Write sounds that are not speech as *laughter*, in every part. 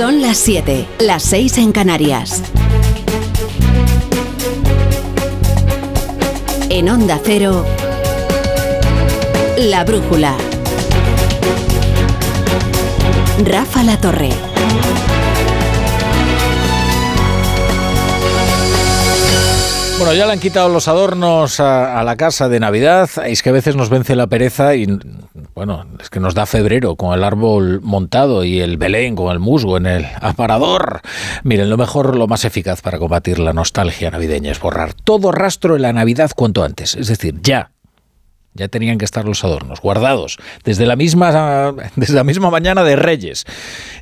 Son las 7, las 6 en Canarias. En Onda Cero, La Brújula. Rafa La Torre. Bueno, ya le han quitado los adornos a, la casa de Navidad. Es que a veces nos vence la pereza y, bueno, es que nos da febrero con el árbol montado y el Belén con el musgo en el aparador. Miren, lo mejor, lo más eficaz para combatir la nostalgia navideña es borrar todo rastro de la Navidad cuanto antes. Es decir, ya, ya tenían que estar los adornos guardados desde la misma *laughs* desde la misma mañana de Reyes.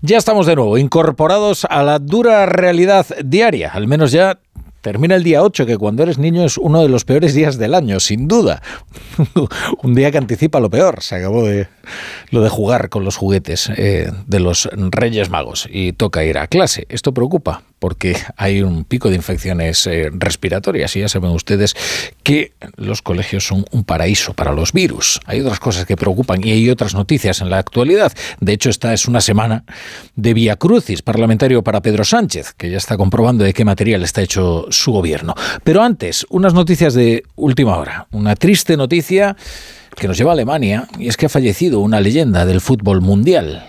Ya estamos de nuevo incorporados a la dura realidad diaria, al menos ya Termina el día 8, que cuando eres niño es uno de los peores días del año, sin duda. *laughs* Un día que anticipa lo peor. Se acabó de lo de jugar con los juguetes eh, de los Reyes Magos y toca ir a clase. Esto preocupa porque hay un pico de infecciones eh, respiratorias y ya saben ustedes que los colegios son un paraíso para los virus. Hay otras cosas que preocupan y hay otras noticias en la actualidad. De hecho, esta es una semana de Via Crucis parlamentario para Pedro Sánchez, que ya está comprobando de qué material está hecho su gobierno. Pero antes, unas noticias de última hora. Una triste noticia que nos lleva a Alemania y es que ha fallecido una leyenda del fútbol mundial.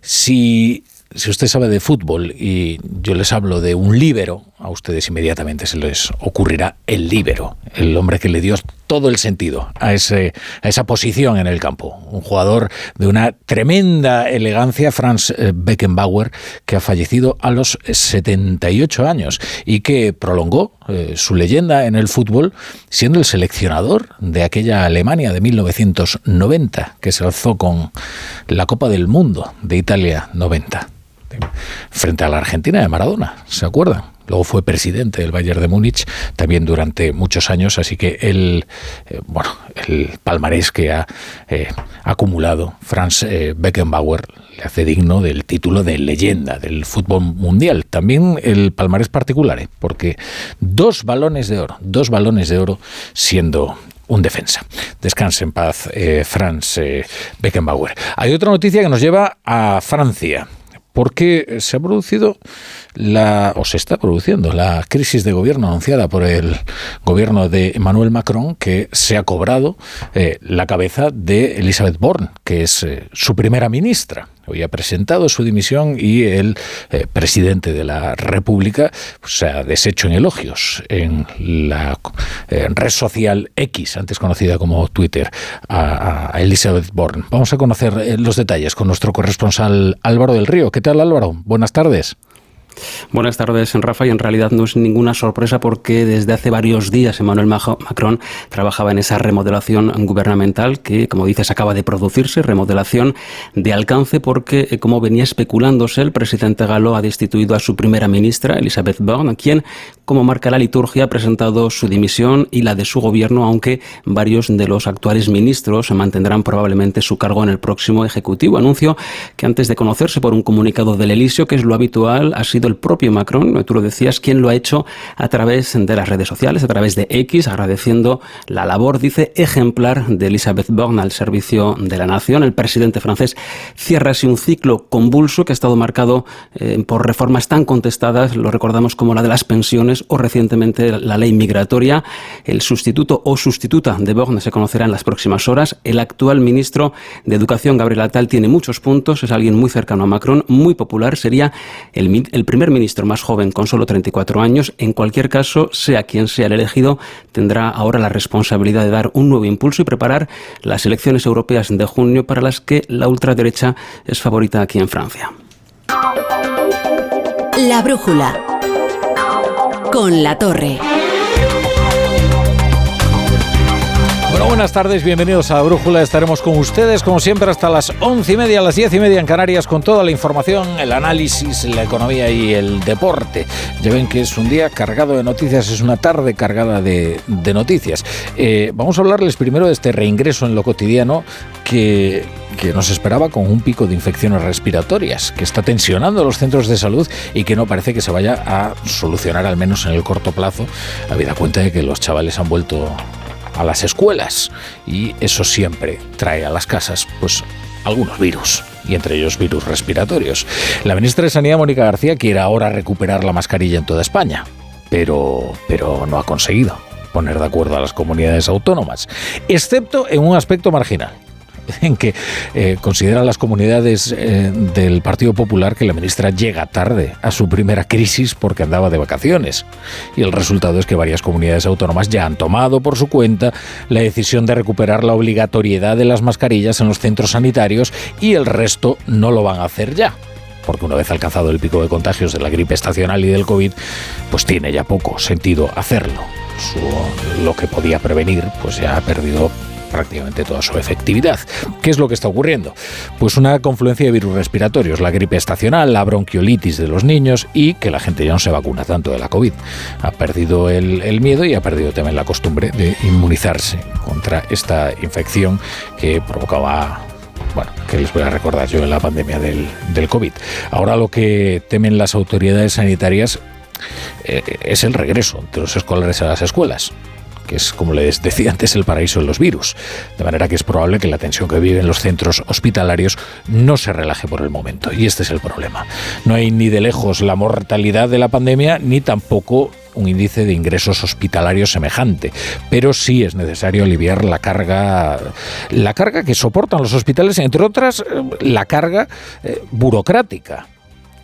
Si si usted sabe de fútbol y yo les hablo de un líbero, a ustedes inmediatamente se les ocurrirá el líbero, el hombre que le dio todo el sentido a, ese, a esa posición en el campo. Un jugador de una tremenda elegancia, Franz eh, Beckenbauer, que ha fallecido a los 78 años y que prolongó eh, su leyenda en el fútbol siendo el seleccionador de aquella Alemania de 1990, que se alzó con la Copa del Mundo de Italia 90 frente a la Argentina de Maradona, ¿se acuerdan? Luego fue presidente del Bayern de Múnich también durante muchos años, así que el, eh, bueno, el palmarés que ha eh, acumulado Franz eh, Beckenbauer le hace digno del título de leyenda del fútbol mundial. También el palmarés particular, porque dos balones de oro, dos balones de oro siendo un defensa. Descanse en paz, Franz Beckenbauer. Hay otra noticia que nos lleva a Francia porque se ha producido la, o se está produciendo la crisis de gobierno anunciada por el gobierno de Emmanuel Macron, que se ha cobrado eh, la cabeza de Elizabeth Borne, que es eh, su primera ministra. Hoy ha presentado su dimisión y el eh, presidente de la República pues, se ha deshecho en elogios en la red social X, antes conocida como Twitter, a, Elizabeth Borne. Vamos a conocer los detalles con nuestro corresponsal Álvaro del Río. ¿Qué tal Álvaro? Buenas tardes. Buenas tardes, Rafa. Y en realidad no es ninguna sorpresa porque desde hace varios días Emmanuel Macron trabajaba en esa remodelación gubernamental que, como dices, acaba de producirse, remodelación de alcance porque, eh, como venía especulándose, el presidente galo ha destituido a su primera ministra, Elisabeth Borne, quien, como marca la liturgia, ha presentado su dimisión y la de su gobierno, aunque varios de los actuales ministros mantendrán probablemente su cargo en el próximo Ejecutivo. Anuncio que antes de conocerse por un comunicado del Elisio, que es lo habitual, ha sido el propio Macron, tú lo decías, quien lo ha hecho a través de las redes sociales, a través de X, agradeciendo la labor, dice, ejemplar de Elisabeth Borne al servicio de la nación. El presidente francés cierra así un ciclo convulso que ha estado marcado eh, por reformas tan contestadas, lo recordamos como la de las pensiones o recientemente la ley migratoria. El sustituto o sustituta de Borne se conocerá en las próximas horas. El actual ministro de Educación, Gabriel Attal, tiene muchos puntos, es alguien muy cercano a Macron, muy popular, sería el, el primer primer ministro más joven con solo 34 años, en cualquier caso, sea quien sea el elegido, tendrá ahora la responsabilidad de dar un nuevo impulso y preparar las elecciones europeas de junio para las que la ultraderecha es favorita aquí en Francia. La brújula con la torre. Buenas tardes, bienvenidos a Brújula. Estaremos con ustedes, como siempre, hasta las once y media, las diez y media en Canarias, con toda la información, el análisis, la economía y el deporte. Ya ven que es un día cargado de noticias, es una tarde cargada de, noticias. Eh, vamos a hablarles primero de este reingreso en lo cotidiano que, que nos esperaba con un pico de infecciones respiratorias, que está tensionando los centros de salud y que no parece que se vaya a solucionar, al menos en el corto plazo, habida cuenta de que los chavales han vuelto a las escuelas y eso siempre trae a las casas pues algunos virus y entre ellos virus respiratorios. La ministra de Sanidad, Mónica García, quiere ahora recuperar la mascarilla en toda España, pero, pero no ha conseguido poner de acuerdo a las comunidades autónomas, excepto en un aspecto marginal *laughs* en que eh, consideran las comunidades eh, del Partido Popular que la ministra llega tarde a su primera crisis porque andaba de vacaciones. Y el resultado es que varias comunidades autónomas ya han tomado por su cuenta la decisión de recuperar la obligatoriedad de las mascarillas en los centros sanitarios y el resto no lo van a hacer ya porque una vez alcanzado el pico de contagios de la gripe estacional y del COVID, pues tiene ya poco sentido hacerlo. lo que podía prevenir, pues ya ha perdido prácticamente toda su efectividad. ¿Qué es lo que está ocurriendo? Pues una confluencia de virus respiratorios, la gripe estacional, la bronquiolitis de los niños y que la gente ya no se vacuna tanto de la COVID. Ha perdido el, miedo y ha perdido también la costumbre de inmunizarse contra esta infección que provocaba bueno, que les voy a recordar yo en la pandemia del, COVID. Ahora lo que temen las autoridades sanitarias eh, es el regreso de los escolares a las escuelas que es, como les decía antes, el paraíso de los virus. De manera que es probable que la tensión que viven los centros hospitalarios no se relaje por el momento. Y este es el problema. No hay ni de lejos la mortalidad de la pandemia, ni tampoco un índice de ingresos hospitalarios semejante, pero sí es necesario aliviar la carga, la carga que soportan los hospitales, entre otras eh, la carga eh, burocrática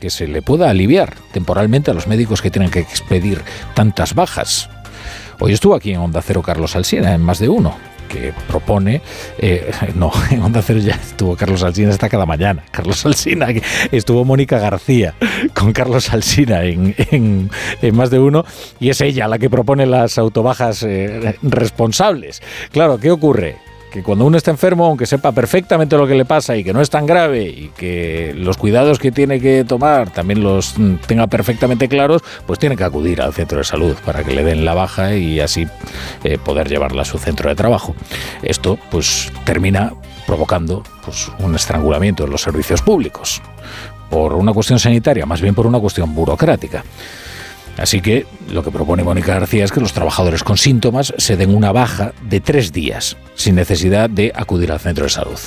que se le pueda aliviar temporalmente a los médicos que tienen que expedir tantas bajas. Hoy estuvo aquí en Onda Cero Carlos Alsina, en más de uno, que propone, eh, *laughs* no, en Onda Cero ya estuvo Carlos Alsina, está cada mañana, Carlos Alsina, estuvo Mónica García con Carlos Alsina en, más de uno, y es ella la que propone las autobajas eh, responsables. Claro, ¿qué ocurre? Que cuando uno está enfermo, aunque sepa perfectamente lo que le pasa y que no es tan grave y que los cuidados que tiene que tomar también los tenga perfectamente claros, pues tiene que acudir al centro de salud para que le den la baja y así eh, poder llevarla a su centro de trabajo. Esto pues termina provocando pues, un estrangulamiento en los servicios públicos por una cuestión sanitaria, más bien por una cuestión burocrática. Así que lo que propone Mónica García es que los trabajadores con síntomas se den una baja de tres días, sin necesidad de acudir al centro de salud.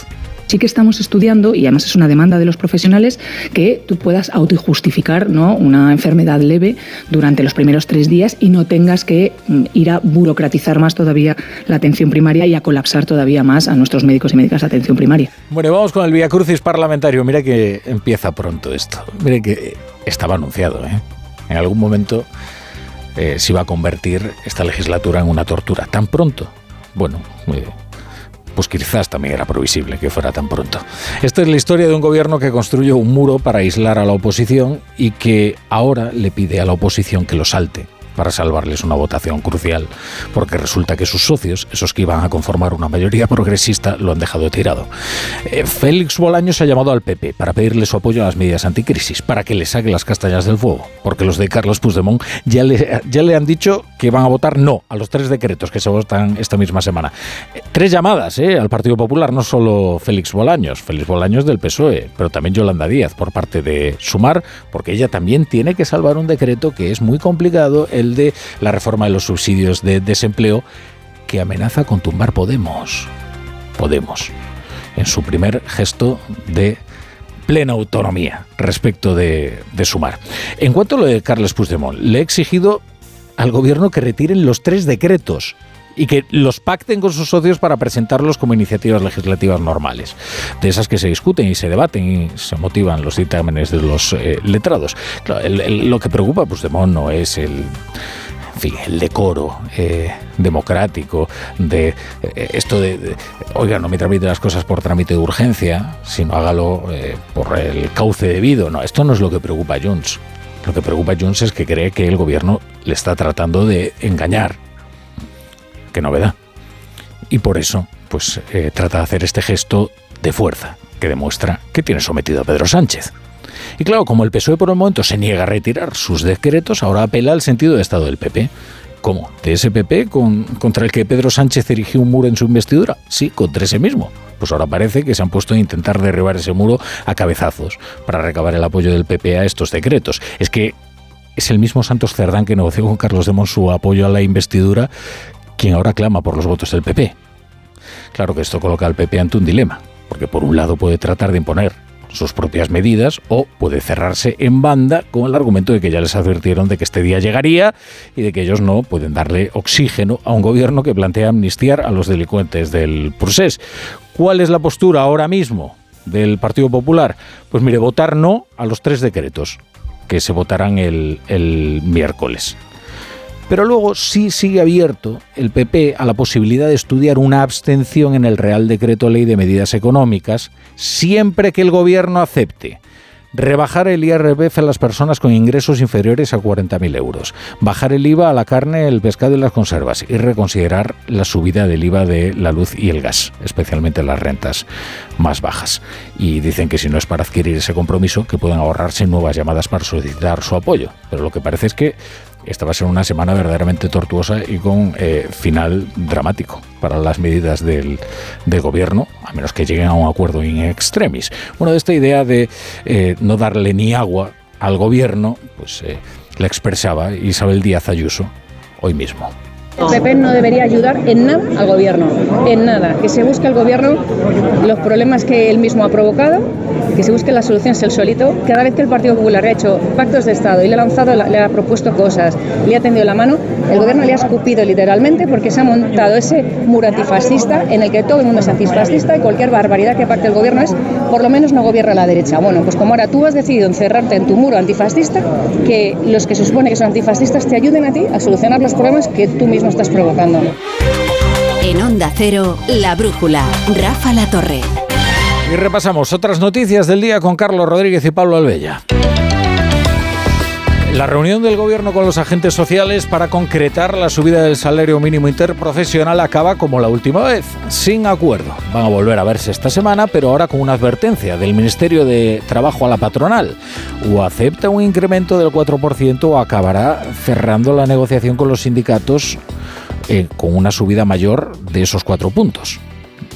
Sí que estamos estudiando, y además es una demanda de los profesionales, que tú puedas autojustificar ¿no? una enfermedad leve durante los primeros tres días y no tengas que mm, ir a burocratizar más todavía la atención primaria y a colapsar todavía más a nuestros médicos y médicas de atención primaria. Bueno, vamos con el Vía Crucis parlamentario. Mira que empieza pronto esto. Mire que estaba anunciado, ¿eh? En algún momento eh, se iba a convertir esta legislatura en una tortura. ¿Tan pronto? Bueno, eh, pues quizás también era previsible que fuera tan pronto. Esta es la historia de un gobierno que construye un muro para aislar a la oposición y que ahora le pide a la oposición que lo salte para salvarles una votación crucial, porque resulta que sus socios, esos que iban a conformar una mayoría progresista, lo han dejado tirado. Eh, Félix Bolaños ha llamado al PP para pedirle su apoyo a las medidas anticrisis, para que le saque las castañas del fuego, porque los de Carlos Puigdemont ya le, ya le han dicho que van a votar no a los tres decretos que se votan esta misma semana. Eh, tres llamadas eh, al Partido Popular, no solo Félix Bolaños, Félix Bolaños del PSOE, pero también Yolanda Díaz por parte de Sumar, porque ella también tiene que salvar un decreto que es muy complicado, el de la reforma de los subsidios de desempleo que amenaza con tumbar Podemos. Podemos, en su primer gesto de plena autonomía respecto de, sumar. En cuanto a lo de Carles Puigdemont, le he exigido al gobierno que retiren los tres decretos y que los pacten con sus socios para presentarlos como iniciativas legislativas normales, de esas que se discuten y se debaten y se motivan los dictámenes de los eh, letrados. lo que preocupa a Puigdemont no es el fin, el decoro eh, democrático, de eh, esto de, oiga, no me tramite las cosas por trámite de urgencia, sino hágalo por el cauce debido. No, esto no es lo que preocupa a Junts. Lo que preocupa a Junts es que cree que el gobierno le está tratando de engañar. Qué novedad. Y por eso, pues trata de hacer este gesto de fuerza que demuestra que tiene sometido a Pedro Sánchez. Y claro, como el PSOE por el momento se niega a retirar sus decretos, ahora apela al sentido de Estado del PP. ¿Cómo? ¿De ese PP con, contra el que Pedro Sánchez erigió un muro en su investidura? Sí, contra ese mismo. Pues ahora parece que se han puesto a intentar derribar ese muro a cabezazos para recabar el apoyo del PP a estos decretos. Es que es el mismo Santos Cerdán que negoció con Carlos Demón su apoyo a la investidura quien ahora clama por los votos del PP. Claro que esto coloca al PP ante un dilema, porque por un lado puede tratar de imponer sus propias medidas o puede cerrarse en banda con el argumento de que ya les advirtieron de que este día llegaría y de que ellos no pueden darle oxígeno a un gobierno que plantea amnistiar a los delincuentes del procés. ¿Cuál es la postura ahora mismo del Partido Popular? Pues mire, votar no a los tres decretos que se votarán el, el miércoles. Pero luego sí sigue abierto el PP a la posibilidad de estudiar una abstención en el Real Decreto Ley de Medidas Económicas, siempre que el Gobierno acepte rebajar el IRPF a las personas con ingresos inferiores a 40.000 euros, bajar el IVA a la carne, el pescado y las conservas y reconsiderar la subida del IVA de la luz y el gas, especialmente las rentas más bajas. Y dicen que si no es para adquirir ese compromiso, que pueden ahorrarse nuevas llamadas para solicitar su apoyo. Pero lo que parece es que esta va a ser una semana verdaderamente tortuosa y con eh, final dramático para las medidas del, gobierno, a menos que lleguen a un acuerdo in extremis. Bueno, de esta idea de eh, no darle ni agua al gobierno, pues eh, la expresaba Isabel Díaz Ayuso hoy mismo. PP no debería ayudar en nada al gobierno, en nada. Que se busque el gobierno los problemas que él mismo ha provocado, que se busque las soluciones el solito. Cada vez que el Partido Popular ha hecho pactos de Estado y le ha lanzado, le ha propuesto cosas, le ha tendido la mano, el gobierno le ha escupido literalmente porque se ha montado ese muro antifascista en el que todo el mundo es antifascista y cualquier barbaridad que parte el gobierno es, por lo menos no gobierna la derecha. Bueno, pues como ahora tú has decidido encerrarte en tu muro antifascista, que los que se supone que son antifascistas te ayuden a ti a solucionar los problemas que tú mismo estás provocando. En Onda Cero, La Brújula, Rafa La Torre. Y repasamos otras noticias del día con Carlos Rodríguez y Pablo Albella. La reunión del gobierno con los agentes sociales para concretar la subida del salario mínimo interprofesional acaba como la última vez, sin acuerdo. Van a volver a verse esta semana, pero ahora con una advertencia del Ministerio de Trabajo a la patronal. O acepta un incremento del 4% o acabará cerrando la negociación con los sindicatos eh, con una subida mayor de esos cuatro puntos.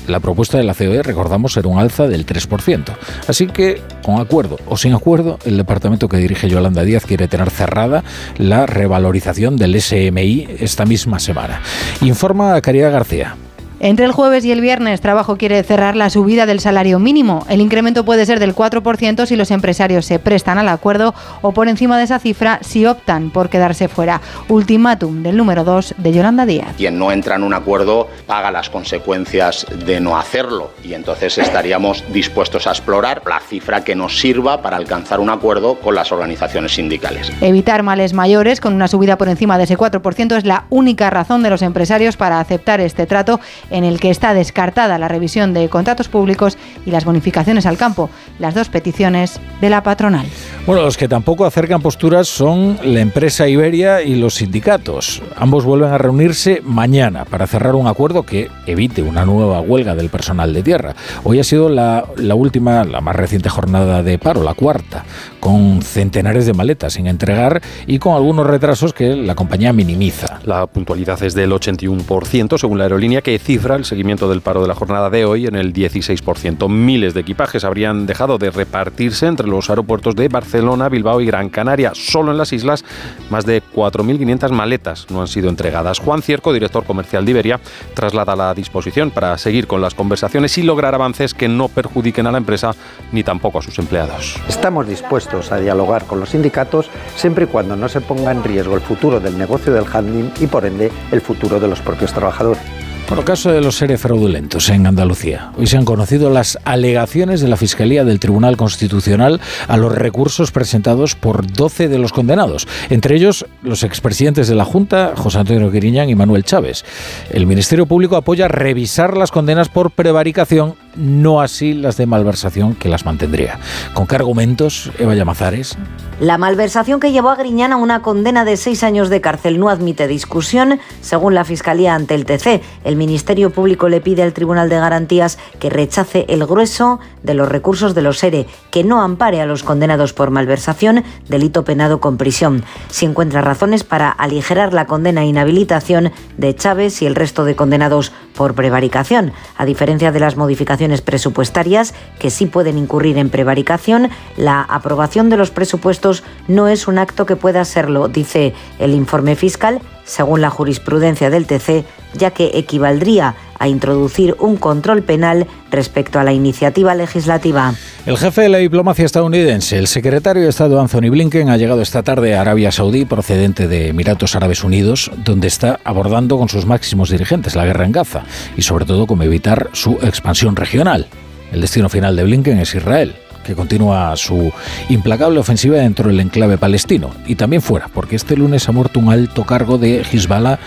La propuesta de la COE, recordamos, era un alza del 3%. Así que, con acuerdo o sin acuerdo, el departamento que dirige Yolanda Díaz quiere tener cerrada la revalorización del SMI esta misma semana. Informa Caridad García. Entre el jueves y el viernes, Trabajo quiere cerrar la subida del salario mínimo. El incremento puede ser del 4% si los empresarios se prestan al acuerdo o por encima de esa cifra si optan por quedarse fuera. Ultimátum del número 2 de Yolanda Díaz. Quien no entra en un acuerdo paga las consecuencias de no hacerlo y entonces estaríamos dispuestos a explorar la cifra que nos sirva para alcanzar un acuerdo con las organizaciones sindicales. Evitar males mayores con una subida por encima de ese 4% es la única razón de los empresarios para aceptar este trato en el que está descartada la revisión de contratos públicos y las bonificaciones al campo, las dos peticiones de la patronal. Bueno, los que tampoco acercan posturas son la empresa Iberia y los sindicatos. Ambos vuelven a reunirse mañana para cerrar un acuerdo que evite una nueva huelga del personal de tierra. Hoy ha sido la, la última, la más reciente jornada de paro, la cuarta, con centenares de maletas sin entregar y con algunos retrasos que la compañía minimiza. La puntualidad es del 81%, según la aerolínea, que cifra el seguimiento del paro de la jornada de hoy en el 16%. Miles de equipajes habrían dejado de repartirse entre los aeropuertos de Barcelona, Bilbao y Gran Canaria. Solo en las islas, más de 4.500 maletas no han sido entregadas. Juan Cierco, director comercial de Iberia, traslada la disposición para seguir con las conversaciones y lograr avances que no perjudiquen a la empresa ni tampoco a sus empleados. Estamos dispuestos a dialogar con los sindicatos siempre y cuando no se ponga en riesgo el futuro del negocio del handling y por ende el futuro de los propios trabajadores. Bueno, caso de los seres fraudulentos en Andalucía. Hoy se han conocido las alegaciones de la Fiscalía del Tribunal Constitucional a los recursos presentados por 12 de los condenados, entre ellos los expresidentes de la Junta, José Antonio Quiriñán y Manuel Chávez. El Ministerio Público apoya revisar las condenas por prevaricación, no así las de malversación que las mantendría. ¿Con qué argumentos, Eva Llamazares? La malversación que llevó a Griñán a una condena de seis años de cárcel no admite discusión, según la Fiscalía ante el TC. El Ministerio Público le pide al Tribunal de Garantías que rechace el grueso de los recursos de los ERE, que no ampare a los condenados por malversación, delito penado con prisión. Si encuentra razones para aligerar la condena e inhabilitación de Chávez y el resto de condenados por prevaricación. A diferencia de las modificaciones presupuestarias, que sí pueden incurrir en prevaricación, la aprobación de los presupuestos no es un acto que pueda serlo, dice el informe fiscal, según la jurisprudencia del TC, ya que equivaldría a introducir un control penal respecto a la iniciativa legislativa. El jefe de la diplomacia estadounidense, el secretario de Estado Anthony Blinken, ha llegado esta tarde a Arabia Saudí procedente de Emiratos Árabes Unidos, donde está abordando con sus máximos dirigentes la guerra en Gaza y sobre todo cómo evitar su expansión regional. El destino final de Blinken es Israel que continúa su implacable ofensiva dentro del enclave palestino y también fuera, porque este lunes ha muerto un alto cargo de Hezbollah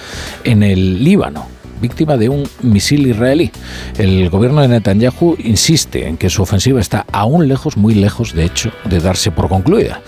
en el Líbano víctima de un misil israelí. El gobierno de Netanyahu insiste en que su ofensiva está aún lejos, muy lejos, de hecho, de darse por concluida.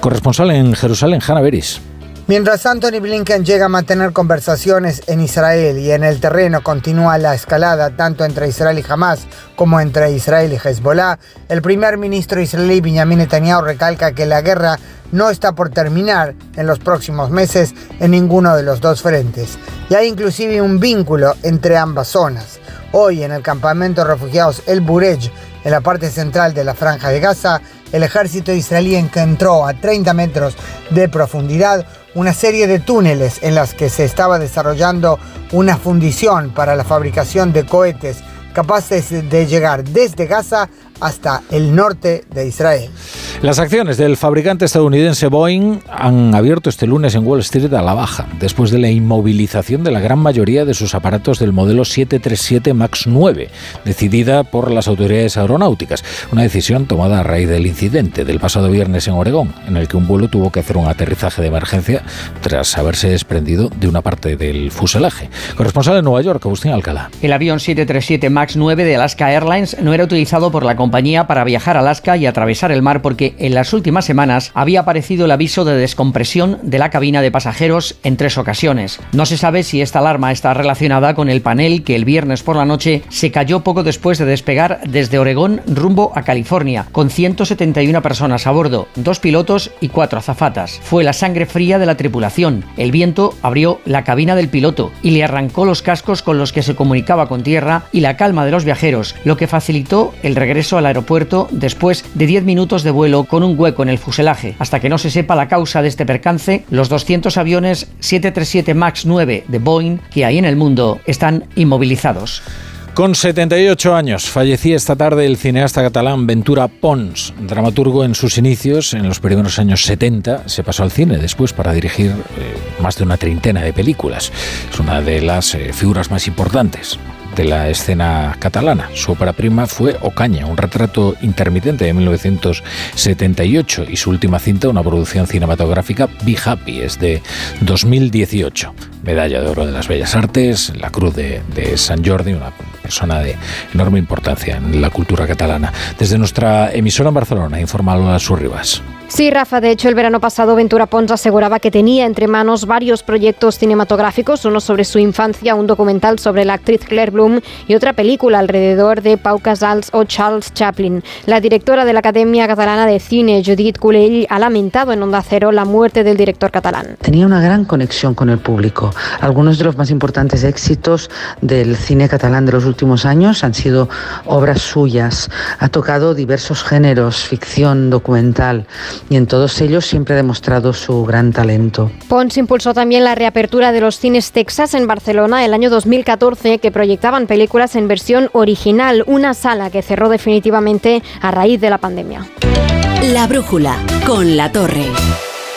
Corresponsal en Jerusalén, Hanna Beris. Mientras Anthony Blinken llega a mantener conversaciones en Israel y en el terreno continúa la escalada tanto entre Israel y Hamas como entre Israel y Hezbollah, el primer ministro israelí Benjamin Netanyahu recalca que la guerra no está por terminar en los próximos meses en ninguno de los dos frentes. Y hay inclusive un vínculo entre ambas zonas. Hoy en el campamento de refugiados El Burej, en la parte central de la franja de Gaza, el ejército israelí encontró a 30 metros de profundidad una serie de túneles en las que se estaba desarrollando una fundición para la fabricación de cohetes capaces de llegar desde Gaza hasta el norte de Israel. Las acciones del fabricante estadounidense Boeing han abierto este lunes en Wall Street a la baja, después de la inmovilización de la gran mayoría de sus aparatos del modelo 737 MAX 9, decidida por las autoridades aeronáuticas. Una decisión tomada a raíz del incidente del pasado viernes en Oregón, en el que un vuelo tuvo que hacer un aterrizaje de emergencia tras haberse desprendido de una parte del fuselaje. Corresponsal de Nueva York, Agustín Alcalá. El avión 737 MAX 9 de Alaska Airlines no era utilizado por la compañía para viajar a Alaska y atravesar el mar porque en las últimas semanas había aparecido el aviso de descompresión de la cabina de pasajeros en tres ocasiones. No se sabe si esta alarma está relacionada con el panel que el viernes por la noche se cayó poco después de despegar desde Oregón rumbo a California, con 171 personas a bordo, dos pilotos y cuatro azafatas. Fue la sangre fría de la tripulación. El viento abrió la cabina del piloto y le arrancó los cascos con los que se comunicaba con tierra y la calma de los viajeros, lo que facilitó el regreso a al aeropuerto después de 10 minutos de vuelo con un hueco en el fuselaje. Hasta que no se sepa la causa de este percance, los 200 aviones 737 MAX 9 de Boeing que hay en el mundo están inmovilizados. Con 78 años fallecía esta tarde el cineasta catalán Ventura Pons, dramaturgo en sus inicios, en los primeros años 70, se pasó al cine después para dirigir eh, más de una treintena de películas. Es una de las eh, figuras más importantes de la escena catalana. Su ópera prima fue Ocaña, un retrato intermitente de 1978 y su última cinta, una producción cinematográfica, Be Happy, es de 2018. Medalla de Oro de las Bellas Artes, la Cruz de, de San Jordi, una persona de enorme importancia en la cultura catalana. Desde nuestra emisora en Barcelona, informa Lola Surribas. Sí, Rafa, de hecho el verano pasado Ventura Pons aseguraba que tenía entre manos varios proyectos cinematográficos, uno sobre su infancia, un documental sobre la actriz Claire Y otra película alrededor de Pau Casals o Charles Chaplin. La directora de la Academia Catalana de Cine, Judith Culell, ha lamentado en Onda Cero la muerte del director catalán. Tenía una gran conexión con el público. Algunos de los más importantes éxitos del cine catalán de los últimos años han sido obras suyas. Ha tocado diversos géneros, ficción, documental y en todos ellos siempre ha demostrado su gran talento. Pons impulsó también la reapertura de los cines Texas en Barcelona el año 2014 que películas en versión original, una sala que cerró definitivamente a raíz de la pandemia. La brújula con la torre.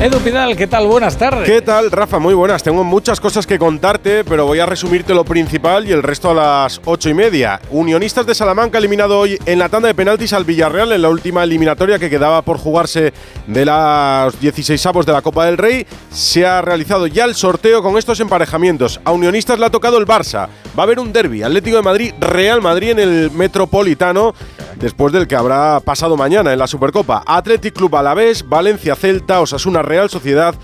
Edu Pidal, ¿qué tal? Buenas tardes. ¿Qué tal, Rafa? Muy buenas. Tengo muchas cosas que contarte, pero voy a resumirte lo principal y el resto a las ocho y media. Unionistas de Salamanca eliminado hoy en la tanda de penaltis al Villarreal en la última eliminatoria que quedaba por jugarse de las 16 avos de la Copa del Rey. Se ha realizado ya el sorteo con estos emparejamientos. A Unionistas le ha tocado el Barça. Va a haber un derby Atlético de Madrid, Real Madrid en el Metropolitano después del que habrá pasado mañana en la Supercopa. Athletic Club Alavés, Valencia Celta, Osasuna Real Sociedad,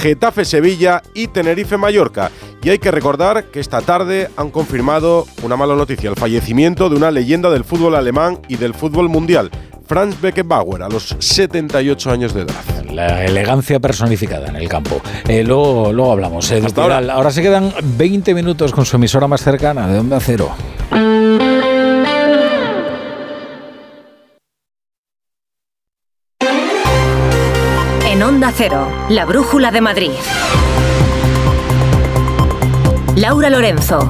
Getafe Sevilla y Tenerife Mallorca. Y hay que recordar que esta tarde han confirmado una mala noticia, el fallecimiento de una leyenda del fútbol alemán y del fútbol mundial, Franz Beckenbauer, a los 78 años de edad. la elegancia personificada en el campo. Eh, luego, luego hablamos. Eh, ahora. ahora se quedan 20 minutos con su emisora más cercana, de Onda Cero. La brújula de Madrid. Laura Lorenzo.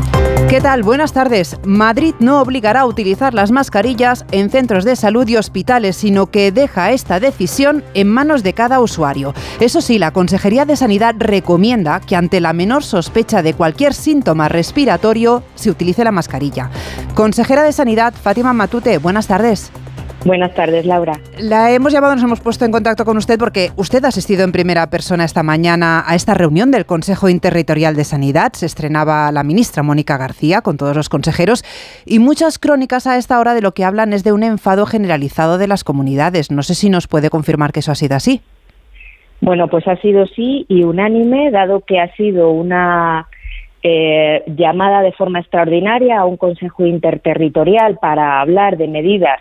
¿Qué tal? Buenas tardes. Madrid no obligará a utilizar las mascarillas en centros de salud y hospitales, sino que deja esta decisión en manos de cada usuario. Eso sí, la Consejería de Sanidad recomienda que ante la menor sospecha de cualquier síntoma respiratorio se utilice la mascarilla. Consejera de Sanidad, Fátima Matute, buenas tardes. Buenas tardes, Laura. La hemos llamado, nos hemos puesto en contacto con usted porque usted ha asistido en primera persona esta mañana a esta reunión del Consejo Interterritorial de Sanidad. Se estrenaba la ministra Mónica García con todos los consejeros y muchas crónicas a esta hora de lo que hablan es de un enfado generalizado de las comunidades. No sé si nos puede confirmar que eso ha sido así. Bueno, pues ha sido sí y unánime, dado que ha sido una eh, llamada de forma extraordinaria a un Consejo Interterritorial para hablar de medidas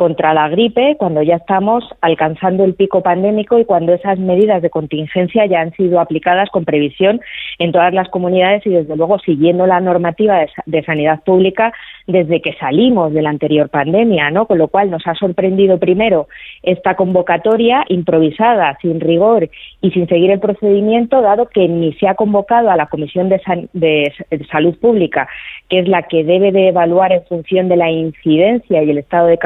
contra la gripe cuando ya estamos alcanzando el pico pandémico y cuando esas medidas de contingencia ya han sido aplicadas con previsión en todas las comunidades y desde luego siguiendo la normativa de, sanidad pública desde que salimos de la anterior pandemia, ¿no? Con lo cual nos ha sorprendido primero esta convocatoria improvisada, sin rigor y sin seguir el procedimiento, dado que ni se ha convocado a la Comisión de, de Salud Pública, que es la que debe de evaluar en función de la incidencia y el estado de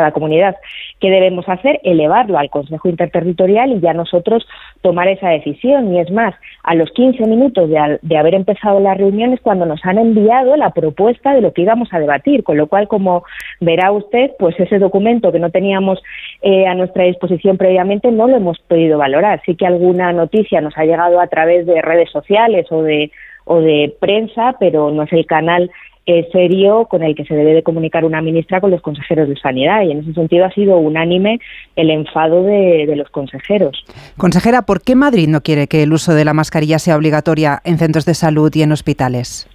cada comunidad, ¿qué debemos hacer? Elevarlo al Consejo Interterritorial y ya nosotros tomar esa decisión. Y es más, a los 15 minutos de, haber empezado las reuniones, cuando nos han enviado la propuesta de lo que íbamos a debatir, con lo cual, como verá usted, pues ese documento que no teníamos eh, a nuestra disposición previamente no lo hemos podido valorar. Sí que alguna noticia nos ha llegado a través de redes sociales o de o de prensa, pero no es el canal serio con el que se debe de comunicar una ministra con los consejeros de sanidad y en ese sentido ha sido unánime el enfado de, de, los consejeros. Consejera, ¿por qué Madrid no quiere que el uso de la mascarilla sea obligatoria en centros de salud y en hospitales?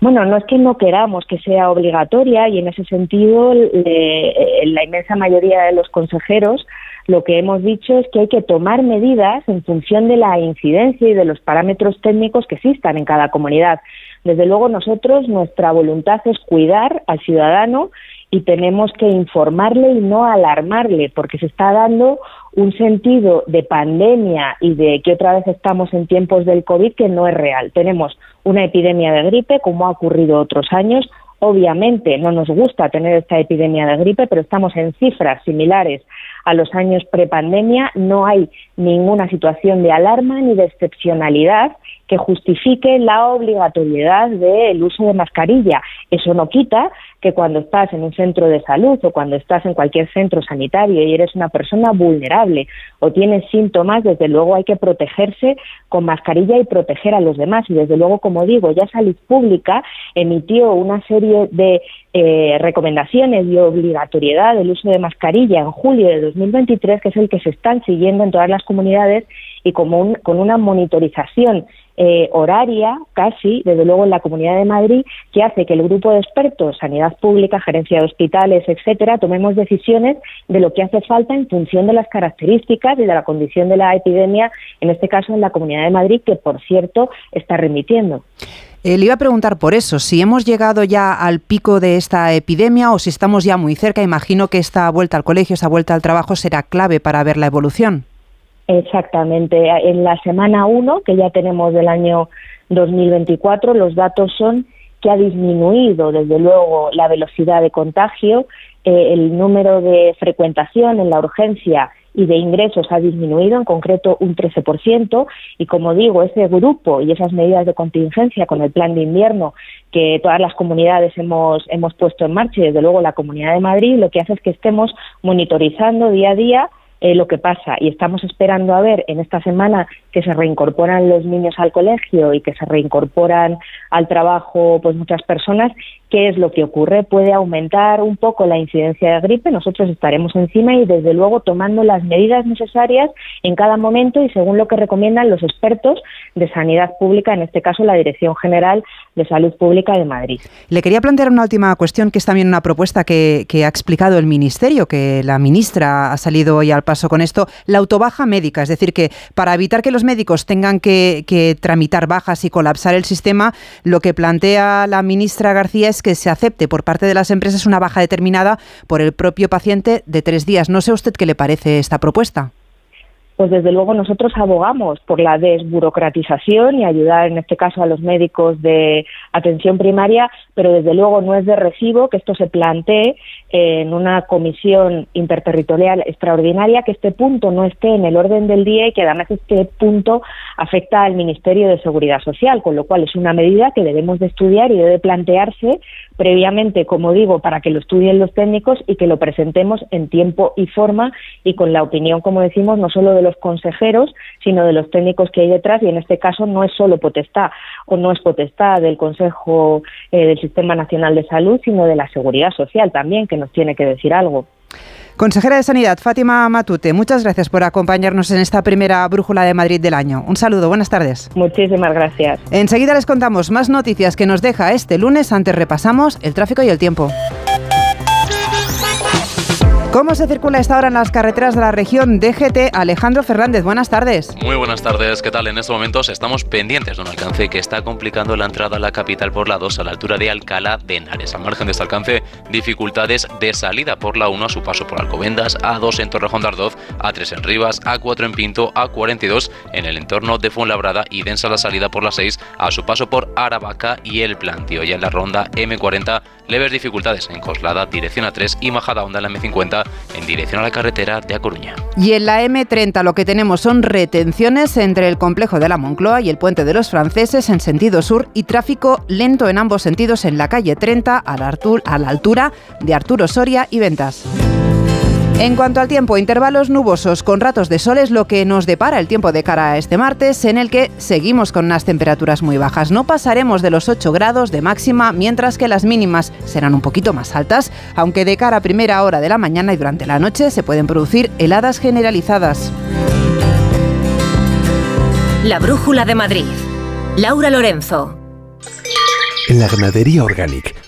Bueno, no es que no queramos que sea obligatoria y en ese sentido la inmensa mayoría de los consejeros lo que hemos dicho es que hay que tomar medidas en función de la incidencia y de los parámetros técnicos que existan en cada comunidad. Desde luego nosotros nuestra voluntad es cuidar al ciudadano y tenemos que informarle y no alarmarle porque se está dando un sentido de pandemia y de que otra vez estamos en tiempos del COVID que no es real. Tenemos una epidemia de gripe como ha ocurrido otros años. Obviamente no nos gusta tener esta epidemia de gripe, pero estamos en cifras similares a los años prepandemia. No hay ninguna situación de alarma ni de excepcionalidad que justifique la obligatoriedad del uso de mascarilla. Eso no quita que cuando estás en un centro de salud o cuando estás en cualquier centro sanitario y eres una persona vulnerable o tienes síntomas, desde luego hay que protegerse con mascarilla y proteger a los demás. Y desde luego, como digo, ya Salud Pública emitió una serie de eh, recomendaciones y obligatoriedad del uso de mascarilla en julio de 2023, que es el que se están siguiendo en todas las comunidades y como con una monitorización eh, horaria, casi, desde luego en la Comunidad de Madrid, que hace que el grupo de expertos, sanidad pública, gerencia de hospitales, etcétera, tomemos decisiones de lo que hace falta en función de las características y de la condición de la epidemia, en este caso en la Comunidad de Madrid, que por cierto está remitiendo. Eh, le iba a preguntar por eso, si hemos llegado ya al pico de esta epidemia o si estamos ya muy cerca. Imagino que esta vuelta al colegio, esta vuelta al trabajo será clave para ver la evolución. Exactamente. En la semana 1, que ya tenemos del año 2024, los datos son que ha disminuido, desde luego, la velocidad de contagio, eh, el número de frecuentación en la urgencia y de ingresos ha disminuido, en concreto un 13%, y como digo, ese grupo y esas medidas de contingencia con el plan de invierno que todas las comunidades hemos, hemos puesto en marcha y desde luego la Comunidad de Madrid, lo que hace es que estemos monitorizando día a día eh, lo que pasa. Y estamos esperando a ver en esta semana que se reincorporan los niños al colegio y que se reincorporan al trabajo pues muchas personas ¿Qué es lo que ocurre? Puede aumentar un poco la incidencia de gripe, nosotros estaremos encima y desde luego tomando las medidas necesarias en cada momento y según lo que recomiendan los expertos de sanidad pública, en este caso la Dirección General de Salud Pública de Madrid. Le quería plantear una última cuestión que es también una propuesta que, ha explicado el Ministerio, que la ministra ha salido hoy al paso con esto, la autobaja médica, es decir, que para evitar que los médicos tengan que, que tramitar bajas y colapsar el sistema, lo que plantea la ministra García es que se acepte por parte de las empresas una baja determinada por el propio paciente de tres días. No sé usted qué le parece esta propuesta pues desde luego nosotros abogamos por la desburocratización y ayudar en este caso a los médicos de atención primaria, pero desde luego no es de recibo que esto se plantee en una comisión interterritorial extraordinaria, que este punto no esté en el orden del día y que además este punto afecta al Ministerio de Seguridad Social, con lo cual es una medida que debemos de estudiar y debe plantearse previamente, como digo, para que lo estudien los técnicos y que lo presentemos en tiempo y forma y con la opinión, como decimos, no solo de los consejeros, sino de los técnicos que hay detrás y en este caso no es solo potestad o no es potestad del Consejo eh, del Sistema Nacional de Salud, sino de la Seguridad Social también, que nos tiene que decir algo. Consejera de Sanidad, Fátima Matute, muchas gracias por acompañarnos en esta primera brújula de Madrid del año. Un saludo, buenas tardes. Muchísimas gracias. Enseguida les contamos más noticias que nos deja este lunes. Antes repasamos el tráfico y el tiempo. ¿Cómo se circula esta hora en las carreteras de la región DGT? Alejandro Fernández, buenas tardes. Muy buenas tardes, ¿qué tal? En estos momentos estamos pendientes de un alcance que está complicando la entrada a la capital por la 2 a la altura de Alcalá de Henares. Al margen de este alcance, dificultades de salida por la 1 a su paso por Alcobendas, A2 en Torrejón de Ardoz, A3 en Rivas, A4 en Pinto, A42 en el entorno de Fuenlabrada y densa la salida por la 6 a su paso por Aravaca y el Plantío. Ya en la ronda M40, leves dificultades en Coslada, dirección A3 y Majada Onda en la M50 en dirección a la carretera de A Coruña. Y en la M30 lo que tenemos son retenciones entre el complejo de la Moncloa y el puente de los franceses en sentido sur y tráfico lento en ambos sentidos en la calle 30 a la, a la altura de Arturo Soria y Ventas. En cuanto al tiempo, intervalos nubosos con ratos de sol es lo que nos depara el tiempo de cara a este martes, en el que seguimos con unas temperaturas muy bajas. No pasaremos de los 8 grados de máxima, mientras que las mínimas serán un poquito más altas, aunque de cara a primera hora de la mañana y durante la noche se pueden producir heladas generalizadas. La Brújula de Madrid. Laura Lorenzo. En la ganadería Organic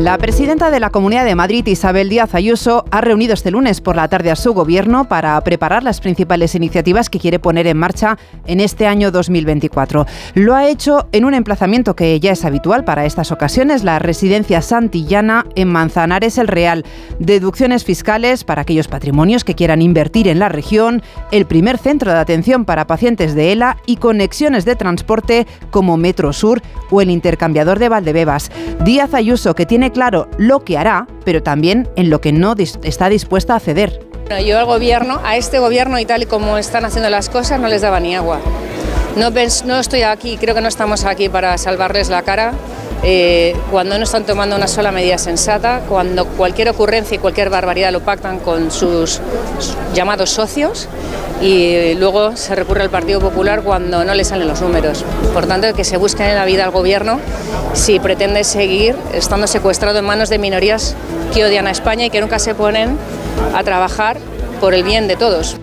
La presidenta de la Comunidad de Madrid, Isabel Díaz Ayuso, ha reunido este lunes por la tarde a su gobierno para preparar las principales iniciativas que quiere poner en marcha en este año 2024. Lo ha hecho en un emplazamiento que ya es habitual para estas ocasiones, la residencia Santillana en Manzanares el Real. Deducciones fiscales para aquellos patrimonios que quieran invertir en la región, el primer centro de atención para pacientes de ELA y conexiones de transporte como Metro Sur o el intercambiador de Valdebebas. Díaz Ayuso, que tiene claro lo que hará, pero también en lo que no está dispuesta a ceder. Yo al gobierno, a este gobierno y tal y como están haciendo las cosas, no les daba ni agua. No, no estoy aquí, creo que no estamos aquí para salvarles la cara. Eh, cuando no están tomando una sola medida sensata, cuando cualquier ocurrencia y cualquier barbaridad lo pactan con sus llamados socios y luego se recurre al Partido Popular cuando no le salen los números. Por tanto, que se busque en la vida al gobierno si pretende seguir estando secuestrado en manos de minorías que odian a España y que nunca se ponen a trabajar por el bien de todos.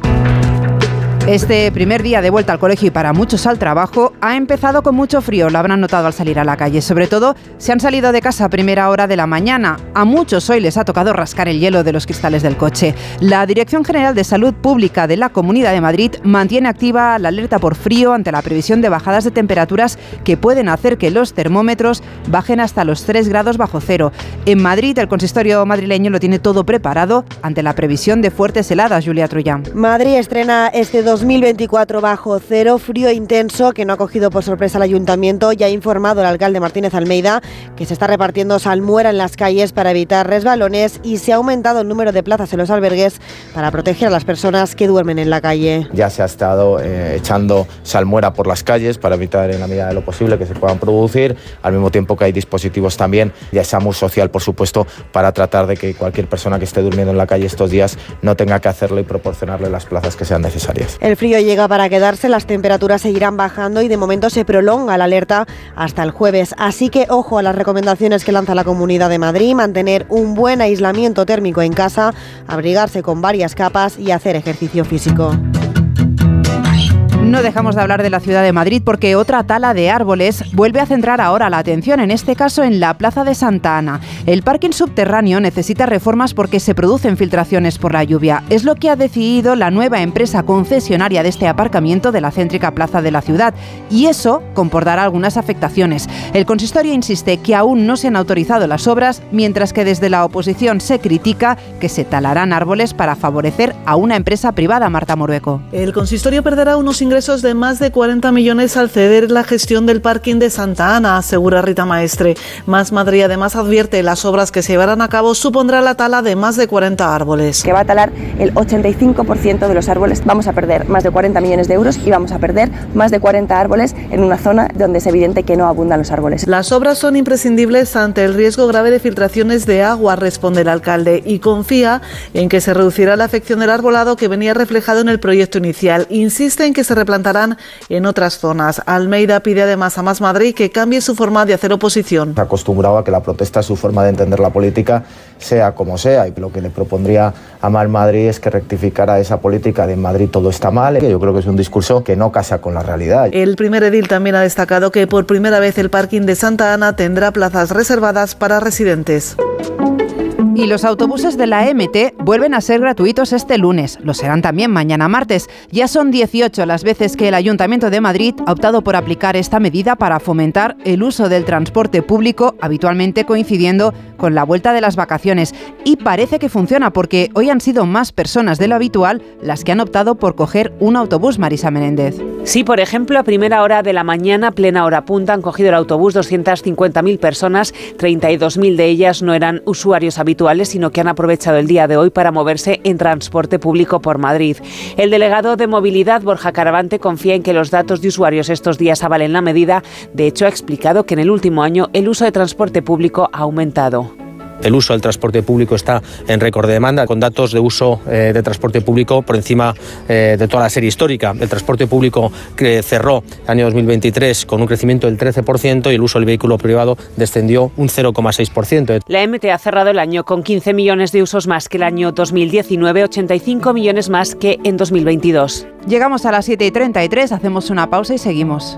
Este primer día de vuelta al colegio y para muchos al trabajo ha empezado con mucho frío, lo habrán notado al salir a la calle. Sobre todo si han salido de casa a primera hora de la mañana. A muchos hoy les ha tocado rascar el hielo de los cristales del coche. La Dirección General de Salud Pública de la Comunidad de Madrid mantiene activa la alerta por frío ante la previsión de bajadas de temperaturas que pueden hacer que los termómetros bajen hasta los 3 grados bajo cero. En Madrid, el consistorio madrileño lo tiene todo preparado ante la previsión de fuertes heladas, Julia Trullán. Madrid estrena este 2024 bajo cero, frío intenso que no ha cogido por sorpresa el ayuntamiento. Ya ha informado el alcalde Martínez Almeida que se está repartiendo salmuera en las calles para evitar resbalones y se ha aumentado el número de plazas en los albergues para proteger a las personas que duermen en la calle. Ya se ha estado eh, echando salmuera por las calles para evitar en la medida de lo posible que se puedan producir, al mismo tiempo que hay dispositivos también de SAMUR social, por supuesto, para tratar de que cualquier persona que esté durmiendo en la calle estos días no tenga que hacerlo y proporcionarle las plazas que sean necesarias. El frío llega para quedarse, las temperaturas seguirán bajando y de momento se prolonga la alerta hasta el jueves. Así que ojo a las recomendaciones que lanza la Comunidad de Madrid, mantener un buen aislamiento térmico en casa, abrigarse con varias capas y hacer ejercicio físico. No dejamos de hablar de la ciudad de Madrid porque otra tala de árboles vuelve a centrar ahora la atención, en este caso en la Plaza de Santa Ana. El parking subterráneo necesita reformas porque se producen filtraciones por la lluvia. Es lo que ha decidido la nueva empresa concesionaria de este aparcamiento de la céntrica plaza de la ciudad y eso comportará algunas afectaciones. El consistorio insiste que aún no se han autorizado las obras, mientras que desde la oposición se critica que se talarán árboles para favorecer a una empresa privada, Marta Morueco. El consistorio perderá unos ingresos de más de 40 millones al ceder la gestión del parking de Santa Ana, asegura Rita Maestre. Más Madrid además advierte las obras que se llevarán a cabo supondrá la tala de más de 40 árboles. Que va a talar el 85% de los árboles. Vamos a perder más de 40 millones de euros y vamos a perder más de 40 árboles en una zona donde es evidente que no abundan los árboles. Las obras son imprescindibles ante el riesgo grave de filtraciones de agua, responde el alcalde, y confía en que se reducirá la afección del arbolado que venía reflejado en el proyecto inicial. Insiste en que se plantarán en otras zonas. Almeida pide además a Más Madrid que cambie su forma de hacer oposición. Acostumbrado a que la protesta es su forma de entender la política, sea como sea, y lo que le propondría a Mal Madrid es que rectificara esa política de en Madrid todo está mal, que yo creo que es un discurso que no casa con la realidad. El primer edil también ha destacado que por primera vez el parking de Santa Ana tendrá plazas reservadas para residentes. Y los autobuses de la MT vuelven a ser gratuitos este lunes. Lo serán también mañana martes. Ya son 18 las veces que el Ayuntamiento de Madrid ha optado por aplicar esta medida para fomentar el uso del transporte público, habitualmente coincidiendo con la vuelta de las vacaciones. Y parece que funciona porque hoy han sido más personas de lo habitual las que han optado por coger un autobús, Marisa Menéndez. Sí, por ejemplo, a primera hora de la mañana, plena hora punta, han cogido el autobús 250.000 personas, 32.000 de ellas no eran usuarios habituales sino que han aprovechado el día de hoy para moverse en transporte público por Madrid. El delegado de movilidad, Borja Caravante, confía en que los datos de usuarios estos días avalen la medida. De hecho, ha explicado que en el último año el uso de transporte público ha aumentado. El uso del transporte público está en récord de demanda, con datos de uso eh, de transporte público por encima eh, de toda la serie histórica. El transporte público que cerró el año 2023 con un crecimiento del 13% y el uso del vehículo privado descendió un 0,6%. La MT ha cerrado el año con 15 millones de usos más que el año 2019, 85 millones más que en 2022. Llegamos a las 7 y 33, hacemos una pausa y seguimos.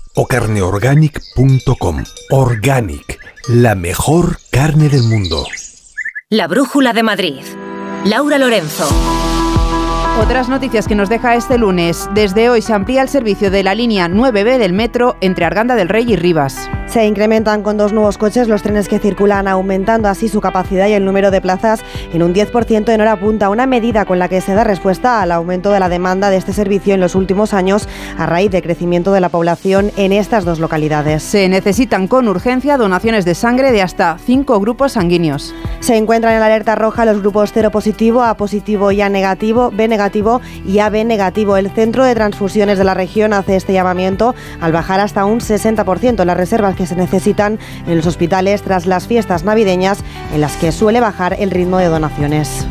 o carneorganic.com. Organic, la mejor carne del mundo. La Brújula de Madrid. Laura Lorenzo. Otras noticias que nos deja este lunes. Desde hoy se amplía el servicio de la línea 9B del metro entre Arganda del Rey y Rivas. Se incrementan con dos nuevos coches los trenes que circulan, aumentando así su capacidad y el número de plazas en un 10% en hora punta, una medida con la que se da respuesta al aumento de la demanda de este servicio en los últimos años a raíz del crecimiento de la población en estas dos localidades. Se necesitan con urgencia donaciones de sangre de hasta cinco grupos sanguíneos. Se encuentran en alerta roja los grupos cero positivo, A positivo y A negativo, B negativo y AB negativo. El Centro de Transfusiones de la región hace este llamamiento al bajar hasta un 60% las reservas que se necesitan en los hospitales tras las fiestas navideñas en las que suele bajar el ritmo de donaciones.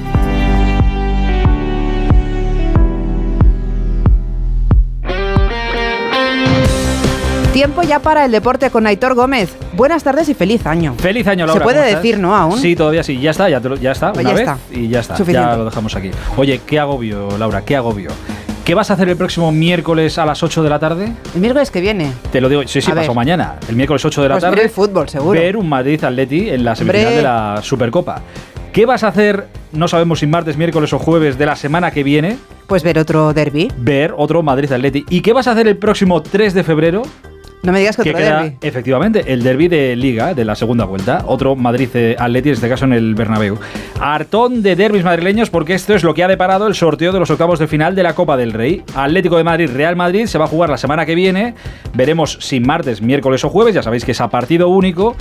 Tiempo ya para el deporte con Aitor Gómez. Buenas tardes y feliz año. Feliz año, Laura. Se puede decir, ¿no? Aún. Sí, todavía sí. Ya está, ya, ya está. Pues una ya vez está. y ya está. Suficiente. Ya lo dejamos aquí. Oye, qué agobio, Laura, qué agobio. ¿Qué vas a hacer el próximo miércoles a las 8 de la tarde? El miércoles que viene. Te lo digo, sí, sí, A pasó ver. mañana. El miércoles 8 de la Pues tarde. ver el fútbol, seguro. Ver un Madrid Atleti en la semifinal Hombre. de la Supercopa. ¿Qué vas a hacer, no sabemos si martes, miércoles o jueves de la semana que viene? Pues ver otro derby. Ver otro Madrid Atleti. ¿Y qué vas a hacer el próximo 3 de febrero? No me digas que que otro queda, derby. efectivamente, el derby de Liga, de la segunda vuelta. Otro Madrid-Atleti, en este caso en el Bernabéu. Hartón de derbis madrileños porque esto es lo que ha deparado el sorteo de los octavos de final de la Copa del Rey. Atlético de Madrid, Real Madrid, se va a jugar la semana que viene. Veremos si martes, miércoles o jueves. Ya sabéis que es a partido único.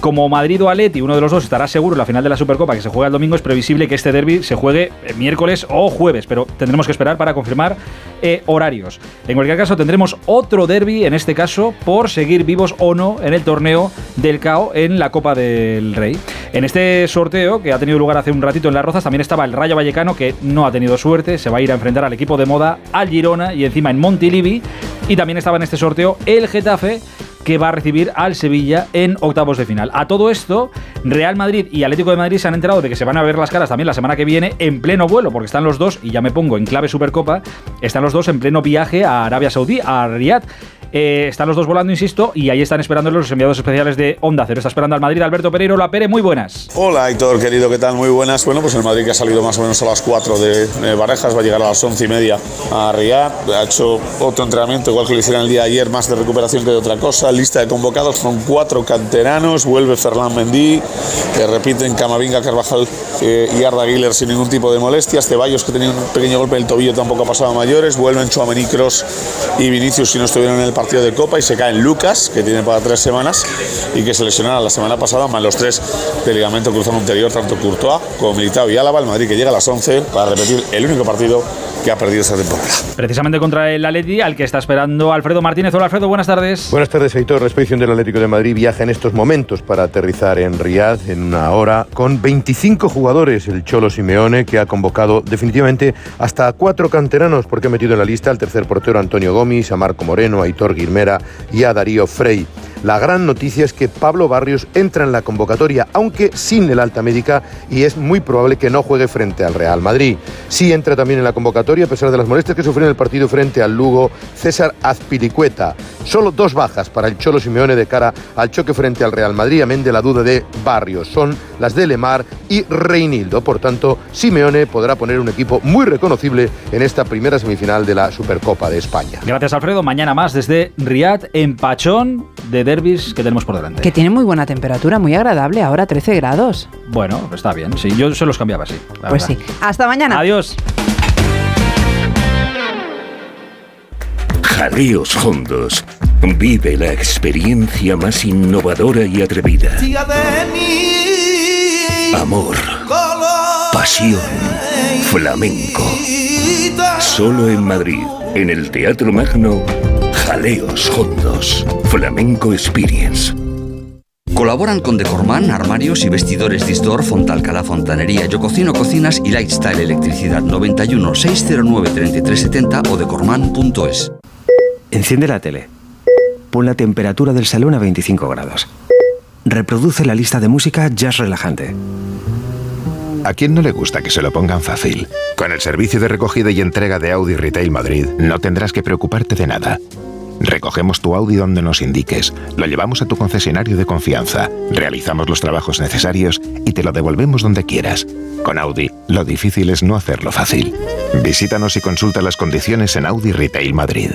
Como Madrid o Atleti, uno de los dos estará seguro en la final de la Supercopa que se juega el domingo, es previsible que este derby se juegue eh, miércoles o jueves, pero tendremos que esperar para confirmar eh, horarios. En cualquier caso, tendremos otro derby, en este caso, por seguir vivos o no en el torneo del CAO en la Copa del Rey. En este sorteo, que ha tenido lugar hace un ratito en Las Rozas, también estaba el Rayo Vallecano, que no ha tenido suerte, se va a ir a enfrentar al equipo de moda, al Girona y encima en Montilivi. Y también estaba en este sorteo el Getafe, que va a recibir al Sevilla en octavos de final. A todo esto, Real Madrid y Atlético de Madrid se han enterado de que se van a ver las caras también la semana que viene en pleno vuelo, porque están los dos, y ya me pongo en clave Supercopa, están los dos en pleno viaje a Arabia Saudí, a Riyadh. Eh, están los dos volando, insisto, y ahí están esperándolos los enviados especiales de Onda Cero. Está esperando al Madrid Alberto Pereiro. Hola, Pere, muy buenas. Hola Héctor, querido, ¿qué tal? Muy buenas. Bueno, pues el Madrid que ha salido más o menos a las 4 de, de Barajas, va a llegar a las 11 y media a Riyadh. Ha hecho otro entrenamiento, igual que lo hicieron el día de ayer, más de recuperación que de otra cosa. Lista de convocados son cuatro canteranos. Vuelve Ferland Mendy, que repiten Camavinga, Carvajal eh, y Arda Güler sin ningún tipo de molestias. Ceballos, que tenía un pequeño golpe en el tobillo, tampoco ha pasado a mayores. Vuelven Chouameni, Kroos y Vinicius si no estuvieron en el partido de Copa. Y se caen Lucas, que tiene para tres semanas y que se lesionaron la semana pasada, más los tres de ligamento cruzado anterior, tanto Courtois como Militao y Álava. El Madrid que llega a las 11 para repetir el único partido que ha perdido esta temporada. Precisamente contra el Atleti, al que está esperando Alfredo Martínez. Hola, Alfredo, buenas tardes. Buenas tardes, Heitor. La expedición del Atlético de Madrid viaja en estos momentos para aterrizar en Riyadh en una hora con 25 jugadores. El Cholo Simeone, que ha convocado definitivamente hasta cuatro canteranos, porque ha metido en la lista al tercer portero Antonio Gomis, a Marco Moreno, a Aitor Guirmera y a Darío Frey. La gran noticia es que Pablo Barrios entra en la convocatoria, aunque sin el alta médica, y es muy probable que no juegue frente al Real Madrid. Sí entra también en la convocatoria, a pesar de las molestias que sufrió en el partido frente al Lugo, César Azpilicueta. Solo dos bajas para el Cholo Simeone de cara al choque frente al Real Madrid, amén de la duda de Barrios. Son las de Lemar y Reinildo. Por tanto, Simeone podrá poner un equipo muy reconocible en esta primera semifinal de la Supercopa de España. Gracias, Alfredo. Mañana más desde Riyadh, en Pachón, de derbis que tenemos por delante. Que tiene muy buena temperatura, muy agradable, ahora 13 grados. Bueno, está bien. Sí, yo se los cambiaba así. Pues verdad. sí. Hasta mañana. Adiós. Jaleos Hondos. Vive la experiencia más innovadora y atrevida. Amor. Pasión. Flamenco. Solo en Madrid, en el Teatro Magno, Jaleos Hondos. Flamenco Experience. Colaboran con Decorman, armarios y vestidores Disdor, Fontalcala Fontanería, Yo Cocino Cocinas y Lifestyle Electricidad 91 609 3370 o decorman.es. Enciende la tele. Pon la temperatura del salón a 25 grados. Reproduce la lista de música jazz relajante. ¿A quién no le gusta que se lo pongan fácil? Con el servicio de recogida y entrega de Audi Retail Madrid no tendrás que preocuparte de nada. Recogemos tu Audi donde nos indiques, lo llevamos a tu concesionario de confianza, realizamos los trabajos necesarios y te lo devolvemos donde quieras. Con Audi, lo difícil es no hacerlo fácil. Visítanos y consulta las condiciones en Audi Retail Madrid.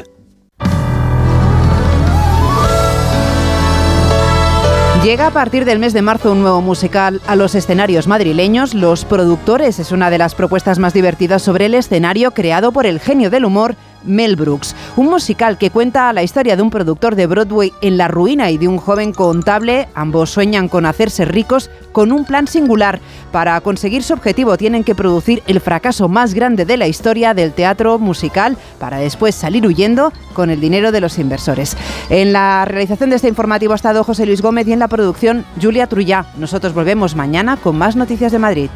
Llega a partir del mes de marzo un nuevo musical a los escenarios madrileños. Los productores es una de las propuestas más divertidas sobre el escenario creado por el genio del humor Mel Brooks, un musical que cuenta la historia de un productor de Broadway en la ruina y de un joven contable. Ambos sueñan con hacerse ricos con un plan singular. Para conseguir su objetivo tienen que producir el fracaso más grande de la historia del teatro musical para después salir huyendo con el dinero de los inversores. En la realización de este informativo ha estado José Luis Gómez y en la producción Julia Trullá. Nosotros volvemos mañana con más noticias de Madrid.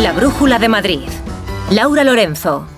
La Brújula de Madrid. Laura Lorenzo.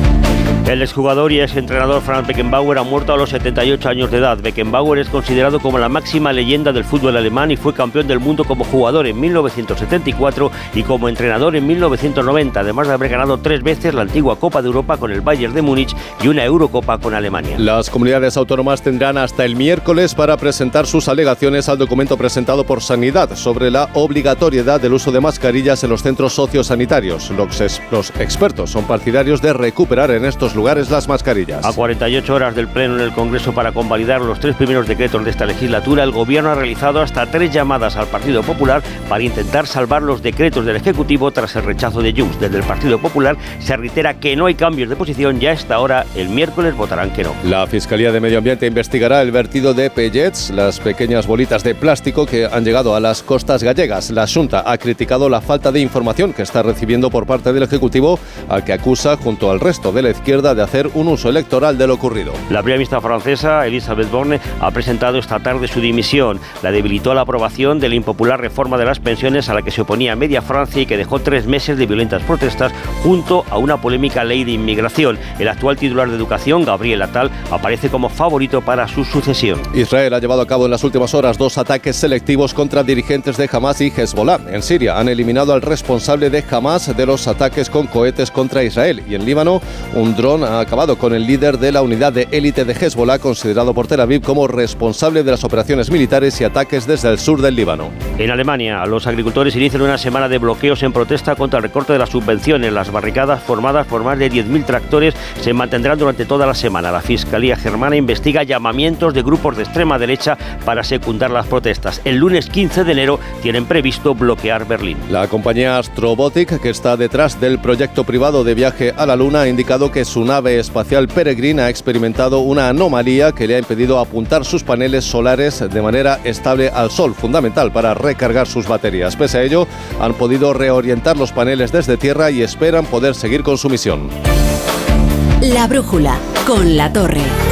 El exjugador y exentrenador Franz Beckenbauer ha muerto a los 78 años de edad. Beckenbauer es considerado como la máxima leyenda del fútbol alemán y fue campeón del mundo como jugador en 1974 y como entrenador en 1990, además de haber ganado tres veces la antigua Copa de Europa con el Bayern de Múnich y una Eurocopa con Alemania. Las comunidades autónomas tendrán hasta el miércoles para presentar sus alegaciones al documento presentado por Sanidad sobre la obligatoriedad del uso de mascarillas en los centros sociosanitarios. Los, los expertos son partidarios de recuperar en estos lugares las mascarillas. A 48 horas del pleno en el Congreso para convalidar los tres primeros decretos de esta legislatura, el Gobierno ha realizado hasta tres llamadas al Partido Popular para intentar salvar los decretos del Ejecutivo tras el rechazo de Junts. Desde el Partido Popular se reitera que no hay cambios de posición ya a esta hora. El miércoles votarán que no. La Fiscalía de Medio Ambiente investigará el vertido de pellets, las pequeñas bolitas de plástico que han llegado a las costas gallegas. La Junta ha criticado la falta de información que está recibiendo por parte del Ejecutivo, al que acusa, junto al resto de la izquierda, de hacer un uso electoral de lo ocurrido. La primera ministra francesa, Elisabeth Borne, ha presentado esta tarde su dimisión. La debilitó la aprobación de la impopular reforma de las pensiones a la que se oponía media Francia y que dejó tres meses de violentas protestas junto a una polémica ley de inmigración. El actual titular de Educación, Gabriel Attal, aparece como favorito para su sucesión. Israel ha llevado a cabo en las últimas horas dos ataques selectivos contra dirigentes de Hamas y Hezbollah. En Siria han eliminado al responsable de Hamas de los ataques con cohetes contra Israel y en Líbano un dron ha acabado con el líder de la unidad de élite de Hezbollah, considerado por Tel Aviv como responsable de las operaciones militares y ataques desde el sur del Líbano. En Alemania, los agricultores inician una semana de bloqueos en protesta contra el recorte de las subvenciones. Las barricadas formadas por más de 10.000 tractores se mantendrán durante toda la semana. La Fiscalía germana investiga llamamientos de grupos de extrema derecha para secundar las protestas. El lunes 15 de enero tienen previsto bloquear Berlín. La compañía Astrobotic, que está detrás del proyecto privado de viaje a la Luna, ha indicado que su nave espacial Peregrine ha experimentado una anomalía que le ha impedido apuntar sus paneles solares de manera estable al Sol, fundamental para recargar sus baterías. Pese a ello, han podido reorientar los paneles desde Tierra y esperan poder seguir con su misión. La brújula con la torre.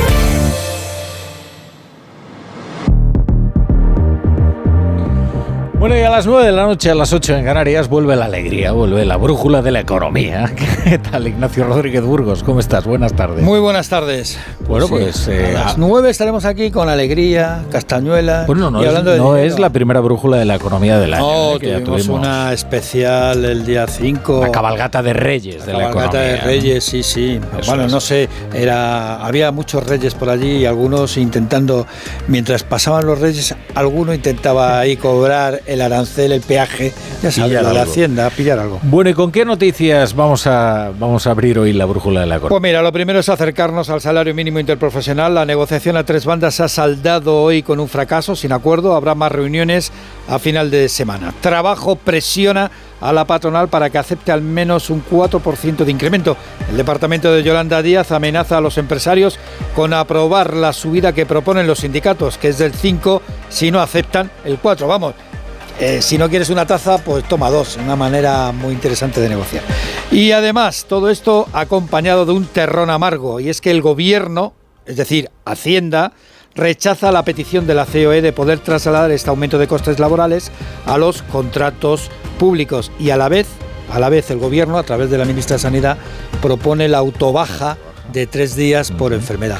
Bueno, y a las 9 de la noche, a las 8 en Canarias, vuelve la alegría, vuelve la brújula de la economía. *laughs* ¿Qué tal, Ignacio Rodríguez Burgos? ¿Cómo estás? Buenas tardes. Muy buenas tardes. Bueno, pues... Eh, a las 9 estaremos aquí con alegría, castañuela. Bueno, no, es, no es, la primera brújula de la economía del año. No, ¿eh? tuvimos, tuvimos, una especial el día 5. La cabalgata de reyes la de la economía. cabalgata de reyes, sí, sí. Eso bueno, es. no sé, era, había muchos reyes por allí y algunos intentando, mientras pasaban los reyes, alguno intentaba ahí cobrar el arancel, el peaje, ya sabes, de la hacienda, pillar algo. Bueno, ¿y con qué noticias vamos a, vamos a abrir hoy la brújula de la economía? Pues mira, lo primero es acercarnos al salario mínimo interprofesional. La negociación a tres bandas ha saldado hoy con un fracaso, sin acuerdo. Habrá más reuniones a final de semana. Trabajo presiona a la patronal para que acepte al menos un 4% de incremento. El departamento de Yolanda Díaz amenaza a los empresarios con aprobar la subida que proponen los sindicatos, que es del 5 si no aceptan el 4. Vamos, eh, si no quieres una taza, pues toma dos, una manera muy interesante de negociar. Y además, todo esto acompañado de un terrón amargo, y es que el gobierno, es decir, Hacienda, rechaza la petición de la COE de poder trasladar este aumento de costes laborales a los contratos públicos y a la vez, a la vez el gobierno a través de la ministra de Sanidad propone la autobaja de tres días por enfermedad.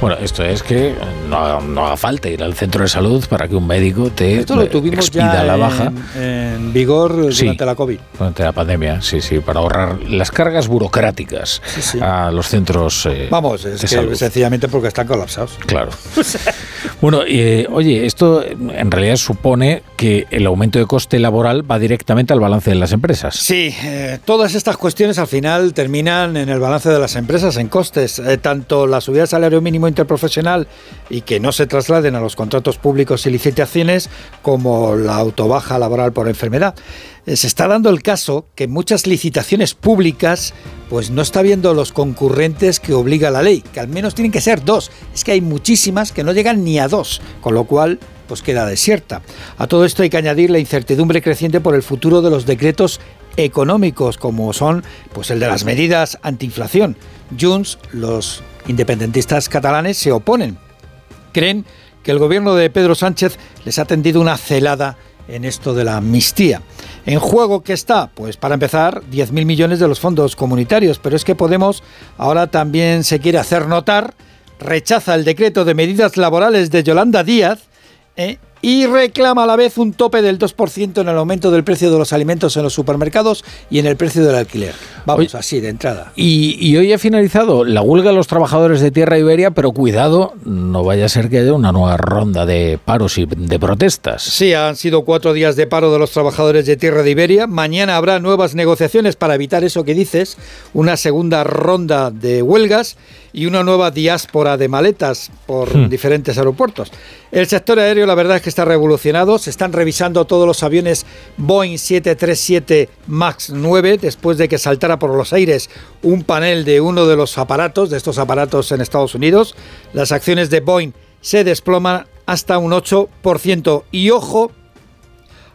Bueno, esto es que no, no, haga falta ir al centro de salud para que un médico te Esto lo tuvimos expida ya la en- baja. En, vigor Sí. durante la COVID. Durante la pandemia, sí, sí, para ahorrar las cargas burocráticas a los centros eh, Vamos, es de que salud. sencillamente porque están colapsados. Claro. *laughs* Bueno, eh, oye, esto en realidad supone que el aumento de coste laboral va directamente al balance de las empresas. Sí, eh, todas estas cuestiones al final terminan en el balance de las empresas, en costes. Eh, tanto la subida del salario mínimo interprofesional y que no se trasladen a los contratos públicos y licitaciones, como la autobaja laboral por enfermedad. Eh, se está dando el caso que muchas licitaciones públicas pues no está viendo los concurrentes que obliga la ley, que al menos tienen que ser dos. Es que hay muchísimas que no llegan ni a dos, con lo cual pues queda desierta. A todo esto hay que añadir la incertidumbre creciente por el futuro de los decretos económicos, como son pues el de las medidas antiinflación. Junts, los independentistas catalanes, se oponen. Creen que el gobierno de Pedro Sánchez les ha tendido una celada en esto de la amnistía. ¿En juego qué está? Pues para empezar, 10.000 millones de los fondos comunitarios, pero es que Podemos ahora también se quiere hacer notar, rechaza el decreto de medidas laborales de Yolanda Díaz ¿eh? Y reclama a la vez un tope del 2% en el aumento del precio de los alimentos en los supermercados y en el precio del alquiler. Vamos, así de entrada. Y, y hoy ha finalizado la huelga de los trabajadores de Tierra Iberia, pero cuidado, no vaya a ser que haya una nueva ronda de paros y de protestas. Sí, han sido cuatro días de paro de los trabajadores de Tierra de Iberia. Mañana habrá nuevas negociaciones para evitar eso que dices, una segunda ronda de huelgas y una nueva diáspora de maletas por Hmm. diferentes aeropuertos. El sector aéreo, la verdad es que está revolucionado. Se están revisando todos los aviones Boeing 737 MAX 9 después de que saltara por los aires un panel de uno de los aparatos, de estos aparatos en Estados Unidos. Las acciones de Boeing se desploman hasta un 8%. Y ojo,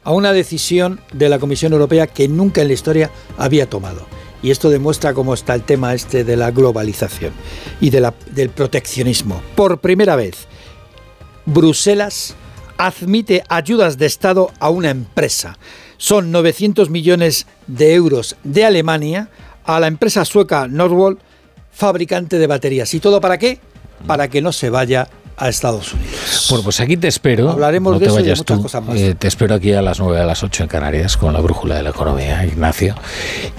a una decisión de la Comisión Europea que nunca en la historia había tomado. Y esto demuestra cómo está el tema este de la globalización y de la- del proteccionismo. Por primera vez, Bruselas admite ayudas de Estado a una empresa. Son 900 millones de euros de Alemania a la empresa sueca Norwall, fabricante de baterías. ¿Y todo para qué? Para que no se vaya a Estados Unidos. Bueno, pues aquí te espero. Hablaremos no de te eso y de vayas muchas tú. cosas más. Eh, te espero aquí a las 9 a las 8 en Canarias con la brújula de la economía, Ignacio.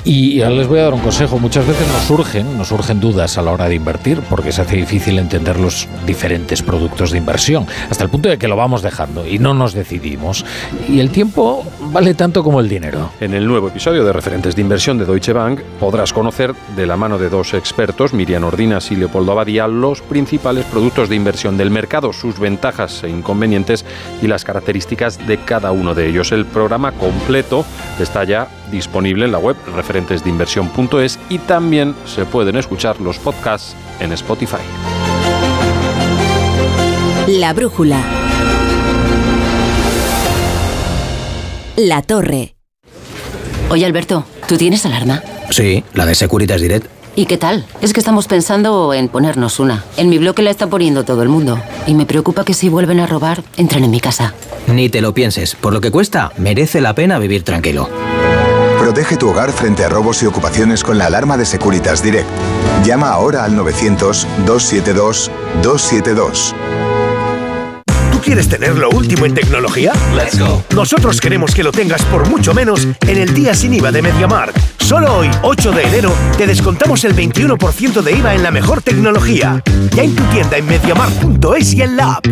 Y ahora les voy a dar un consejo. Muchas veces nos surgen, nos surgen dudas a la hora de invertir porque se hace difícil entender los diferentes productos de inversión, hasta el punto de que lo vamos dejando y no nos decidimos. Y el tiempo vale tanto como el dinero. En el nuevo episodio de Referentes de Inversión de Deutsche Bank podrás conocer, de la mano de dos expertos, Miriam Ordinas y Leopoldo Abadía, los principales productos de inversión del mercado, sus ventajas e inconvenientes y las características de cada uno de ellos. El programa completo está ya disponible en la web referentesdeinversión.es y también se pueden escuchar los podcasts en Spotify. La brújula. La torre. Oye, Alberto, ¿tú tienes alarma? Sí, la de Securitas Direct. ¿Y qué tal? Es que estamos pensando en ponernos una. En mi bloque la está poniendo todo el mundo. Y me preocupa que si vuelven a robar, entren en mi casa. Ni te lo pienses, por lo que cuesta, merece la pena vivir tranquilo. Protege tu hogar frente a robos y ocupaciones con la alarma de Securitas Direct. Llama ahora al 900-272-272. ¿Tú quieres tener lo último en tecnología? Let's go. Nosotros queremos que lo tengas por mucho menos en el día sin IVA de MediaMarkt. Solo hoy, 8 de enero, te descontamos el 21% de IVA en la mejor tecnología. Ya en tu tienda en MediaMarkt.es y en la app.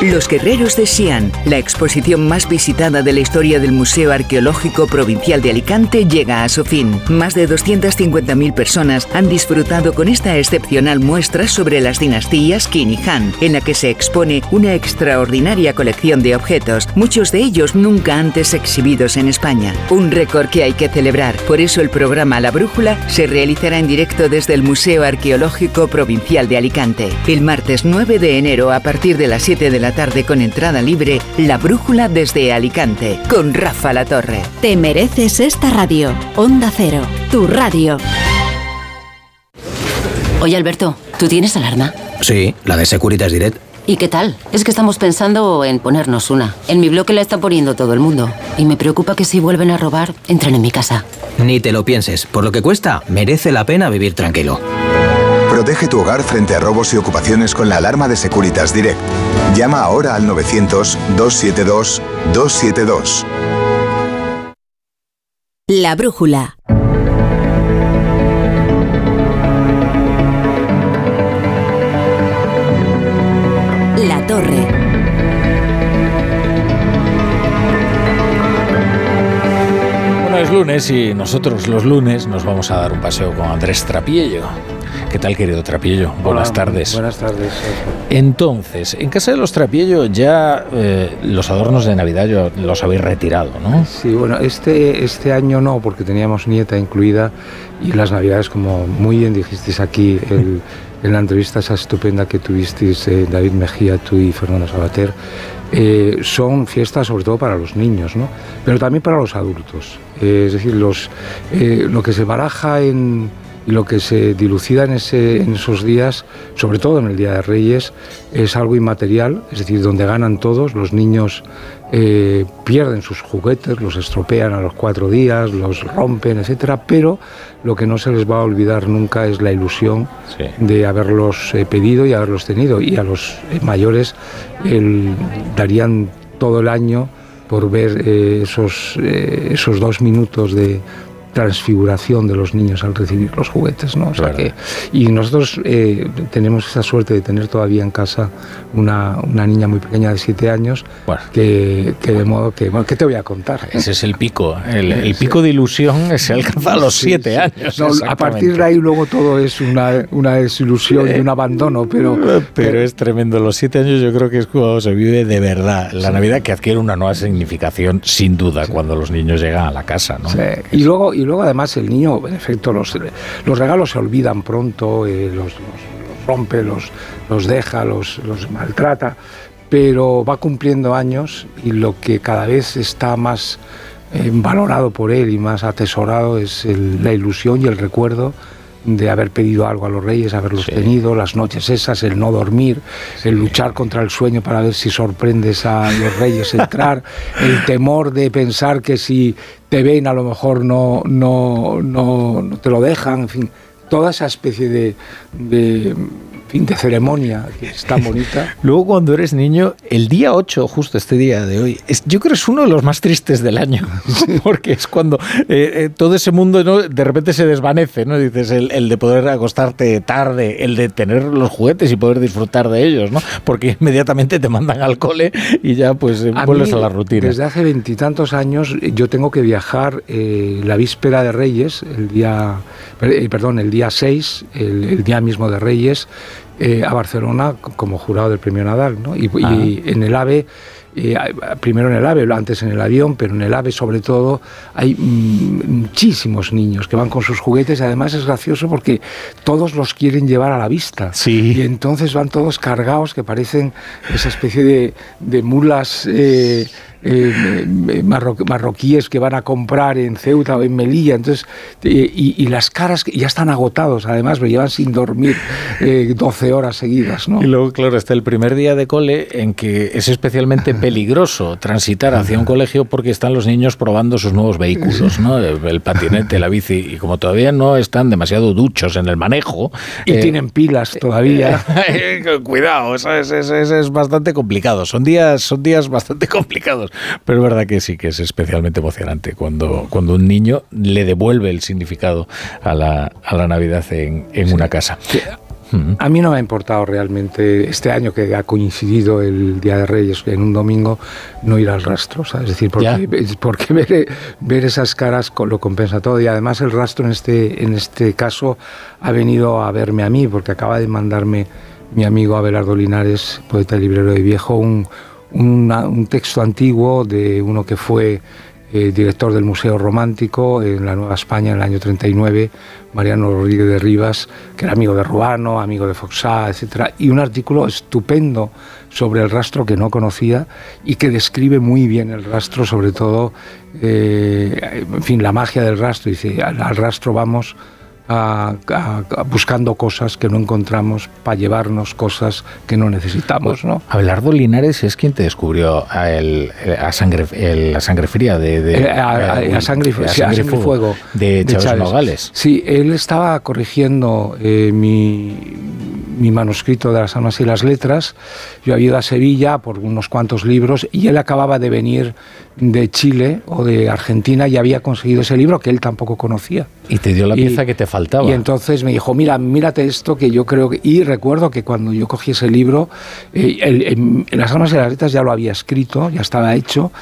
Los Guerreros de Xi'an, la exposición más visitada de la historia del Museo Arqueológico Provincial de Alicante, llega a su fin. Más de 250.000 personas han disfrutado con esta excepcional muestra sobre las dinastías Qin y Han, en la que se expone una extraordinaria colección de objetos, muchos de ellos nunca antes exhibidos en España. Un récord que hay que celebrar. Por eso el programa La Brújula se realizará en directo desde el Museo Arqueológico Provincial de Alicante. El martes 9 de enero a partir de las 7 de la tarde con entrada libre, La Brújula desde Alicante, con Rafa La Torre. Te mereces esta radio. Onda Cero, tu radio. Oye, Alberto, ¿tú tienes alarma? Sí, la de Securitas Direct. ¿Y qué tal? Es que estamos pensando en ponernos una. En mi bloque la está poniendo todo el mundo. Y me preocupa que si vuelven a robar, entren en mi casa. Ni te lo pienses. Por lo que cuesta, merece la pena vivir tranquilo. Protege tu hogar frente a robos y ocupaciones con la alarma de Securitas Direct. Llama ahora al 900-272-272. La brújula. La torre. Bueno, es lunes y nosotros los lunes nos vamos a dar un paseo con Andrés Trapiello. ¿Qué tal, querido Trapiello? Buenas Hola, tardes. Buenas tardes. Entonces, en casa de los Trapiello ya eh, los adornos de Navidad los habéis retirado, ¿no? Sí, bueno, este, este año no, porque teníamos nieta incluida y las Navidades, como muy bien dijisteis aquí el- *laughs* en la entrevista esa estupenda que tuvisteis eh, David Mejía, tú y Fernando Sabater, eh, son fiestas sobre todo para los niños, ¿no? pero también para los adultos. Eh, es decir, los, eh, lo que se baraja en, y lo que se dilucida en, ese, en esos días, sobre todo en el Día de Reyes, es algo inmaterial, es decir, donde ganan todos, los niños eh, pierden sus juguetes, los estropean a los cuatro días, los rompen, etcétera, pero lo que no se les va a olvidar nunca es la ilusión de haberlos eh, pedido y haberlos tenido. Y a los eh, mayores el- darían todo el año por ver esos, esos dos minutos de transfiguración de los niños al recibir los juguetes, ¿no? O sea que, y nosotros eh, tenemos esa suerte de tener todavía en casa una, una niña muy pequeña de siete años, que, que de modo que, bueno, ¿qué te voy a contar? Ese es el pico. El, el pico de ilusión se alcanza a los Sí, siete sí. años. No, a partir de ahí luego todo es una, una desilusión y un abandono, pero... Pero es tremendo. Los siete años yo creo que es cuando se vive de verdad la Sí. Navidad que adquiere una nueva significación, sin duda, cuando los niños llegan a la casa. ¿no? Sí, Y luego, y luego además el niño, en efecto, los, los regalos se olvidan pronto, eh, los, rompe, los, los deja, los, los maltrata, pero va cumpliendo años y lo que cada vez está más eh, valorado por él y más atesorado es la ilusión y el recuerdo de haber pedido algo a los reyes, haberlos tenido, las noches esas, el no dormir, el luchar contra el sueño para ver si sorprendes a los reyes *laughs* entrar, el temor de pensar que si te ven a lo mejor no, no, no, no te lo dejan, en fin, toda esa especie de, fin, de ceremonia que es tan bonita. *laughs* Luego cuando eres niño, el día 8, justo este día de hoy, es, yo creo que es uno de los más tristes del año, *laughs* *laughs* porque es cuando eh, eh, todo ese mundo ¿no? de repente se desvanece, ¿no? Dices, el, el de poder acostarte tarde, el de tener los juguetes y poder disfrutar de ellos, ¿no? Porque inmediatamente te mandan al cole y ya pues eh, A vuelves mí, a la rutina. Desde hace veintitantos años yo tengo que viajar eh, la víspera de Reyes, el día, perdón, el día 6, el, el día mismo de Reyes, eh, a Barcelona como jurado del premio Nadal. ¿no? Y, y Ah. en el AVE, eh, primero en el AVE, antes en el avión, pero en el AVE sobre todo hay mm, muchísimos niños que van con sus juguetes. Además es gracioso porque todos los quieren llevar a la vista. Y entonces van todos cargados que parecen esa especie de, de mulas. eh, eh, marro- marroquíes que van a comprar en Ceuta o en Melilla, entonces, eh, y, y las caras que ya están agotados, además, lo llevan sin dormir eh, 12 horas seguidas, ¿no? Y luego, claro, está el primer día de cole en que es especialmente *laughs* peligroso transitar hacia un colegio porque están los niños probando sus nuevos vehículos, ¿no? El, el patinete, la bici, y como todavía no están demasiado duchos en el manejo. Y eh, tienen pilas todavía. *laughs* Cuidado, eso es, eso es- es bastante complicado. Son días, son días bastante *laughs* complicados. Pero es verdad que sí, que es especialmente emocionante cuando, cuando un niño le devuelve el significado a la, a la Navidad en, en una casa. A mí no me ha importado realmente este año que ha coincidido el Día de Reyes en un domingo no ir al rastro, ¿sabes? Es decir, porque, *laughs* porque ver, ver esas caras lo compensa todo y además el rastro en este, en este caso ha venido a verme a mí porque acaba de mandarme mi amigo Abelardo Linares, poeta y librero de viejo, un, un texto antiguo de uno que fue eh, director del Museo Romántico en la Nueva España en el año 39, Mariano Rodríguez de Rivas, que era amigo de Ruano, amigo de Foxá, etc. Y un artículo estupendo sobre el rastro que no conocía y que describe muy bien el rastro, sobre todo, eh, en fin, la magia del rastro. Dice, al rastro vamos a- a- a- buscando cosas que no encontramos para llevarnos cosas que no necesitamos, ¿no? Abelardo Linares es quien te descubrió a, el- a sangre, el- la sangre fría de, de- Eh, a, sangre, sí, sangre y fuego de Chávez Chávez. Nogales. Sí, él estaba corrigiendo eh, mi, mi manuscrito de las almas y las letras. Yo había ido a Sevilla por unos cuantos libros y él acababa de venir de Chile o de Argentina y había conseguido ese libro que él tampoco conocía. Y te dio la Y- pieza que te faltaba. Y entonces me dijo, mira, mírate esto que yo creo que... Y recuerdo que cuando yo cogí ese libro, eh, el- en, en Las Almas y las Letras ya lo había escrito, ya estaba hecho,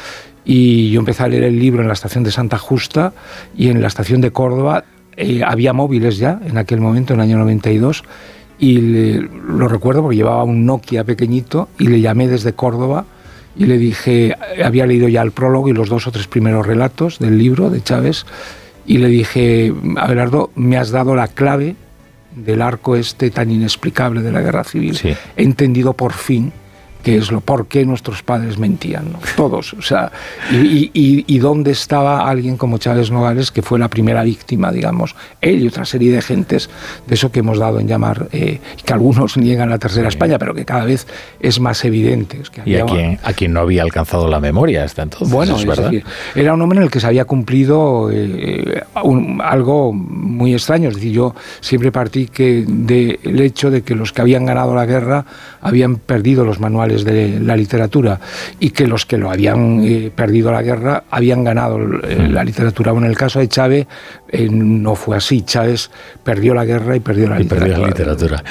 y yo empecé a leer el libro en la estación de Santa Justa y en la estación de Córdoba eh, había móviles ya en aquel momento, en el año 92, y le- lo recuerdo porque llevaba un Nokia pequeñito y le llamé desde Córdoba y le dije, había leído ya el prólogo y los dos o tres primeros relatos del libro de Chávez, y le dije, Abelardo, me has dado la clave del arco este tan inexplicable de la guerra civil. He entendido por fin qué es lo por qué nuestros padres mentían, ¿no? todos. O sea, y, y- y- dónde estaba alguien como Chávez Nogales, que fue la primera víctima, digamos, él y otra serie de gentes de eso que hemos dado en llamar, eh, que algunos niegan la tercera España, pero que cada vez es más evidente. Es que Y a había- quien, a quien no había alcanzado la memoria hasta entonces. bueno, es verdad. decir, era un hombre en el que se había cumplido eh, un- algo muy extraño. Es decir, yo siempre partí que del hecho de que los que habían ganado la guerra habían perdido los manuales de la literatura y que los que lo habían eh, perdido la guerra habían ganado eh, la literatura. Bueno, en el caso de Chávez eh, no fue así. Chávez perdió la guerra y perdió la Y perdió literatura. la literatura.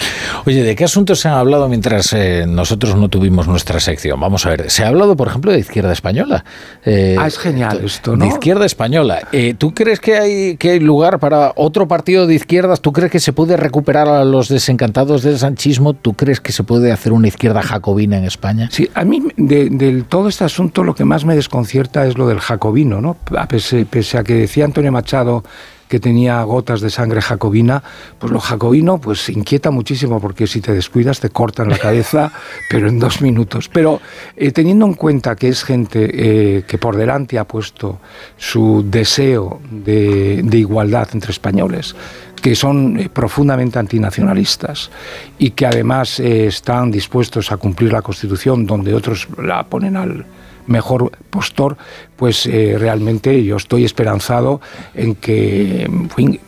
Oye, ¿de qué asuntos se han hablado mientras eh, nosotros no tuvimos nuestra sección? Vamos a ver, se ha hablado, por ejemplo, de izquierda española. Eh, Ah, es genial esto, ¿no? De izquierda española. Eh, ¿Tú crees que hay, que hay lugar para otro partido de izquierdas? ¿Tú crees que se puede recuperar a los desencantados del sanchismo? ¿Tú crees que se puede hacer una izquierda jacobina en España? Sí, a mí de, todo este asunto lo que más me desconcierta es lo del jacobino, ¿no? Pese, pese a que decía Antonio Machado que tenía gotas de sangre jacobina, pues lo jacobino pues inquieta muchísimo porque si te descuidas te cortan la cabeza, *laughs* pero en dos minutos. Pero eh, teniendo en cuenta que es gente eh, que por delante ha puesto su deseo de, de igualdad entre españoles, que son eh, profundamente antinacionalistas y que además eh, están dispuestos a cumplir la Constitución donde otros la ponen al mejor postor, pues eh, realmente yo estoy esperanzado en que, fin,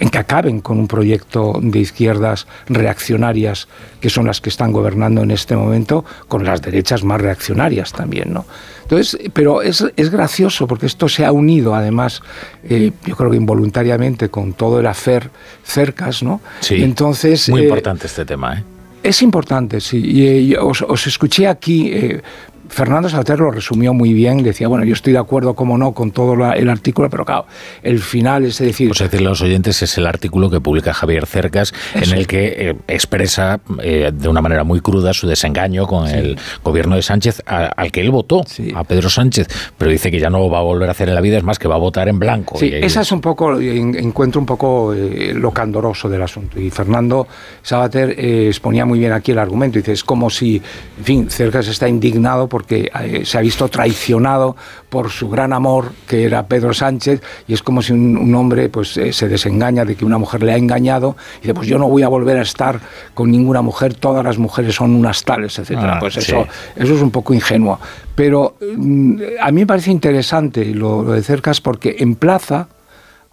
en que acaben con un proyecto de izquierdas reaccionarias que son las que están gobernando en este momento, con las derechas más reaccionarias también, ¿no? Entonces, pero es, es gracioso porque esto se ha unido además, eh, yo creo que involuntariamente con todo el afer cercas, ¿no? Sí. Entonces Muy eh, importante este tema, ¿eh? es importante, sí. Y, os escuché aquí, eh, Fernando Salter lo resumió muy bien, decía, bueno, yo estoy de acuerdo, como no, con todo la- el artículo, pero claro, el final es decir... Pues decirle a los oyentes, es el artículo que publica Javier Cercas, en el que eh, expresa eh, de una manera muy cruda su desengaño con el gobierno de Sánchez, a- al que él votó, a Pedro Sánchez, pero dice que ya no lo va a volver a hacer en la vida, es más, que va a votar en blanco. Sí, Y- esa es un poco, en- encuentro un poco eh, lo candoroso del asunto. Y Fernando Sabater eh, exponía muy bien aquí el argumento. Dice, es como si, en fin, Cercas está indignado porque eh, se ha visto traicionado por su gran amor, que era Pedro Sánchez, y es como si un, un hombre pues, eh, se desengaña de que una mujer le ha engañado, y dice, pues yo no voy a volver a estar con ninguna mujer, todas las mujeres son unas tales, etcétera. Ah, pues sí. eso, eso es un poco ingenuo. Pero mm, a mí me parece interesante lo, lo de Cercas porque emplaza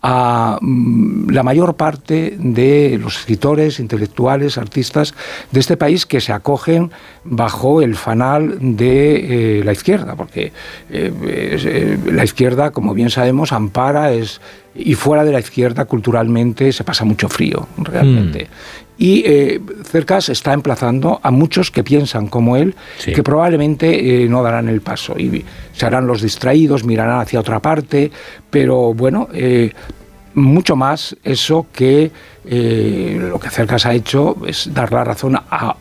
a mm, la mayor parte de los escritores, intelectuales, artistas de este país que se acogen bajo el fanal de eh, la izquierda, porque eh, eh, la izquierda, como bien sabemos, ampara es y fuera de la izquierda culturalmente se pasa mucho frío, realmente. Y eh, Cercas está emplazando a muchos que piensan como él, que probablemente eh, no darán el paso. Y se harán los distraídos, mirarán hacia otra parte, pero bueno, eh, mucho más eso que lo que Cercas ha hecho es dar la razón a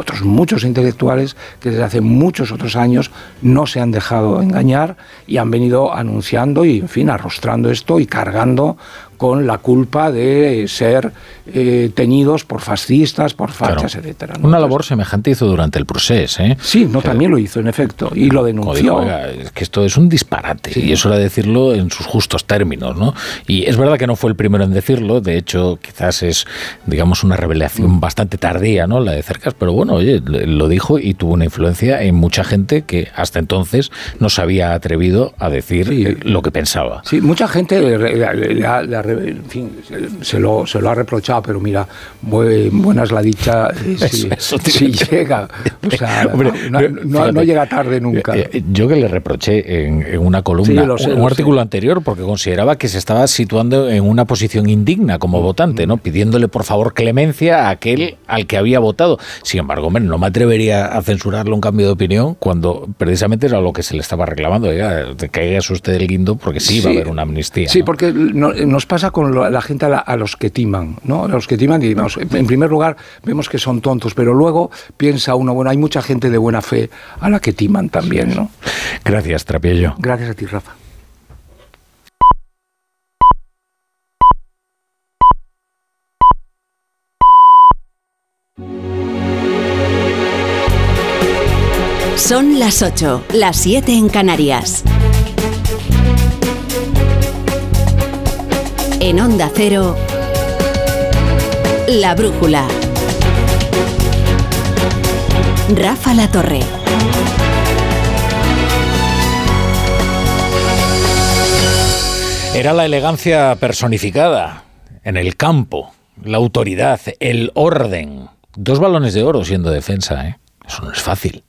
otros muchos intelectuales que desde hace muchos otros años no se han dejado engañar y han venido anunciando y, en fin, arrostrando esto y cargando con la culpa de ser eh, teñidos por fascistas, por fachas, Claro. etcétera. ¿no? Una labor semejante hizo durante el procés, ¿eh? Sí, no, también lo hizo, en efecto, y lo denunció. Digo, oiga, es que esto es un disparate y eso era decirlo en sus justos términos, ¿no? Y es verdad que no fue el primero en decirlo, de hecho quizás es, digamos, una revelación Mm. bastante tardía, ¿no? La de Cercas, pero bueno, oye, lo dijo y tuvo una influencia en mucha gente que hasta entonces no se había atrevido a decir eh, lo que pensaba. Sí, mucha gente ha re- en fin, se, lo, se lo ha reprochado, pero mira, muy buena es la dicha eh, si, Eso- eso llega. O sea, *laughs* Hombre, no, no- llega tarde nunca. eh, eh, Yo que le reproché en, en una Sí, columna, sé, un lo artículo anterior, porque consideraba que se estaba situando en una posición indigna como votante, ¿no? Pidiéndole por favor clemencia a aquel al que había votado. Sin embargo, hombre, no me atrevería a censurarle un cambio de opinión cuando precisamente era lo que se le estaba reclamando. Oiga, caigas usted del guindo porque sí, va a Sí. haber una amnistía. Sí, ¿no? porque no- nos pasa con lo- la gente a, la- a los que timan, ¿no? A los que timan, digamos, en primer lugar, vemos que son tontos, pero luego piensa uno, bueno, hay mucha gente de buena fe a la que timan también, ¿no? Gracias, Trapiello. Gracias a ti, Rafa. Son las 8, las 7 en Canarias. En Onda Cero, La Brújula. Rafa La Torre. Era la elegancia personificada en el campo, la autoridad, el orden. Dos balones de oro siendo defensa, ¿eh? Eso no es fácil.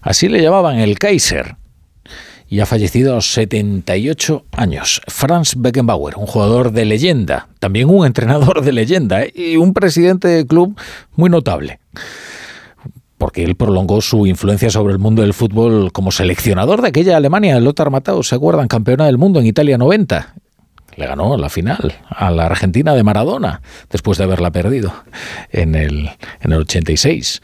Así le llamaban el Kaiser. Y ha fallecido a los 78 años. Franz Beckenbauer, un jugador de leyenda, también un entrenador de leyenda ¿eh? y un presidente de club muy notable porque él prolongó su influencia sobre el mundo del fútbol como seleccionador de aquella Alemania, Lothar Matthaus, ¿se acuerdan? Campeona del mundo en Italia 90. Le ganó la final a la Argentina de Maradona, después de haberla perdido en el, en el 86.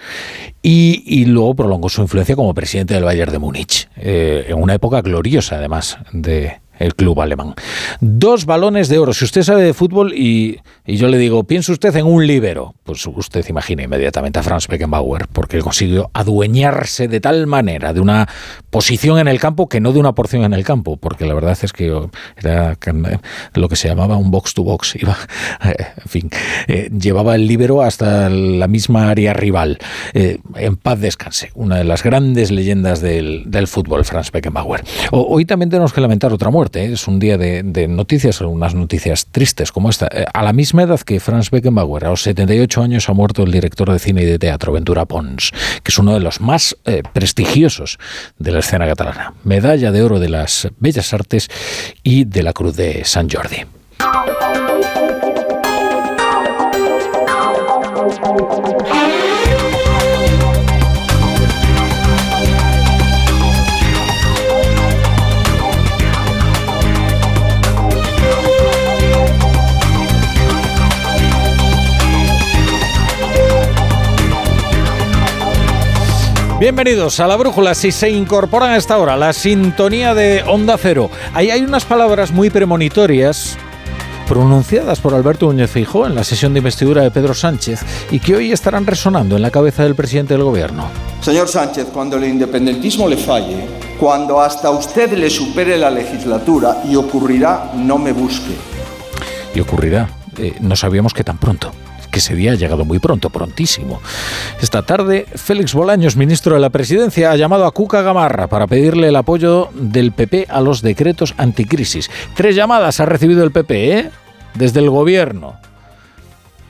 Y, y luego prolongó su influencia como presidente del Bayern de Múnich, eh, en una época gloriosa además de el club alemán. Dos balones de oro. Si usted sabe de fútbol y, yo le digo, piense usted en un líbero, pues usted imagina inmediatamente a Franz Beckenbauer, porque él consiguió adueñarse de tal manera de una posición en el campo que no de una porción en el campo, porque la verdad es que era lo que se llamaba un box to box. *laughs* En fin, eh, llevaba el líbero hasta la misma área rival. Eh, en paz descanse, una de las grandes leyendas del, fútbol, Franz Beckenbauer. Hoy también tenemos que lamentar otra muerte. ¿Eh? Es un día de, noticias, algunas noticias tristes como esta. Eh, a la misma edad que Franz Beckenbauer, a los 78 años, ha muerto el director de cine y de teatro, Ventura Pons, que es uno de los más eh, prestigiosos de la escena catalana. Medalla de oro de las Bellas Artes y de la Cruz de San Jordi. Bienvenidos a la Brújula. Si se incorporan a esta hora la sintonía de Onda Cero, ahí hay unas palabras muy premonitorias pronunciadas por Alberto Núñez Feijóo en la sesión de investidura de Pedro Sánchez y que hoy estarán resonando en la cabeza del presidente del gobierno. Señor Sánchez, cuando el independentismo le falle, cuando hasta usted le supere la legislatura y ocurrirá, no me busque. Y ocurrirá. Eh, no sabíamos que tan pronto que ese día ha llegado muy pronto, prontísimo. Esta tarde, Félix Bolaños, ministro de la Presidencia, ha llamado a Cuca Gamarra para pedirle el apoyo del PP a los decretos anticrisis. Tres llamadas ha recibido el PP, ¿eh? Desde el gobierno.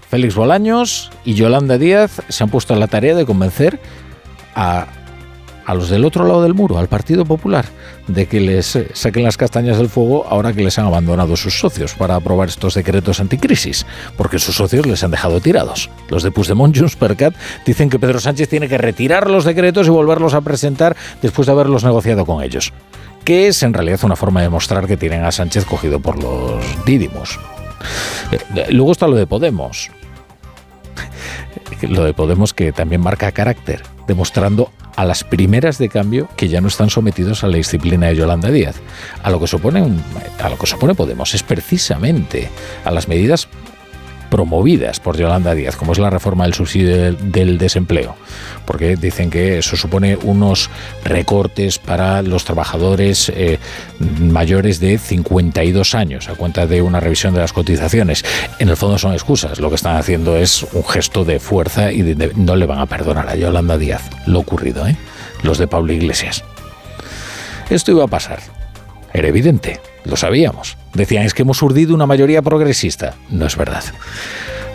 Félix Bolaños y Yolanda Díaz se han puesto a la tarea de convencer a, a los del otro lado del muro, al Partido Popular, de que les saquen las castañas del fuego ahora que les han abandonado sus socios para aprobar estos decretos anticrisis, porque sus socios les han dejado tirados. Los de Puigdemont *laughs* Junts per Cat dicen que Pedro Sánchez tiene que retirar los decretos y volverlos a presentar después de haberlos negociado con ellos, que es en realidad una forma de mostrar que tienen a Sánchez cogido por los dídimos. Luego está lo de Podemos. *laughs* Lo de Podemos que también marca carácter, demostrando a las primeras de cambio que ya no están sometidos a la disciplina de Yolanda Díaz. A lo que supone, a lo que supone Podemos es precisamente a las medidas promovidas por Yolanda Díaz, como es la reforma del subsidio del, desempleo, porque dicen que eso supone unos recortes para los trabajadores eh, mayores de 52 años, a cuenta de una revisión de las cotizaciones. En el fondo son excusas, lo que están haciendo es un gesto de fuerza y no le van a perdonar a Yolanda Díaz lo ocurrido, ¿eh? los de Pablo Iglesias. Esto iba a pasar, era evidente, lo sabíamos. Decían, es que hemos urdido una mayoría progresista. No es verdad.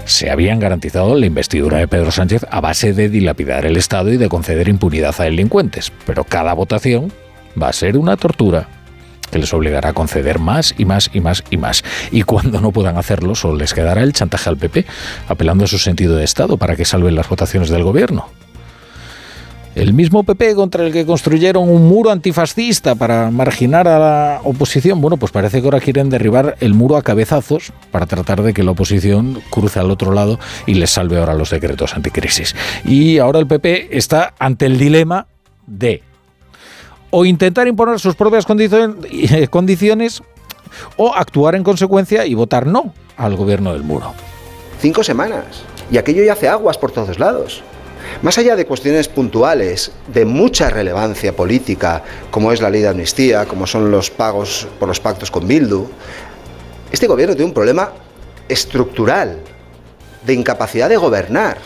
Se habían garantizado la investidura de Pedro Sánchez a base de dilapidar el Estado y de conceder impunidad a delincuentes. Pero cada votación va a ser una tortura que les obligará a conceder más y más y más y más. Y cuando no puedan hacerlo, solo les quedará el chantaje al PP, apelando a su sentido de Estado para que salven las votaciones del gobierno. El mismo PP contra el que construyeron un muro antifascista para marginar a la oposición, bueno, pues parece que ahora quieren derribar el muro a cabezazos para tratar de que la oposición cruce al otro lado y les salve ahora los decretos anticrisis. Y ahora el PP está ante el dilema de o intentar imponer sus propias condiciones o actuar en consecuencia y votar no al gobierno del muro. Cinco semanas. Y aquello ya hace aguas por todos lados. Más allá de cuestiones puntuales de mucha relevancia política, como es la ley de amnistía, como son los pagos por los pactos con Bildu, este gobierno tiene un problema estructural de incapacidad de gobernar,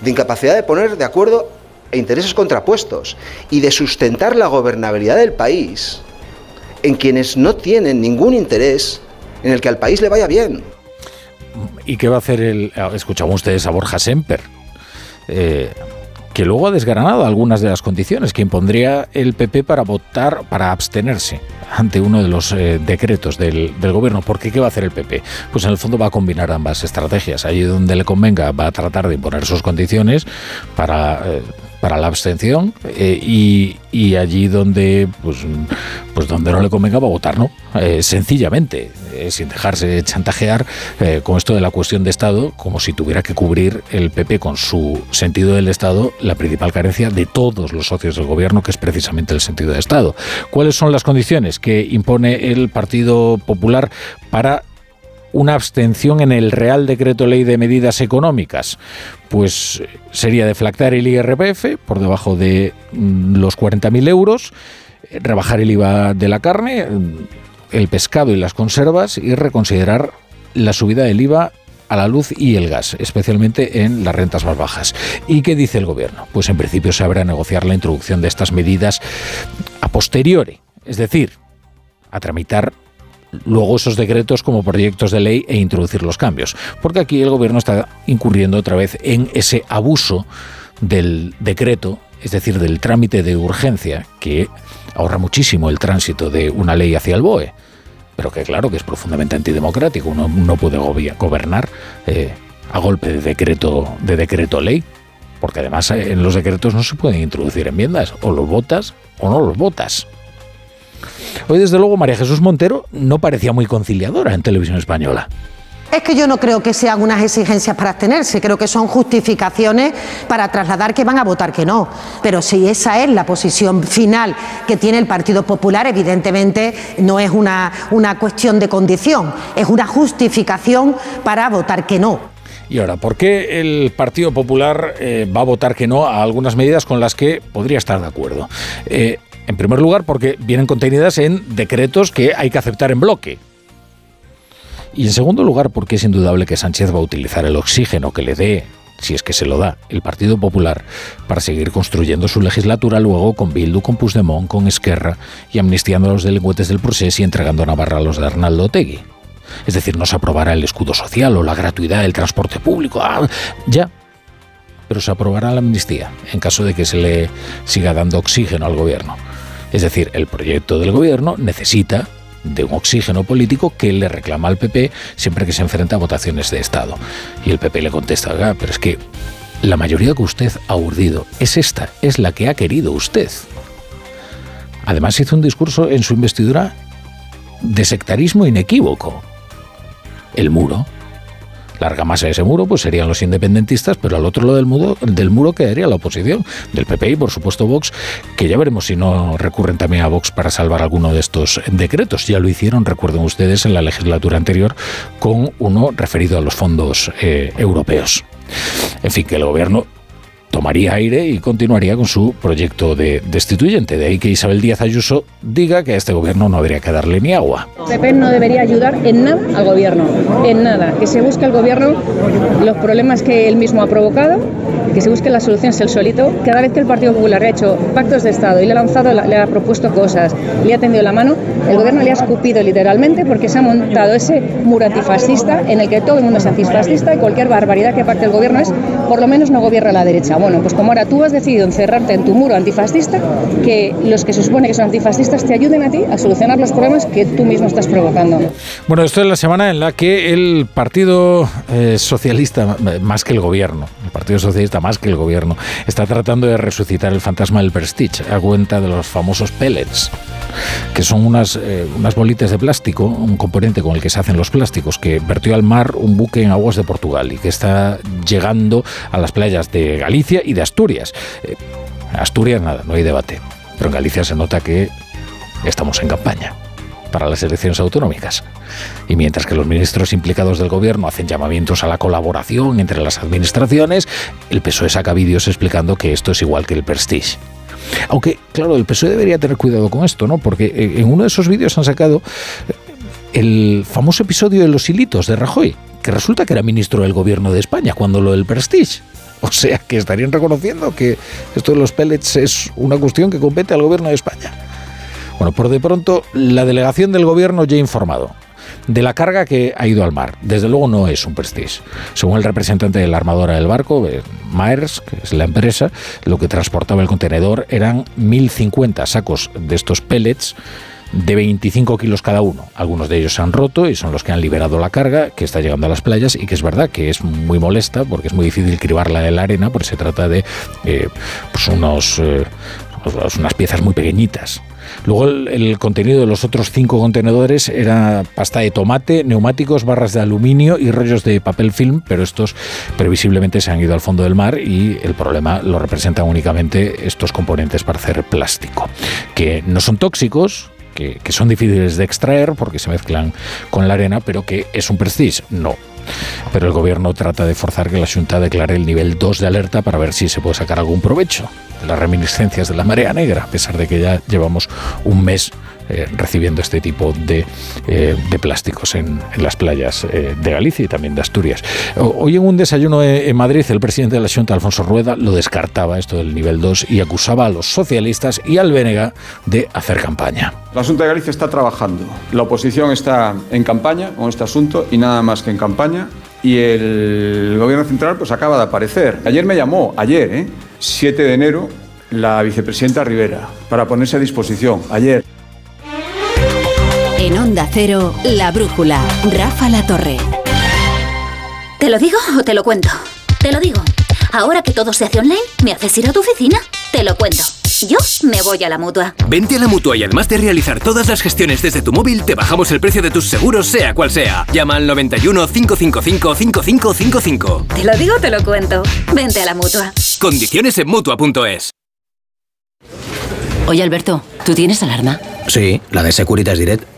de incapacidad de poner de acuerdo intereses contrapuestos y de sustentar la gobernabilidad del país en quienes no tienen ningún interés en el que al país le vaya bien. ¿Y qué va a hacer el... Escuchamos ustedes a Borja Semper, eh, que luego ha desgranado algunas de las condiciones que impondría el PP para votar, para abstenerse ante uno de los eh, decretos del, gobierno. ¿Por qué? ¿Qué va a hacer el PP? Pues en el fondo va a combinar ambas estrategias. Allí donde le convenga va a tratar de imponer sus condiciones para... Eh, para la abstención y, allí donde pues, pues donde no le convenga va a votar no sencillamente eh, sin dejarse chantajear eh, con esto de la cuestión de Estado, como si tuviera que cubrir el PP con su sentido del Estado la principal carencia de todos los socios del gobierno, que es precisamente el sentido de Estado. ¿Cuáles son las condiciones que impone el Partido Popular para una abstención en el Real Decreto Ley de Medidas Económicas? Pues sería deflactar el IRPF por debajo de mm, los 40.000 euros, rebajar el IVA de la carne, el pescado y las conservas y reconsiderar la subida del IVA a la luz y el gas, especialmente en las rentas más bajas. ¿Y qué dice el gobierno? Pues en principio se habrá negociar la introducción de estas medidas a posteriori, es decir, a tramitar luego esos decretos como proyectos de ley e introducir los cambios. Porque aquí el gobierno está incurriendo otra vez en ese abuso del decreto, es decir, del trámite de urgencia que ahorra muchísimo el tránsito de una ley hacia el BOE, pero que claro que es profundamente antidemocrático. Uno no puede gobernar eh, a golpe de decreto, de decreto ley, porque además eh, en los decretos no se pueden introducir enmiendas, o los votas o no los votas. Hoy desde luego María Jesús Montero no parecía muy conciliadora en televisión española. Es que yo no creo que sean unas exigencias para abstenerse, creo que son justificaciones para trasladar que van a votar que no. Pero si esa es la posición final que tiene el Partido Popular, evidentemente no es una, una cuestión de condición, es una justificación para votar que no. Y ahora, ¿por qué el Partido Popular eh, va a votar que no a algunas medidas con las que podría estar de acuerdo? Eh, en primer lugar, porque vienen contenidas en decretos que hay que aceptar en bloque. Y en segundo lugar, porque es indudable que Sánchez va a utilizar el oxígeno que le dé, si es que se lo da, el Partido Popular para seguir construyendo su legislatura luego con Bildu, con Puigdemont, con Esquerra y amnistiando a los delincuentes del proceso y entregando a Navarra a los de Arnaldo Otegui. Es decir, no se aprobará el escudo social o la gratuidad del transporte público, ah, ya, pero se aprobará la amnistía en caso de que se le siga dando oxígeno al gobierno. Es decir, el proyecto del gobierno necesita de un oxígeno político que le reclama al PP siempre que se enfrenta a votaciones de Estado. Y el PP le contesta, pero es que la mayoría que usted ha urdido es esta, es la que ha querido usted. Además hizo un discurso en su investidura de sectarismo inequívoco. El muro, La argamasa de ese muro pues serían los independentistas, pero al otro lado del muro, del muro quedaría la oposición, del PP y por supuesto Vox, que ya veremos si no recurren también a Vox para salvar alguno de estos decretos. Ya lo hicieron, recuerden ustedes, en la legislatura anterior con uno referido a los fondos eh, europeos. En fin, que el gobierno tomaría aire y continuaría con su proyecto de destituyente. De ahí que Isabel Díaz Ayuso diga que a este gobierno no habría que darle ni agua. PP no debería ayudar en nada al gobierno, en nada. Que se busque el gobierno los problemas que él mismo ha provocado, que se busque las soluciones él solito. Cada vez que el Partido Popular ha hecho pactos de Estado y le ha lanzado, le ha propuesto cosas, le ha tendido la mano, el gobierno le ha escupido literalmente porque se ha montado ese muro antifascista en el que todo el mundo es antifascista y cualquier barbaridad que parte el gobierno es, por lo menos no gobierna la derecha. Bueno, pues como ahora tú has decidido encerrarte en tu muro antifascista, que los que se supone que son antifascistas te ayuden a ti a solucionar los problemas que tú mismo estás provocando. Bueno, esto es la semana en la que el Partido eh, Socialista, más que el gobierno, el Partido Socialista más que el gobierno, está tratando de resucitar el fantasma del Prestige a cuenta de los famosos pellets que son unas, eh, unas bolitas de plástico, un componente con el que se hacen los plásticos, que vertió al mar un buque en aguas de Portugal y que está llegando a las playas de Galicia y de Asturias. Eh, Asturias nada, no hay debate, pero en Galicia se nota que estamos en campaña para las elecciones autonómicas. Y mientras que los ministros implicados del gobierno hacen llamamientos a la colaboración entre las administraciones, el PSOE saca vídeos explicando que esto es igual que el Prestige. Aunque, claro, el PSOE debería tener cuidado con esto, ¿no? Porque eh, en uno de esos vídeos han sacado eh, el famoso episodio de los hilitos de Rajoy, que resulta que era ministro del gobierno de España cuando lo del Prestige. *laughs* O sea que estarían reconociendo que esto de los pellets es una cuestión que compete al gobierno de España. Bueno, por de pronto, la delegación del gobierno ya ha informado de la carga que ha ido al mar. Desde luego no es un prestige. Según el representante de la armadora del barco, Maersk, que es la empresa, lo que transportaba el contenedor eran 1.050 sacos de estos pellets de 25 kilos cada uno. Algunos de ellos se han roto y son los que han liberado la carga que está llegando a las playas y que es verdad que es muy molesta porque es muy difícil cribarla en la arena porque se trata de eh, pues unos, eh, unas piezas muy pequeñitas. Luego el, contenido de los otros cinco contenedores era pasta de tomate, neumáticos, barras de aluminio y rollos de papel film, pero estos previsiblemente se han ido al fondo del mar y el problema lo representan únicamente estos componentes para hacer plástico, que no son tóxicos, que, que, son difíciles de extraer porque se mezclan con la arena, pero que es un prestige. No, pero el gobierno trata de forzar que la Junta declare el nivel 2 de alerta para ver si se puede sacar algún provecho de las reminiscencias de la marea negra, a pesar de que ya llevamos un mes eh, recibiendo este tipo de, eh, plásticos en, las playas eh, de Galicia y también de Asturias. Hoy en un desayuno en Madrid, el presidente de la Junta, Alfonso Rueda, lo descartaba esto del nivel 2 y acusaba a los socialistas y al Bénega de hacer campaña. La Junta de Galicia está trabajando. La oposición está en campaña con este asunto y nada más que en campaña. Y el gobierno central pues acaba de aparecer. Ayer me llamó, ayer, 7 de enero, la vicepresidenta Rivera para ponerse a disposición. Ayer. En Onda Cero, La Brújula, Rafa La Torre. ¿Te lo digo o te lo cuento? Te lo digo. Ahora que todo se hace online, ¿me haces ir a tu oficina? Te lo cuento. Yo me voy a la mutua. Vente a la mutua y además de realizar todas las gestiones desde tu móvil, te bajamos el precio de tus seguros, sea cual sea. Llama al 91 555 5555. Te lo digo, te lo cuento. Vente a la mutua. Condiciones en mutua.es. Oye, Alberto, ¿tú tienes alarma? Sí, la de Securitas Direct.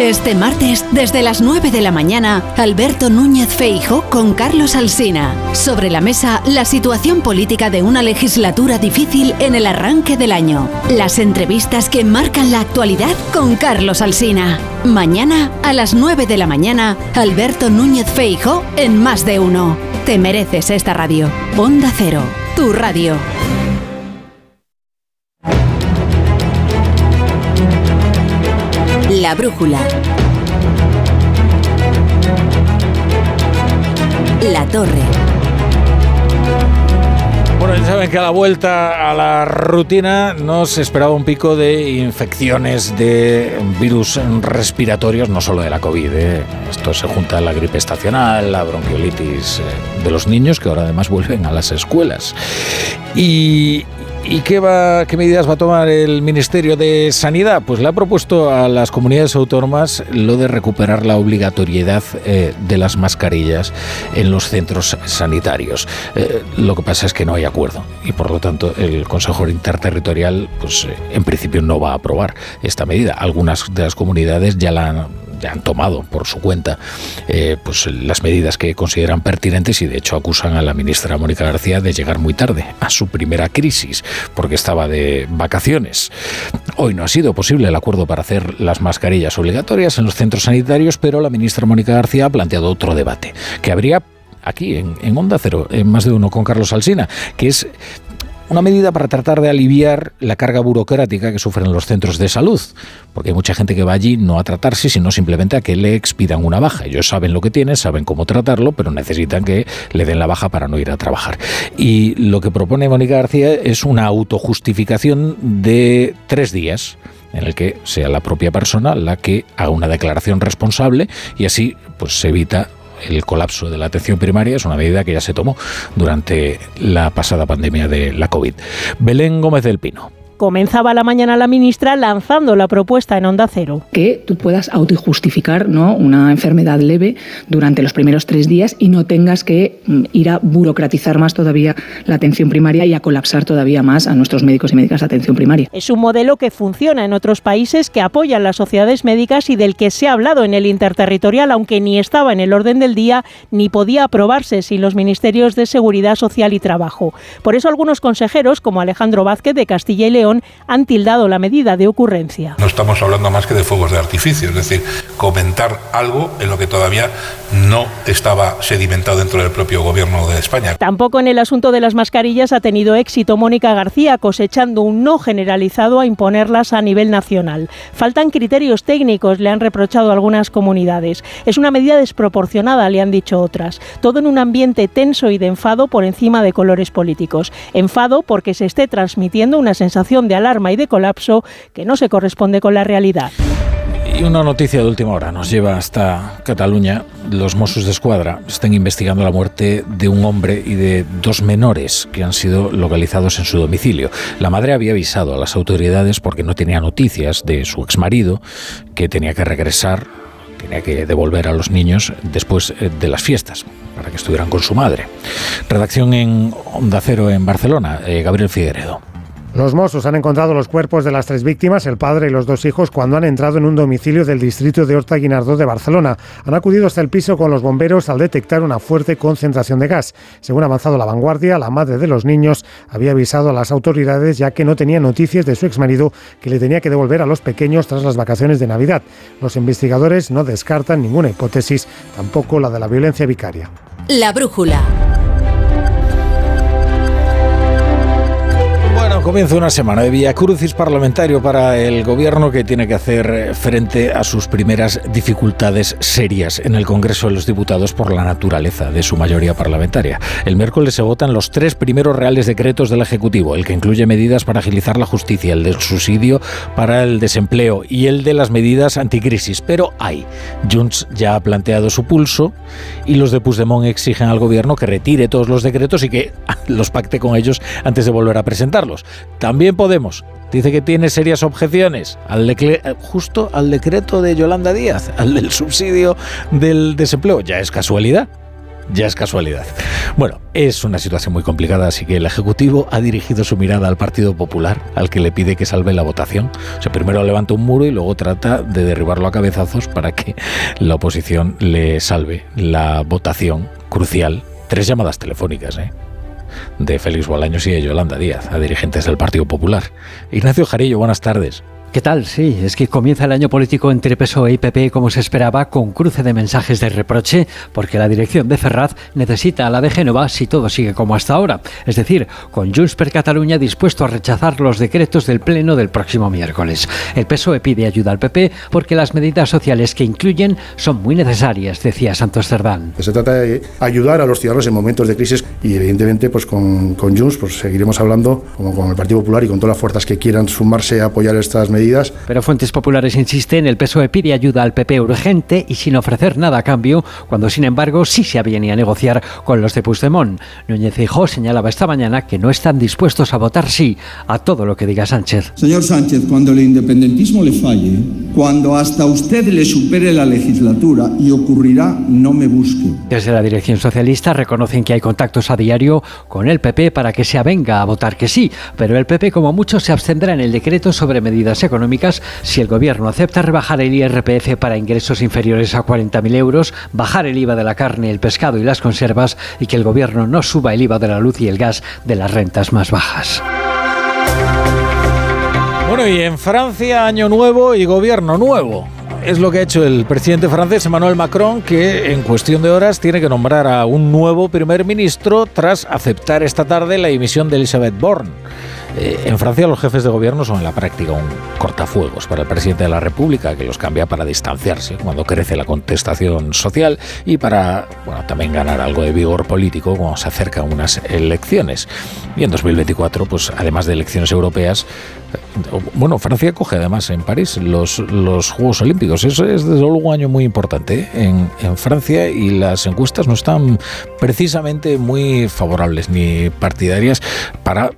Este martes, desde las 9 de la mañana, Alberto Núñez Feijo con Carlos Alsina. Sobre la mesa, la situación política de una legislatura difícil en el arranque del año. Las entrevistas que marcan la actualidad con Carlos Alsina. Mañana, a las 9 de la mañana, Alberto Núñez Feijo en Más de Uno. Te mereces esta radio. Onda Cero, tu radio. La brújula. La torre. Bueno, ya saben que a la vuelta a la rutina nos esperaba un pico de infecciones de virus respiratorios, no solo de la COVID. ¿eh? Esto se junta a la gripe estacional, la bronquiolitis eh, de los niños, que ahora además vuelven a las escuelas. Y, ¿Y qué, va, qué medidas va a tomar el Ministerio de Sanidad? Pues le ha propuesto a las comunidades autónomas lo de recuperar la obligatoriedad eh, de las mascarillas en los centros sanitarios. Eh, lo que pasa es que no hay acuerdo y por lo tanto el Consejo Interterritorial pues eh, en principio no va a aprobar esta medida. Algunas de las comunidades ya la han han tomado por su cuenta eh, pues las medidas que consideran pertinentes y de hecho acusan a la ministra Mónica García de llegar muy tarde a su primera crisis porque estaba de vacaciones. Hoy no ha sido posible el acuerdo para hacer las mascarillas obligatorias en los centros sanitarios, pero la ministra Mónica García ha planteado otro debate que habría aquí en, en, Onda Cero, en más de uno con Carlos Alsina, que es una medida para tratar de aliviar la carga burocrática que sufren los centros de salud, porque hay mucha gente que va allí no a tratarse, sino simplemente a que le expidan una baja. Ellos saben lo que tienen, saben cómo tratarlo, pero necesitan que le den la baja para no ir a trabajar. Y lo que propone Mónica García es una autojustificación de tres días en el que sea la propia persona la que haga una declaración responsable y así pues se evita el colapso de la atención primaria es una medida que ya se tomó durante la pasada pandemia de la COVID. Belén Gómez del Pino. Comenzaba la mañana la ministra lanzando la propuesta en Onda Cero. Que tú puedas autojustificar ¿no? una enfermedad leve durante los primeros tres días y no tengas que mm, ir a burocratizar más todavía la atención primaria y a colapsar todavía más a nuestros médicos y médicas de atención primaria. Es un modelo que funciona en otros países que apoyan las sociedades médicas y del que se ha hablado en el interterritorial, aunque ni estaba en el orden del día ni podía aprobarse sin los ministerios de Seguridad Social y Trabajo. Por eso algunos consejeros, como Alejandro Vázquez de Castilla y León, han tildado la medida de ocurrencia. No estamos hablando más que de fuegos de artificio, es decir, comentar algo en lo que todavía no estaba sedimentado dentro del propio gobierno de España. Tampoco en el asunto de las mascarillas ha tenido éxito Mónica García, cosechando un no generalizado a imponerlas a nivel nacional. Faltan criterios técnicos, le han reprochado algunas comunidades. Es una medida desproporcionada, le han dicho otras. Todo en un ambiente tenso y de enfado por encima de colores políticos. Enfado porque se esté transmitiendo una sensación de alarma y de colapso que no se corresponde con la realidad. Y una noticia de última hora nos lleva hasta Cataluña. Los Mossos de Escuadra están investigando la muerte de un hombre y de dos menores que han sido localizados en su domicilio. La madre había avisado a las autoridades porque no tenía noticias de su exmarido, que tenía que regresar, tenía que devolver a los niños después eh, de las fiestas para que estuvieran con su madre. Redacción en Onda Cero en Barcelona, eh, Gabriel Figueredo. Los Mossos han encontrado los cuerpos de las tres víctimas, el padre y los dos hijos, cuando han entrado en un domicilio del distrito de Horta Guinardó de Barcelona. Han acudido hasta el piso con los bomberos al detectar una fuerte concentración de gas. Según ha avanzado la vanguardia, la madre de los niños había avisado a las autoridades ya que no tenía noticias de su exmarido que le tenía que devolver a los pequeños tras las vacaciones de Navidad. Los investigadores no descartan ninguna hipótesis, tampoco la de la violencia vicaria. La brújula. Comienza una semana de Vía Crucis parlamentario para el gobierno que tiene que hacer frente a sus primeras dificultades serias en el Congreso de los Diputados por la naturaleza de su mayoría parlamentaria. El miércoles se votan los tres primeros reales decretos del Ejecutivo, el que incluye medidas para agilizar la justicia, el del subsidio para el desempleo y el de las medidas anticrisis. Pero hay. Junts ya ha planteado su pulso y los de Puigdemont exigen al gobierno que retire todos los decretos y que *laughs* los pacte con ellos antes de volver a presentarlos. También Podemos dice que tiene serias objeciones al justo al decreto de Yolanda Díaz, *laughs* al del subsidio del desempleo. Ya es casualidad ya es casualidad. Bueno, es una situación muy complicada, así que el Ejecutivo ha dirigido su mirada al Partido Popular, al que le pide que salve la votación. O sea, primero levanta un muro y luego trata de derribarlo a cabezazos para que la oposición le salve la votación crucial. Tres llamadas telefónicas, ¿eh? De Félix Bolaños y de Yolanda Díaz, a dirigentes del Partido Popular. Ignacio Jarillo, buenas tardes. ¿Qué tal? Sí, es que comienza el año político entre PSOE y PP como se esperaba, con cruce de mensajes de reproche, porque la dirección de Ferraz necesita a la de Génova si todo sigue como hasta ahora. Es decir, con Junts per Cataluña dispuesto a rechazar los decretos del Pleno del próximo miércoles. El PSOE pide ayuda al PP porque las medidas sociales que incluyen son muy necesarias, decía Santos Cerdán. Se trata de ayudar a los ciudadanos en momentos de crisis y evidentemente pues con, con Junts pues seguiremos hablando como con el Partido Popular y con todas las fuerzas que quieran sumarse a apoyar estas medidas pero Fuentes Populares insisten, el PSOE pide ayuda al PP urgente y sin ofrecer nada a cambio, cuando sin embargo sí se aviene a negociar con los de Puigdemont. Núñez Feijóo señalaba esta mañana que no están dispuestos a votar sí a todo lo que diga Sánchez. Señor Sánchez, cuando el independentismo le falle, cuando hasta usted le supere la legislatura y ocurrirá, no me busque. Desde la dirección socialista reconocen que hay contactos a diario con el PP para que se avenga a votar que sí, pero el PP como mucho se abstendrá en el decreto sobre medidas económicas si el Gobierno acepta rebajar el IRPF para ingresos inferiores a 40.000 euros, bajar el IVA de la carne, el pescado y las conservas y que el Gobierno no suba el IVA de la luz y el gas de las rentas más bajas. Bueno, y en Francia, año nuevo y gobierno nuevo. Es lo que ha hecho el presidente francés Emmanuel Macron, que en cuestión de horas tiene que nombrar a un nuevo primer ministro tras aceptar esta tarde la dimisión de Elisabeth Borne. Eh, en Francia los jefes de gobierno son en la práctica un cortafuegos para el presidente de la República, que los cambia para distanciarse cuando crece la contestación social y para bueno, también ganar algo de vigor político cuando se acercan unas elecciones. Y en 2024, pues además de elecciones europeas, bueno, Francia coge además en París los, los Juegos Olímpicos. Eso es desde luego un año muy importante ¿eh? en, en, Francia y las encuestas no están precisamente muy favorables ni partidarias para,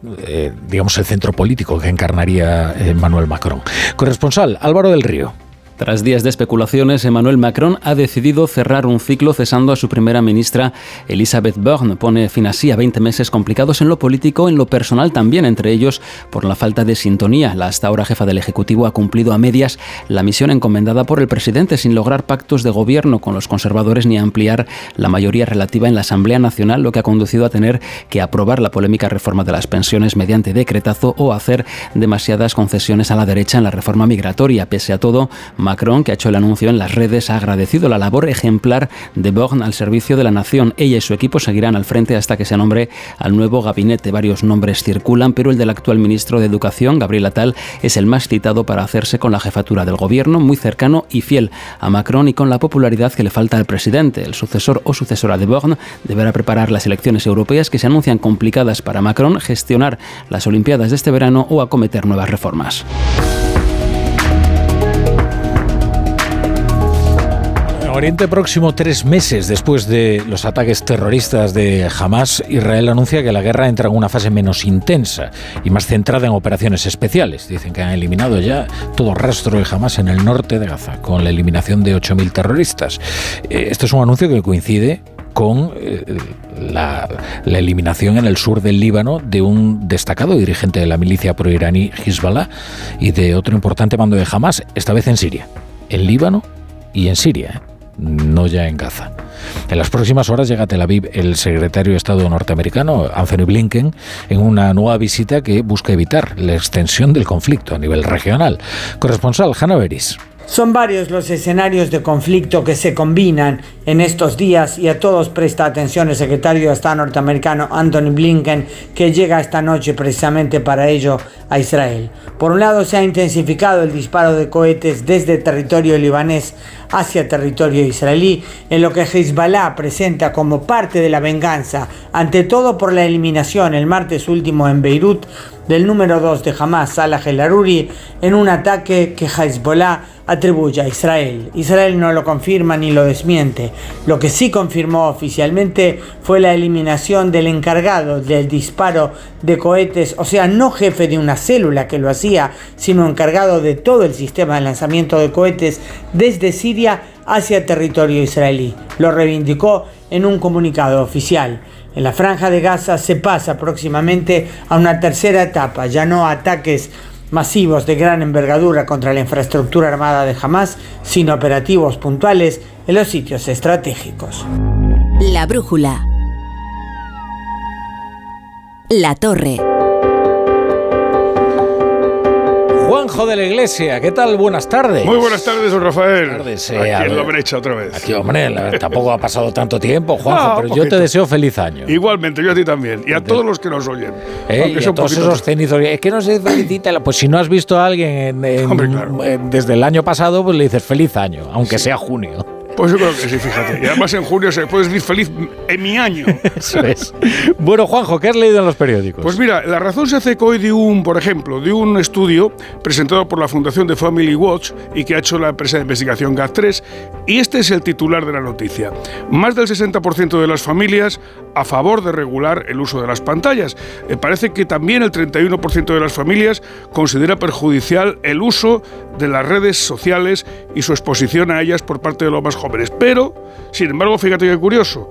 digamos, el centro político que encarnaría Emmanuel Macron. Corresponsal Álvaro del Río. Tras días de especulaciones, Emmanuel Macron ha decidido cerrar un ciclo cesando a su primera ministra, Elisabeth Borne. Pone fin así a 20 meses complicados en lo político, en lo personal también, entre ellos por la falta de sintonía. La hasta ahora jefa del Ejecutivo ha cumplido a medias la misión encomendada por el presidente sin lograr pactos de gobierno con los conservadores ni ampliar la mayoría relativa en la Asamblea Nacional, lo que ha conducido a tener que aprobar la polémica reforma de las pensiones mediante decretazo o hacer demasiadas concesiones a la derecha en la reforma migratoria. Pese a todo, Macron, que ha hecho el anuncio en las redes, ha agradecido la labor ejemplar de Borne al servicio de la nación. Ella y su equipo seguirán al frente hasta que se nombre al nuevo gabinete. Varios nombres circulan, pero el del actual ministro de Educación, Gabriel Attal, es el más citado para hacerse con la jefatura del gobierno, muy cercano y fiel a Macron y con la popularidad que le falta al presidente. El sucesor o sucesora de Borne deberá preparar las elecciones europeas que se anuncian complicadas para Macron, gestionar las Olimpiadas de este verano o acometer nuevas reformas. Oriente Próximo, tres meses después de los ataques terroristas de Hamas, Israel anuncia que la guerra entra en una fase menos intensa y más centrada en operaciones especiales. Dicen que han eliminado ya todo rastro de Hamas en el norte de Gaza, con la eliminación de 8.000 terroristas. Eh, esto es un anuncio que coincide con eh, la, la, eliminación en el sur del Líbano de un destacado dirigente de la milicia pro-iraní Hezbollah y de otro importante mando de Hamas, esta vez en Siria, en Líbano y en Siria no ya en Gaza. En las próximas horas llega a Tel Aviv el secretario de Estado norteamericano, Anthony Blinken, en una nueva visita que busca evitar la extensión del conflicto a nivel regional. Corresponsal Hanna Beris. Son varios los escenarios de conflicto que se combinan en estos días y a todos presta atención el secretario de Estado norteamericano Anthony Blinken que llega esta noche precisamente para ello a Israel. Por un lado se ha intensificado el disparo de cohetes desde territorio libanés hacia territorio israelí, en lo que Hezbollah presenta como parte de la venganza, ante todo por la eliminación el martes último en Beirut del número 2 de Hamas, Salah el Aruri, en un ataque que Hezbollah atribuye a Israel. Israel no lo confirma ni lo desmiente. Lo que sí confirmó oficialmente fue la eliminación del encargado del disparo de cohetes, o sea, no jefe de una célula que lo hacía, sino encargado de todo el sistema de lanzamiento de cohetes desde Siria hacia territorio israelí. Lo reivindicó en un comunicado oficial. En la franja de Gaza se pasa próximamente a una tercera etapa, ya no ataques masivos de gran envergadura contra la infraestructura armada de Hamas, sino operativos puntuales en los sitios estratégicos. La brújula. La torre. Juanjo de la Iglesia, ¿qué tal? Buenas tardes. Muy buenas tardes, don Rafael. Tardes, Aquí eh, a en la brecha otra vez. Aquí, hombre, tampoco ha pasado tanto tiempo, *laughs* Juanjo, Ah, pero yo te deseo feliz año. Igualmente, yo a ti también. Y a todos los que nos oyen. ¿eh? Y a todos esos cenizos. Es que no se felicita. Pues si no has visto a alguien en- en- en- desde el año pasado, pues le dices feliz año, aunque sea junio. Pues yo creo que sí, fíjate. Y además en junio se puedes decir feliz en mi año. Eso es. Bueno, Juanjo, ¿qué has leído en los periódicos? Pues mira, la razón se hace hoy de un, por ejemplo, de un estudio presentado por la Fundación de Family Watch y que ha hecho la empresa de investigación GAT3. Y este es el titular de la noticia. Más del 60% de las familias a favor de regular el uso de las pantallas. Eh, parece que también el 31% de las familias considera perjudicial el uso de las redes sociales y su exposición a ellas por parte de los más jóvenes. Pero, sin embargo, fíjate qué curioso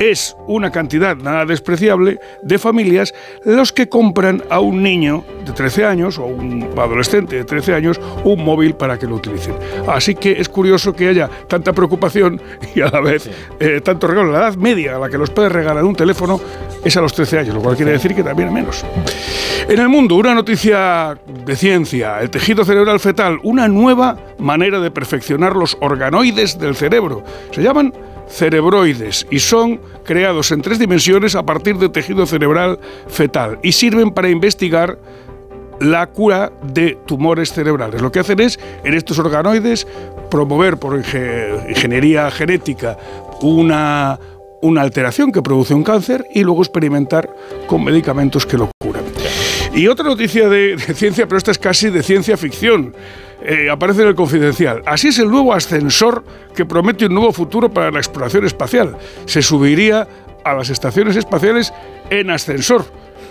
es una cantidad nada despreciable de familias los que compran a un niño de 13 años o un adolescente de 13 años un móvil para que lo utilicen. Así que es curioso que haya tanta preocupación y a la vez eh, tanto regalo. La edad media a la que los padres regalan un teléfono es a los 13 años, lo cual quiere decir que también menos. En el mundo, una noticia de ciencia, el tejido cerebral fetal, una nueva manera de perfeccionar los organoides del cerebro. Se llaman cerebroides y son creados en tres dimensiones a partir de tejido cerebral fetal y sirven para investigar la cura de tumores cerebrales. Lo que hacen es, en estos organoides, promover por inge- ingeniería genética una, una alteración que produce un cáncer y luego experimentar con medicamentos que lo curan. Y otra noticia de, de ciencia, pero esta es casi de ciencia ficción. Eh, aparece en el confidencial. Así es el nuevo ascensor que promete un nuevo futuro para la exploración espacial. Se subiría a las estaciones espaciales en ascensor.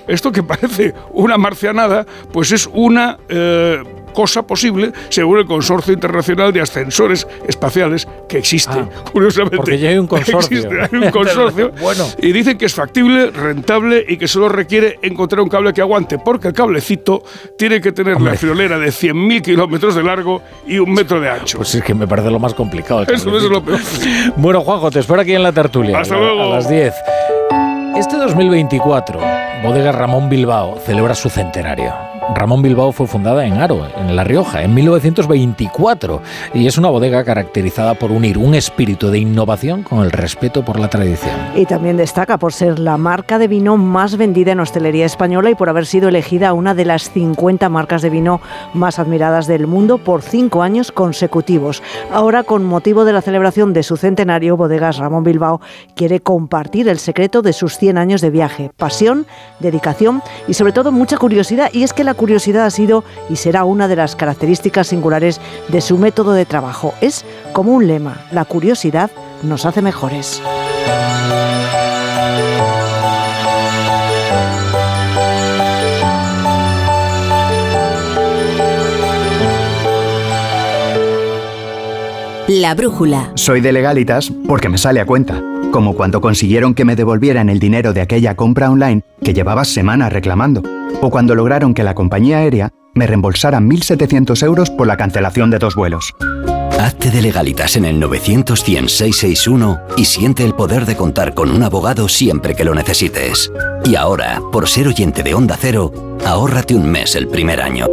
Esto que *laughs* parece una marcianada, pues es una eh, cosa posible según el Consorcio Internacional de Ascensores Espaciales que existe. Curiosamente. Ah, porque ya hay un consorcio. *laughs* Existe, hay un *laughs* consorcio. Bueno. Y dicen que es factible, rentable y que solo requiere encontrar un cable que aguante, porque el cablecito tiene que tener la friolera de 100.000 kilómetros de largo y un metro de ancho. Pues es que me parece lo más complicado. Eso es lo peor. Bueno, Juanjo, te espero aquí en la tertulia. Hasta a, luego. A las 10. Este 2024, Bodega Ramón Bilbao celebra su centenario. Ramón Bilbao fue fundada en Aro, en La Rioja, en 1924, y es una bodega caracterizada por unir un espíritu de innovación con el respeto por la tradición. Y también destaca por ser la marca de vino más vendida en hostelería española y por haber sido elegida una de las 50 marcas de vino más admiradas del mundo por cinco años consecutivos. Ahora, con motivo de la celebración de su centenario, Bodegas Ramón Bilbao quiere compartir el secreto de sus 100 años de viaje, pasión, dedicación y sobre todo mucha curiosidad. Y es que la curiosidad ha sido y será una de las características singulares de su método de trabajo. Es como un lema, la curiosidad nos hace mejores. La brújula. Soy de legalitas porque me sale a cuenta, como cuando consiguieron que me devolvieran el dinero de aquella compra online que llevaba semanas reclamando, o cuando lograron que la compañía aérea me reembolsara 1.700 euros por la cancelación de dos vuelos. Hazte de legalitas en el 900 661 y siente el poder de contar con un abogado siempre que lo necesites. Y ahora, por ser oyente de Onda Cero, ahórrate un mes el primer año.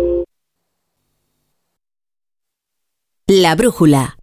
La brújula.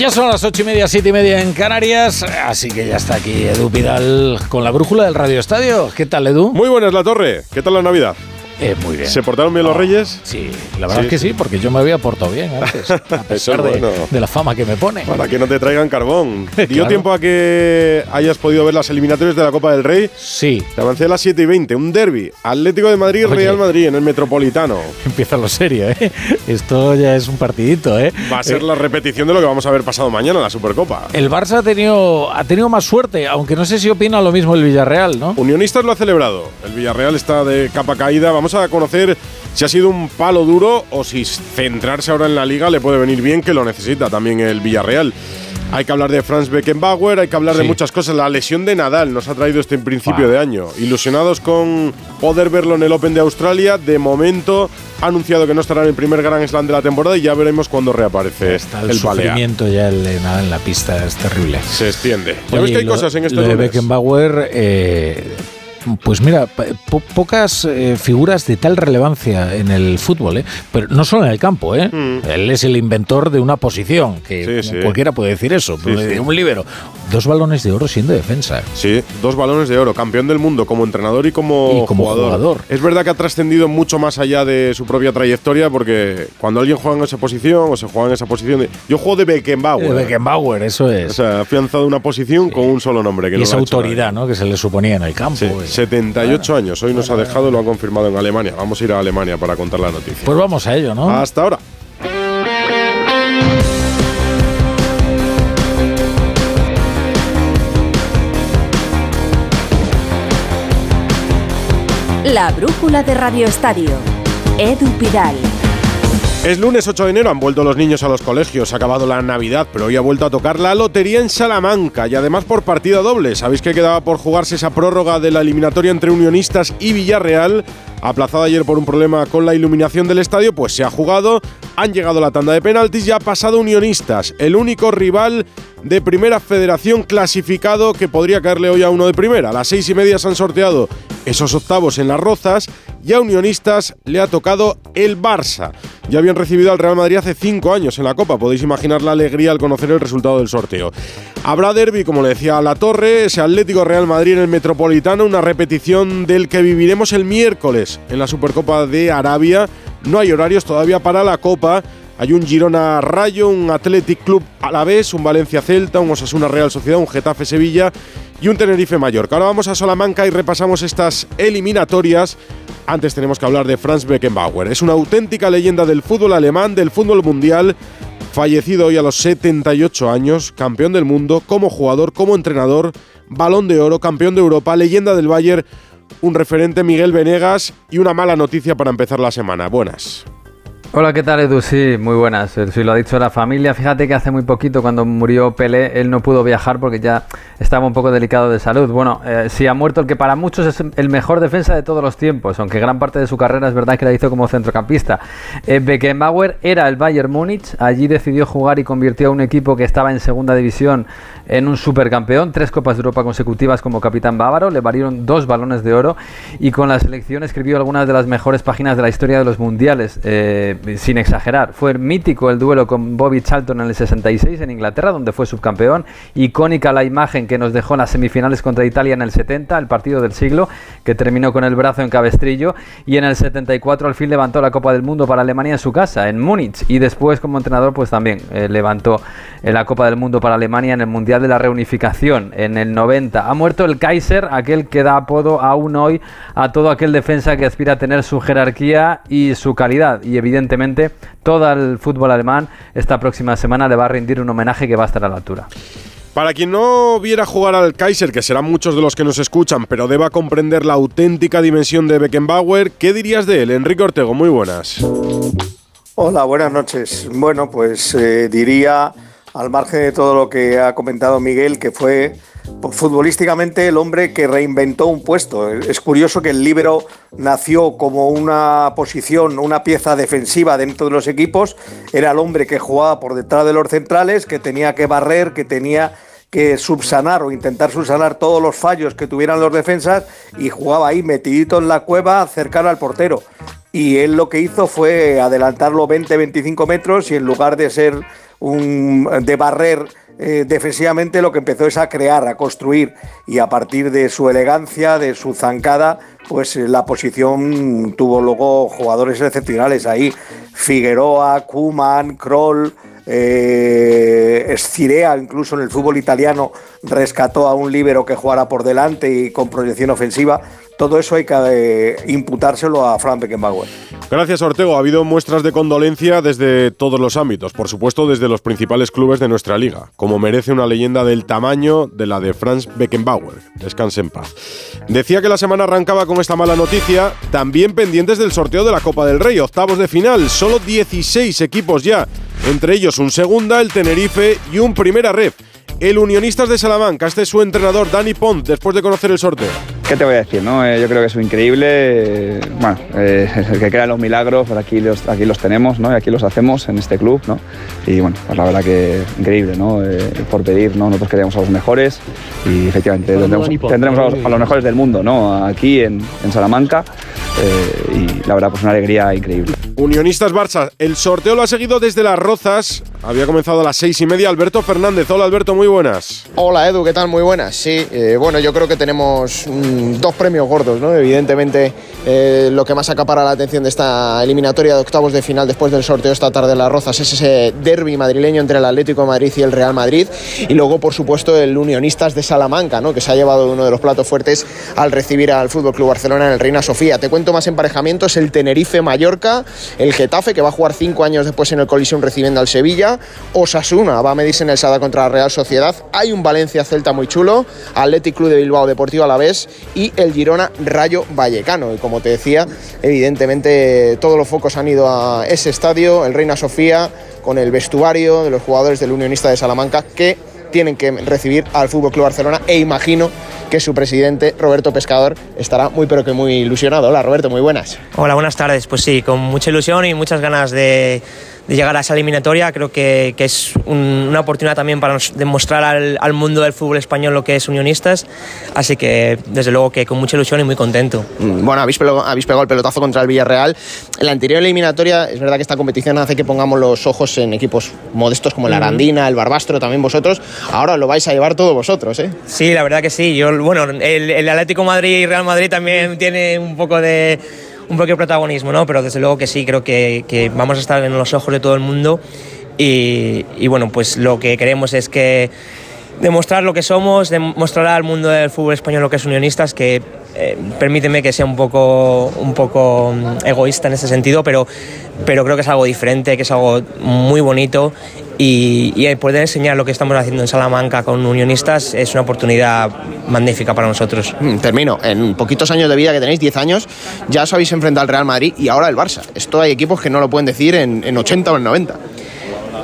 Ya son las ocho y media, siete y media en Canarias, así que ya está aquí Edu Vidal con la brújula del Radio Estadio. ¿Qué tal, Edu? Muy buenas, La Torre. ¿Qué tal la Navidad? Eh, muy bien. ¿Se portaron bien los reyes? Sí, la verdad es que sí, porque yo me había portado bien antes, *laughs* a pesar es de, la fama que me pone. Para que no te traigan carbón. *laughs* ¿Dio Claro. tiempo a que hayas podido ver las eliminatorias de la Copa del Rey? Sí. Te avancé a las 7 y 20. Un derby. Atlético de Madrid, Oye. Real Madrid en el Metropolitano. *laughs* Empieza lo serio, ¿eh? Esto ya es un partidito, ¿eh? Va a ser Eh, la repetición de lo que vamos a ver pasado mañana en la Supercopa. El Barça ha tenido, ha tenido más suerte, aunque no sé si opina lo mismo el Villarreal, ¿no? Unionistas lo ha celebrado. El Villarreal está de capa caída. Vamos Vamos a conocer si ha sido un palo duro o si centrarse ahora en la liga le puede venir bien, que lo necesita también el Villarreal. Hay que hablar de Franz Beckenbauer, hay que hablar de muchas cosas. La lesión de Nadal nos ha traído este principio de año. Ilusionados con poder verlo en el Open de Australia. De momento ha anunciado que no estará en el primer Grand Slam de la temporada y ya veremos cuándo reaparece Está el, el sufrimiento ya el de Nadal en la pista es terrible. Se extiende. Ya Oye, ves que hay lo- cosas en lo de. Beckenbauer, eh, pues mira, po- pocas eh, figuras de tal relevancia en el fútbol, ¿eh? pero no solo en el campo. ¿eh? Él es el inventor de una posición, que Mm. Sí, sí. cualquiera puede decir eso, Sí, un libero. Dos balones de oro siendo defensa. Sí, dos balones de oro, campeón del mundo como entrenador y como, Y como jugador. Es verdad que ha trascendido mucho más allá de su propia trayectoria porque cuando alguien juega en esa posición o se juega en esa posición, de- yo juego de Beckenbauer. De Beckenbauer, eso es. O sea, ha afianzado una posición con un solo nombre. Que y no esa hecho autoridad ¿no? que se le suponía en el campo. Sí, eh. 78 años, hoy nos ha dejado, lo han confirmado en Alemania. Vamos a ir a Alemania para contar la noticia. Pues vamos a ello, ¿no? Hasta ahora. La brújula de Radio Estadio. Edu Pidal. Es lunes 8 de enero, han vuelto los niños a los colegios, ha acabado la Navidad, pero hoy ha vuelto a tocar la lotería en Salamanca y además por partida doble. Sabéis que quedaba por jugarse esa prórroga de la eliminatoria entre Unionistas y Villarreal, aplazada ayer por un problema con la iluminación del estadio, pues se ha jugado, han llegado la tanda de penaltis y ha pasado Unionistas, el único rival de primera federación clasificado que podría caerle hoy a uno de primera. A las seis y media se han sorteado esos octavos en las rozas y a Unionistas le ha tocado el Barça. Ya habían recibido al Real Madrid hace cinco años en la Copa. Podéis imaginar la alegría al conocer el resultado del sorteo. Habrá derby, como le decía a La Torre, ese Atlético Real Madrid en el Metropolitano, una repetición del que viviremos el miércoles en la Supercopa de Arabia. No hay horarios todavía para la Copa. Hay un Girona Rayo, un Athletic Club Alavés, un Valencia Celta, un Osasuna Real Sociedad, un Getafe Sevilla y un Tenerife Mallorca. Ahora vamos a Salamanca y repasamos estas eliminatorias. Antes tenemos que hablar de Franz Beckenbauer. Es una auténtica leyenda del fútbol alemán, del fútbol mundial. Fallecido hoy a los 78 años, campeón del mundo, como jugador, como entrenador, balón de oro, campeón de Europa, leyenda del Bayern, un referente Miguel Venegas y una mala noticia para empezar la semana. Buenas. Hola, ¿qué tal Edu? Sí, muy buenas. Eh, Sí, lo ha dicho la familia. Fíjate que hace muy poquito, cuando murió Pelé, él no pudo viajar porque ya estaba un poco delicado de salud. Bueno, eh, sí ha muerto el que para muchos es el mejor defensa de todos los tiempos, aunque gran parte de su carrera es verdad que la hizo como centrocampista. Eh, Beckenbauer era el Bayern Múnich, allí decidió jugar y convirtió a un equipo que estaba en segunda división en un supercampeón, tres Copas de Europa consecutivas como capitán bávaro, le valieron dos balones de oro y con la selección escribió algunas de las mejores páginas de la historia de los mundiales. Eh, sin exagerar. Fue mítico el duelo con Bobby Charlton en el 66 en Inglaterra, donde fue subcampeón. Icónica la imagen que nos dejó en las semifinales contra Italia en el 70, el partido del siglo, que terminó con el brazo en cabestrillo. Y en el 74 al fin levantó la Copa del Mundo para Alemania en su casa, en Múnich. Y después como entrenador pues también eh, levantó eh, la Copa del Mundo para Alemania en el Mundial de la Reunificación en el 90. Ha muerto el Kaiser, aquel que da apodo aún hoy a todo aquel defensa que aspira a tener su jerarquía y su calidad. Y evidentemente todo el fútbol alemán esta próxima semana le va a rendir un homenaje que va a estar a la altura. Para quien no viera jugar al Kaiser, que serán muchos de los que nos escuchan, pero deba comprender la auténtica dimensión de Beckenbauer, ¿qué dirías de él? Enrique Ortego, muy buenas. Hola, buenas noches. Bueno, pues eh, diría, al margen de todo lo que ha comentado Miguel, que fue futbolísticamente el hombre que reinventó un puesto. Es curioso que el líbero nació como una posición, una pieza defensiva dentro de los equipos. Era el hombre que jugaba por detrás de los centrales, que tenía que barrer, que tenía que subsanar o intentar subsanar todos los fallos que tuvieran los defensas y jugaba ahí metidito en la cueva cercano al portero. Y él lo que hizo fue adelantarlo 20-25 metros y en lugar de ser un de barrer eh, defensivamente lo que empezó es a crear, a construir y a partir de su elegancia, de su zancada, pues eh, la posición tuvo luego jugadores excepcionales ahí, Figueroa, Kuman, Kroll, eh, Escirea, incluso en el fútbol italiano, rescató a un líbero que jugara por delante y con proyección ofensiva. Todo eso hay que eh, imputárselo a Frank Beckenbauer. Gracias, Ortego. Ha habido muestras de condolencia desde todos los ámbitos, por supuesto desde los principales clubes de nuestra liga, como merece una leyenda del tamaño de la de Franz Beckenbauer. Descanse en paz. Decía que la semana arrancaba con esta mala noticia, también pendientes del sorteo de la Copa del Rey, octavos de final, solo 16 equipos ya, entre ellos un segunda, el Tenerife y un primera red. El Unionistas de Salamanca, este es su entrenador, Dani Pont, después de conocer el sorteo. ¿Qué te voy a decir? No? Eh, yo creo que es increíble. eh, bueno, eh, el que crean los milagros, pues aquí los, aquí los tenemos ¿no? y aquí los hacemos en este club. ¿no? Y bueno, pues la verdad que increíble, ¿no? Eh, por pedir, ¿no? nosotros queremos a los mejores y efectivamente tendremos, tendremos a, los, a los mejores del mundo ¿no? aquí en, en Salamanca eh, y la verdad pues una alegría increíble. Unionistas Barça, el sorteo lo ha seguido desde Las Rozas. Había comenzado a las seis y media. Alberto Fernández. Hola Alberto, muy buenas. Hola Edu, ¿qué tal? Muy buenas. Sí, eh, bueno, yo creo que tenemos mm, dos premios gordos, ¿no? Evidentemente, eh, lo que más acapara la atención de esta eliminatoria de octavos de final después del sorteo esta tarde en Las Rozas es ese derby madrileño entre el Atlético de Madrid y el Real Madrid. Y luego, por supuesto, el Unionistas de Salamanca, ¿no? Que se ha llevado uno de los platos fuertes al recibir al Fútbol Barcelona en el Reina Sofía. Te cuento más emparejamientos: el Tenerife-Mallorca, el Getafe, que va a jugar cinco años después en el Coliseum recibiendo al Sevilla, Osasuna va a medirse en el Sada contra la Real Sociedad. Hay un Valencia-Celta muy chulo, Athletic Club de Bilbao Deportivo Alavés y el Girona Rayo Vallecano. Y como te decía, evidentemente todos los focos han ido a ese estadio, el Reina Sofía, con el vestuario de los jugadores del Unionista de Salamanca que tienen que recibir al Fútbol Club Barcelona e imagino que su presidente Roberto Pescador estará muy pero que muy ilusionado. Hola Roberto, muy buenas. Hola, buenas tardes. Pues sí, con mucha ilusión y muchas ganas de, de llegar a esa eliminatoria. Creo que, que es un- una oportunidad también para demostrar al, al mundo del fútbol español lo que es unionistas. Así que, desde luego, que con mucha ilusión y muy contento. Mm, Bueno, habéis pegado, habéis pegado el pelotazo contra el Villarreal. En la anterior eliminatoria, es verdad que esta competición hace que pongamos los ojos en equipos modestos como el. Arandina, el Barbastro, también vosotros. Ahora lo vais a llevar todos vosotros, ¿eh? Sí, la verdad que sí. Yo, bueno, el, Atlético Madrid y Real Madrid también tiene un poco de un poco de protagonismo, ¿no? Pero desde luego que sí, creo que, vamos a estar en los ojos de todo el mundo y, y bueno, pues lo que queremos es que demostrar lo que somos, demostrar al mundo del fútbol español lo que es unionistas, que eh, permíteme que sea un poco, un poco mm, egoísta en ese sentido, pero, pero creo que es algo diferente, que es algo muy bonito y, y poder enseñar lo que estamos haciendo en Salamanca con unionistas es una oportunidad magnífica para nosotros. Mm, Termino. En poquitos años de vida que tenéis, 10 años, ya os habéis enfrentado al Real Madrid y ahora el Barça. Esto hay equipos que no lo pueden decir en, en 80 o en 90.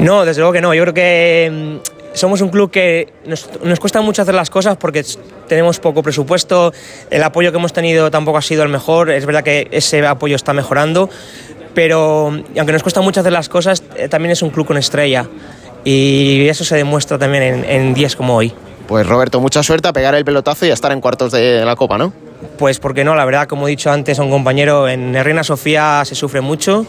No, desde luego que no. Yo creo que mm, somos un club que nos, nos cuesta mucho hacer las cosas porque tenemos poco presupuesto, el apoyo que hemos tenido tampoco ha sido el mejor, es verdad que ese apoyo está mejorando, pero aunque nos cuesta mucho hacer las cosas, eh, también es un club con estrella y eso se demuestra también en, en días como hoy. Pues Roberto, mucha suerte a pegar el pelotazo y a estar en cuartos de la Copa, ¿no? Pues porque no, la verdad, como he dicho antes a un compañero, en Reina Sofía se sufre mucho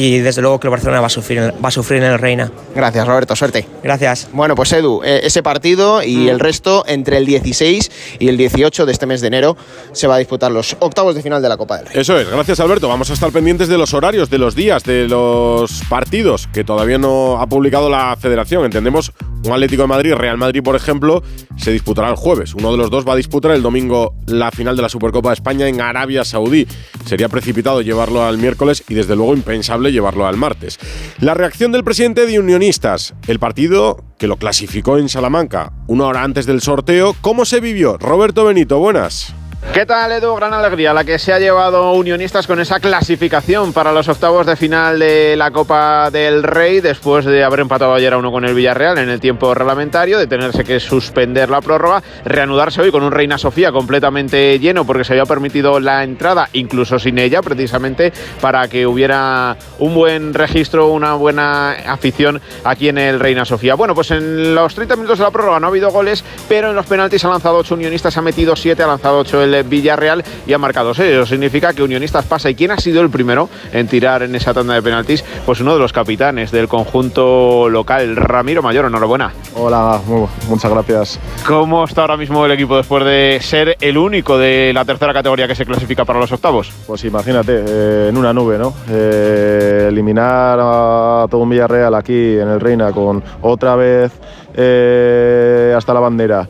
y desde luego que el Barcelona va a sufrir, en- va a sufrir en el Reina. Gracias, Roberto, suerte. Gracias. Bueno, pues Edu, eh, ese partido y el resto entre el 16 y el 18 de este mes de enero se va a disputar los octavos de final de la Copa del Rey. Eso es, gracias Alberto. Vamos a estar pendientes de los horarios, de los días, de los partidos que todavía no ha publicado la federación. Entendemos un Atlético de Madrid, Real Madrid, por ejemplo, se disputará el jueves. Uno de los dos va a disputar el domingo la final de la Supercopa de España en Arabia Saudí. Sería precipitado llevarlo al miércoles y desde luego impensable llevarlo al martes. La reacción del presidente de Unionistas, el partido que lo clasificó en Salamanca una hora antes del sorteo, ¿cómo se vivió? Roberto Benito, buenas. ¿Qué tal, Edu? Gran alegría la que se ha llevado Unionistas con esa clasificación para los octavos de final de la Copa del Rey después de haber empatado ayer a uno con el Villarreal en el tiempo reglamentario, de tenerse que suspender la prórroga, reanudarse hoy con un Reina Sofía completamente lleno porque se había permitido la entrada, incluso sin ella, precisamente para que hubiera un buen registro, una buena afición aquí en el Reina Sofía. Bueno, pues en los 30 minutos de la prórroga no ha habido goles, pero en los penaltis ha lanzado 8 Unionistas, ha metido 7, ha lanzado 8 el Villarreal y ha marcado 6. Eso significa que Unionistas pasa. ¿Y quién ha sido el primero en tirar en esa tanda de penaltis? Pues uno de los capitanes del conjunto local, Ramiro Mayor. Enhorabuena. Hola, mu- muchas gracias. ¿Cómo está ahora mismo el equipo después de ser el único de la tercera categoría que se clasifica para los octavos? Pues imagínate, eh, en una nube, ¿no? Eh, eliminar a todo un Villarreal aquí en el Reina con otra vez eh, hasta la bandera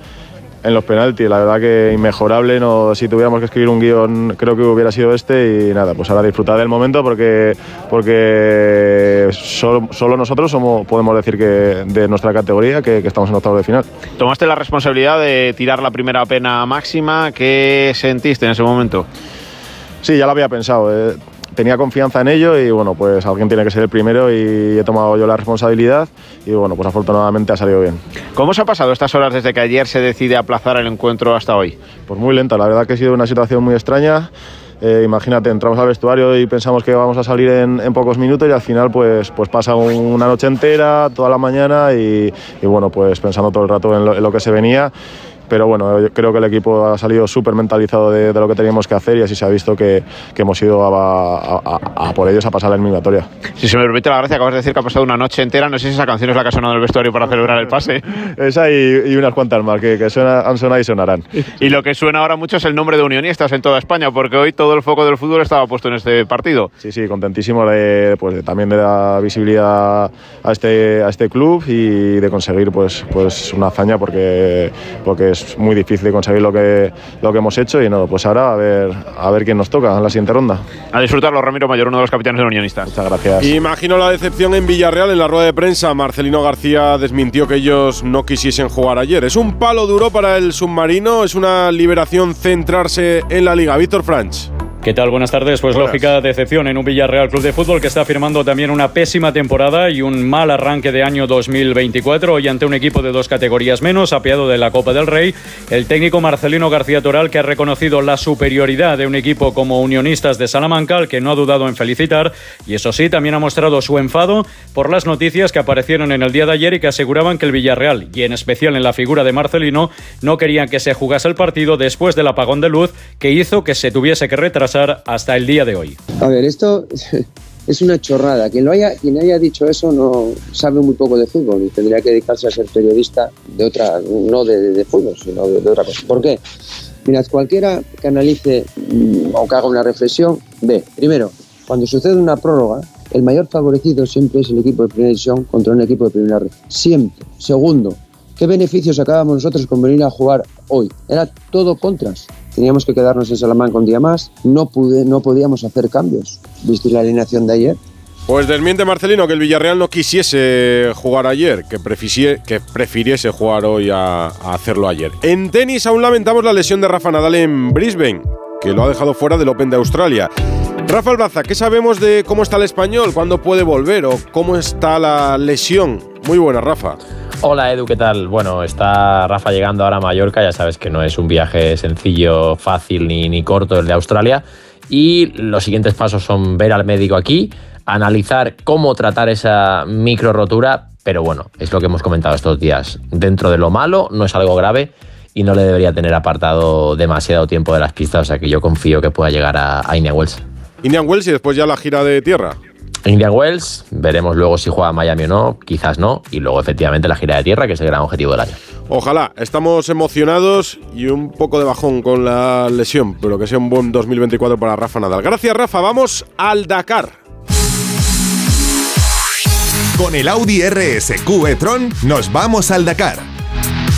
en los penaltis, la verdad que inmejorable, no, si tuviéramos que escribir un guion creo que hubiera sido este y nada, pues ahora disfrutar del momento porque, porque solo, solo nosotros somos, podemos decir que de nuestra categoría que, que estamos en octavos de final. Tomaste la responsabilidad de tirar la primera pena máxima, ¿qué sentiste en ese momento? Sí, ya lo había pensado. eh, Tenía confianza en ello y bueno, pues alguien tiene que ser el primero y he tomado yo la responsabilidad y bueno, pues afortunadamente ha salido bien. ¿Cómo se ha pasado estas horas desde que ayer se decide aplazar el encuentro hasta hoy? Pues muy lenta, la verdad que ha sido una situación muy extraña. Eh, imagínate, entramos al vestuario y pensamos que vamos a salir en, en pocos minutos y al final pues, pues pasa un- una noche entera, toda la mañana y, y bueno, pues pensando todo el rato en lo, en lo que se venía. Pero bueno, yo creo que el equipo ha salido súper mentalizado de, de lo que teníamos que hacer y así se ha visto que, que hemos ido a, a- a- a por ellos a pasar la eliminatoria. Si se me permite la gracia, acabas de decir que ha pasado una noche entera. No sé si esa canción es la que ha sonado en el vestuario para celebrar el pase. *laughs* Esa y, y unas cuantas más que, que suena- han sonado y sonarán. Y lo que suena ahora mucho es el nombre de unionistas en toda España, porque hoy todo el foco del fútbol estaba puesto en este partido. Sí, sí, contentísimo de, pues, de- también de dar visibilidad a este, a este club y de conseguir pues, pues una hazaña porque, porque es muy difícil conseguir lo que, lo que hemos hecho y no, pues ahora a ver, a ver quién nos toca en la siguiente ronda. A disfrutarlo, Ramiro Mayor, uno de los capitanes de los unionistas. Muchas gracias. Imagino la decepción en Villarreal en la rueda de prensa. Marcelino García desmintió que ellos no quisiesen jugar ayer. Es un palo duro para el submarino, es una liberación centrarse en la liga. Víctor Franch. ¿Qué tal? Buenas tardes. Pues lógica decepción en un Villarreal Club de Fútbol que está firmando también una pésima temporada y un mal arranque de año 2024. Hoy ante un equipo de dos categorías menos, apeado de la Copa del Rey, el técnico Marcelino García Toral que ha reconocido la superioridad de un equipo como Unionistas de Salamanca, al que no ha dudado en felicitar. Y eso sí, también ha mostrado su enfado por las noticias que aparecieron en el día de ayer y que aseguraban que el Villarreal, y en especial en la figura de Marcelino, no querían que se jugase el partido después del apagón de luz que hizo que se tuviese que retrasar hasta el día de hoy. A ver, esto *laughs* es una chorrada. Quien lo haya, quien haya dicho eso no sabe muy poco de fútbol y tendría que dedicarse a ser periodista de otra, no de, de fútbol, sino de, de otra cosa. ¿Por qué? Mirad, cualquiera que analice mm, o que haga una reflexión, ve, primero, cuando sucede una prórroga, el mayor favorecido siempre es el equipo de primera división contra un equipo de primera red. Siempre. Segundo, ¿qué beneficios sacábamos nosotros con venir a jugar hoy? Era todo contras. Teníamos que quedarnos en Salamanca un día más, no, pude, no podíamos hacer cambios. ¿Visteis la alineación de ayer? Pues desmiente Marcelino que el Villarreal no quisiese jugar ayer, que, prefiriese jugar hoy a, a hacerlo ayer. En tenis aún lamentamos la lesión de Rafa Nadal en Brisbane, que lo ha dejado fuera del Open de Australia. Rafa Albaza, ¿qué sabemos de cómo está el español? ¿Cuándo puede volver? ¿O cómo está la lesión? Muy buena, Rafa. Hola Edu, ¿qué tal? Bueno, está Rafa llegando ahora a Mallorca, ya sabes que no es un viaje sencillo, fácil ni, ni corto el de Australia. Y los siguientes pasos son ver al médico aquí, analizar cómo tratar esa micro rotura, pero bueno, es lo que hemos comentado estos días. Dentro de lo malo, no es algo grave y no le debería tener apartado demasiado tiempo de las pistas, o sea que yo confío que pueda llegar a, a Indian Wells. Indian Wells y después ya la gira de tierra. Indian Wells, veremos luego si juega a Miami o no, quizás no, y luego efectivamente la gira de tierra, que es el gran objetivo del año. Ojalá, estamos emocionados y un poco de bajón con la lesión, pero que sea un buen 2024 para Rafa Nadal. Gracias, Rafa. Vamos al Dakar. Con el Audi RSQ e-tron nos vamos al Dakar.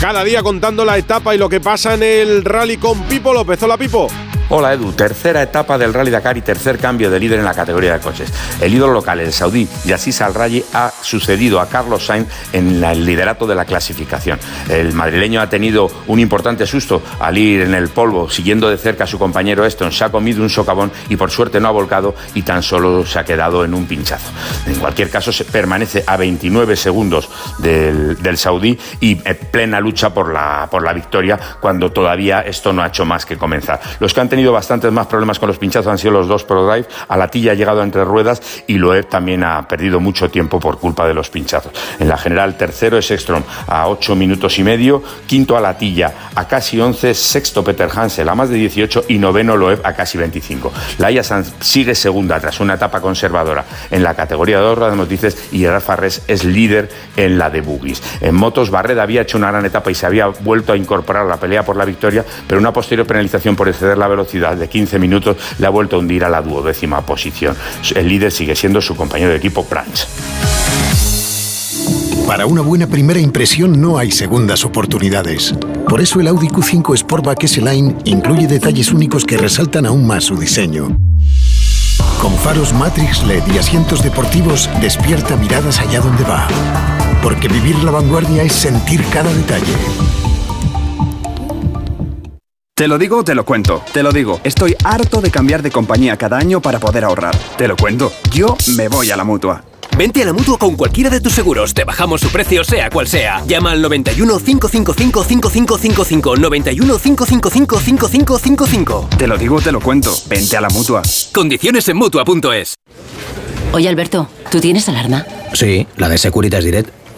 Cada día contando la etapa y lo que pasa en el rally con Pipo López. Hola, Pipo. Hola Edu, tercera etapa del Rally Dakar y tercer cambio de líder en la categoría de coches. El ídolo local, el saudí Yassis Al-Rayi, ha sucedido a Carlos Sainz en el liderato de la clasificación. El madrileño ha tenido un importante susto al ir en el polvo, siguiendo de cerca a su compañero Eston. Se ha comido un socavón y por suerte no ha volcado y tan solo se ha quedado en un pinchazo. En cualquier caso, permanece a 29 segundos del, del saudí y en plena lucha por la, por la victoria cuando todavía esto no ha hecho más que comenzar. Los que han tenido bastantes más problemas con los pinchazos han sido los dos ProDrive. Alatilla ha llegado entre ruedas y Loeb también ha perdido mucho tiempo por culpa de los pinchazos. En la general, tercero es Ekstrom a 8 minutos y medio, quinto Alatilla a casi 11, sexto Peter Hansel a más de 18 y noveno Loeb a casi 25. Laia Sanz sigue segunda tras una etapa conservadora en la categoría de dos ruedas motrices y Rafa Res es líder en la de buggies. En motos, Barreda había hecho una gran etapa y se había vuelto a incorporar a la pelea por la victoria, pero una posterior penalización por exceder la velocidad de 15 minutos le ha vuelto a hundir a la duodécima posición. El líder sigue siendo su compañero de equipo, Pranch. Para una buena primera impresión no hay segundas oportunidades. Por eso el Audi Q5 Sportback S-Line incluye detalles únicos que resaltan aún más su diseño. Con faros Matrix LED y asientos deportivos, despierta miradas allá donde va. Porque vivir la vanguardia es sentir cada detalle. Te lo digo, te lo cuento. Te lo digo, estoy harto de cambiar de compañía cada año para poder ahorrar. Te lo cuento, yo me voy a la mutua. Vente a la mutua con cualquiera de tus seguros. Te bajamos su precio, sea cual sea. Llama al 91 555 5555. 91 555 5555. Te lo digo, te lo cuento. Vente a la mutua. Condiciones en mutua.es. Oye, Alberto, ¿tú tienes alarma? Sí, la de Securitas Direct.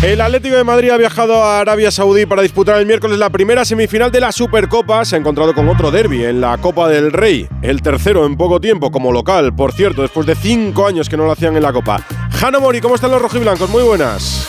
El Atlético de Madrid ha viajado a Arabia Saudí para disputar el miércoles la primera semifinal de la Supercopa. Se ha encontrado con otro derby en la Copa del Rey, el tercero en poco tiempo como local, por cierto, después de cinco años que no lo hacían en la Copa. Jano Mori, ¿cómo están los rojiblancos? Muy buenas.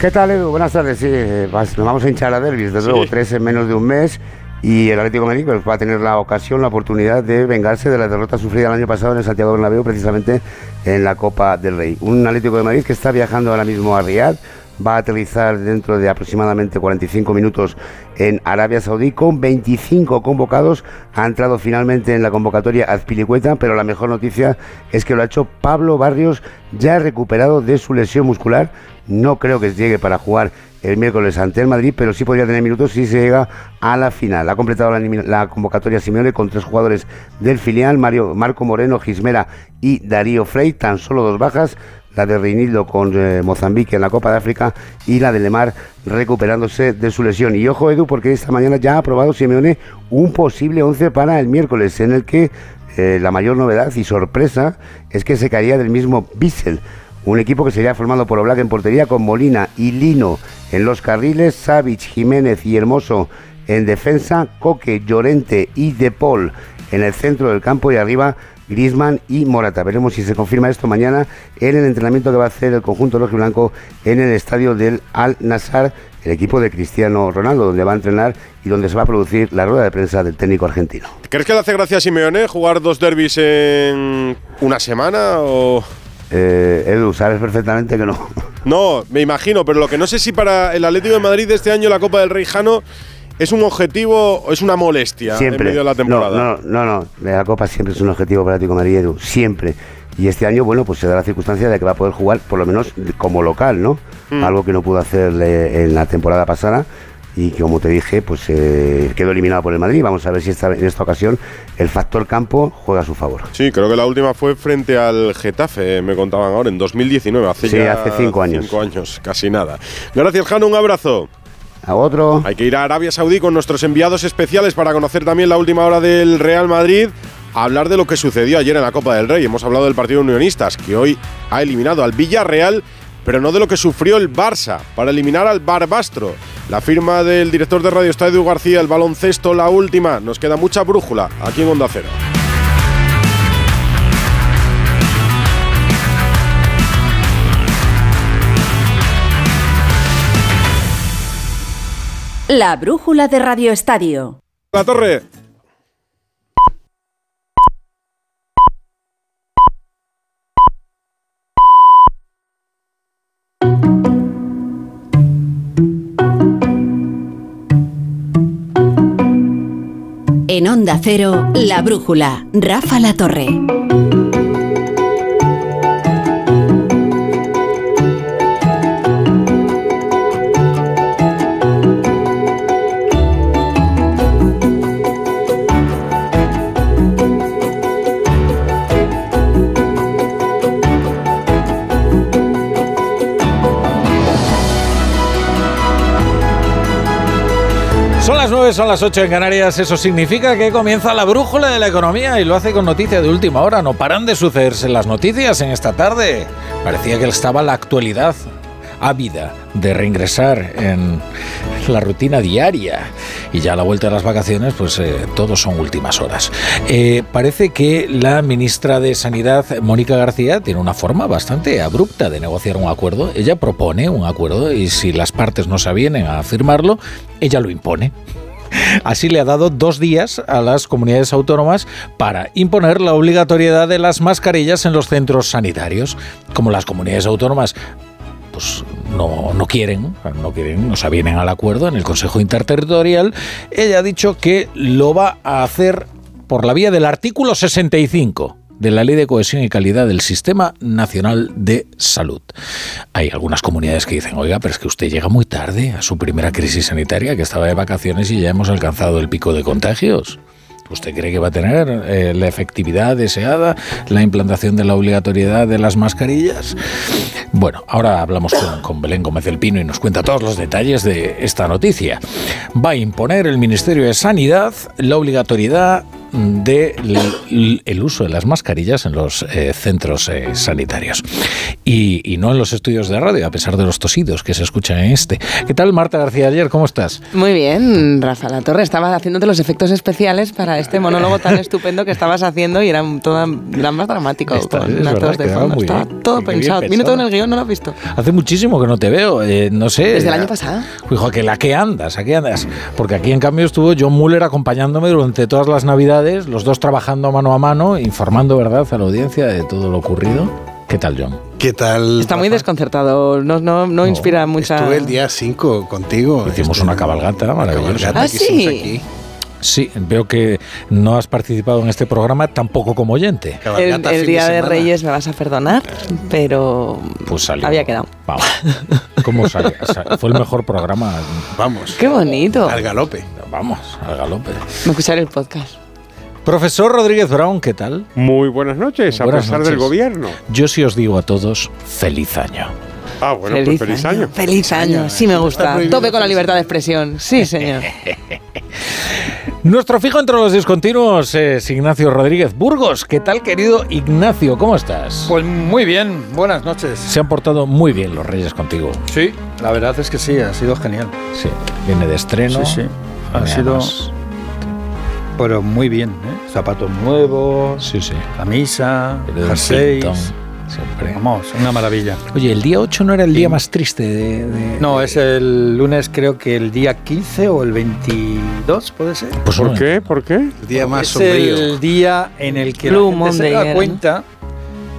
¿Qué tal, Edu? Buenas tardes. Sí, eh, nos vamos a hinchar a derbis, desde luego, tres en menos de un mes. Y el Atlético de Madrid pues, va a tener la ocasión, la oportunidad de vengarse de la derrota sufrida el año pasado en el Santiago Bernabéu, precisamente en la Copa del Rey. Un Atlético de Madrid que está viajando ahora mismo a Riyadh, va a aterrizar dentro de aproximadamente 45 minutos en Arabia Saudí con 25 convocados. Ha entrado finalmente en la convocatoria Azpilicueta, pero la mejor noticia es que lo ha hecho Pablo Barrios, ya recuperado de su lesión muscular. No creo que llegue para jugar el miércoles ante el Madrid, pero sí podría tener minutos si se llega a la final. Ha completado la, la convocatoria Simeone con tres jugadores del filial, Mario, Marco Moreno, Gismera y Darío Frey, tan solo dos bajas, la de Reinildo con eh, Mozambique en la Copa de África y la de Lemar recuperándose de su lesión. Y ojo Edu, porque esta mañana ya ha aprobado Simeone un posible 11 para el miércoles, en el que eh, la mayor novedad y sorpresa es que se caería del mismo Bissell. Un equipo que sería formado por Oblak en portería con Molina y Lino en los carriles, Savic, Jiménez y Hermoso en defensa, Coque, Llorente y De Paul en el centro del campo y arriba Griezmann y Morata. Veremos si se confirma esto mañana en el entrenamiento que va a hacer el conjunto rojiblanco en el estadio del Al Nassr, el equipo de Cristiano Ronaldo, donde va a entrenar y donde se va a producir la rueda de prensa del técnico argentino. ¿Crees que le hace gracia a Simeone jugar dos derbis en una semana o...? Eh, Edu, sabes perfectamente que no. No, me imagino, pero lo que no sé si para el Atlético de Madrid de este año la Copa del Rey Jano es un objetivo o es una molestia en medio de la temporada. No, no, no, no. La Copa siempre es un objetivo para Atlético de Madrid, Edu, siempre. Y este año, bueno, pues se da la circunstancia de que va a poder jugar, por lo menos como local, ¿no? Mm. Algo que no pudo hacer eh, en la temporada pasada. Y que, como te dije, pues eh, quedó eliminado por el Madrid. Vamos a ver si esta, en esta ocasión el factor campo juega a su favor. Sí, creo que la última fue frente al Getafe, me contaban ahora, en 2019, hace Sí, ya hace cinco años. cinco años, casi nada. Gracias, Jano, un abrazo. Hay que ir a Arabia Saudí con nuestros enviados especiales para conocer también la última hora del Real Madrid. A hablar de lo que sucedió ayer en la Copa del Rey. Hemos hablado del partido Unionistas, que hoy ha eliminado al Villarreal, pero no de lo que sufrió el Barça para eliminar al Barbastro. La firma del director de Radio Estadio García, el baloncesto, la última. Nos queda mucha brújula aquí en Onda Cero. La brújula de Radio Estadio. La torre. En Onda Cero, La Brújula, Rafa La Torre. 9 son las 8 en Canarias. Eso significa que comienza la brújula de la economía y lo hace con noticias de última hora. No paran de sucederse las noticias en esta tarde. Parecía que estaba la actualidad ávida de reingresar en la rutina diaria y ya a la vuelta de las vacaciones pues eh, todos son últimas horas. Eh, parece que la ministra de Sanidad, Mónica García, tiene una forma bastante abrupta de negociar un acuerdo. Ella propone un acuerdo y si las partes no se avienen a firmarlo, ella lo impone. Así le ha dado dos días a las comunidades autónomas para imponer la obligatoriedad de las mascarillas en los centros sanitarios. Como las comunidades autónomas pues no, quieren, no quieren, no se avienen al acuerdo en el Consejo Interterritorial, ella ha dicho que lo va a hacer por la vía del artículo 65 de la Ley de Cohesión y Calidad del Sistema Nacional de Salud. Hay algunas comunidades que dicen, oiga, pero es que usted llega muy tarde a su primera crisis sanitaria, que estaba de vacaciones y ya hemos alcanzado el pico de contagios. ¿Usted cree que va a tener eh, la efectividad deseada, la implantación de la obligatoriedad de las mascarillas? Bueno, ahora hablamos con, con, Belén Gómez del Pino y nos cuenta todos los detalles de esta noticia. Va a imponer el Ministerio de Sanidad la obligatoriedad del el uso de las mascarillas en los eh, centros eh, sanitarios y, y, no en los estudios de radio, a pesar de los tosidos que se escuchan en este. ¿Qué tal, Marta García ayer? ¿Cómo estás? Muy bien, Rafa La Torre. Estaba haciéndote los efectos especiales para este monólogo tan estupendo que estabas haciendo y era, todo, era más dramático. Está, con es verdad, de fondo. Estaba bien. todo pensado. Vino todo en el guion, ¿no lo has visto? Hace muchísimo que no te veo, eh, no sé. Desde el año pasado. Hijo, que la que andas, ¿a qué andas? Porque aquí en cambio estuvo John Muller acompañándome durante todas las navidades, los dos trabajando mano a mano, informando, ¿verdad?, a la audiencia de todo lo ocurrido. ¿Qué tal, John? ¿Qué tal? Está muy desconcertado, no, no, no inspira mucha... Estuve el día 5 contigo. Hicimos una cabalgata maravillosa. Ah, sí. Sí, veo que no has participado en este programa tampoco como oyente. El, el día de, Reyes me vas a perdonar, pero Pues salió. había quedado. Vamos. ¿Cómo salió? O sea, Fue el mejor programa. Vamos. Qué bonito. Al galope. Vamos, al galope. Me escucharé el podcast. Profesor Rodríguez Brown, ¿qué tal? Muy buenas noches, a Buenas pesar noches. del gobierno. Yo sí os digo a todos, feliz año. Ah, bueno, pues feliz año. Feliz año, sí me gusta. Tope con la libertad de expresión. Sí, señor. *laughs* Nuestro fijo entre los discontinuos es Ignacio Rodríguez Burgos. ¿Qué tal, querido Ignacio? ¿Cómo estás? Pues muy bien, buenas noches. Se han portado muy bien los Reyes contigo. Sí, la verdad es que sí, ha sido genial. Sí, viene de estreno. Sí, sí. Ha sido. además- Pero muy bien, ¿eh? Zapatos nuevos, Sí, sí. camisa, jerseys. siempre. Vamos, una maravilla. Oye, el día 8 no era el día más triste de... de- No, es el lunes, creo que el día 15 o el 22, ¿puede ser? Pues ¿Por qué? ¿Por qué? El día más es sombrío. el día en el que Blue la gente Monday se da ¿no? cuenta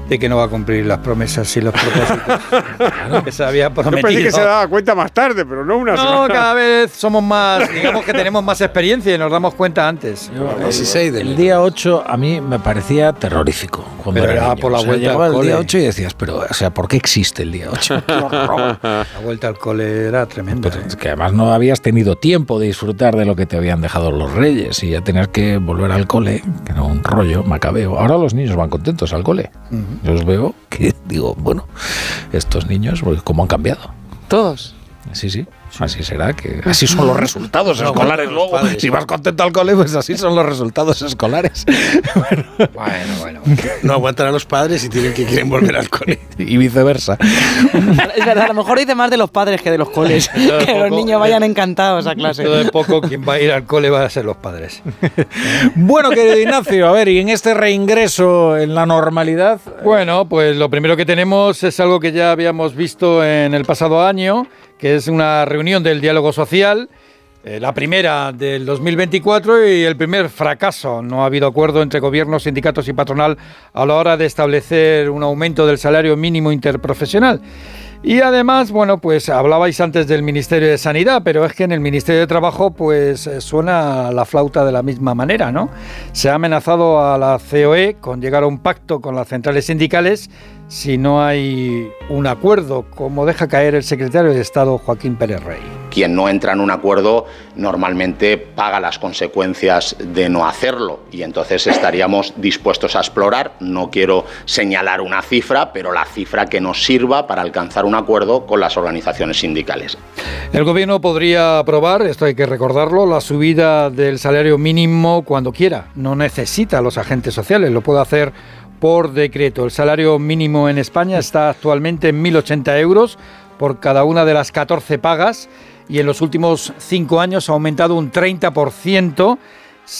de que no va a cumplir las promesas y los propósitos que se había Yo prometido. pensé que se daba cuenta más tarde, pero no una No, semana. cada vez somos más, digamos que tenemos más experiencia y nos damos cuenta antes. yo- 16 de el enero. día 8 a mí me parecía terrorífico. Cuando Pero era era niño. por la O sea, vuelta llegaba al el día cole. 8 y decías, pero, o sea, ¿por qué existe el día 8? *laughs* Qué horror. La vuelta al cole era tremenda. Pero ¿eh? es que además no habías tenido tiempo de disfrutar de lo que te habían dejado los reyes y ya tener que volver al cole, que era un rollo macabeo. Ahora los niños van contentos al cole. Yo os veo que digo, bueno, estos niños, pues, ¿cómo han cambiado? Todos. Sí, sí, así será, que así son los resultados *laughs* No, escolares bueno, luego. padres. Si vas contento al cole, pues así son los resultados escolares. *laughs* Bueno, bueno. No aguantan a los padres y tienen que quieren volver al cole. *laughs* y viceversa. Es verdad, a lo mejor dice más de los padres que de los coles. Que los niños vayan encantados a clase. De poco quien va a ir al cole va a ser los padres. Bueno, querido Ignacio, a ver, y en este reingreso en la normalidad, Bueno, pues lo primero que tenemos es algo que ya habíamos visto en el pasado año, que es una reunión del diálogo social, eh, la primera del 2024 y el primer fracaso. No ha habido acuerdo entre gobiernos, sindicatos y patronal a la hora de establecer un aumento del salario mínimo interprofesional. Y además, bueno, pues hablabais antes del Ministerio de Sanidad, pero es que en el Ministerio de Trabajo pues eh, suena la flauta de la misma manera, ¿no? Se ha amenazado a la COE con llegar a un pacto con las centrales sindicales si no hay un acuerdo, como deja caer el secretario de Estado Joaquín Pérez Rey. Quien no entra en un acuerdo normalmente paga las consecuencias de no hacerlo y entonces estaríamos dispuestos a explorar, no quiero señalar una cifra, pero la cifra que nos sirva para alcanzar un acuerdo con las organizaciones sindicales. El gobierno podría aprobar, esto hay que recordarlo, la subida del salario mínimo cuando quiera. No necesita a los agentes sociales, lo puede hacer por decreto. El salario mínimo en España está actualmente en 1.080 euros por cada una de las 14 pagas y en los últimos cinco años ha aumentado un 30%,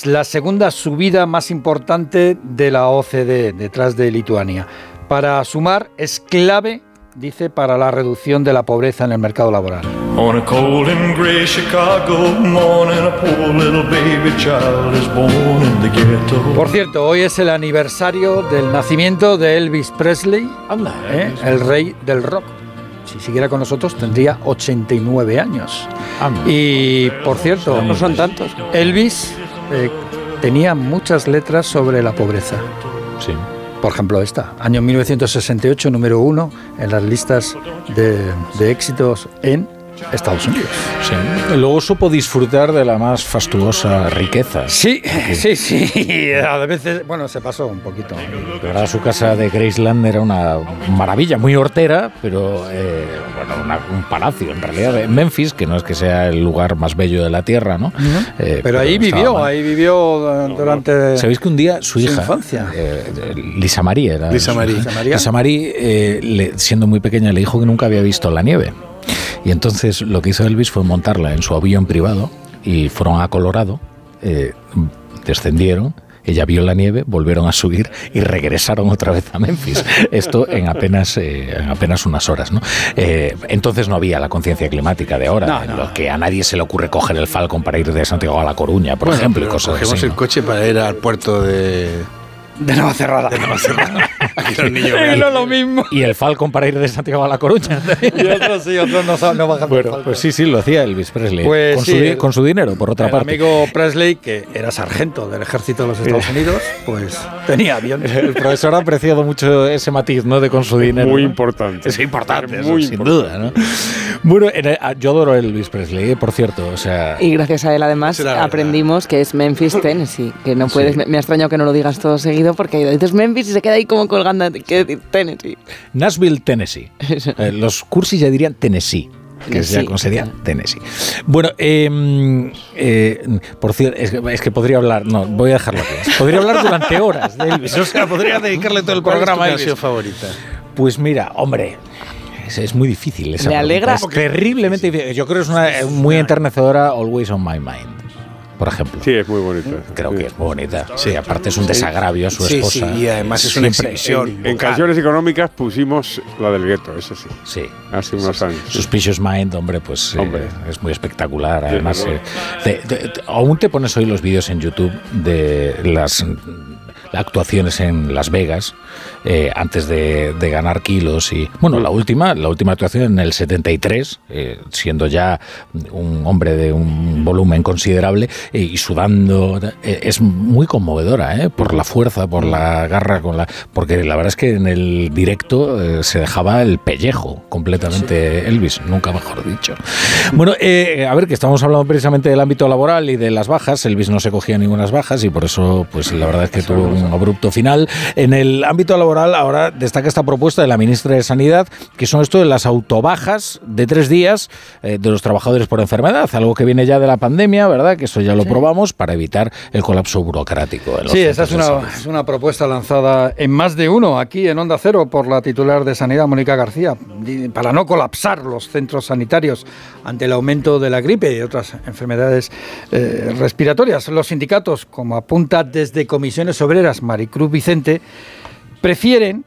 la segunda subida más importante de la OCDE, detrás de Lituania. Para sumar, es clave, dice, para la reducción de la pobreza en el mercado laboral. On a cold and gray Chicago morning, a poor little baby child is born in the ghetto. Por cierto, hoy es el aniversario del nacimiento de Elvis Presley, ¿eh? el rey del rock. Si siguiera con nosotros tendría 89 años. Y por cierto, No son tantos. Elvis eh, tenía muchas letras sobre la pobreza. Sí. Por ejemplo, esta, año 1968, número uno en las listas de, éxitos en Estados Unidos. Sí. Luego supo disfrutar de la más fastuosa riqueza. Sí, sí, sí. *laughs* A veces, bueno, se pasó un poquito. De verdad, su casa de Graceland era una maravilla, muy hortera, pero eh, bueno, una- un palacio en realidad. En Memphis, que no es que sea el lugar más bello de la tierra, ¿no? Eh, Pero ahí vivió, mal. ahí vivió eh, durante ¿Sabéis que un día su hija, infancia. eh, Lisa Marie, era Lisa Marie. Lisa Marie. Lisa Marie, eh, le- siendo muy pequeña, le dijo que nunca había visto la nieve. Y entonces lo que hizo Elvis fue montarla en su avión privado y fueron a Colorado, eh, descendieron. Ella vio la nieve, volvieron a subir y regresaron otra vez a Memphis. *laughs* Esto en apenas, eh, en apenas unas horas. ¿no? Eh, entonces no había la conciencia climática de ahora, No, en no. lo que a nadie se le ocurre coger el Falcon para ir de Santiago a La Coruña, por Bueno, ejemplo, y cosas cogemos así. el coche para ir al puerto de... De Nueva Cerrada. De Nueva Cerrada. *laughs* Aquí los niños no lo mismo. Y el Falcon para ir de Santiago a La Coruña. *laughs* Y otros sí, otros no, no bajan Bueno, pues sí, sí, lo hacía Elvis Presley. Pues con, sí, su, el- con su dinero, por otra el parte. amigo Presley, que era sargento del ejército de los Estados Unidos, pues tenía aviones. El profesor ha apreciado mucho ese matiz, ¿no? De con su dinero. Muy ¿no? importante. Es importante, Muy sin importante. duda, ¿no? Bueno, en el- yo adoro a Elvis Presley, eh, por cierto. O sea, Y gracias a él, además, aprendimos que es Memphis, *laughs* Tennessee. Que no puedes. Me, me ha extrañado que no lo digas todo seguido porque dices Memphis y se queda ahí como colgando. ¿Qué decir Tennessee? Nashville, Tennessee. *laughs* Eh, los cursis ya dirían Tennessee. Que Sí. ya sería Tennessee. Bueno, eh, eh, por cierto, es que, es que podría hablar, no, voy a dejarlo aquí. Podría hablar durante horas de *laughs* Elvis. O sea, podría dedicarle todo el ¿Cuál es tu programa a canción Elvis. favorita? Pues mira, hombre. Es, es muy difícil esa ¿Le pregunta. alegra? Es terriblemente difícil. Yo creo que es una muy enternecedora Always on My Mind, por ejemplo. Sí, es muy bonita. Creo que es muy bonita. Sí, aparte es un desagravio a su Sí, esposa. sí, y además es una exhibición. En canciones económicas pusimos la del gueto, eso sí. Sí. Hace unos años. Suspicious Mind, hombre, pues eh, Hombre. es muy espectacular. Sí, Además, eh, te- te- te- aún te pones hoy los vídeos en YouTube de las mm, actuaciones en Las Vegas eh, antes de, de ganar kilos y bueno la última la última actuación en el 73 eh, siendo ya un hombre de un volumen considerable eh, y sudando eh, es muy conmovedora eh, por la fuerza por la garra con la porque la verdad es que en el directo se dejaba el pellejo completamente Elvis nunca mejor dicho. Bueno eh, a ver que estamos hablando precisamente del ámbito laboral y de las bajas Elvis no se cogía ninguna bajas y por eso pues la verdad es que tuvo un abrupto final. En el ámbito laboral ahora destaca esta propuesta de la ministra de Sanidad que son esto de las autobajas de tres días eh, de los trabajadores por enfermedad algo que viene ya de la pandemia verdad que eso ya lo probamos para evitar el colapso burocrático en los Sí, esa es una, es una propuesta lanzada en más de uno aquí en Onda Cero por la titular de Sanidad, Mónica García, para no colapsar los centros sanitarios ante el aumento de la gripe y otras enfermedades eh, respiratorias. Los sindicatos, como apunta desde Comisiones Obreras Maricruz Vicente, prefieren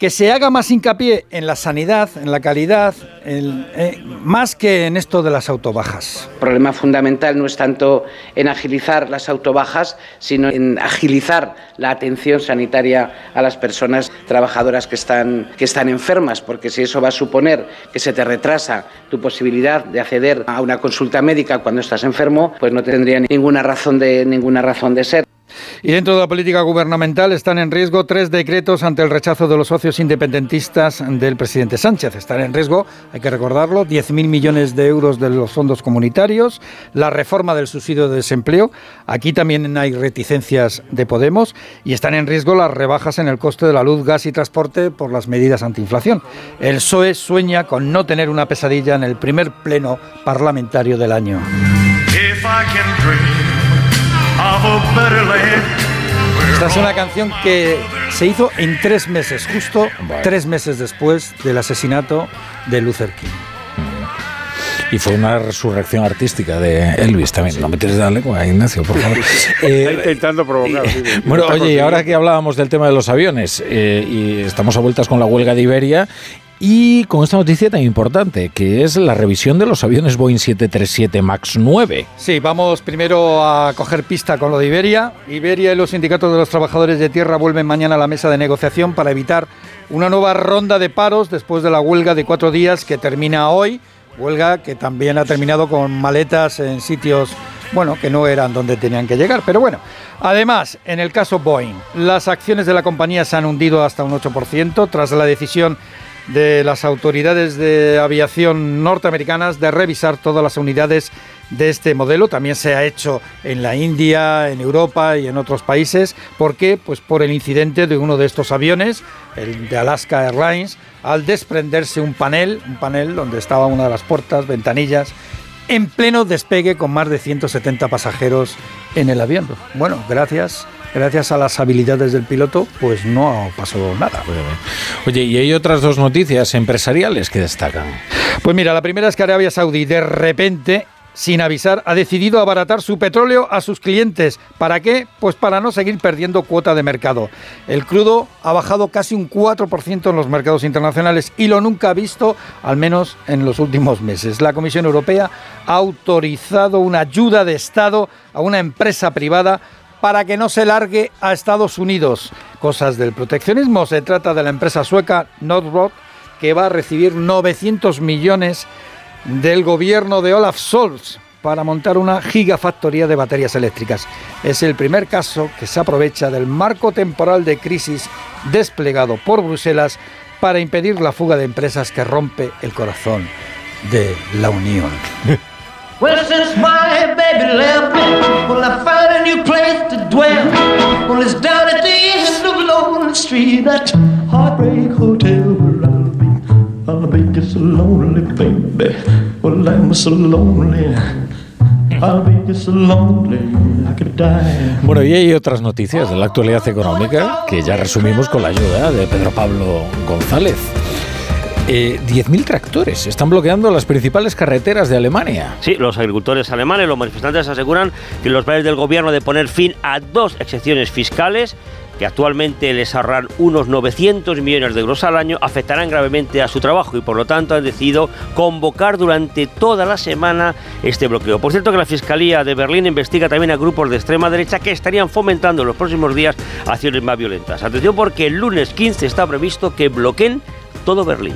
que se haga más hincapié en la sanidad, en la calidad, eh, más que en esto de las autobajas. El problema fundamental no es tanto en agilizar las autobajas, sino en agilizar la atención sanitaria a las personas trabajadoras que están, que están enfermas, porque si eso va a suponer que se te retrasa tu posibilidad de acceder a una consulta médica cuando estás enfermo, pues no tendría ninguna razón de, ninguna razón de ser. Y dentro de la política gubernamental están en riesgo tres decretos ante el rechazo de los socios independentistas del presidente Sánchez. Están en riesgo, hay que recordarlo, 10.000 millones de euros de los fondos comunitarios, la reforma del subsidio de desempleo. Aquí también hay reticencias de Podemos y están en riesgo las rebajas en el coste de la luz, gas y transporte por las medidas antiinflación. El PSOE sueña con no tener una pesadilla en el primer pleno parlamentario del año. Esta es una canción que se hizo en tres meses, justo tres meses después del asesinato de Luther King. Y fue una resurrección artística de Elvis también. No me tienes de la lengua, Ignacio, por favor. *laughs* Está intentando provocar. sí, sí. Bueno, oye, y ahora que hablábamos del tema de los aviones, eh, y estamos a vueltas con la huelga de Iberia, y con esta noticia tan importante, que es la revisión de los aviones Boeing 737 MAX 9. Sí, vamos primero a coger pista con lo de Iberia. Iberia y los sindicatos de los trabajadores de tierra vuelven mañana a la mesa de negociación para evitar una nueva ronda de paros después de la huelga de cuatro días que termina hoy. Huelga que también ha terminado con maletas en sitios, bueno, que no eran donde tenían que llegar. Pero bueno, además, en el caso Boeing, las acciones de la compañía se han hundido hasta un 8% tras la decisión de las autoridades de aviación norteamericanas de revisar todas las unidades de este modelo. También se ha hecho en la India, en Europa y en otros países. ¿Por qué? Pues por el incidente de uno de estos aviones, el de Alaska Airlines, al desprenderse un panel, un panel donde estaba una de las puertas, ventanillas, en pleno despegue con más de 170 pasajeros en el avión. Bueno, gracias. Gracias a las habilidades del piloto, pues no pasó nada. Oye, y hay otras dos noticias empresariales que destacan. Pues mira, la primera es que Arabia Saudí de repente, sin avisar, ha decidido abaratar su petróleo a sus clientes. ¿Para qué? Pues para no seguir perdiendo cuota de mercado. El crudo ha bajado casi un 4% en los mercados internacionales y lo nunca visto, al menos en los últimos meses. La Comisión Europea ha autorizado una ayuda de Estado a una empresa privada para que no se largue a Estados Unidos. Cosas del proteccionismo. Se trata de la empresa sueca Northrop, que va a recibir 900 millones del gobierno de Olaf Scholz para montar una gigafactoría de baterías eléctricas. Es el primer caso que se aprovecha del marco temporal de crisis desplegado por Bruselas para impedir la fuga de empresas que rompe el corazón de la Unión. *laughs* Well, since my baby left me, well, I found a new place to dwell. Well, it's down at the of Street, that heartbreak hotel where I'll be. I'll lonely, baby. Well, I'm so lonely. Bueno, y hay otras noticias de la actualidad económica que ya resumimos con la ayuda de Pedro Pablo González. Eh, 10.000 tractores están bloqueando las principales carreteras de Alemania. Sí, los agricultores alemanes, los manifestantes aseguran que los planes del gobierno de poner fin a dos excepciones fiscales que actualmente les ahorran unos 900 millones de euros al año, afectarán gravemente a su trabajo y por lo tanto han decidido convocar durante toda la semana este bloqueo. Por cierto que la Fiscalía de Berlín investiga también a grupos de extrema derecha que estarían fomentando en los próximos días acciones más violentas. Atención porque el lunes 15 está previsto que bloqueen todo Berlín.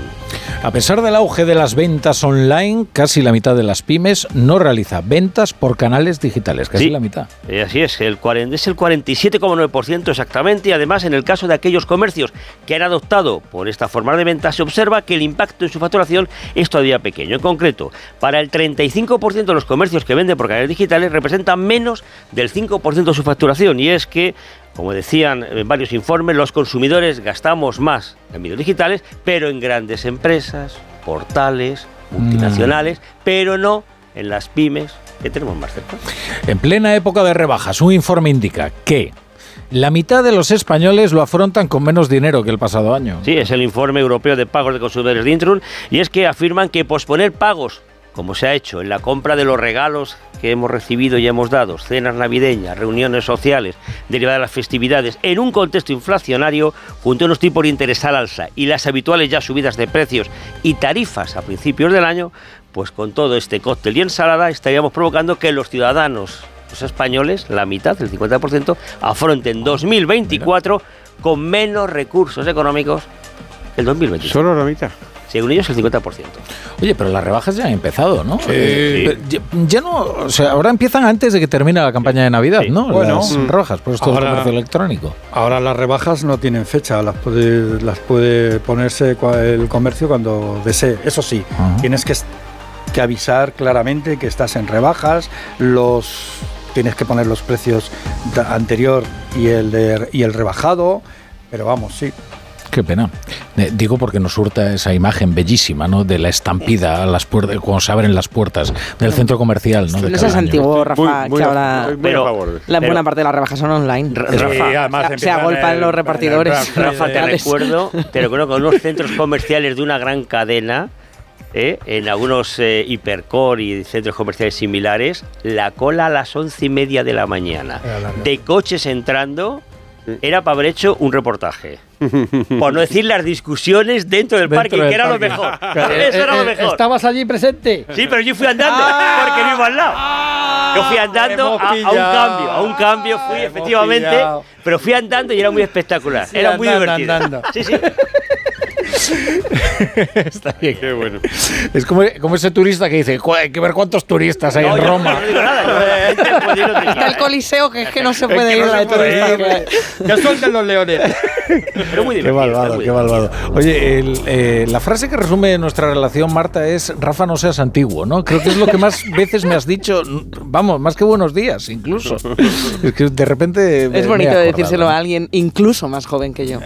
A pesar del auge de las ventas online, casi la mitad de las pymes no realiza ventas por canales digitales, casi Sí. la mitad. Eh, así es, el 40, es el 47,9% exactamente. Y además, en el caso de aquellos comercios que han adoptado por esta forma de venta, se observa que el impacto en su facturación es todavía pequeño. En concreto, para el 35% de los comercios que venden por canales digitales representa menos del 5% de su facturación. Y es que como decían en varios informes, los consumidores gastamos más en medios digitales, pero en grandes empresas, portales, multinacionales, pero no en las pymes que tenemos más cerca. En plena época de rebajas, un informe indica que la mitad de los españoles lo afrontan con menos dinero que el pasado año. Sí, es el informe europeo de pagos de consumidores de Intrum y es que afirman que posponer pagos, como se ha hecho en la compra de los regalos que hemos recibido y hemos dado, cenas navideñas, reuniones sociales derivadas de las festividades, en un contexto inflacionario, junto a unos tipos de interés al alza y las habituales ya subidas de precios y tarifas a principios del año, pues con todo este cóctel y ensalada estaríamos provocando que los ciudadanos los españoles, la mitad, el 50%, afronten 2024 con menos recursos económicos que el 2023. Solo la mitad. Según ellos el 50%. Oye, pero las rebajas ya han empezado, ¿no? Sí. Eh, ya, ya no, o sea, ahora empiezan antes de que termine la campaña de Navidad, ¿no? Bueno, las mm. rebajas por esto del comercio electrónico. Ahora las rebajas no tienen fecha, las puede, las puede ponerse el comercio cuando desee. Eso sí, Ajá. tienes que, que avisar claramente que estás en rebajas, los tienes que poner los precios anterior y el, de- y el rebajado, pero vamos, sí. Qué pena. Eh, digo porque nos surta esa imagen bellísima, ¿no? De la estampida a las puertas, cuando se abren las puertas del centro comercial, ¿no? De No seas antiguo, Rafa, que ahora Pero- la buena pero- parte de las rebajas son online. Rafa, se, se agolpan los repartidores. Rafa, te recuerdo, te recuerdo con unos centros comerciales de una gran cadena, ¿eh? en algunos eh, hipercore y centros comerciales similares, la cola a las once y media de la mañana, de coches entrando, era para haber hecho un reportaje. Por no decir las discusiones dentro del parque, del que era lo mejor. *laughs* Eh, Eso era lo eh, mejor. ¿Estabas allí presente? Sí, pero yo fui andando, porque vivo al lado. Yo fui andando a, a un cambio, a un cambio fui, efectivamente, pillado. pero fui andando y era muy espectacular. Sí, era muy divertido. andando. Sí, sí. *laughs* Está bien. Qué bueno. Es como, como ese turista que dice, "Cu- hay que ver cuántos turistas hay No, en yo Roma. no nada, Está el coliseo que es que no se Es puede que ir no la se de puede turista. ir. Ya suelten los leones. Pero muy Qué malvado, muy qué malvado. Oye, el, eh, la frase que resume nuestra relación, Marta, es Rafa, no seas antiguo, ¿no? Creo que es lo que más *laughs* veces me has dicho, vamos, más que buenos días, incluso. Es que de repente... me- Es me bonito acordado. decírselo a alguien incluso más joven que yo.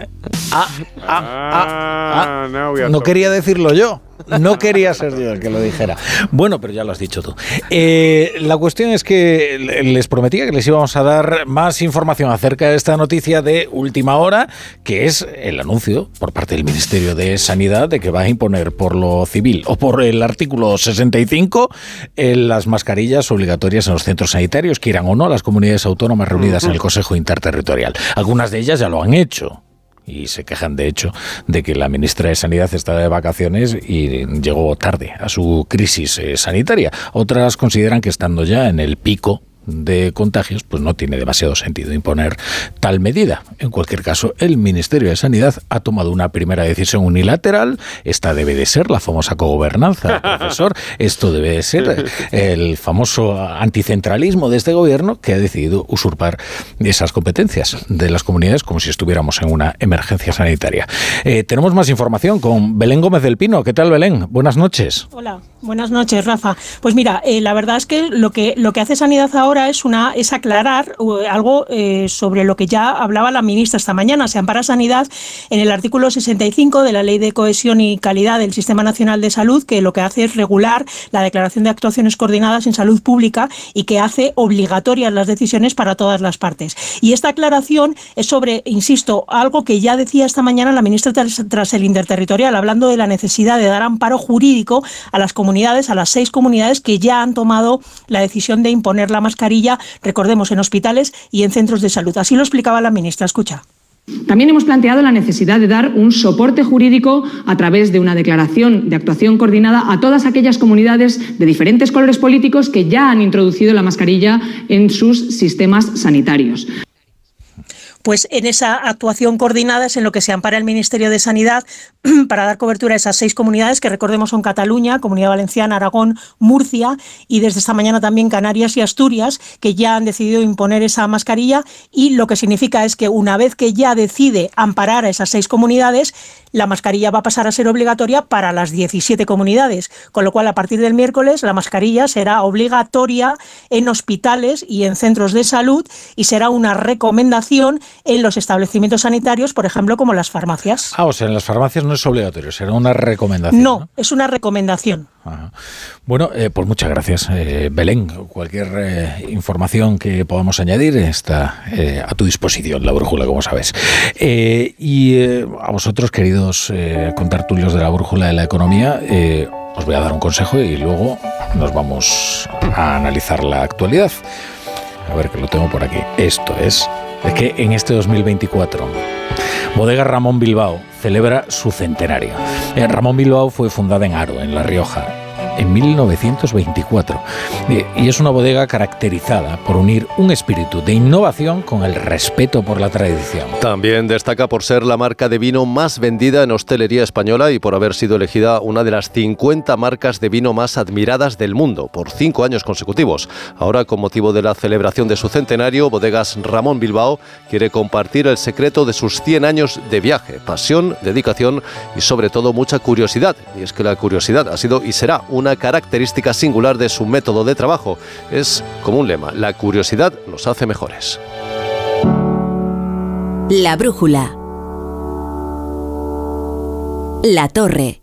Ah, Ah, no, voy a No to- quería decirlo yo. No quería ser yo el que lo dijera. Bueno, pero ya lo has dicho tú. Eh, la cuestión es que les prometía que les íbamos a dar más información acerca de esta noticia de última hora, que es el anuncio por parte del Ministerio de Sanidad de que va a imponer por lo civil o por el artículo 65 eh, las mascarillas obligatorias en los centros sanitarios, quieran o no las comunidades autónomas reunidas en el Consejo Interterritorial. Algunas de ellas ya lo han hecho y se quejan de hecho de que la ministra de Sanidad está de vacaciones y llegó tarde a su crisis eh, sanitaria. Otras consideran que estando ya en el pico de contagios, pues no tiene demasiado sentido imponer tal medida. En cualquier caso, el Ministerio de Sanidad ha tomado una primera decisión unilateral. Esta debe de ser la famosa cogobernanza, *laughs* profesor. Esto debe de ser el famoso anticentralismo de este gobierno que ha decidido usurpar esas competencias de las comunidades como si estuviéramos en una emergencia sanitaria. Eh, tenemos más información con Belén Gómez del Pino. ¿Qué tal, Belén? Buenas noches. Hola, buenas noches, Rafa. Pues mira, eh, la verdad es que lo que lo que hace Sanidad ahora es una es aclarar eh, algo eh, sobre lo que ya hablaba la ministra esta mañana. Se ampara Sanidad en el artículo 65 de la Ley de Cohesión y Calidad del Sistema Nacional de Salud, que lo que hace es regular la declaración de actuaciones coordinadas en salud pública y que hace obligatorias las decisiones para todas las partes. Y esta aclaración es sobre, insisto, algo que ya decía esta mañana la ministra tras, tras el interterritorial, hablando de la necesidad de dar amparo jurídico a las a las seis comunidades que ya han tomado la decisión de imponer la mascarilla, recordemos, en hospitales y en centros de salud. Así lo explicaba la ministra. Escucha. También hemos planteado la necesidad de dar un soporte jurídico a través de una declaración de actuación coordinada a todas aquellas comunidades de diferentes colores políticos que ya han introducido la mascarilla en sus sistemas sanitarios. Pues en esa actuación coordinada es en lo que se ampara el Ministerio de Sanidad *clears throat* para dar cobertura a esas seis comunidades que recordemos son Cataluña, Comunidad Valenciana, Aragón, Murcia y desde esta mañana también Canarias y Asturias, que ya han decidido imponer esa mascarilla y lo que significa es que una vez que ya decide amparar a esas seis comunidades, la mascarilla va a pasar a ser obligatoria para las 17 comunidades, con lo cual a partir del miércoles la mascarilla será obligatoria en hospitales y en centros de salud y será una recomendación en los establecimientos sanitarios, por ejemplo, como las farmacias. Ah, o sea, en las farmacias no es obligatorio, será una recomendación. No, es una recomendación. Ajá. Bueno, eh, pues muchas gracias, eh, Belén. Cualquier eh, información que podamos añadir está a tu disposición, la brújula, como sabes. Y a vosotros, queridos contertulios de la brújula de la economía, os voy a dar un consejo y luego nos vamos a analizar la actualidad. A ver que lo tengo por aquí. Esto es, es que en este 2024 Bodega Ramón Bilbao celebra su centenario. Eh, Ramón Bilbao fue fundada en Aro, en La Rioja, en 1924 Eh, y es una bodega caracterizada por unir un espíritu de innovación con el respeto por la tradición. También destaca por ser la marca de vino más vendida en hostelería española y por haber sido elegida una de las 50 marcas de vino más admiradas del mundo por cinco años consecutivos. Ahora, con motivo de la celebración de su centenario, Bodegas Ramón Bilbao quiere compartir el secreto de sus 100 años de viaje, pasión, dedicación y sobre todo mucha curiosidad. Y es que la curiosidad ha sido y será una característica singular de su método de trabajo. Es como un lema, la curiosidad nos hace mejores. La brújula. La torre.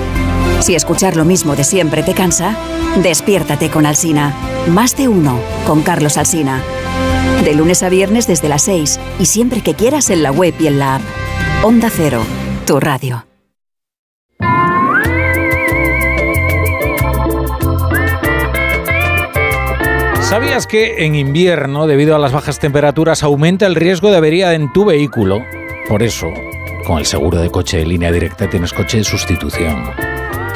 Si escuchar lo mismo de siempre te cansa, despiértate con Alsina. Más de uno con Carlos Alsina. De lunes a viernes desde las 6 y siempre que quieras en la web y en la app. Onda Cero, tu radio. ¿Sabías que en invierno, debido a las bajas temperaturas, aumenta el riesgo de avería en tu vehículo? Por eso, con el seguro de coche de línea directa tienes coche de sustitución.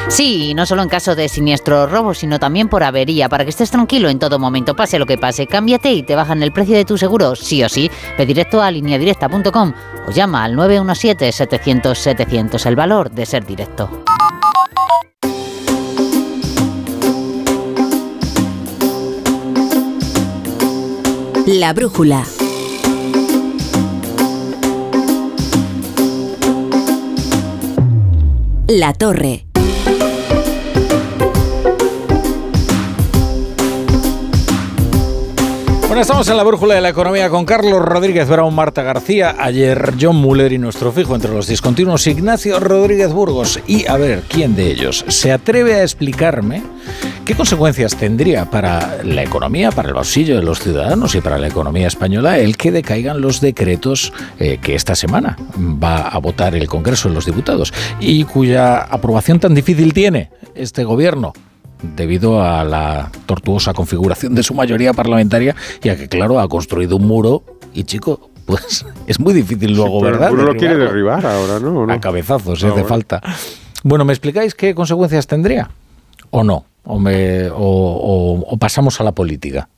Sí, no solo en caso de siniestro robo, sino también por avería, para que estés tranquilo en todo momento, pase lo que pase. Cámbiate y te bajan el precio de tu seguro, sí o sí. Ve directo a lineadirecta.com o llama al 917-700-700, el valor de ser directo. La brújula. La torre. Estamos en la brújula de la economía con Carlos Rodríguez Brown, Marta García, ayer John Muller y nuestro fijo entre los discontinuos Ignacio Rodríguez Burgos. Y a ver, ¿quién de ellos se atreve a explicarme qué consecuencias tendría para la economía, para el bolsillo de los ciudadanos y para la economía española el que decaigan los decretos eh, que esta semana va a votar el Congreso de los Diputados y cuya aprobación tan difícil tiene este gobierno? Debido a la tortuosa configuración de su mayoría parlamentaria y a que, claro, ha construido un muro y, chico, pues *laughs* es muy difícil luego, pero el ¿verdad? muro lo quiere derribar ahora, ¿no? ¿O no? A cabezazos, si Ah, hace bueno. falta. Bueno, ¿me explicáis qué consecuencias tendría? ¿O no? ¿O, me- o- o- o pasamos a la política?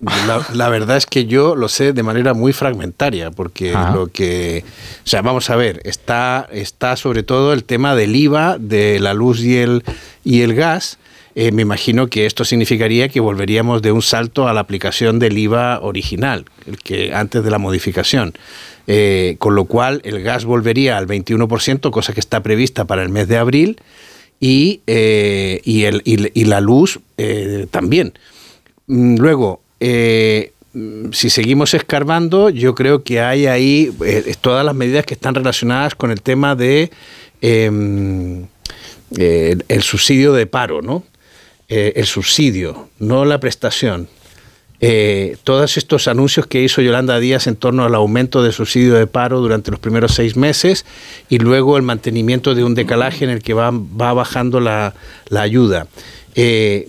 La, la verdad es que yo lo sé de manera muy fragmentaria, porque Ah. lo que. O sea, vamos a ver, está, está sobre todo el tema del IVA, de la luz y el, y el gas. Eh, me imagino que esto significaría que volveríamos de un salto a la aplicación del IVA original, el que antes de la modificación. Eh, con lo cual, el gas volvería al 21%, cosa que está prevista para el mes de abril, y, eh, y, la luz también. Mm, Luego, si seguimos escarbando, yo creo que hay ahí todas las medidas que están relacionadas con el tema de em, el subsidio de paro, ¿no? Eh, el subsidio, no la prestación. Eh, todos estos anuncios que hizo Yolanda Díaz en torno al aumento del subsidio de paro durante los primeros seis meses y luego el mantenimiento de un decalaje en el que va, va bajando la, la ayuda. Eh,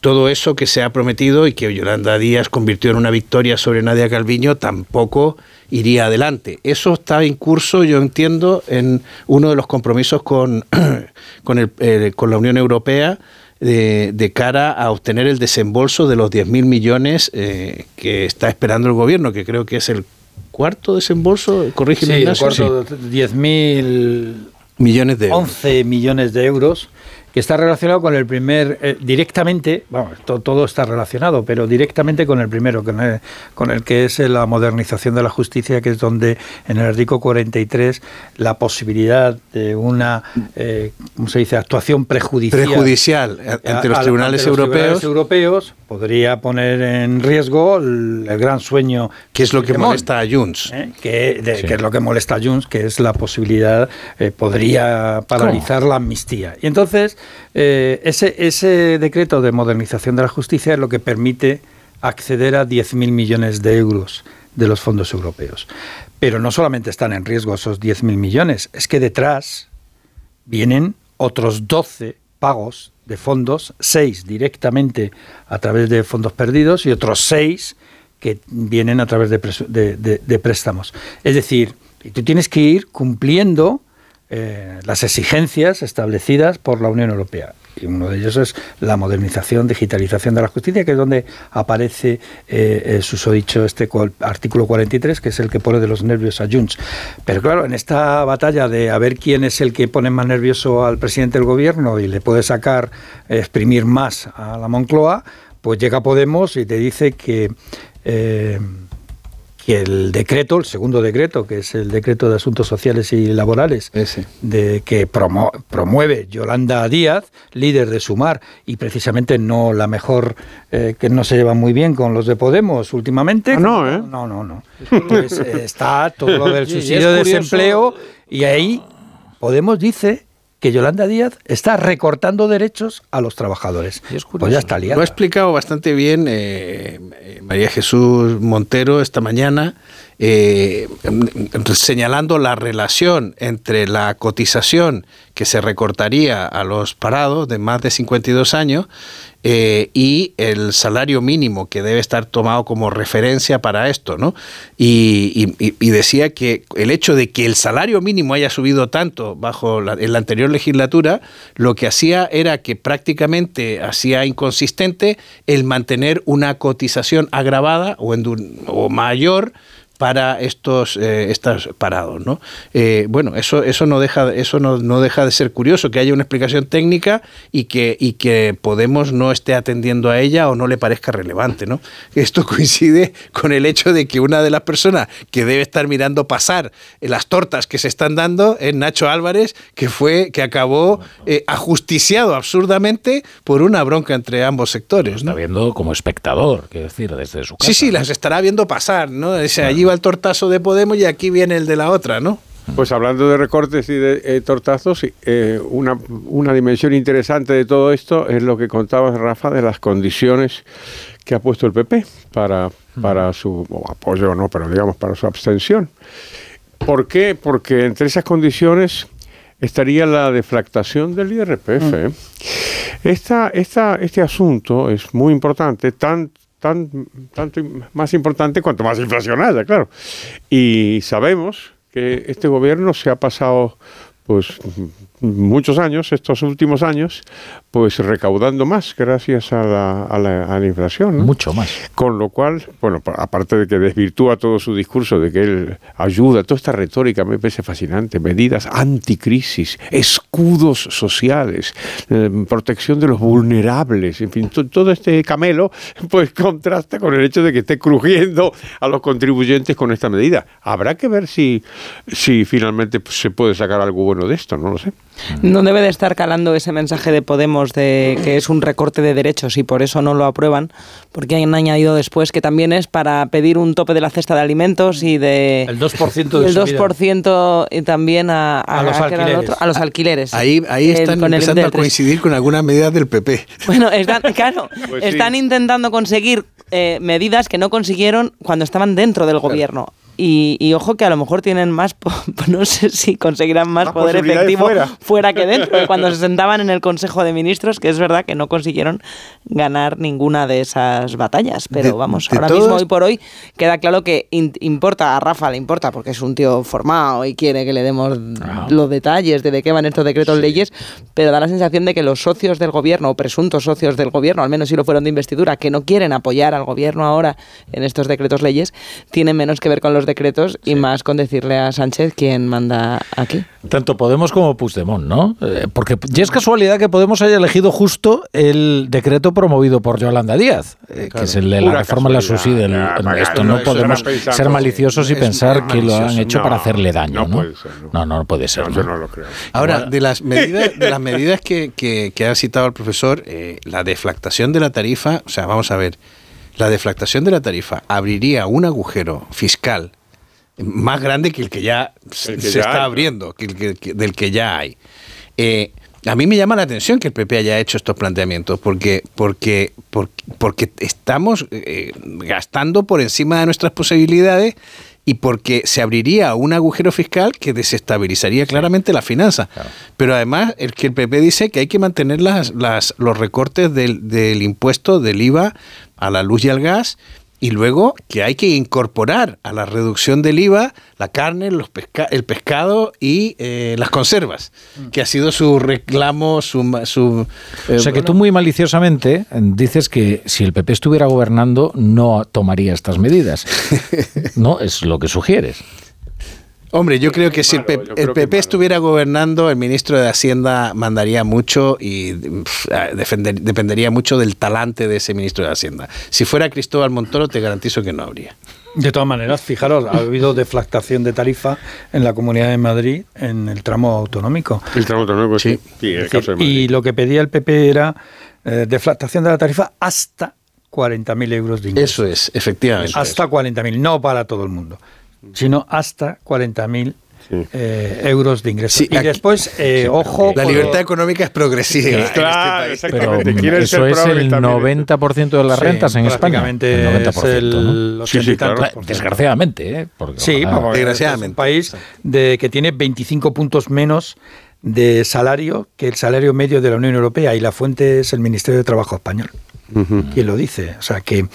todo eso que se ha prometido y que Yolanda Díaz convirtió en una victoria sobre Nadia Calviño tampoco iría adelante. Eso está en curso, yo entiendo, en uno de los compromisos con, *clears throat* con, el, con la Unión Europea de, de, cara a obtener el desembolso de los 10.000 millones eh, que está esperando el gobierno, que creo que es el cuarto desembolso, corrígeme sí, Ignacio. el cuarto, 10.000 millones de euros. 11 millones de euros que está relacionado con el primer, eh, directamente, vamos, to, todo está relacionado, pero directamente con el primero, con el, con el que es la modernización de la justicia, que es donde en el artículo 43 la posibilidad de una, eh, ¿cómo se dice?, actuación prejudicial. Prejudicial ante los a- tribunales ante los europeos. tribunales europeos podría poner en riesgo el, el gran sueño. Que es lo que Puigdemont, molesta a Junts. ¿eh? que, de- que es lo que molesta a Junts, que es la posibilidad, eh, podría paralizar la amnistía. Y entonces, eh, ese, ese decreto de modernización de la justicia es lo que permite acceder a 10.000 millones de euros de los fondos europeos. Pero no solamente están en riesgo esos 10.000 millones, es que detrás vienen otros 12 pagos de fondos, 6 directamente a través de fondos perdidos y otros 6 que vienen a través de, préstamos. Es decir, tú tienes que ir cumpliendo eh, las exigencias establecidas por la Unión Europea. Y uno de ellos es la modernización, digitalización de la justicia, que es donde aparece eh, el susodicho este artículo 43, que es el que pone de los nervios a Junts. Pero claro, en esta batalla de a ver quién es el que pone más nervioso al presidente del gobierno y le puede sacar, eh, exprimir más a la Moncloa, pues llega Podemos y te dice que... eh, que el decreto, el segundo decreto, que es el decreto de asuntos sociales y laborales, de que promo- promueve Yolanda Díaz, líder de Sumar, y precisamente no la mejor, eh, que no se lleva muy bien con los de Podemos últimamente. no, ¿eh? No, no, no. Pues eh, está todo lo del *laughs* subsidio de desempleo, y ahí Podemos dice que Yolanda Díaz está recortando derechos a los trabajadores. Pues ya está liada. Lo ha explicado bastante bien eh, eh, María Jesús Montero esta mañana, eh, señalando la relación entre la cotización que se recortaría a los parados de más de 52 años eh, y el salario mínimo que debe estar tomado como referencia para esto, ¿no? Y, decía que el hecho de que el salario mínimo haya subido tanto bajo la, en la anterior legislatura, lo que hacía era que prácticamente hacía inconsistente el mantener una cotización agravada o, endu- o mayor para estos eh, estos parados no Eh, bueno eso eso no deja eso no, no deja de ser curioso que haya una explicación técnica y que y que Podemos no esté atendiendo a ella o no le parezca relevante no esto *laughs* coincide con el hecho de que una de las personas que debe estar mirando pasar las tortas que se están dando es Nacho Álvarez que fue que acabó eh, ajusticiado absurdamente por una bronca entre ambos sectores ¿no? Está viendo como espectador, quiero decir, desde su casa. Sí, sí, las estará viendo pasar, ¿no? Ese, allí va el tortazo de Podemos y aquí viene el de la otra, ¿no? Pues hablando de recortes y de eh, tortazos, eh, una, una dimensión interesante de todo esto es lo que contabas, Rafa, de las condiciones que ha puesto el PP para, para su o apoyo, no, pero digamos para su abstención. ¿Por qué? Porque entre esas condiciones estaría la deflactación del IRPF. ¿eh? Esta, esta, este asunto es muy importante, tan, tan, tanto más importante cuanto más inflación haya, claro. Y sabemos que este gobierno se ha pasado pues muchos años, estos últimos años, pues recaudando más gracias a la, a la, a la inflación. ¿no? Mucho más. Con lo cual, bueno, pa- aparte de que desvirtúa todo su discurso, de que él ayuda, toda esta retórica me parece fascinante, medidas anticrisis, escudos sociales, eh, protección de los vulnerables, en fin, to- todo este camelo, pues contrasta con el hecho de que esté crujiendo a los contribuyentes con esta medida. Habrá que ver si, si finalmente pues, se puede sacar algo bueno de esto, no lo sé. No debe de estar calando ese mensaje de Podemos de que es un recorte de derechos y por eso no lo aprueban, porque han añadido después que también es para pedir un tope de la cesta de alimentos y de... El 2% de el subida. 2% y también a, A los. A los alquileres. Ahí, ahí El- están el empezando a coincidir con algunas medidas del PP. Bueno, están, claro, *laughs* Pues sí. están intentando conseguir eh, medidas que no consiguieron cuando estaban dentro del gobierno. Y, y ojo que a lo mejor tienen más, po- *laughs* no sé si conseguirán más, Más poder efectivo fuera. *laughs* fuera. que dentro, de cuando se sentaban en el Consejo de Ministros, que es verdad que no consiguieron ganar ninguna de esas batallas. Pero De- vamos, de ahora todos- mismo, hoy por hoy, queda claro que in- importa, a Rafa le importa, porque es un tío formado y quiere que le demos los detalles de de qué van estos decretos leyes, pero da la sensación de que los socios del gobierno, o presuntos socios del gobierno, al menos si lo fueron de investidura, que no quieren apoyar al gobierno ahora en estos decretos leyes, tienen menos que ver con los decretos y más con decirle a Sánchez quién manda aquí. Tanto Podemos como Puigdemont, ¿no? Eh, porque ya es casualidad que Podemos haya elegido justo el decreto promovido por Yolanda Díaz, eh, que es el de la reforma de la para Esto no podemos ser maliciosos y pensar que lo han hecho No, para hacerle daño, no ¿no? puede ser, no, puede ser. Yo no lo creo. Ahora, de las *laughs* medidas, de las medidas que, que- que ha citado el profesor, eh, la deflactación de la tarifa, o sea, vamos a ver, la deflactación de la tarifa abriría un agujero fiscal más grande que el que ya se El que se ya está hay. abriendo, que el que- que- del que ya hay. Eh, a mí me llama la atención que el PP haya hecho estos planteamientos, porque, porque, porque, porque estamos eh, gastando por encima de nuestras posibilidades y porque se abriría un agujero fiscal que desestabilizaría claramente la finanza. Pero además, el que el PP dice que hay que mantener las, las, los recortes del, del impuesto del IVA a la luz y al gas y luego que hay que incorporar a la reducción del IVA la carne, los pesca- el pescado y eh, las conservas, que ha sido su reclamo, su... ma- su eh, O sea que bueno, tú muy maliciosamente eh, dices que si el PP estuviera gobernando no tomaría estas medidas. *laughs* No, es lo que sugieres. Hombre, yo creo que si el, P- el PP estuviera gobernando, el ministro de Hacienda mandaría mucho y defender- dependería mucho del talante de ese ministro de Hacienda. Si fuera Cristóbal Montoro, te garantizo que no habría. De todas maneras, fijaros, ha habido deflactación de tarifa en la Comunidad de Madrid en el tramo autonómico. El tramo autonómico, sí. Sí, de decir, y lo que pedía el PP era eh, deflactación de la tarifa hasta 40.000 euros de ingreso. Eso es, efectivamente. Hasta 40.000, no para todo el mundo, sino hasta 40.000 eh, euros de ingreso. Sí, y aquí- después, eh, ojo... La libertad económica es progresiva. en este Claro, país. Exactamente. Eso ser es el también. 90% de las Sí, rentas en España. El 90%, es el ¿no? 80 y tantos por ciento. Desgraciadamente, ¿eh? Porque Sí, ojalá- porque Desgraciadamente. es un país de, que tiene 25 puntos menos de salario que el salario medio de la Unión Europea y la fuente es el Ministerio de Trabajo español. ¿Quién lo dice? O sea, que,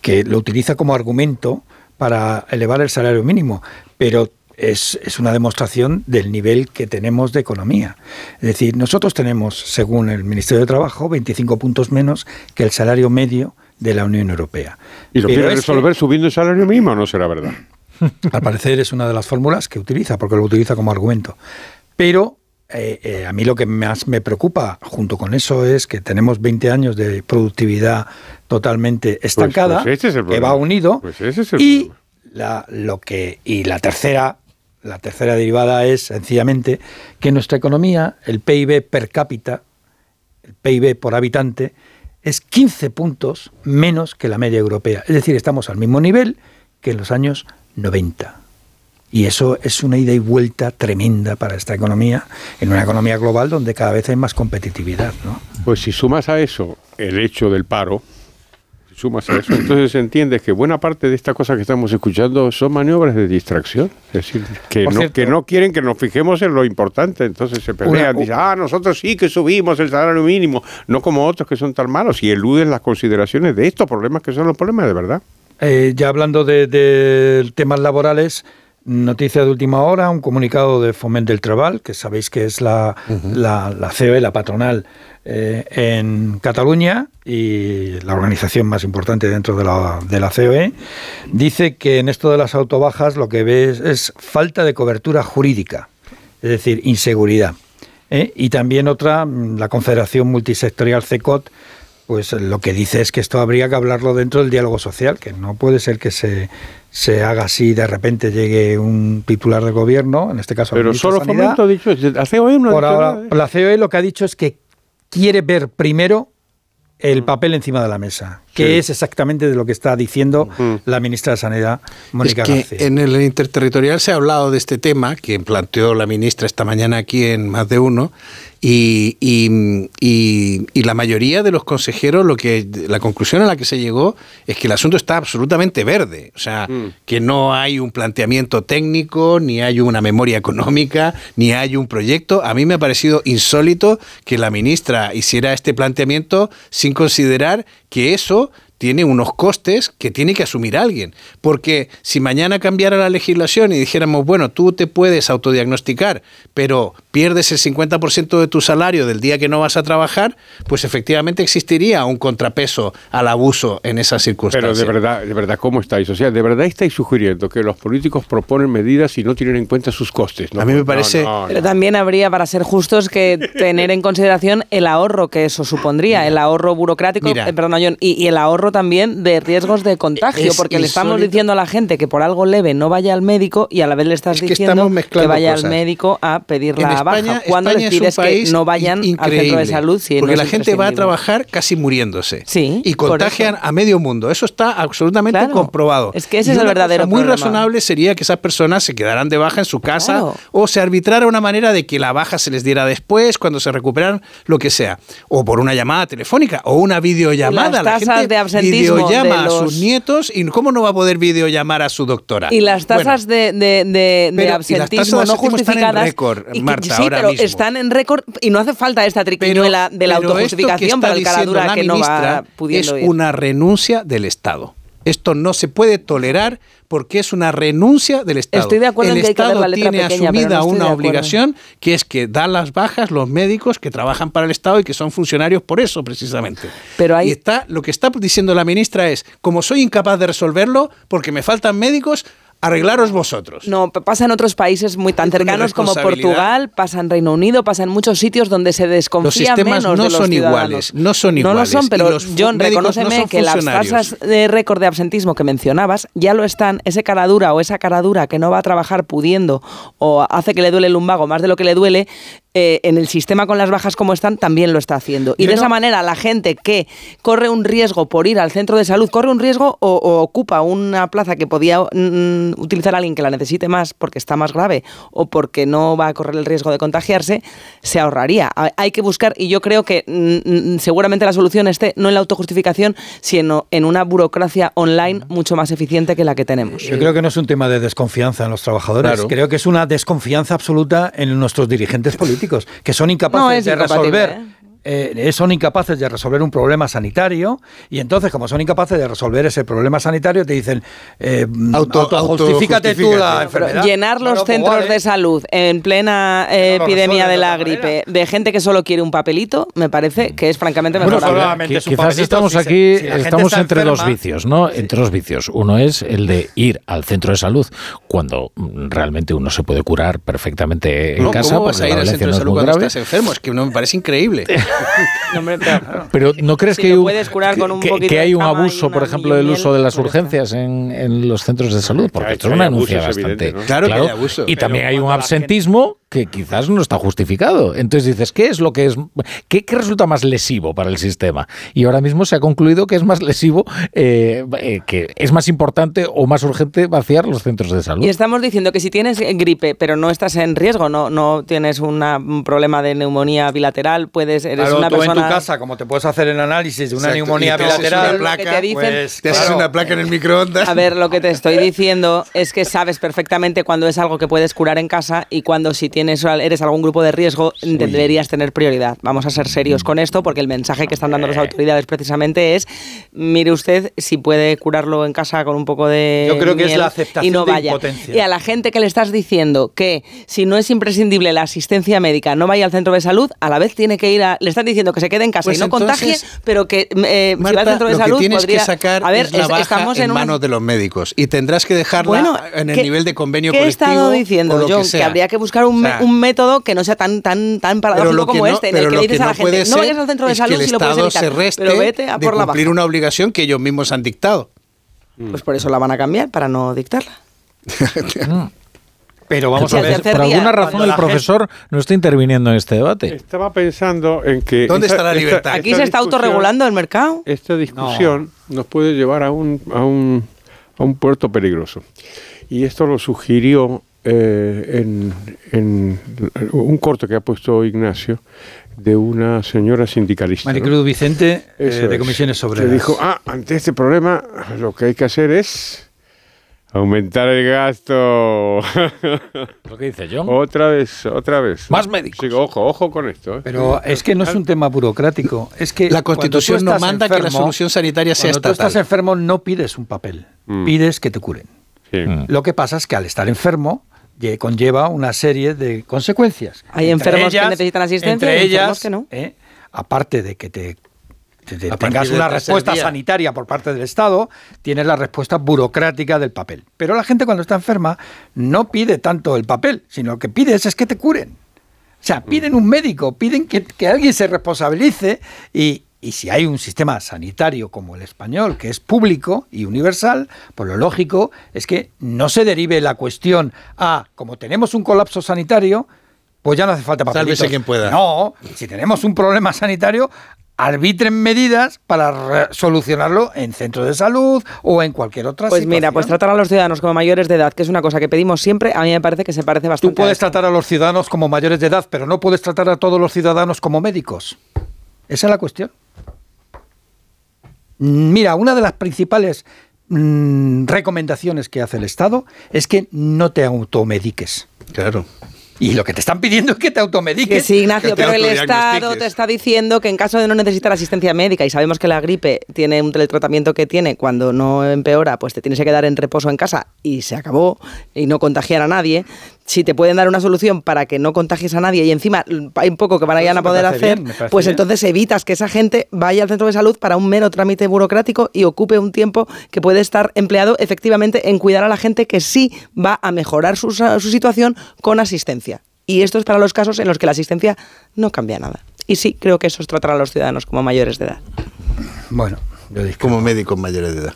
que lo utiliza como argumento para elevar el salario mínimo, pero es, es una demostración del nivel que tenemos de economía. Es decir, nosotros tenemos, según el Ministerio de Trabajo, 25 puntos menos que el salario medio de la Unión Europea. ¿Y lo quiere que- resolver subiendo el salario mínimo o no será verdad? *laughs* al parecer es una de las fórmulas que utiliza, porque lo utiliza como argumento. Pero eh, eh, a mí lo que más me preocupa junto con eso es que tenemos 20 años de productividad totalmente estancada, pues ese es el que va unido, Pues es y la, lo que y la tercera la tercera derivada es sencillamente que nuestra economía, el PIB per cápita, el PIB por habitante, es 15 puntos menos que la media europea. Es decir, estamos al mismo nivel que en los años 90. Y eso es una ida y vuelta tremenda para esta economía, en una economía global donde cada vez hay más competitividad. ¿no? Pues si sumas a eso el hecho del paro, si sumas a eso, entonces entiendes que buena parte de estas cosas que estamos escuchando son maniobras de distracción. Es decir, que, Por no, cierto- que no quieren que nos fijemos en lo importante. Entonces se pelean, Una- dicen, ah, nosotros sí que subimos el salario mínimo, no como otros que son tan malos, y eluden las consideraciones de estos problemas que son los problemas de verdad. Eh, ya hablando de, de temas laborales, noticia de última hora, un comunicado de Foment del Trebal, que sabéis que es la, la, la COE, la patronal eh, en Cataluña y la organización más importante dentro de la, de la COE, dice que en esto de las autobajas lo que ve es, falta de cobertura jurídica, es decir, inseguridad. ¿eh? Y también otra, la Confederación Multisectorial CECOT, pues lo que dice es que esto habría que hablarlo dentro del diálogo social, que no puede ser que se, se haga así de repente llegue un titular de gobierno, en este caso el Pero solo de Sanidad. fomento ha dicho, la COE no ha Por dicho ahora, nada, ¿eh? la COE lo que ha dicho es que quiere ver primero el papel encima de la mesa, que Mm. Sí. es exactamente de lo que está diciendo la ministra de Sanidad, Mónica es que García. en el interterritorial se ha hablado de este tema que planteó la ministra esta mañana aquí en más de uno y, y- y- y la mayoría de los consejeros lo que la conclusión a la que se llegó es que el asunto está absolutamente verde, o sea que no hay un planteamiento técnico ni hay una memoria económica ni hay un proyecto. A mí me ha parecido insólito que la ministra hiciera este planteamiento sin considerar que eso tiene unos costes que tiene que asumir alguien. Porque si mañana cambiara la legislación y dijéramos, bueno, tú te puedes autodiagnosticar, pero pierdes el 50% de tu salario del día que no vas a trabajar, pues efectivamente existiría un contrapeso al abuso en esas Pero circunstancias. de verdad, de verdad, ¿cómo estáis? O sea, de verdad estáis sugiriendo que los políticos proponen medidas y no tienen en cuenta sus costes. ¿no? A mí me parece- no, no. Pero también habría, para ser justos, que tener en consideración el ahorro que eso supondría, el ahorro burocrático, Mira. eh, perdón, John, y, y el ahorro también de riesgos de contagio, Es porque le estamos diciendo a la gente que por algo leve no vaya al médico y a la vez le estás Es que diciendo que, vaya cosas. al médico a pedir la España, baja. Cuando España les pides que no vayan al centro de salud si porque no la gente va a trabajar casi muriéndose Sí, y contagian a medio mundo. Eso está absolutamente Claro. comprobado. Es que ese Y es el verdadero muy problema. razonable sería que esas personas se quedaran de baja en su casa Claro. o se arbitrara una manera de que la baja se les diera después, cuando se recuperaran, lo que sea, o por una llamada telefónica o una videollamada. Las la tasas gente de videollama de a sus nietos y cómo no va a poder videollamar a su doctora. Y las Bueno, tasas de, de- de- de las absentismo no están en récord, que- Marta, sí, ahora pero mismo. están en récord y no hace falta esta triquiñuela de la autojustificación para el cara diciendo dura la que no va pudiendo es ir. una renuncia del Estado. Esto no se puede tolerar porque es una renuncia del Estado. Estoy de acuerdo El en que hay que ver Estado la letra tiene pequeña, asumida no una obligación que es que da las bajas los médicos que trabajan para el Estado y que son funcionarios por eso precisamente. Pero hay- Y está, lo que está diciendo la ministra es, como soy incapaz de resolverlo porque me faltan médicos, arreglaros vosotros. No, pasa en otros países muy tan no cercanos como. Portugal, pasa en Reino Unido, pasa en muchos sitios donde se desconfía Los menos no de los son ciudadanos. iguales, no son No iguales. lo son, pero John, no reconóceme son que las tasas de récord de absentismo que mencionabas ya lo están. Ese cara dura o esa cara dura que no va a trabajar pudiendo o hace que le duele el lumbago más de lo que le duele, eh, en el sistema con las bajas como están también lo está haciendo. Y Yo de no- esa manera la gente que corre un riesgo por ir al centro de salud, corre un riesgo o, o ocupa una plaza que podía mm, utilizar alguien que la necesite más porque está más grave o porque no va a correr el riesgo de contagiarse, se ahorraría. Ha- Hay que buscar, y yo creo que mm, mm, seguramente la solución esté no en la autojustificación, sino en una burocracia online mucho más eficiente que la que tenemos. Yo creo que no es un tema de desconfianza en los trabajadores, Claro. creo que es una desconfianza absoluta en nuestros dirigentes políticos, que son incapaces No, de resolver. eh, son incapaces de resolver un problema sanitario y entonces como son incapaces de resolver ese problema sanitario te dicen eh, Auto- autojustifícate tú la enfermedad llenar los pues centros vale. de salud en plena eh, epidemia de de la gripe de gente que solo quiere un papelito, me parece que es francamente Bueno, mejorable. un quizás papelito, estamos si se- aquí, si estamos entre dos vicios, ¿no? Entre dos vicios. Uno es el de ir al centro de salud cuando mm, realmente uno se puede curar perfectamente en No, casa. ¿Cómo vas a ir la al centro no de es salud muy cuando grave. estás enfermo? Es que no me parece increíble. *laughs* No, hombre, pero- Pero ¿no crees Si que, hay un- puedes curar con un que- hay un abuso, por ejemplo, del uso de las urgencias en, en los centros de salud? Porque esto es una evidente, bastante. ¿no? Claro que hay abuso. Y también hay un absentismo que quizás no está justificado. Entonces dices, ¿qué es lo que es? ¿Qué, qué resulta más lesivo para el sistema? Y ahora mismo se ha concluido que es más lesivo, eh, eh, que es más importante o más urgente vaciar los centros de salud. Y estamos diciendo que si tienes gripe, pero no estás en riesgo, no, no tienes una- un problema de neumonía bilateral, puedes, eres Claro, una tú persona... en tu casa, como te puedes hacer el análisis de una Exacto, neumonía te bilateral, una placa, que te dicen- pues, Te haces claro, una placa en el microondas. A ver, lo que te estoy diciendo es que sabes perfectamente cuando es algo que puedes curar en casa y cuando si tienes eres algún grupo de riesgo deberías tener prioridad. Vamos a ser serios con esto porque el mensaje que están dando las autoridades precisamente es mire usted si puede curarlo en casa con un poco de Yo creo que es la aceptación y no de vaya. impotencia. Y a la gente que le estás diciendo que si no es imprescindible la asistencia médica no vaya al centro de salud, a la vez tiene que ir a le están diciendo que se quede en casa Pues y no contagie, entonces, pero que eh, si va al centro de lo salud que tienes podría que sacar a ver, es la baja estamos en, en, manos de los médicos y tendrás que dejarla Bueno, en el ¿qué- nivel de convenio ¿Qué he colectivo estado o diciendo, lo John? que habría que buscar un O sea, un método que no sea tan tan tan paradójico como no- este, en el pero que lo le dices que a la no gente, no vayas al centro de salud si lo puedes evitar, se reste pero vete a de por la baja. cumplir una obligación que ellos mismos han dictado. Pues por eso la van a cambiar, para no dictarla. Pero vamos a ver, por alguna razón el la gente- profesor no está interviniendo en este debate. Estaba pensando en que... ¿Dónde está la esta- libertad? Aquí esta se está autorregulando el mercado. Esta discusión nos puede llevar a un, a un, a un puerto peligroso. Y esto lo sugirió eh, en, en un corto que ha puesto Ignacio de una señora sindicalista. ¿no? Maricruz Vicente, eh, de es. Comisiones Que Obreras. dijo, ah, ante este problema lo que hay que hacer es aumentar el gasto. *laughs* Lo que dice John. otra vez, otra vez. Más médicos. Sí, ojo, ojo con esto. ¿eh? Pero es que no es un tema burocrático. Es que La cuando tú Constitución no manda que la enfermo, solución sanitaria sea Cuando tú estatal. estás enfermo no pides un papel, Mm. pides que te curen. Sí. Lo que pasa es que al estar enfermo lle- conlleva una serie de consecuencias. Hay Entre enfermos que necesitan asistencia Entre y enfermos ellas, que no. eh, aparte de que te, te- te A tengas una respuesta sanitaria por parte del Estado, tienes la respuesta burocrática del papel. Pero la gente cuando está enferma no pide tanto el papel, sino lo que pides es que te curen. O sea, piden un médico, piden que, que alguien se responsabilice y, y si hay un sistema sanitario como el español, que es público y universal, pues lo lógico es que no se derive la cuestión a, como tenemos un colapso sanitario, pues ya no hace falta papelitos. Sálvese quien pueda. No, si tenemos un problema sanitario, arbitren medidas para solucionarlo en centro de salud o en cualquier otra Pues mira, pues situación. tratar a los ciudadanos como mayores de edad, que es una cosa que pedimos siempre, a mí me parece que se parece bastante. Tú puedes a tratar a los ciudadanos como mayores de edad, pero no puedes tratar a todos los ciudadanos como médicos. Esa es la cuestión. Mira, una de las principales mm, recomendaciones que hace el Estado es que no te automediques. Claro. Y lo que te están pidiendo es que te automediques. Que sí, Ignacio, que pero el. Estado te está diciendo que en caso de no necesitar asistencia médica y sabemos que la gripe tiene un teletratamiento que tiene, cuando no empeora, pues te tienes que quedar en reposo en casa y se acabó y no contagiar a nadie. Si te pueden dar una solución para que no contagies a nadie y encima hay un poco que van a, poder hacer, bien, pues bien. entonces evitas que esa gente vaya al centro de salud para un mero trámite burocrático y ocupe un tiempo que puede estar empleado efectivamente en cuidar a la gente que sí va a mejorar su, situación con asistencia. Y esto es para los casos en los que la asistencia no cambia nada. Y sí, creo que eso es tratar a los ciudadanos como mayores de edad. Bueno, yo discrepo. Como médicos mayores de edad.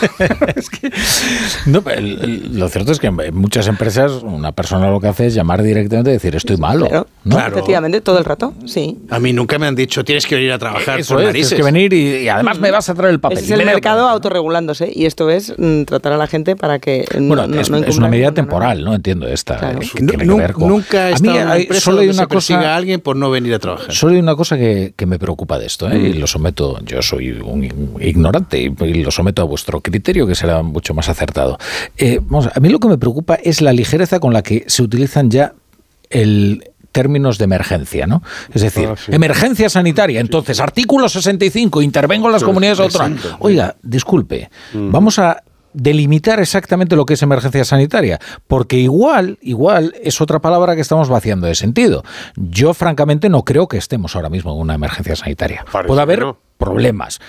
*laughs* No, el- el- lo cierto es que en muchas empresas una persona lo que hace es llamar directamente y decir estoy malo. Claro, ¿no? efectivamente, todo el rato, sí. A mí nunca me han dicho, tienes que venir a trabajar Eso por es, narices. tienes que venir y, y además me vas a traer el papel. Ese es el me- mercado autorregulándose y esto es mm, tratar a la gente para que no- Bueno, no, es, no es una medida temporal, ¿no? Entiendo esta. Claro. eh, que tiene que ver con- Nunca he A mí estado en una hay- empresa solo hay una cosa. a alguien por no venir a trabajar. Solo hay una cosa que, que me preocupa de esto, ¿eh? y lo someto, yo soy un ignorante y, y lo someto a vuestro criterio, que será mucho más acertado. Eh, vamos, a mí lo que me preocupa es la ligereza con la que se utilizan ya el términos de emergencia, ¿no? Es decir, Ah, sí. emergencia sanitaria. Entonces, artículo 65, intervengo en las Sí, comunidades autónomas. Oiga, disculpe, vamos a delimitar exactamente lo que es emergencia sanitaria, porque igual, igual es otra palabra que estamos vaciando de sentido. Yo francamente no creo que estemos ahora mismo en una emergencia sanitaria. Parece Puede haber no. problemas,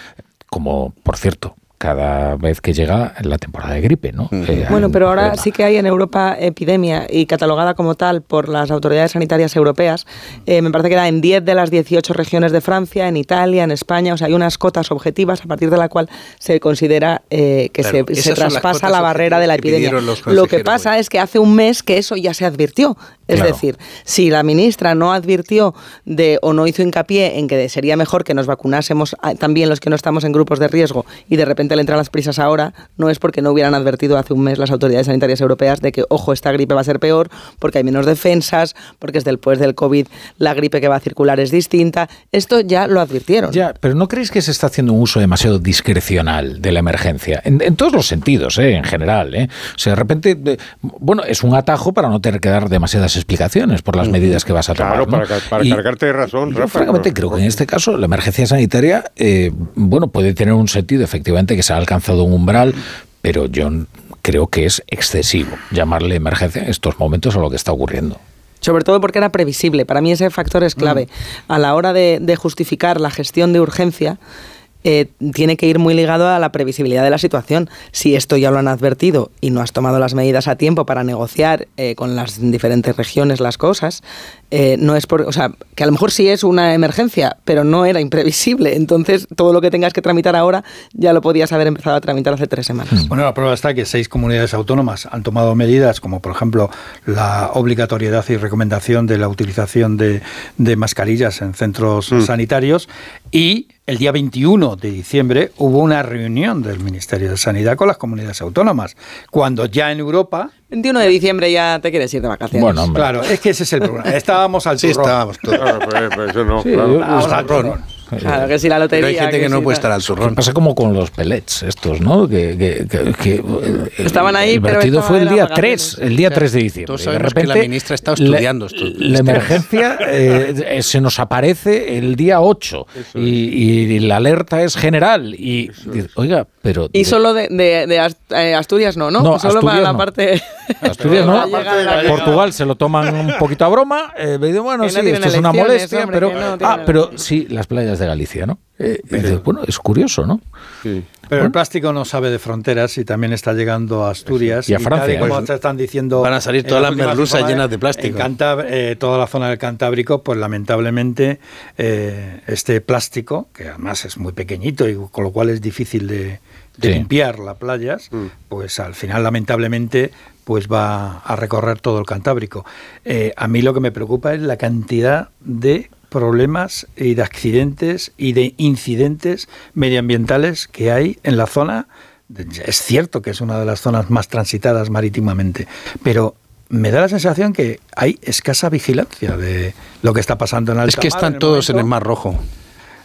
como por cierto, cada vez que llega la temporada de gripe, ¿no? Eh, Bueno, pero ahora problema. sí que hay en Europa epidemia y catalogada como tal por las autoridades sanitarias europeas. Eh, me parece que era en 10 de las 18 regiones de Francia, en Italia, en España. O sea, hay unas cotas objetivas a partir de la cual se considera eh, que Claro, se, traspasa la barrera de la epidemia. Lo que pasa hoy. es que hace un mes que eso ya se advirtió. Es Claro. decir, si la ministra no advirtió de o no hizo hincapié en que sería mejor que nos vacunásemos a- también los que no estamos en grupos de riesgo y de repente le entran las prisas ahora, no es porque no hubieran advertido hace un mes las autoridades sanitarias europeas de que, ojo, esta gripe va a ser peor porque hay menos defensas, porque es después del COVID la gripe que va a circular es distinta. Esto ya lo advirtieron. Ya, pero ¿no creéis que se está haciendo un uso demasiado discrecional de la emergencia? En, en todos los sentidos, ¿eh? en general. ¿eh? O sea, de repente, de- bueno, es un atajo para no tener que dar demasiadas explicaciones por las medidas que vas a tomar. Claro, ¿no? para, para Y- cargarte de razón, yo, Rafa. francamente, ¿no? creo que en este caso la emergencia sanitaria, eh, bueno, puede tener un sentido, efectivamente, que se ha alcanzado un umbral, pero yo creo que es excesivo llamarle emergencia en estos momentos a lo que está ocurriendo. Sobre todo porque era previsible. Para mí ese factor es clave. A la hora de, de justificar la gestión de urgencia, eh, tiene que ir muy ligado a la previsibilidad de la situación. Si esto ya lo han advertido y no has tomado las medidas a tiempo para negociar eh, con las diferentes regiones las cosas, eh, no es por, o sea, que a lo mejor sí es una emergencia, pero no era imprevisible. Entonces, todo lo que tengas que tramitar ahora ya lo podías haber empezado a tramitar hace tres semanas. Bueno, la prueba está que seis comunidades autónomas han tomado medidas, como por ejemplo la obligatoriedad y recomendación de la utilización de, de mascarillas en centros Mm. sanitarios y el día 21 de diciembre hubo una reunión del Ministerio de Sanidad con las comunidades autónomas, cuando ya en Europa 21 de diciembre ya te quieres ir de vacaciones. Claro, es que ese es el problema. Estábamos al Sí, turrón. estábamos todos. Claro, pues, pues eso no, Sí, claro. yo- Ahora al turrón. Claro, que si la lotería... Pero hay gente que, no si puede estar al turrón. Pasa como con los pellets estos, ¿no? Que, que- que- que, eh, Estaban ahí, el estaban fue el día vacaciones. 3, el día O sea, 3 de diciembre. todos Y de sabemos que la repente, ministra está la- estudiando La, estos temas. emergencia *laughs* eh, eh, se nos aparece el día 8 y, y la alerta es general. Y, dice, oiga, pero... Y solo de, de- de eh, Asturias no, ¿no? No, solo para Asturias la no. parte... *laughs* Asturias no, la- Portugal se lo toman un poquito a broma, eh, me dice, bueno, Que no sí, esto es una molestia, hombre, pero... que no ah, pero sí, las playas de Galicia, ¿no? Eh, dices, bueno, es curioso, ¿no? Pero el plástico no sabe de fronteras y también está llegando a Asturias. Y a Francia, tal y como pues, te están diciendo. van a salir todas las merluzas llenas de plástico. En Cantab- eh, toda la zona del Cantábrico, pues lamentablemente, eh, este plástico, que además es muy pequeñito y con lo cual es difícil de, de Sí. limpiar las playas, pues al final, lamentablemente, pues va a recorrer todo el Cantábrico. Eh, a mí lo que me preocupa es la cantidad de problemas y de accidentes y de incidentes medioambientales que hay en la zona. Es cierto que es una de las zonas más transitadas marítimamente, pero me da la sensación que hay escasa vigilancia de lo que está pasando en alta Es que mar están todos en el Mar Rojo.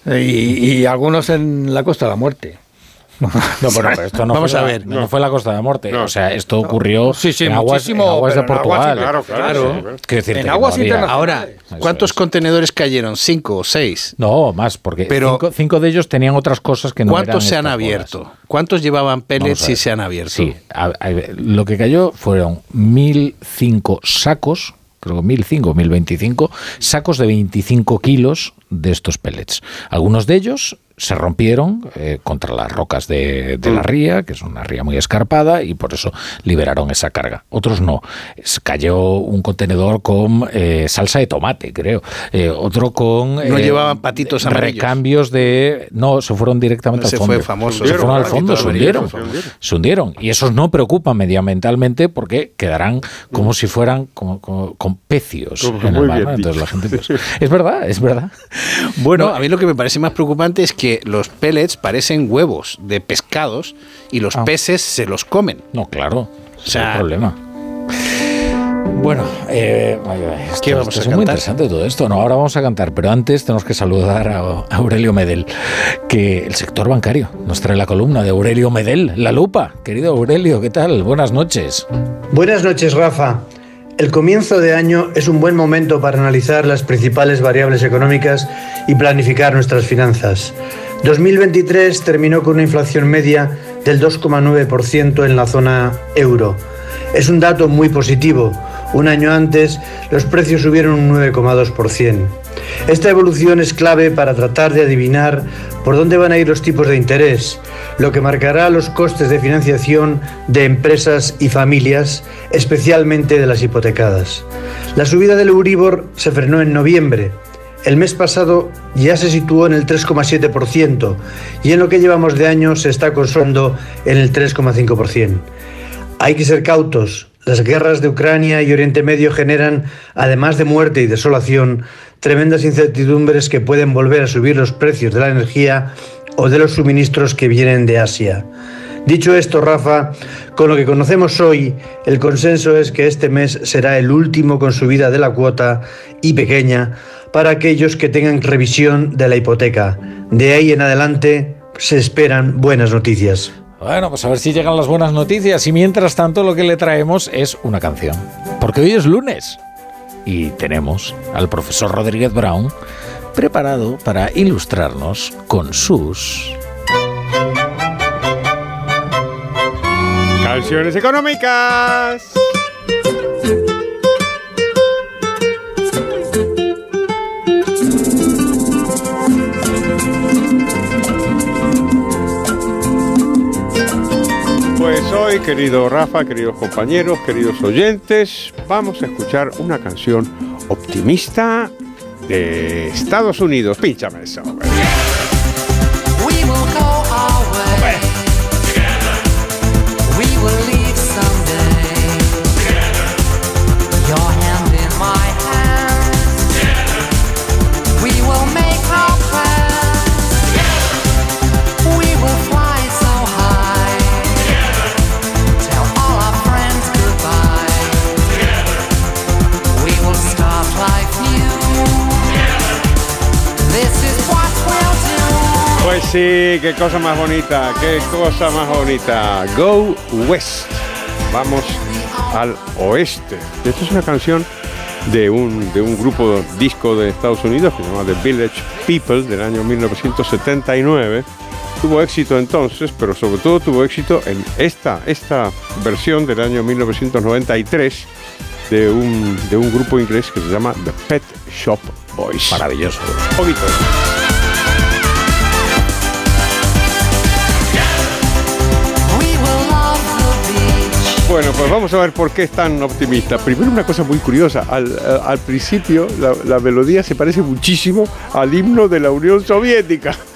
Y, y algunos en la Costa de la Muerte. No, bueno, pero esto no Vamos fue a la- ver. No, fue la Costa de la Muerte. O sea, esto ocurrió Sí, sí, en aguas, en muchísimo, aguas de pero en aguas Portugal. claro, claro. Decirte En aguas. Ahora, ¿cuántos es. contenedores cayeron? ¿Cinco o seis? No, más, porque Pero- cinco, cinco de ellos tenían otras cosas que no eran ¿Cuántos se han abierto? bolas. ¿Cuántos llevaban pellets y se han abierto? Sí, a- a- lo que cayó fueron 1.005 sacos, creo que 1.005, 1.025 sacos de 25 kilos de estos pellets. Algunos de ellos se rompieron eh, contra las rocas de, de la ría, que es una ría muy escarpada, y por eso liberaron esa carga. Otros no. Cayó un contenedor con eh, salsa de tomate, creo. Eh, otro con... No llevaban patitos amarillos. Recambios de... No, se fueron directamente Ese al fondo. fue famoso. Se fueron al fondo, se hundieron. Se hundieron. Y esos no preocupan medioambientalmente porque quedarán como si fueran como, como- con pecios Como en el mar. la gente pues, es verdad, es verdad. *laughs* Bueno, No, a mí lo que me parece más preocupante es que los pellets parecen huevos de pescados y los Ah. peces se los comen. no, claro, O sea, es el problema. Bueno, eh, ay, ay, esto- ¿Qué vamos esto a es muy interesante todo esto. No, ahora vamos a cantar, pero antes tenemos que saludar a, a Aurelio Medel, que el sector bancario nos trae la columna de Aurelio Medel, la lupa. Querido Aurelio, ¿qué tal? Buenas noches. Buenas noches, Rafa. El comienzo de año es un buen momento para analizar las principales variables económicas y planificar nuestras finanzas. 2023 terminó con una inflación media del 2,9% en la zona euro. Es un dato muy positivo. Un año antes, los precios subieron un 9,2%. Esta evolución es clave para tratar de adivinar por dónde van a ir los tipos de interés, lo que marcará los costes de financiación de empresas y familias, especialmente de las hipotecadas. La subida del Euribor se frenó en noviembre. El mes pasado ya se situó en el 3,7% y en lo que llevamos de año se está consolando en el 3,5%. Hay que ser cautos. Las guerras de Ucrania y Oriente Medio generan, además de muerte y desolación, tremendas incertidumbres que pueden volver a subir los precios de la energía o de los suministros que vienen de Asia. Dicho esto, Rafa, con lo que conocemos hoy, el consenso es que este mes será el último con subida de la cuota y pequeña para aquellos que tengan revisión de la hipoteca. De ahí en adelante se esperan buenas noticias. Bueno, pues a ver si llegan las buenas noticias y mientras tanto lo que le traemos es una canción. Porque hoy es lunes y tenemos al profesor Rodríguez Brown preparado para ilustrarnos con sus... Canciones económicas. Hoy, querido Rafa, queridos compañeros, queridos oyentes. Vamos a escuchar una canción optimista de Estados Unidos. Pínchame eso. Sí, qué cosa más bonita, qué cosa más bonita. Go West. Vamos al oeste. Esta es una canción de un, de un grupo disco de Estados Unidos que se llama The Village People del año 1979. Tuvo éxito entonces, pero sobre todo tuvo éxito en esta, esta versión del año 1993 de un, de un grupo inglés que se llama The Pet Shop Boys. Maravilloso. Poquito. Bueno, pues vamos a ver por qué es tan optimista. Primero una cosa muy curiosa. Al, eh, al principio la, la melodía se parece muchísimo al himno de la Unión Soviética. *laughs*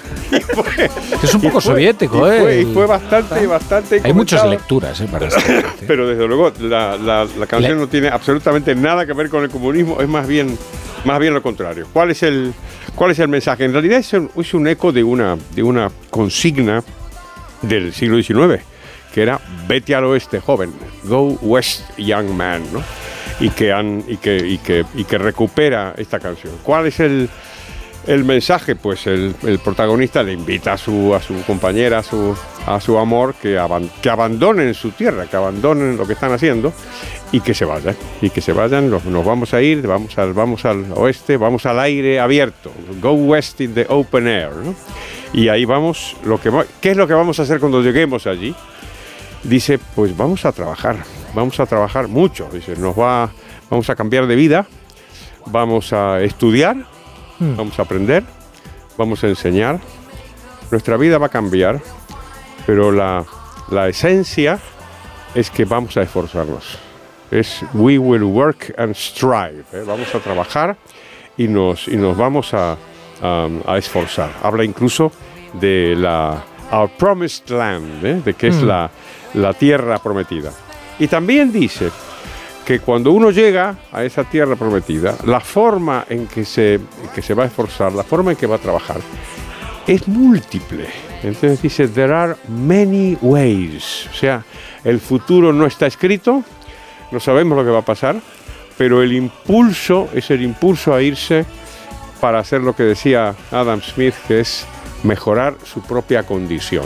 Es un poco fue- soviético, y ¿eh? fue- y fue bastante, bastante Hay muchas lecturas, ¿eh? Para. *laughs* Pero desde luego la, la- la canción no tiene absolutamente nada que ver con el comunismo, es más bien, más bien lo contrario. ¿Cuál es el, cuál es el mensaje? En realidad es un, es un eco de una, de una consigna del siglo XIX, que era vete al oeste joven, go west young man, ¿no? Y que, han, y que, y que, y que recupera esta canción. ¿Cuál es el, el mensaje? Pues el, el protagonista le invita a su, a su compañera, a su, a su amor, que, aban- que abandonen su tierra, que abandonen lo que están haciendo y que se vayan. Y que se vayan, nos, vamos a ir, vamos al, vamos al oeste, vamos al aire abierto. Go west in the open air. ¿no? Y ahí vamos, ¿qué es lo que vamos a hacer cuando lleguemos allí? Dice, pues vamos a trabajar, vamos a trabajar mucho. Dice, nos va, vamos a cambiar de vida, vamos a estudiar, vamos a aprender, vamos a enseñar. Nuestra vida va a cambiar, pero la, la esencia es que vamos a esforzarnos. Es we will work and strive. ¿eh? Vamos a trabajar y nos, y nos vamos a, a- a esforzar. Habla incluso de la Our Promised Land, ¿eh? de que es Mm. la, la tierra prometida. Y también dice que cuando uno llega a esa tierra prometida, la forma en que se, que se va a esforzar, la forma en que va a trabajar, es múltiple. Entonces dice, there are many ways. O sea, el futuro no está escrito, no sabemos lo que va a pasar, pero el impulso es el impulso a irse para hacer lo que decía Adam Smith, que es mejorar su propia condición.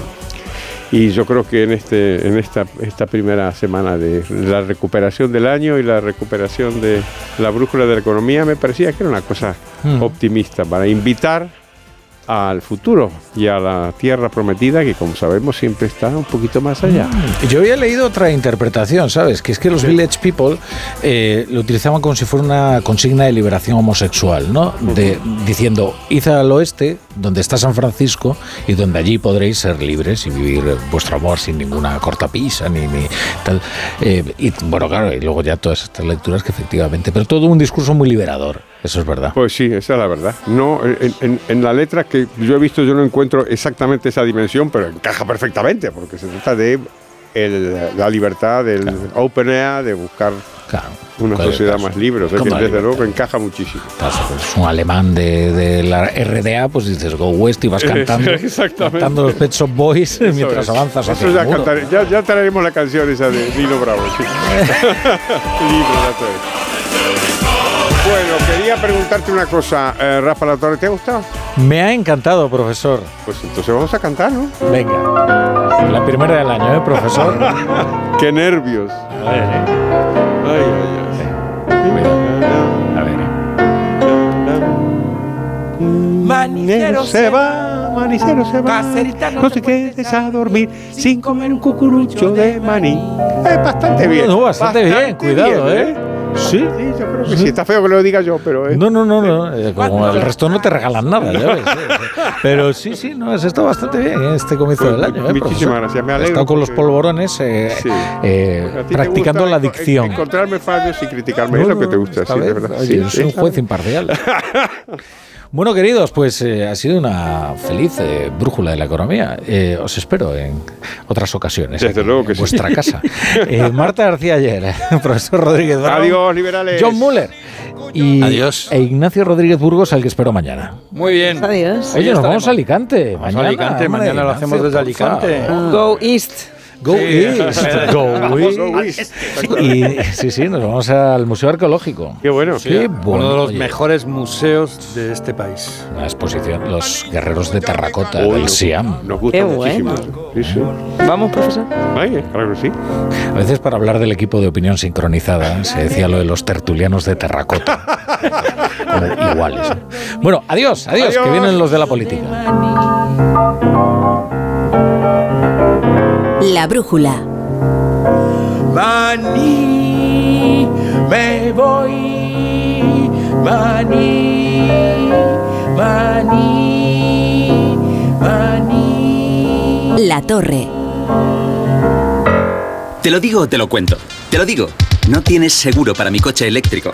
Y yo creo que en, este, en esta, esta primera semana de la recuperación del año y la recuperación de la brújula de la economía me parecía que era una cosa Mm. optimista para invitar al futuro y a la tierra prometida que como sabemos siempre está un poquito más allá. Yo había leído otra interpretación, ¿sabes? Que es que los Village People eh, lo utilizaban como si fuera una consigna de liberación homosexual, ¿no? De, diciendo, id al oeste, donde está San Francisco, y donde allí podréis ser libres y vivir vuestro amor sin ninguna cortapisa ni, ni tal. Eh, y bueno, claro, y luego ya todas estas lecturas que efectivamente, pero todo un discurso muy liberador, eso es verdad. Pues sí, esa es la verdad. No, en, en- en la letra que yo he visto yo no encuentro exactamente esa dimensión, pero encaja perfectamente, porque se trata de el- la libertad del open air, de buscar una Claro, sociedad claro. más libre. O sea, que desde luego encaja muchísimo. Pues, un alemán de, de la RDA, pues dices Go West y vas cantando, *laughs* Exactamente. cantando los Pet Shop Boys Eso mientras es. avanzas hacia Eso el ya, cantaré- ya, ya traeremos la canción esa de Nino Bravo. sí. *laughs* *laughs* Libre, preguntarte una cosa, eh, Rafa La Torre, ¿te ha gustado? Me ha encantado, profesor. Pues entonces vamos a cantar, ¿no? Venga. La primera del año, ¿eh, profesor? *laughs* Qué nervios. Ay, ay, A ver. Manicero se va, manicero se va. No te quedes a dormir sin comer un cucurucho de maní. Es bastante bien. No, bastante bien, cuidado, ¿eh? Sí, sí, yo creo que sí. Está feo que lo diga yo, pero... No, no, no, no. Eh, como el resto no te regalan nada, ya ves. Pero sí, sí, no, has estado bastante bien ¿eh? este comienzo del año. ¿eh, Muchísimas gracias, me alegro. He estado con los polvorones eh, eh, practicando la dicción. Encontrarme fallos y criticarme es lo que te gusta, sí, de verdad. Oye, sí, es un juez imparcial. *laughs* Bueno, queridos, pues eh, ha sido una feliz eh, brújula de la economía. Eh, os espero en otras ocasiones. Desde aquí, luego que en sí. vuestra casa. *laughs* Eh, Marta García ayer, *laughs* profesor Rodríguez Brown, Adiós, liberales. John Muller y Adiós. e Ignacio Rodríguez Burgos, al que espero mañana. Muy bien. Adiós. Oye, nos vamos a Alicante. Vamos mañana, a Alicante, hombre, mañana lo hacemos desde. Alicante. Go East. Go Sí. *laughs* East. Go East. Y sí, sí, nos vamos al Museo Arqueológico. Qué bueno. Qué Uno bueno. de los Oye, mejores museos de este país. Una exposición, los guerreros de terracota Uy, del nos- Siam. Nos gusta Qué muchísimo. Sí, sí. Vamos, profesor. Ay, claro que sí. A veces para hablar del equipo de opinión sincronizada se decía lo de los tertulianos de terracota. *laughs* Como iguales. ¿no? Bueno, adiós, adiós, Adiós. que vienen los de la política. La brújula. Maní, me voy, maní, maní, maní. La torre. Te lo digo o te lo cuento. Te lo digo. No tienes seguro para mi coche eléctrico.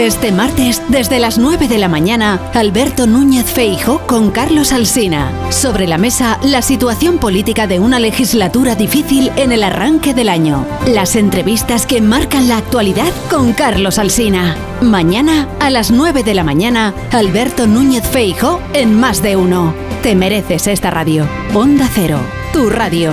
Este martes, desde las 9 de la mañana, Alberto Núñez Feijo con Carlos Alsina. Sobre la mesa, la situación política de una legislatura difícil en el arranque del año. Las entrevistas que marcan la actualidad con Carlos Alsina. Mañana, a las 9 de la mañana, Alberto Núñez Feijo en Más de Uno. Te mereces esta radio. Onda Cero, tu radio.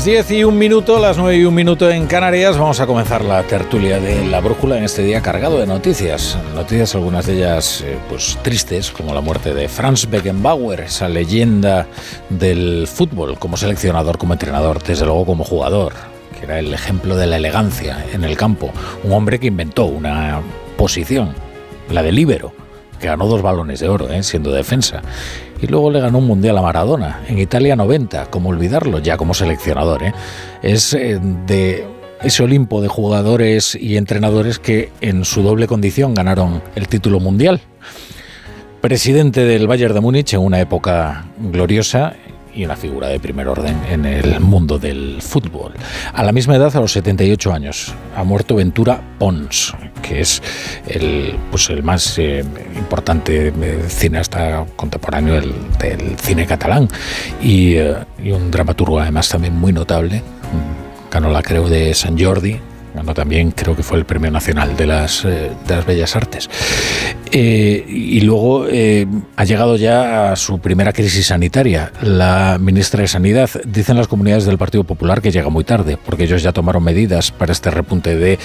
Las 10 y un minuto, las 9 y un minuto en Canarias, vamos a comenzar la tertulia de la brújula en este día cargado de noticias. Noticias, algunas de ellas eh, pues tristes, como la muerte de Franz Beckenbauer, esa leyenda del fútbol, como seleccionador, como entrenador, desde luego como jugador, que era el ejemplo de la elegancia en el campo. Un hombre que inventó una posición, la de líbero, que ganó dos balones de oro, eh, siendo defensa. Y luego le ganó un mundial a Maradona, en Italia 90, como olvidarlo, ya como seleccionador. eh. Es eh, de ese Olimpo de jugadores y entrenadores que en su doble condición ganaron el título mundial. Presidente del Bayern de Múnich en una época gloriosa y una figura de primer orden en el mundo del fútbol. A la misma edad, a los 78 años, ha muerto Ventura Pons, que es el, pues el más eh, importante eh, cineasta contemporáneo del, del cine catalán y, eh, y un dramaturgo además también muy notable. Ganó la Creu de San Jordi ganó también, creo que fue el Premio Nacional de las, eh, de las Bellas Artes. Eh, y luego eh, ha llegado ya a su primera crisis sanitaria. La ministra de Sanidad, dicen las comunidades del Partido Popular que llega muy tarde, porque ellos ya tomaron medidas para este repunte de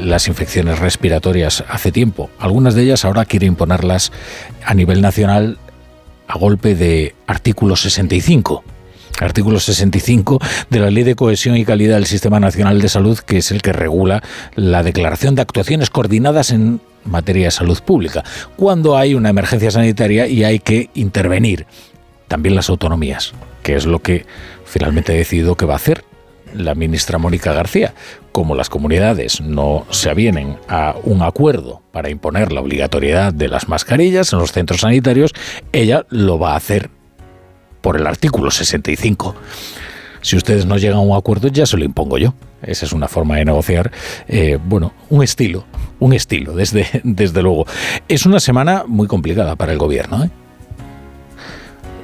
las infecciones respiratorias hace tiempo. Algunas de ellas ahora quiere imponerlas a nivel nacional a golpe de artículo 65 artículo 65 de la Ley de Cohesión y Calidad del Sistema Nacional de Salud, que es el que regula la declaración de actuaciones coordinadas en materia de salud pública, cuando hay una emergencia sanitaria y hay que intervenir. También las autonomías, que es lo que finalmente ha decidido que va a hacer la ministra Mónica García. Como las comunidades no se avienen a un acuerdo para imponer la obligatoriedad de las mascarillas en los centros sanitarios, ella lo va a hacer por el artículo 65. Si ustedes no llegan a un acuerdo, ya se lo impongo yo. Esa es una forma de negociar, eh, bueno, un estilo, un estilo, desde, *laughs* desde luego. Es una semana muy complicada para el gobierno. ¿eh?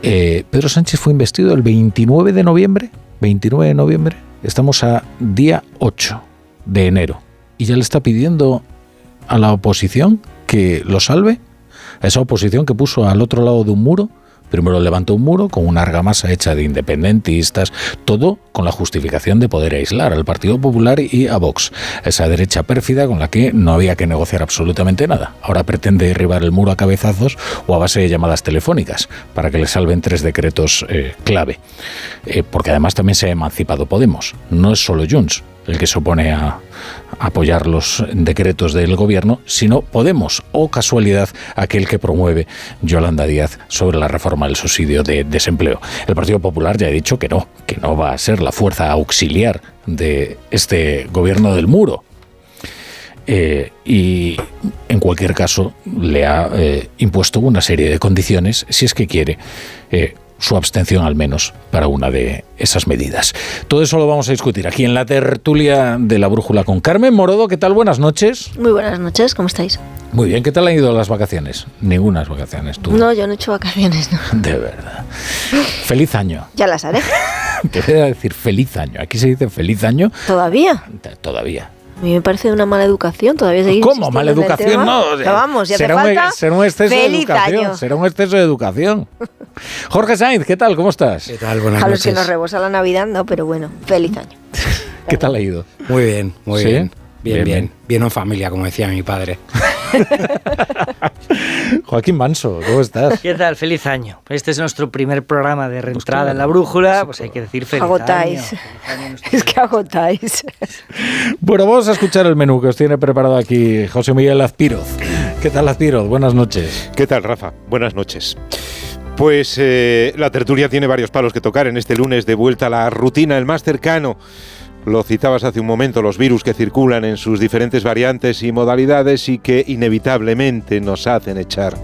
Eh, Pedro Sánchez fue investido el 29 de noviembre, 29 de noviembre, estamos a día 8 de enero, y ya le está pidiendo a la oposición que lo salve, a esa oposición que puso al otro lado de un muro Primero levantó un muro con una argamasa hecha de independentistas, todo con la justificación de poder aislar al Partido Popular y a Vox, esa derecha pérfida con la que no había que negociar absolutamente nada. Ahora pretende derribar el muro a cabezazos o a base de llamadas telefónicas para que le salven tres decretos eh, clave. Eh, porque además también se ha emancipado Podemos, no es solo Junts el que se opone a apoyar los decretos del gobierno, sino Podemos o casualidad aquel que promueve Yolanda Díaz sobre la reforma del subsidio de desempleo. El Partido Popular ya ha dicho que no, que no va a ser la fuerza auxiliar de este gobierno del muro. Eh, y en cualquier caso le ha eh, impuesto una serie de condiciones si es que quiere eh, su abstención al menos para una de esas medidas. Todo eso lo vamos a discutir aquí en la tertulia de la brújula con Carmen Morodo. ¿Qué tal? Buenas noches. Muy buenas noches, ¿cómo estáis? Muy bien, ¿qué tal han ido las vacaciones? Ningunas vacaciones, tú. No, yo no he hecho vacaciones, no. *laughs* De verdad. Feliz año. Ya las haré. *laughs* Te voy a decir feliz año. Aquí se dice feliz año. ¿Todavía? Todavía. A mí me parece una mala educación todavía seguir ¿Cómo? ¿Mala educación? No, vamos, ya será, falta un, será un exceso de educación. Será un exceso de educación. Jorge Sainz, ¿qué tal? ¿Cómo estás? ¿Qué tal? Buenas a noches. los que nos rebosa la Navidad, no, pero bueno, feliz año. *laughs* ¿Qué tal ha ido? Muy bien, muy ¿Sí? bien. Bien, bien. Bien en familia, como decía mi padre. *laughs* Joaquín Manso, ¿cómo estás? ¿Qué tal? Feliz año. Este es nuestro primer programa de reentrada en la brújula, pues hay que decir feliz Agotáis. año. *laughs* Es que agotáis. Bueno, vamos a escuchar el menú que os tiene preparado aquí José Miguel Azpiroz. ¿Qué tal, Azpiroz? Buenas noches. ¿Qué tal, Rafa? Buenas noches. Pues eh, la tertulia tiene varios palos que tocar en este lunes de vuelta a la rutina, el más cercano. Lo citabas hace un momento, los virus que circulan en sus diferentes variantes y modalidades y que inevitablemente nos hacen echar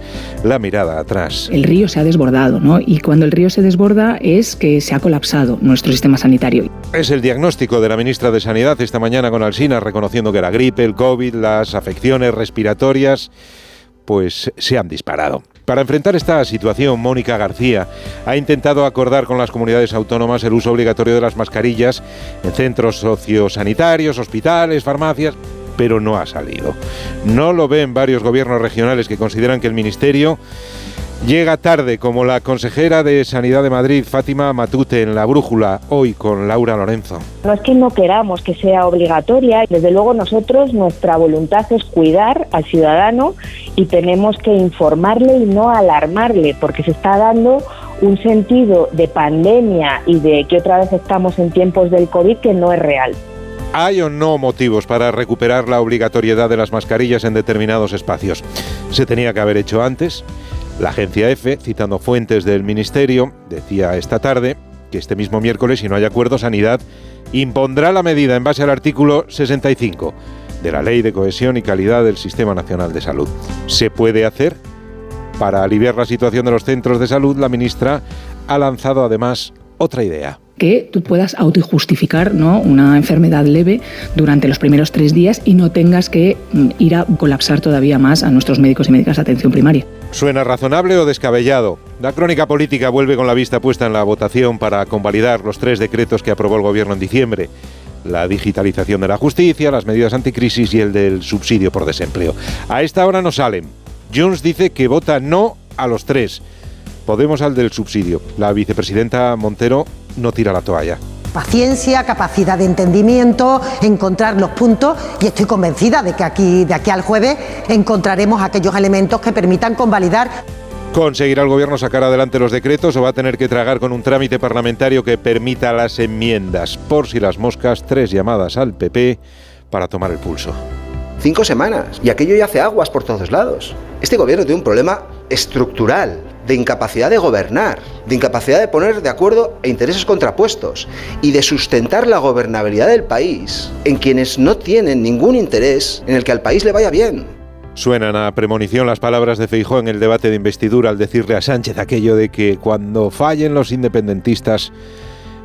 la mirada atrás. El río se ha desbordado, ¿no? Y cuando el río se desborda es que se ha colapsado nuestro sistema sanitario. Es el diagnóstico de la ministra de Sanidad esta mañana con Alsina, reconociendo que la gripe, el COVID, las afecciones respiratorias, pues se han disparado. Para enfrentar esta situación, Mónica García ha intentado acordar con las comunidades autónomas el uso obligatorio de las mascarillas en centros sociosanitarios, hospitales, farmacias, pero no ha salido. No lo ven varios gobiernos regionales que consideran que el Ministerio llega tarde, como la consejera de Sanidad de Madrid, Fátima Matute, en La Brújula, hoy con Laura Lorenzo. No es que no queramos que sea obligatoria, desde luego nosotros nuestra voluntad es cuidar al ciudadano y tenemos que informarle y no alarmarle, porque se está dando un sentido de pandemia y de que otra vez estamos en tiempos del COVID que no es real. ¿Hay o no motivos para recuperar la obligatoriedad de las mascarillas en determinados espacios? ¿Se tenía que haber hecho antes? La agencia EFE, citando fuentes del Ministerio, decía esta tarde que este mismo miércoles, si no hay acuerdo, Sanidad impondrá la medida en base al artículo 65 de la Ley de Cohesión y Calidad del Sistema Nacional de Salud. ¿Se puede hacer? Para aliviar la situación de los centros de salud, la ministra ha lanzado además otra idea que tú puedas autojustificar ¿no? una enfermedad leve durante los primeros tres días y no tengas que mm, ir a colapsar todavía más a nuestros médicos y médicas de atención primaria. ¿Suena razonable o descabellado? La crónica política vuelve con la vista puesta en la votación para convalidar los tres decretos que aprobó el Gobierno en diciembre. la digitalización de la justicia, las medidas anticrisis y el del subsidio por desempleo. A esta hora no salen. Jones dice que vota no a los tres. Podemos al del subsidio. La vicepresidenta Montero no tira la toalla paciencia, capacidad de entendimiento, encontrar los puntos y estoy convencida de que aquí, de aquí al jueves encontraremos aquellos elementos que permitan convalidar ¿Conseguirá el gobierno sacar adelante los decretos o va a tener que tragar con un trámite parlamentario que permita las enmiendas? Por si las moscas, tres llamadas al PP para tomar el pulso. Cinco semanas y aquello ya hace aguas por todos lados. Este gobierno tiene un problema estructural de incapacidad de gobernar, de incapacidad de poner de acuerdo e intereses contrapuestos y de sustentar la gobernabilidad del país en quienes no tienen ningún interés en el que al país le vaya bien. Suenan a premonición las palabras de Feijó en el debate de investidura al decirle a Sánchez aquello de que cuando fallen los independentistas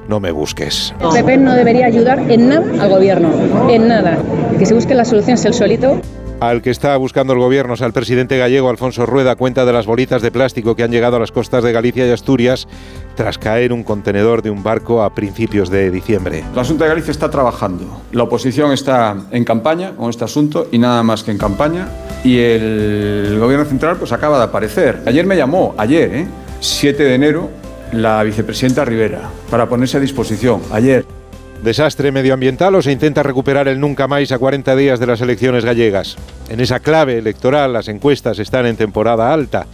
no me busques. El PP no debería ayudar en nada al gobierno, en nada. Que se busque la solución el solito al que está buscando el gobierno, al presidente gallego Alfonso Rueda, cuenta de las bolitas de plástico que han llegado a las costas de Galicia y Asturias tras caer un contenedor de un barco a principios de diciembre. La Junta de Galicia está trabajando. La oposición está en campaña con este asunto y nada más que en campaña. Y el gobierno central pues acaba de aparecer. Ayer me llamó, ayer, ¿eh? 7 de enero, la vicepresidenta Rivera para ponerse a disposición. Ayer. Desastre medioambiental o se intenta recuperar el nunca más a 40 días de las elecciones gallegas. En esa clave electoral las encuestas están en temporada alta.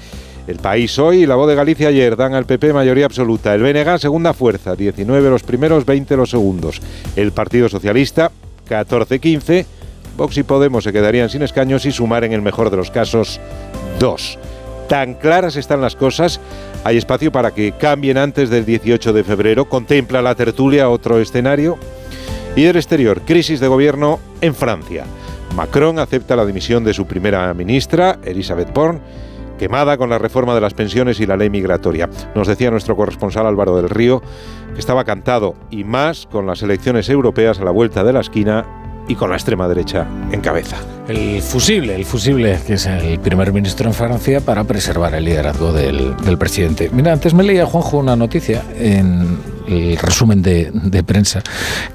El País hoy y la Voz de Galicia ayer dan al PP mayoría absoluta. El BNG segunda fuerza, 19 los primeros, 20 los segundos. El Partido Socialista 14-15. Vox y Podemos se quedarían sin escaños y sumar en el mejor de los casos dos. Tan claras están las cosas hay espacio para que cambien antes del 18 de febrero. Contempla la tertulia otro escenario. Y del exterior, crisis de gobierno en Francia. Macron acepta la dimisión de su primera ministra, Elisabeth Borne, quemada con la reforma de las pensiones y la ley migratoria. Nos decía nuestro corresponsal Álvaro del Río que estaba cantado y más con las elecciones europeas a la vuelta de la esquina y con la extrema derecha en cabeza. El fusible, el fusible, que es el primer ministro en Francia para preservar el liderazgo del, presidente. Mira, antes me leía Juanjo una noticia en el resumen de, prensa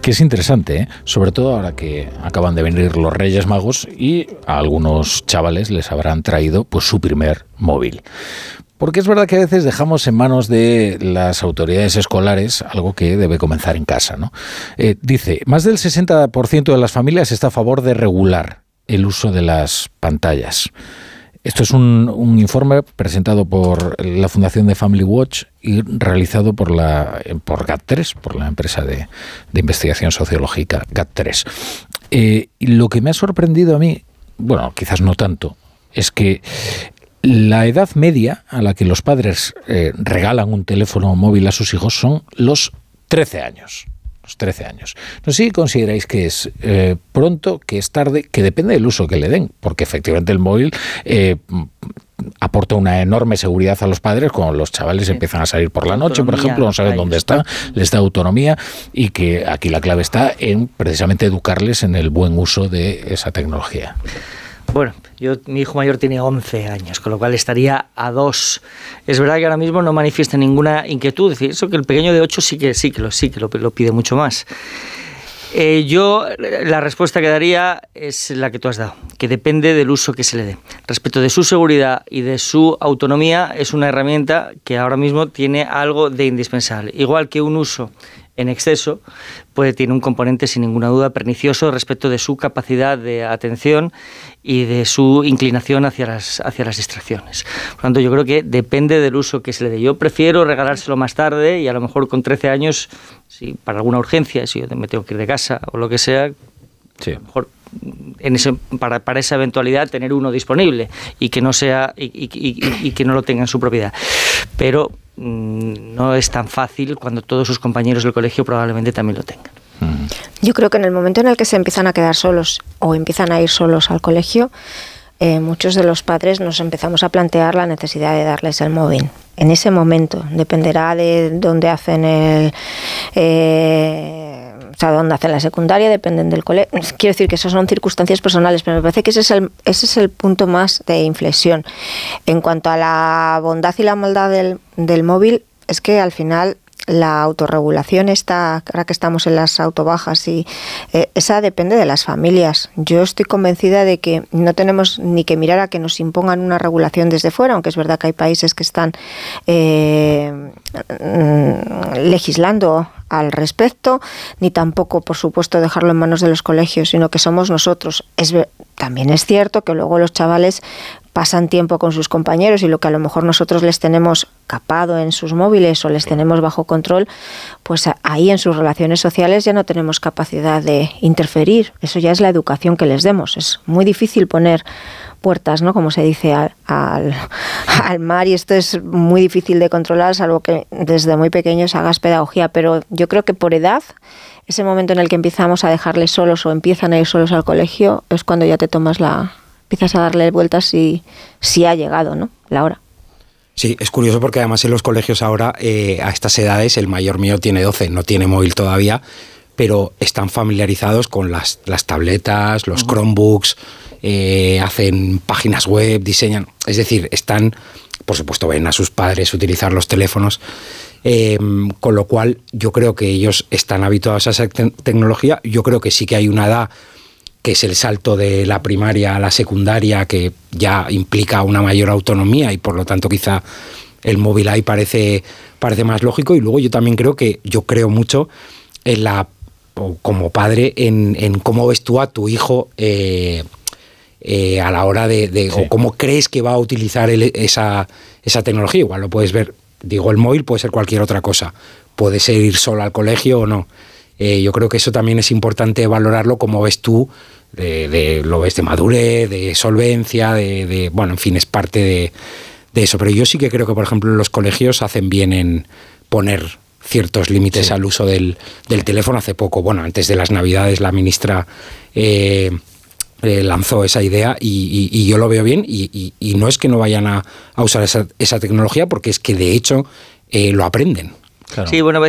que es interesante, ¿eh? sobre todo ahora que acaban de venir los Reyes Magos y a algunos chavales les habrán traído pues su primer móvil. Porque es verdad que a veces dejamos en manos de las autoridades escolares algo que debe comenzar en casa. ¿no? Eh, dice, más del 60% de las familias está a favor de regular el uso de las pantallas. Esto es un, informe presentado por la Fundación de Family Watch y realizado por la por GAT3, por la empresa de, investigación sociológica GAT3. Eh, lo que me ha sorprendido a mí, bueno, quizás no tanto, es que la edad media a la que los padres eh, regalan un teléfono móvil a sus hijos son los 13 años. Los 13 años. No sé si consideráis que es eh, pronto, que es tarde, que depende del uso que le den, porque efectivamente el móvil eh, aporta una enorme seguridad a los padres cuando los chavales empiezan a salir por la noche, por ejemplo, no saben dónde está, les da autonomía y que aquí la clave está en precisamente educarles en el buen uso de esa tecnología. Bueno, yo, mi hijo mayor tiene 11 años, con lo cual estaría a dos. Es verdad que ahora mismo no manifiesta ninguna inquietud. Es decir, eso que el pequeño de 8 sí que, sí que, lo, sí que lo, pide mucho más. Eh, yo la respuesta que daría es la que tú has dado, que depende del uso que se le dé. Respecto de su seguridad y de su autonomía, es una herramienta que ahora mismo tiene algo de indispensable. Igual que un uso en exceso, puede tener un componente sin ninguna duda pernicioso respecto de su capacidad de atención y de su inclinación hacia las, hacia las distracciones. Por lo tanto, yo creo que depende del uso que se le dé. Yo prefiero regalárselo más tarde y a lo mejor con 13 años, si para alguna urgencia, si yo me tengo que ir de casa o lo que sea, a lo mejor en ese, para, para, esa eventualidad tener uno disponible y que no sea y, y, que no lo tenga en su propiedad. Pero no es tan fácil cuando todos sus compañeros del colegio probablemente también lo tengan. Yo creo que en el momento en el que se empiezan a quedar solos o empiezan a ir solos al colegio, eh, muchos de los padres nos empezamos a plantear la necesidad de darles el móvil. En ese momento, dependerá de dónde hacen el... Eh, o sea, dónde hacen la secundaria, dependen del colegio. Quiero decir que esas son circunstancias personales, pero me parece que ese es, el, ese es el punto más de inflexión. En cuanto a la bondad y la maldad del, del móvil, es que al final la autorregulación está, ahora que estamos en las autobajas, y eh, esa depende de las familias. Yo estoy convencida de que no tenemos ni que mirar a que nos impongan una regulación desde fuera, aunque es verdad que hay países que están eh, legislando al respecto, ni tampoco, por supuesto, dejarlo en manos de los colegios, sino que somos nosotros. Es, también es cierto que luego los chavales pasan tiempo con sus compañeros y lo que a lo mejor nosotros les tenemos capado en sus móviles o les tenemos bajo control, pues ahí en sus relaciones sociales ya no tenemos capacidad de interferir. Eso ya es la educación que les demos. Es muy difícil poner puertas, ¿no? Como se dice al, *laughs* al, mar y esto es muy difícil de controlar, salvo que desde muy pequeños hagas pedagogía, pero yo creo que por edad ese momento en el que empezamos a dejarles solos o empiezan a ir solos al colegio es cuando ya te tomas la, empiezas a darle vueltas si, si ha llegado ¿no? la hora. Sí, es curioso porque además en los colegios ahora, eh, a estas edades, el mayor mío tiene 12, no tiene móvil todavía, pero están familiarizados con las, las tabletas, los Chromebooks, eh, hacen páginas web, diseñan, es decir, están, por supuesto, ven a sus padres utilizar los teléfonos, em, con lo cual yo creo que ellos están habituados a esa tecnología, yo creo que sí que hay una edad que es el salto de la primaria a la secundaria, que ya implica una mayor autonomía y por lo tanto quizá el móvil ahí parece, parece más lógico. Y luego yo también creo que yo creo mucho en la como padre en, cómo ves tú a tu hijo eh, eh, a la hora de, o cómo crees que va a utilizar esa, esa tecnología. Igual lo puedes ver, digo, el móvil puede ser cualquier otra cosa. Puede ser ir solo al colegio o no. Eh, yo creo que eso también es importante valorarlo como ves tú, de, lo ves de madurez, de solvencia, de, bueno, en fin, es parte de, eso. Pero yo sí que creo que, por ejemplo, los colegios hacen bien en poner ciertos límites al uso del, teléfono. Hace poco, bueno, antes de las Navidades, la ministra eh, eh, lanzó esa idea y, yo lo veo bien. Y, no es que no vayan a, usar esa, esa, tecnología, porque es que de hecho lo aprenden. Sí, bueno,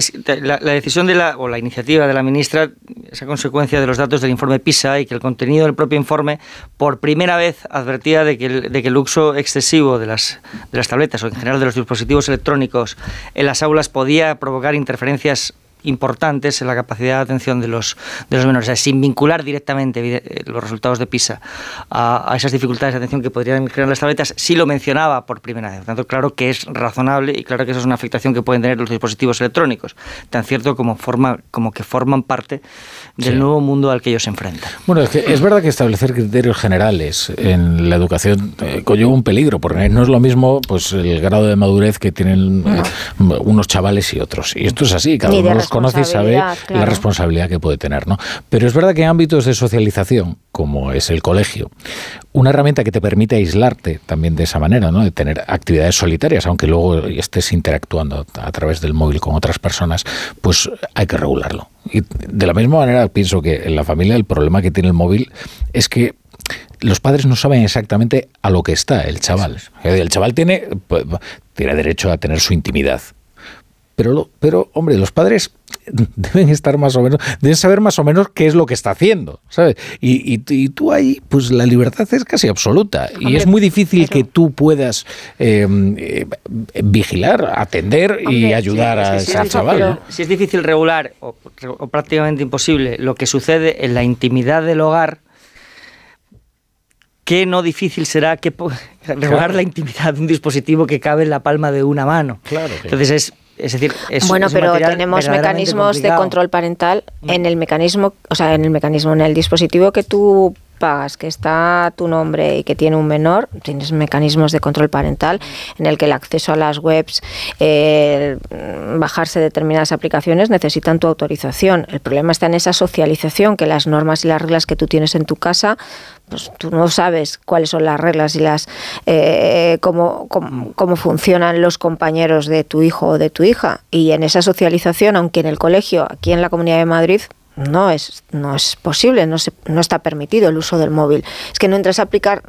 la, decisión de la, o la iniciativa de la ministra es a consecuencia de los datos del informe PISA y que el contenido del propio informe por primera vez advertía de que el, de que el uso excesivo de las, de las tabletas o en general de los dispositivos electrónicos en las aulas podía provocar interferencias importantes en la capacidad de atención de los, de los menores, sin vincular directamente eh, los resultados de PISA a, esas dificultades de atención que podrían generar las tabletas, sí lo mencionaba por primera vez. Por tanto, claro que es razonable y claro que eso es una afectación que pueden tener los dispositivos electrónicos, tan cierto como, forma, como que forman parte del nuevo mundo al que ellos se enfrentan. Bueno, es, que es verdad que establecer criterios generales en la educación eh, conlleva un peligro, porque no es lo mismo pues el grado de madurez que tienen eh, unos chavales y otros. Y esto es así, cada uno los conoce y sabe la responsabilidad que puede tener. ¿no? Pero es verdad que en ámbitos de socialización, como es el colegio, una herramienta que te permite aislarte también de esa manera, ¿no? de tener actividades solitarias, aunque luego estés interactuando a través del móvil con otras personas, pues hay que regularlo. Y de la misma manera pienso que en la familia el problema que tiene el móvil es que los padres no saben exactamente a lo que está el chaval. El chaval tiene, pues, tiene derecho a tener su intimidad. Pero, pero, hombre, los padres *laughs* deben estar más o menos, deben saber más o menos qué es lo que está haciendo, ¿sabes? Y, y, tú ahí, pues la libertad es casi absoluta. y es muy difícil que tú puedas em, eh, vigilar, atender y ayudar a ese chaval. Si es difícil regular, o, prácticamente imposible, lo que sucede en la intimidad del hogar, qué no difícil será que *laughs* regular la intimidad de un dispositivo que cabe en la palma de una mano. Claro. Entonces es es decir, es, bueno, pero tenemos mecanismos de control parental en el mecanismo, o sea, en el mecanismo, en el dispositivo que tú pagas, que está tu nombre y que tiene un menor, tienes mecanismos de control parental en el que el acceso a las webs, bajarse determinadas aplicaciones necesitan tu autorización. El problema está en esa socialización, que las normas y las reglas que tú tienes en tu casa pues tú no sabes cuáles son las reglas y las eh, cómo, cómo, funcionan los compañeros de tu hijo o de tu hija. Y en esa socialización, aunque en el colegio, aquí en la Comunidad de Madrid, no es, no es posible, no, se, no está permitido el uso del móvil. Es que no entras a aplicar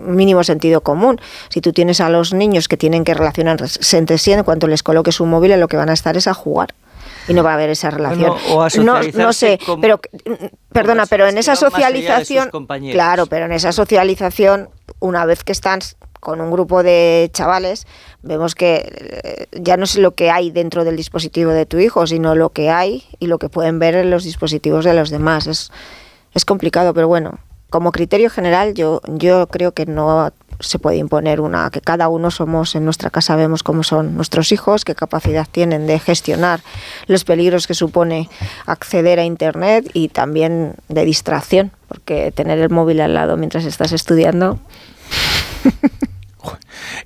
mínimo sentido común. Si tú tienes a los niños que tienen que relacionarse entre sí, en cuanto les coloques un móvil, en lo que van a estar es a jugar. Y no va a haber esa relación. Bueno, o a no, no socializarse sé, con- pero mm, perdona, pero en esa socialización, claro, pero en esa socialización, una vez que están con un grupo de chavales, vemos que eh, ya no es lo que hay dentro del dispositivo de tu hijo, sino lo que hay y lo que pueden ver en los dispositivos de los demás. Es, es complicado, pero bueno, como criterio general yo, yo creo que no se puede imponer una, que cada uno somos en nuestra casa, vemos cómo son nuestros hijos, qué capacidad tienen de gestionar los peligros que supone acceder a Internet y también de distracción, porque tener el móvil al lado mientras estás estudiando *laughs*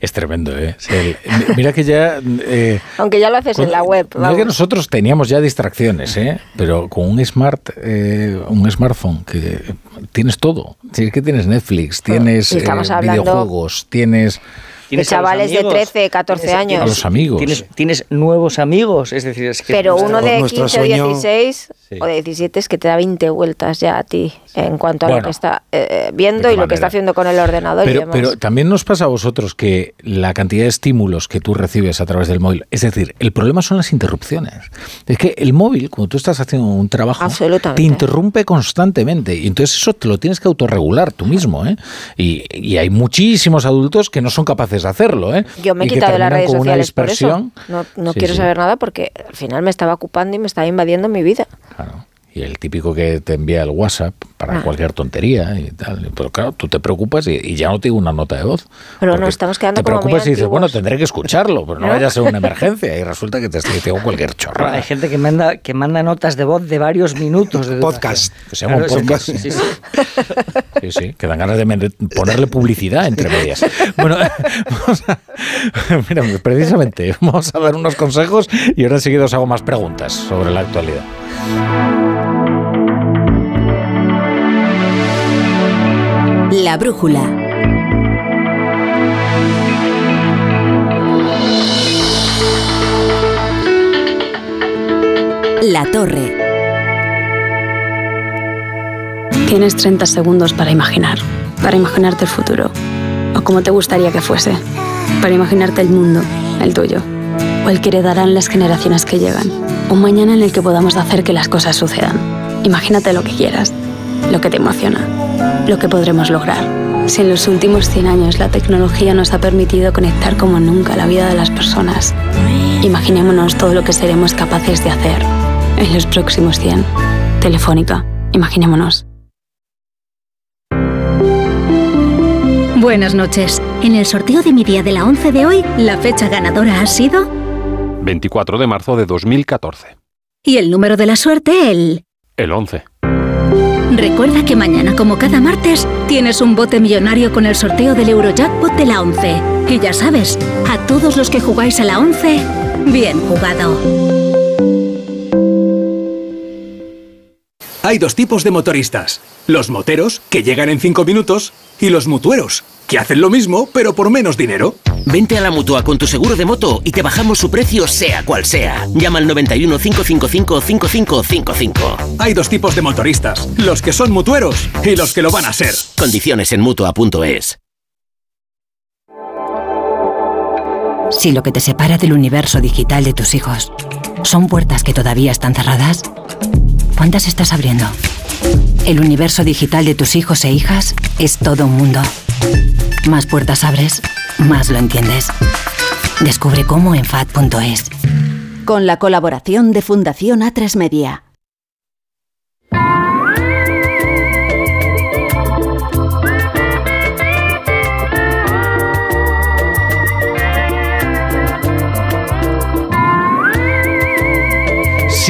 Es tremendo, ¿eh? O el- mira que ya... eh, Aunque ya lo haces en la web. No es que vamos. nosotros teníamos ya distracciones, ¿eh? pero con un smart, eh, un smartphone que tienes todo. Si es que tienes Netflix, tienes eh, hablando videojuegos, tienes Tienes chavales de amigos, 13, 14 tienes- años. a los amigos. Tienes, tienes nuevos amigos, es decir, es que Pero uno de Nuestro 15 o sueño- 16 o de 17 es que te da 20 vueltas ya a ti en cuanto a lo que está eh, viendo ¿de y lo que está haciendo con el ordenador y Pero, demás. pero también nos pasa a vosotros que la cantidad de estímulos que tú recibes a través del móvil, es decir, el problema son las interrupciones. Es que el móvil, cuando tú estás haciendo un trabajo, te interrumpe constantemente y entonces eso te lo tienes que autorregular tú mismo. ¿eh? Y, y hay muchísimos adultos que no son capaces de hacerlo. ¿eh? Yo me he quitado de las redes sociales por eso. No, no Sí, quiero sí. saber nada porque al final me estaba ocupando y me estaba invadiendo mi vida. Y el típico que te envía el WhatsApp para Ah. cualquier tontería y tal. Pero claro, tú te preocupas y, y ya no te digo una nota de voz. Pero nos estamos quedando Te como muy preocupas y dices, bueno, tendré que escucharlo, pero no ¿No? vaya a ser una emergencia. Y resulta que te estoy diciendo cualquier *laughs* chorrada. Hay gente que manda, que manda notas de voz de varios minutos. De *laughs* Podcast. Que se llama un podcast. sí, sí. Sí, sí, que dan ganas de ponerle publicidad entre medias. Bueno, *laughs* vamos a, mira, precisamente, vamos a dar unos consejos y ahora enseguida os hago más preguntas sobre la actualidad. La brújula. La torre. Tienes 30 segundos para imaginar, para imaginarte el futuro, o como te gustaría que fuese, para imaginarte el mundo, el tuyo, el que heredarán las generaciones que llegan, un mañana en el que podamos hacer que las cosas sucedan. Imagínate lo que quieras, lo que te emociona, lo que podremos lograr. Si en los últimos 100 años la tecnología nos ha permitido conectar como nunca la vida de las personas, imaginémonos todo lo que seremos capaces de hacer en los próximos 100. Telefónica, imaginémonos. Buenas noches. En el sorteo de mi día de la 11 de hoy, la fecha ganadora ha sido 24 de marzo de 2014. y el número de la suerte el... El 11. Recuerda que mañana, como cada martes, tienes un bote millonario con el sorteo del Eurojackpot de la 11. Y ya sabes, a todos los que jugáis a la 11, bien jugado. Hay dos tipos de motoristas. Los moteros, que llegan en 5 minutos, y los mutueros, que hacen lo mismo, pero por menos dinero. Vente a la mutua con tu seguro de moto y te bajamos su precio, sea cual sea. Llama al 91 555 5555. Hay dos tipos de motoristas. Los que son mutueros y los que lo van a ser. Condiciones en mutua.es. Si lo que te separa del universo digital de tus hijos son puertas que todavía están cerradas, ¿cuántas estás abriendo? El universo digital de tus hijos e hijas es todo un mundo. Más puertas abres, más lo entiendes. Descubre cómo en FAD.es. Con la colaboración de Fundación A3 Media.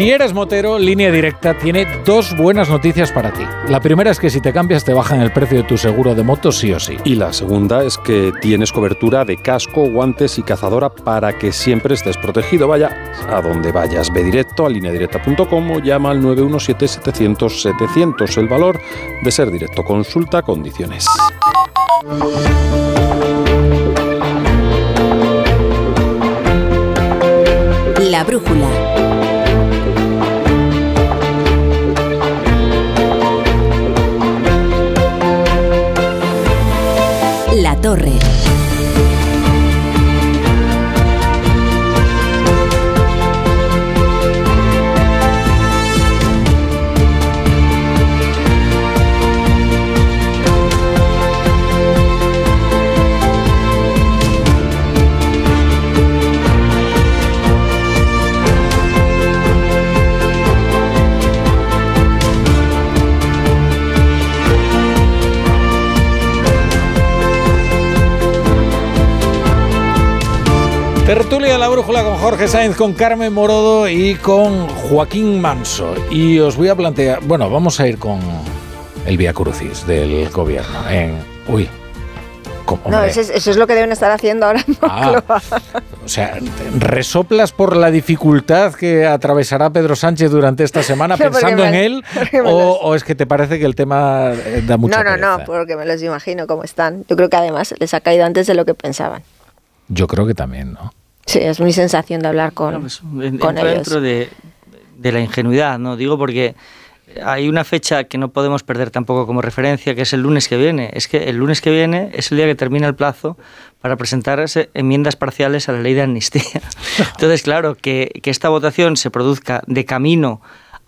Si eres motero, Línea Directa tiene dos buenas noticias para ti. La primera es que si te cambias te bajan el precio de tu seguro de moto sí o sí. Y la segunda es que tienes cobertura de casco, guantes y cazadora para que siempre estés protegido. Vaya a donde vayas. Ve directo a lineadirecta.com o llama al 917-700-700. El valor de ser directo. Consulta condiciones. La brújula. Torre. Tertulia la brújula con Jorge Sáenz, con Carmen Morodo y con Joaquín Manso. Y os voy a plantear, bueno, vamos a ir con el Vía Crucis del gobierno. En, uy, ¿cómo, No, eso es, eso es lo que deben estar haciendo ahora en Ah. O sea, ¿resoplas por la dificultad que atravesará Pedro Sánchez durante esta semana *laughs* No, pensando me- en él? *laughs* O, los- o es que te parece que el tema eh, da mucha No, no, pereza? no, porque me los imagino cómo están. Yo creo que además les ha caído antes de lo que pensaban. Yo creo que también, ¿no? Sí, es mi sensación de hablar con, pues, En- con entra ellos. dentro de, de la ingenuidad, ¿no? Digo porque hay una fecha que no podemos perder tampoco como referencia, que es el lunes que viene. Es que el lunes que viene es el día que termina el plazo para presentarse enmiendas parciales a la ley de amnistía. *laughs* Entonces, claro, que, que esta votación se produzca de camino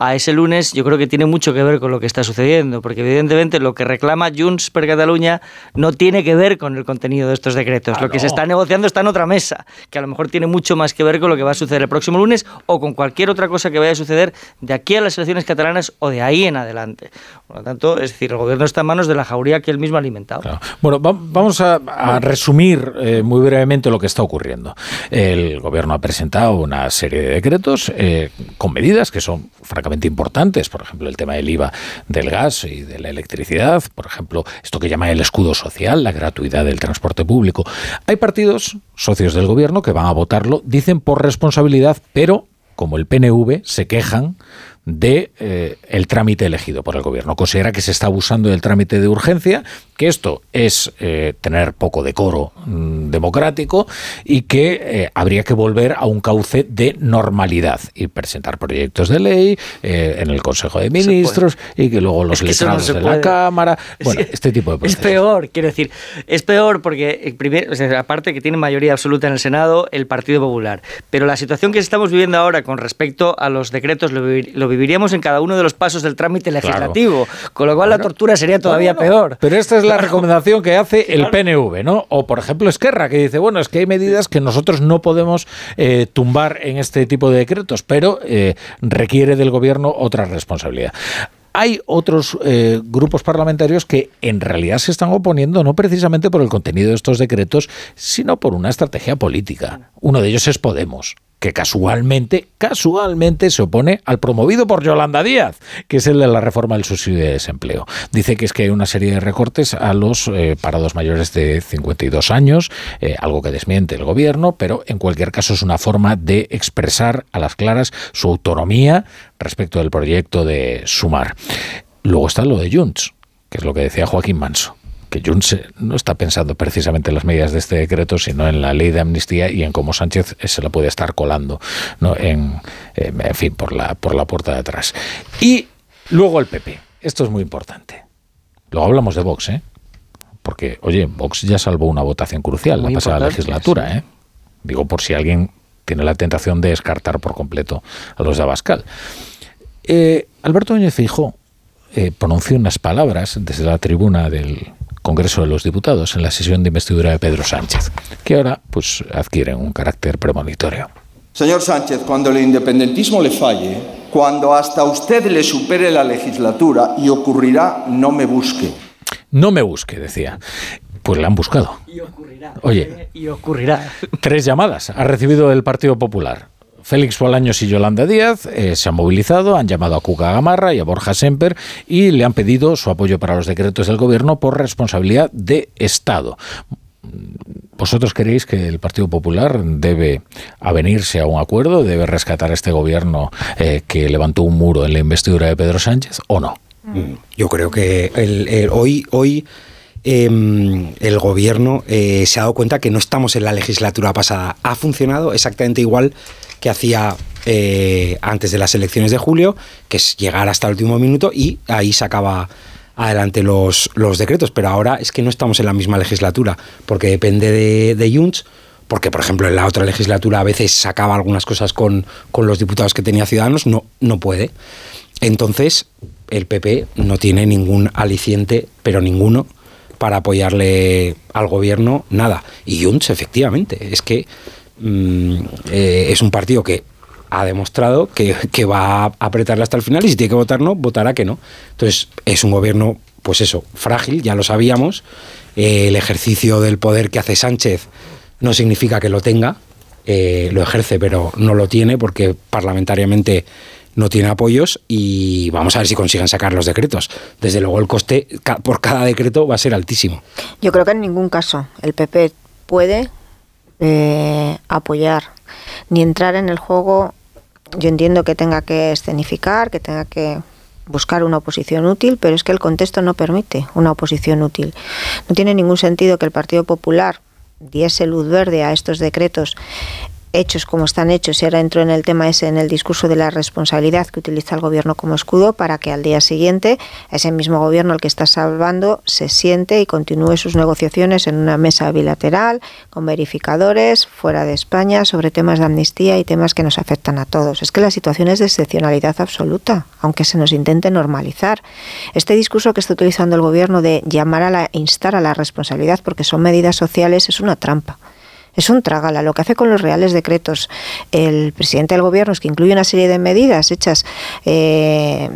a ese lunes, yo creo que tiene mucho que ver con lo que está sucediendo, porque evidentemente lo que reclama Junts per Cataluña no tiene que ver con el contenido de estos decretos. lo que se está negociando está en otra mesa, que a lo mejor tiene mucho más que ver con lo que va a suceder el próximo lunes o con cualquier otra cosa que vaya a suceder de aquí a las elecciones catalanas o de ahí en adelante. Por lo tanto, es decir, el gobierno está en manos de la jauría que él mismo ha alimentado. Bueno, va- vamos a, a resumir eh, muy brevemente lo que está ocurriendo. El gobierno ha presentado una serie de decretos eh, con medidas que son francamente importantes, por ejemplo, el tema del IVA del gas y de la electricidad, por ejemplo, esto que llama el escudo social, la gratuidad del transporte público. Hay partidos, socios del gobierno, que van a votarlo, dicen por responsabilidad, pero como el PNV se quejan de eh, el trámite elegido por el gobierno. Considera que se está abusando del trámite de urgencia, que esto es eh, tener poco decoro mm, democrático y que eh, habría que volver a un cauce de normalidad y presentar proyectos de ley en el Consejo de Ministros y que luego los Es que no letrados puede. la Cámara, Es bueno, este tipo de Es procesos. peor, quiero decir, es peor porque, primer- o sea, aparte que tiene mayoría absoluta en el Senado, el Partido Popular. Pero la situación que estamos viviendo ahora con respecto a los decretos lo, lo viviríamos en cada uno de los pasos del trámite legislativo, con lo cual la tortura sería todavía peor. Pero esta es la recomendación que hace el PNV, ¿no? O, por ejemplo, Esquerra, que dice, bueno, es que hay medidas que nosotros no podemos eh, tumbar en este tipo de decretos, pero eh, requiere del gobierno otra responsabilidad. Hay otros eh, grupos parlamentarios que en realidad se están oponiendo no precisamente por el contenido de estos decretos, sino por una estrategia política. Uno de ellos es Podemos, que casualmente, casualmente se opone al promovido por Yolanda Díaz, que es el de la reforma del subsidio de desempleo. Dice que es que hay una serie de recortes a los eh, parados mayores de 52 años, eh, algo que desmiente el gobierno, pero en cualquier caso es una forma de expresar a las claras su autonomía respecto del proyecto de Sumar. Luego está lo de Junts, que es lo que decía Joaquín Manso que Junts no está pensando precisamente en las medidas de este decreto, sino en la ley de amnistía y en cómo Sánchez eh, se la puede estar colando, ¿no? en, eh, en fin, por la, por la puerta de atrás. Y luego el PP. Esto es muy importante. Luego hablamos de Vox, ¿eh? Porque, oye, Vox ya salvó una votación crucial Muy la pasada legislatura. ¿eh? Digo, por si alguien tiene la tentación de descartar por completo a los de Abascal. Eh, Alberto Núñez Feijóo eh, pronunció unas palabras desde la tribuna del Congreso de los Diputados en la sesión de investidura de Pedro Sánchez, que ahora pues adquieren un carácter premonitorio. Señor Sánchez, cuando el independentismo le falle, cuando hasta usted le supere la legislatura y ocurrirá, no me busque. No me busque, decía. Pues la han buscado. Y ocurrirá. Oye. Y ocurrirá. Tres llamadas ha recibido el Partido Popular. Félix Bolaños y Yolanda Díaz eh, se han movilizado, han llamado a Cuca Gamarra y a Borja Semper y le han pedido su apoyo para los decretos del gobierno por responsabilidad de Estado. ¿Vosotros creéis que el Partido Popular debe avenirse a un acuerdo, debe rescatar este gobierno eh, que levantó un muro en la investidura de Pedro Sánchez o no? Mm, Yo creo que hoy, hoy em, el gobierno eh, se ha dado cuenta que no estamos en la legislatura pasada. Ha funcionado exactamente igual que hacía eh, antes de las elecciones de julio, que es llegar hasta el último minuto y ahí sacaba adelante los, los decretos. Pero ahora es que no estamos en la misma legislatura, porque depende de, de Junts, porque por ejemplo en la otra legislatura a veces sacaba algunas cosas con, con los diputados que tenía Ciudadanos, no, no puede. Entonces, el PP no tiene ningún aliciente, pero ninguno, para apoyarle al gobierno, nada. Y Junts, efectivamente, es que mm, eh, es un partido que ha demostrado que, que va a apretarle hasta el final y si tiene que votar no, votará que no. Entonces, es un gobierno, pues eso, frágil, ya lo sabíamos. Eh, el ejercicio del poder que hace Sánchez no significa que lo tenga, eh, lo ejerce, pero no lo tiene porque parlamentariamente no tiene apoyos y vamos a ver si consiguen sacar los decretos. Desde luego el coste por cada decreto va a ser altísimo. Yo creo que en ningún caso el PP puede eh, apoyar ni entrar en el juego. Yo entiendo que tenga que escenificar, que tenga que buscar una oposición útil, pero es que el contexto no permite una oposición útil. No tiene ningún sentido que el Partido Popular diese luz verde a estos decretos hechos como están hechos, y ahora entro en el tema ese, en el discurso de la responsabilidad que utiliza el gobierno como escudo para que al día siguiente ese mismo gobierno, el que está salvando, se siente y continúe sus negociaciones en una mesa bilateral con verificadores fuera de España sobre temas de amnistía y temas que nos afectan a todos. Es que la situación es de excepcionalidad absoluta, aunque se nos intente normalizar. Este discurso que está utilizando el gobierno de llamar a la, instar a la responsabilidad porque son medidas sociales es una trampa. Es un trágala. Lo que hace con los reales decretos el presidente del gobierno es que incluye una serie de medidas hechas eh,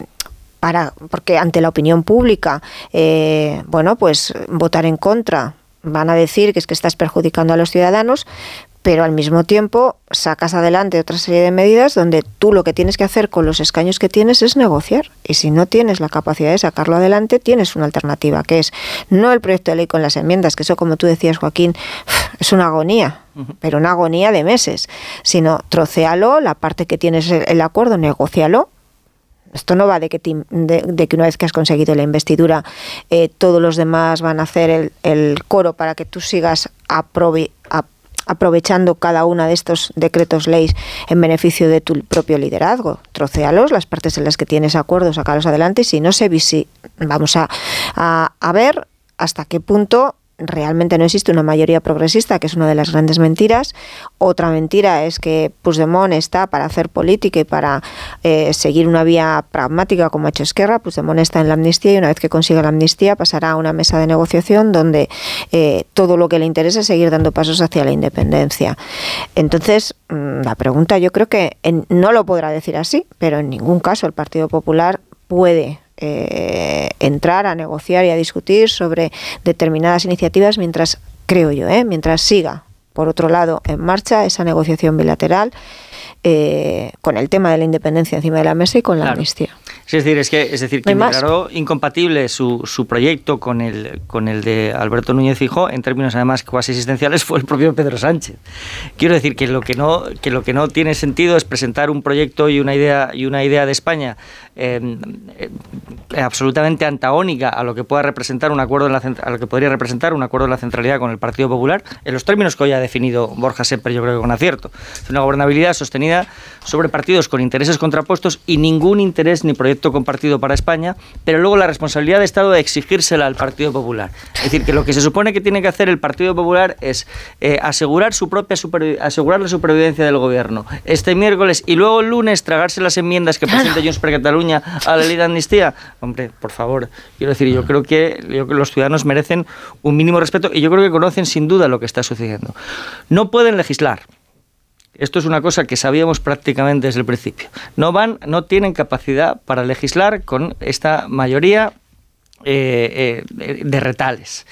para, porque ante la opinión pública, eh, bueno, pues votar en contra van a decir que es que estás perjudicando a los ciudadanos, pero al mismo tiempo sacas adelante otra serie de medidas donde tú lo que tienes que hacer con los escaños que tienes es negociar. Y si no tienes la capacidad de sacarlo adelante, tienes una alternativa, que es no el proyecto de ley con las enmiendas, que eso, como tú decías, Joaquín, es una agonía, pero una agonía de meses, sino trocealo, la parte que tienes el acuerdo, negocialo, esto no va de que, de, que una vez que has conseguido la investidura, eh, todos los demás van a hacer el, el coro para que tú sigas aprobando aprovechando cada una de estos decretos leyes en beneficio de tu propio liderazgo. Trocealos, las partes en las que tienes acuerdos, sacarlos adelante si no se visi vamos a, a ver hasta qué punto realmente no existe una mayoría progresista, que es una de las grandes mentiras. Otra mentira es que Puigdemont está para hacer política y para eh, seguir una vía pragmática como ha hecho Esquerra. Puigdemont está en la amnistía y una vez que consiga la amnistía pasará a una mesa de negociación donde eh, todo lo que le interesa es seguir dando pasos hacia la independencia. Entonces, mm, la pregunta yo creo que no lo podrá decir así, pero en ningún caso el Partido Popular puede eh, entrar a negociar y a discutir sobre determinadas iniciativas mientras, creo yo, eh, mientras siga, por otro lado, en marcha esa negociación bilateral eh, con el tema de la independencia encima de la mesa y con la amnistía. Es decir, es que es decir, que declaró incompatible su, su, proyecto con el, con el de Alberto Núñez Fijo, en términos además cuasi existenciales, *laughs* fue el propio Pedro Sánchez. Quiero decir que lo que no, que lo que no tiene sentido es presentar un proyecto y una idea, y una idea de España eh, eh, absolutamente antagónica a lo que pueda representar un acuerdo en la, a lo que podría representar un acuerdo en la centralidad con el Partido Popular, en los términos que hoy ha definido Borja Semper, yo creo que con acierto. Es una gobernabilidad sostenida sobre partidos con intereses contrapuestos y ningún interés ni proyecto compartido para España, pero luego la responsabilidad de Estado de exigírsela al Partido Popular. Es decir, que lo que se supone que tiene que hacer el Partido Popular es eh, asegurar su propia asegurar la supervivencia del gobierno este miércoles y luego el lunes tragarse las enmiendas que presenta Junts per Cataluña a la ley de amnistía. Hombre, por favor, quiero decir, yo creo que, yo creo que los ciudadanos merecen un mínimo respeto y yo creo que conocen sin duda lo que está sucediendo. No pueden legislar. Esto es una cosa que sabíamos prácticamente desde el principio. No van, no tienen capacidad para legislar con esta mayoría eh, eh, de retales.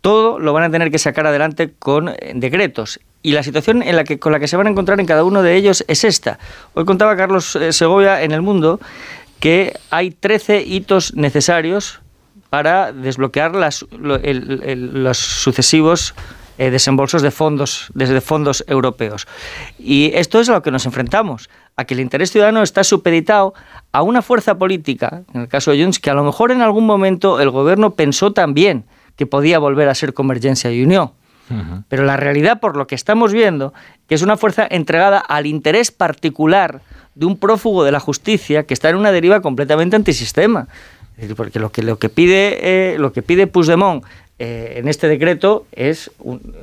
Todo lo van a tener que sacar adelante con eh, decretos. Y la situación en la que, con la que se van a encontrar en cada uno de ellos es esta. Hoy contaba Carlos Segovia en El Mundo que hay 13 hitos necesarios para desbloquear los sucesivos eh, desembolsos de fondos, desde fondos europeos. Y esto es a lo que nos enfrentamos, a que el interés ciudadano está supeditado a una fuerza política, en el caso de Junts, que a lo mejor en algún momento el gobierno pensó también que podía volver a ser Convergencia y Unión. Pero la realidad, por lo que estamos viendo, que es una fuerza entregada al interés particular de un prófugo de la justicia que está en una deriva completamente antisistema. Porque lo que, lo que pide, eh, lo que pide Puigdemont eh, en este decreto es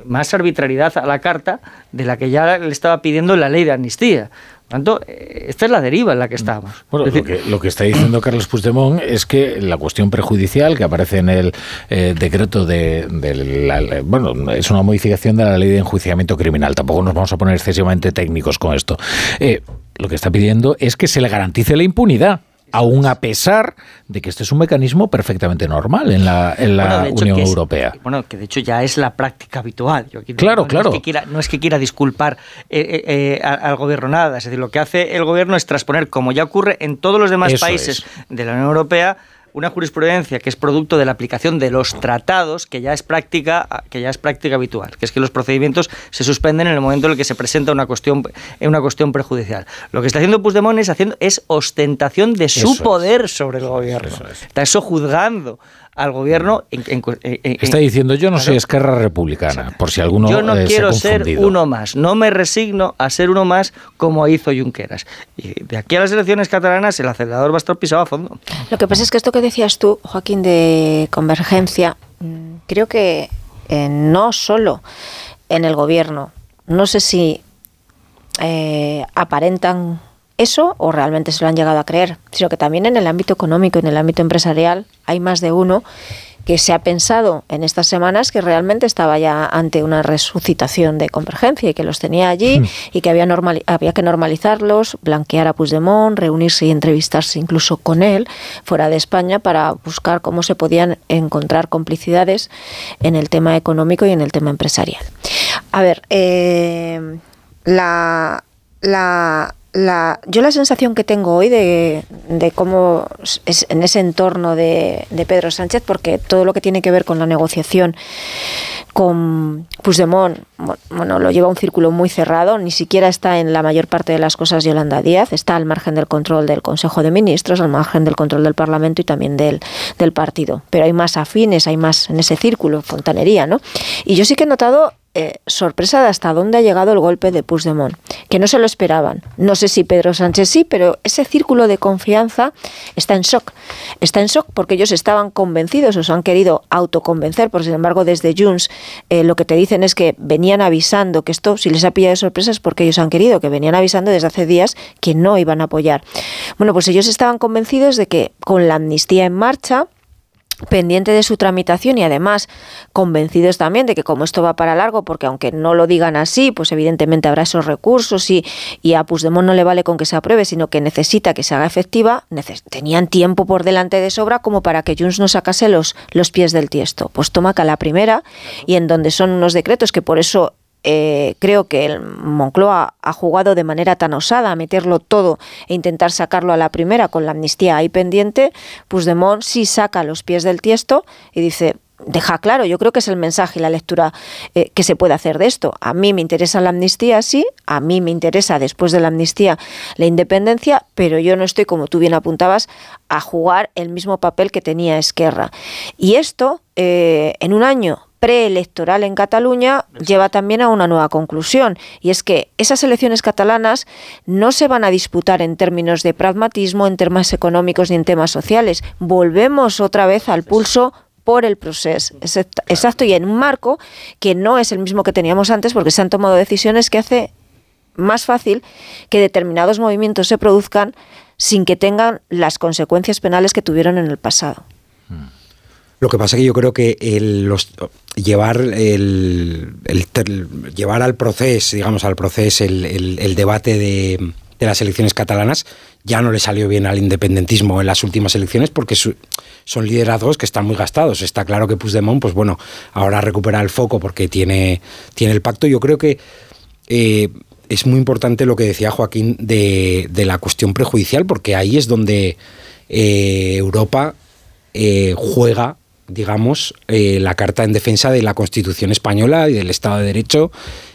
más arbitrariedad a la carta de la que ya le estaba pidiendo la ley de amnistía. Por tanto, eh, esta es la deriva en la que estamos. Bueno, lo, que, está diciendo Carlos Puigdemont es que la cuestión prejudicial que aparece en el eh, decreto de, la, bueno, es una modificación de la ley de enjuiciamiento criminal. Tampoco nos vamos a poner excesivamente técnicos con esto. lo que está pidiendo es que se le garantice la impunidad aún a pesar de que este es un mecanismo perfectamente normal en la, en la Unión Europea. Bueno, que de hecho ya es la práctica habitual. claro, no, claro. Es que quiera, no es que quiera disculpar eh, eh, al gobierno nada, es decir, lo que hace el gobierno es transponer, como ya ocurre en todos los demás países de la Unión Europea, una jurisprudencia que es producto de la aplicación de los tratados que ya es práctica que ya es práctica habitual, que es que los procedimientos se suspenden en el momento en el que se presenta una cuestión una cuestión prejudicial. Lo que está haciendo Puigdemont es haciendo es ostentación de su poder sobre el gobierno. Está eso juzgando al gobierno. Está diciendo yo no soy Esquerra Republicana, por si alguno Yo no eh, quiero se ha ser uno más, no me resigno a ser uno más como hizo Junqueras. Y de aquí a las elecciones catalanas el acelerador va a estar pisado a fondo. Lo que pasa es que esto que decías tú, Joaquín, de convergencia, mm, creo que eh, no solo en el gobierno, no sé si eh, aparentan eso o realmente se lo han llegado a creer, sino que también en el ámbito económico, en el ámbito empresarial, hay más de uno que se ha pensado en estas semanas que realmente estaba ya ante una resucitación de convergencia y que los tenía allí Hmm. y que había, había que normalizarlos, blanquear a Puigdemont, reunirse y entrevistarse incluso con él fuera de España para buscar cómo se podían encontrar complicidades en el tema económico y en el tema empresarial. A ver, eh, la, la la, yo la sensación que tengo hoy de, de cómo es en ese entorno de, de, Pedro Sánchez, porque todo lo que tiene que ver con la negociación con Puigdemont, bueno, lo lleva un círculo muy cerrado, ni siquiera está en la mayor parte de las cosas Yolanda Díaz, está al margen del control del Consejo de Ministros, al margen del control del Parlamento y también del, del partido. Pero hay más afines, hay más en ese círculo, fontanería, ¿no? Y yo sí que he notado eh, sorpresa de hasta dónde ha llegado el golpe de Puigdemont, que no se lo esperaban. No sé si Pedro Sánchez sí, pero ese círculo de confianza está en shock. Está en shock porque ellos estaban convencidos o se han querido autoconvencer, por sin embargo desde Junts eh, lo que te dicen es que venían avisando que esto, si les ha pillado de sorpresa es porque ellos han querido, que venían avisando desde hace días que no iban a apoyar. Bueno, pues ellos estaban convencidos de que con la amnistía en marcha, pendiente de su tramitación y además convencidos también de que como esto va para largo, porque aunque no lo digan así, pues evidentemente habrá esos recursos y, y a Puigdemont no le vale con que se apruebe, sino que necesita que se haga efectiva, tenían tiempo por delante de sobra como para que Junts no sacase los, los pies del tiesto. Pues toma que a la primera y en donde son unos decretos que por eso eh, creo que el Moncloa ha jugado de manera tan osada a meterlo todo e intentar sacarlo a la primera con la amnistía ahí pendiente, Puigdemont sí saca los pies del tiesto y dice, deja claro, yo creo que es el mensaje y la lectura eh, que se puede hacer de esto. A mí me interesa la amnistía, sí, a mí me interesa después de la amnistía la independencia, pero yo no estoy, como tú bien apuntabas, a jugar el mismo papel que tenía Esquerra. Y esto, eh, en un año preelectoral en Cataluña lleva también a una nueva conclusión y es que esas elecciones catalanas no se van a disputar en términos de pragmatismo, en temas económicos ni en temas sociales. Volvemos otra vez al pulso por el proceso. Exacto, y en un marco que no es el mismo que teníamos antes porque se han tomado decisiones que hace más fácil que determinados movimientos se produzcan sin que tengan las consecuencias penales que tuvieron en el pasado. Lo que pasa es que yo creo que llevar el, llevar al proceso, digamos, al proceso el, debate de, las elecciones catalanas ya no le salió bien al independentismo en las últimas elecciones porque son liderazgos que están muy gastados. Está claro que Puigdemont, pues bueno, ahora recupera el foco porque tiene, tiene el pacto. Yo creo que eh, es muy importante lo que decía Joaquín de, de la cuestión prejudicial porque ahí es donde eh, Europa eh, juega digamos, eh, la carta en defensa de la Constitución española y del Estado de Derecho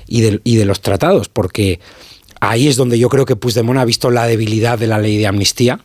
y de, y de, los tratados, porque ahí es donde yo creo que Puigdemont ha visto la debilidad de la ley de amnistía,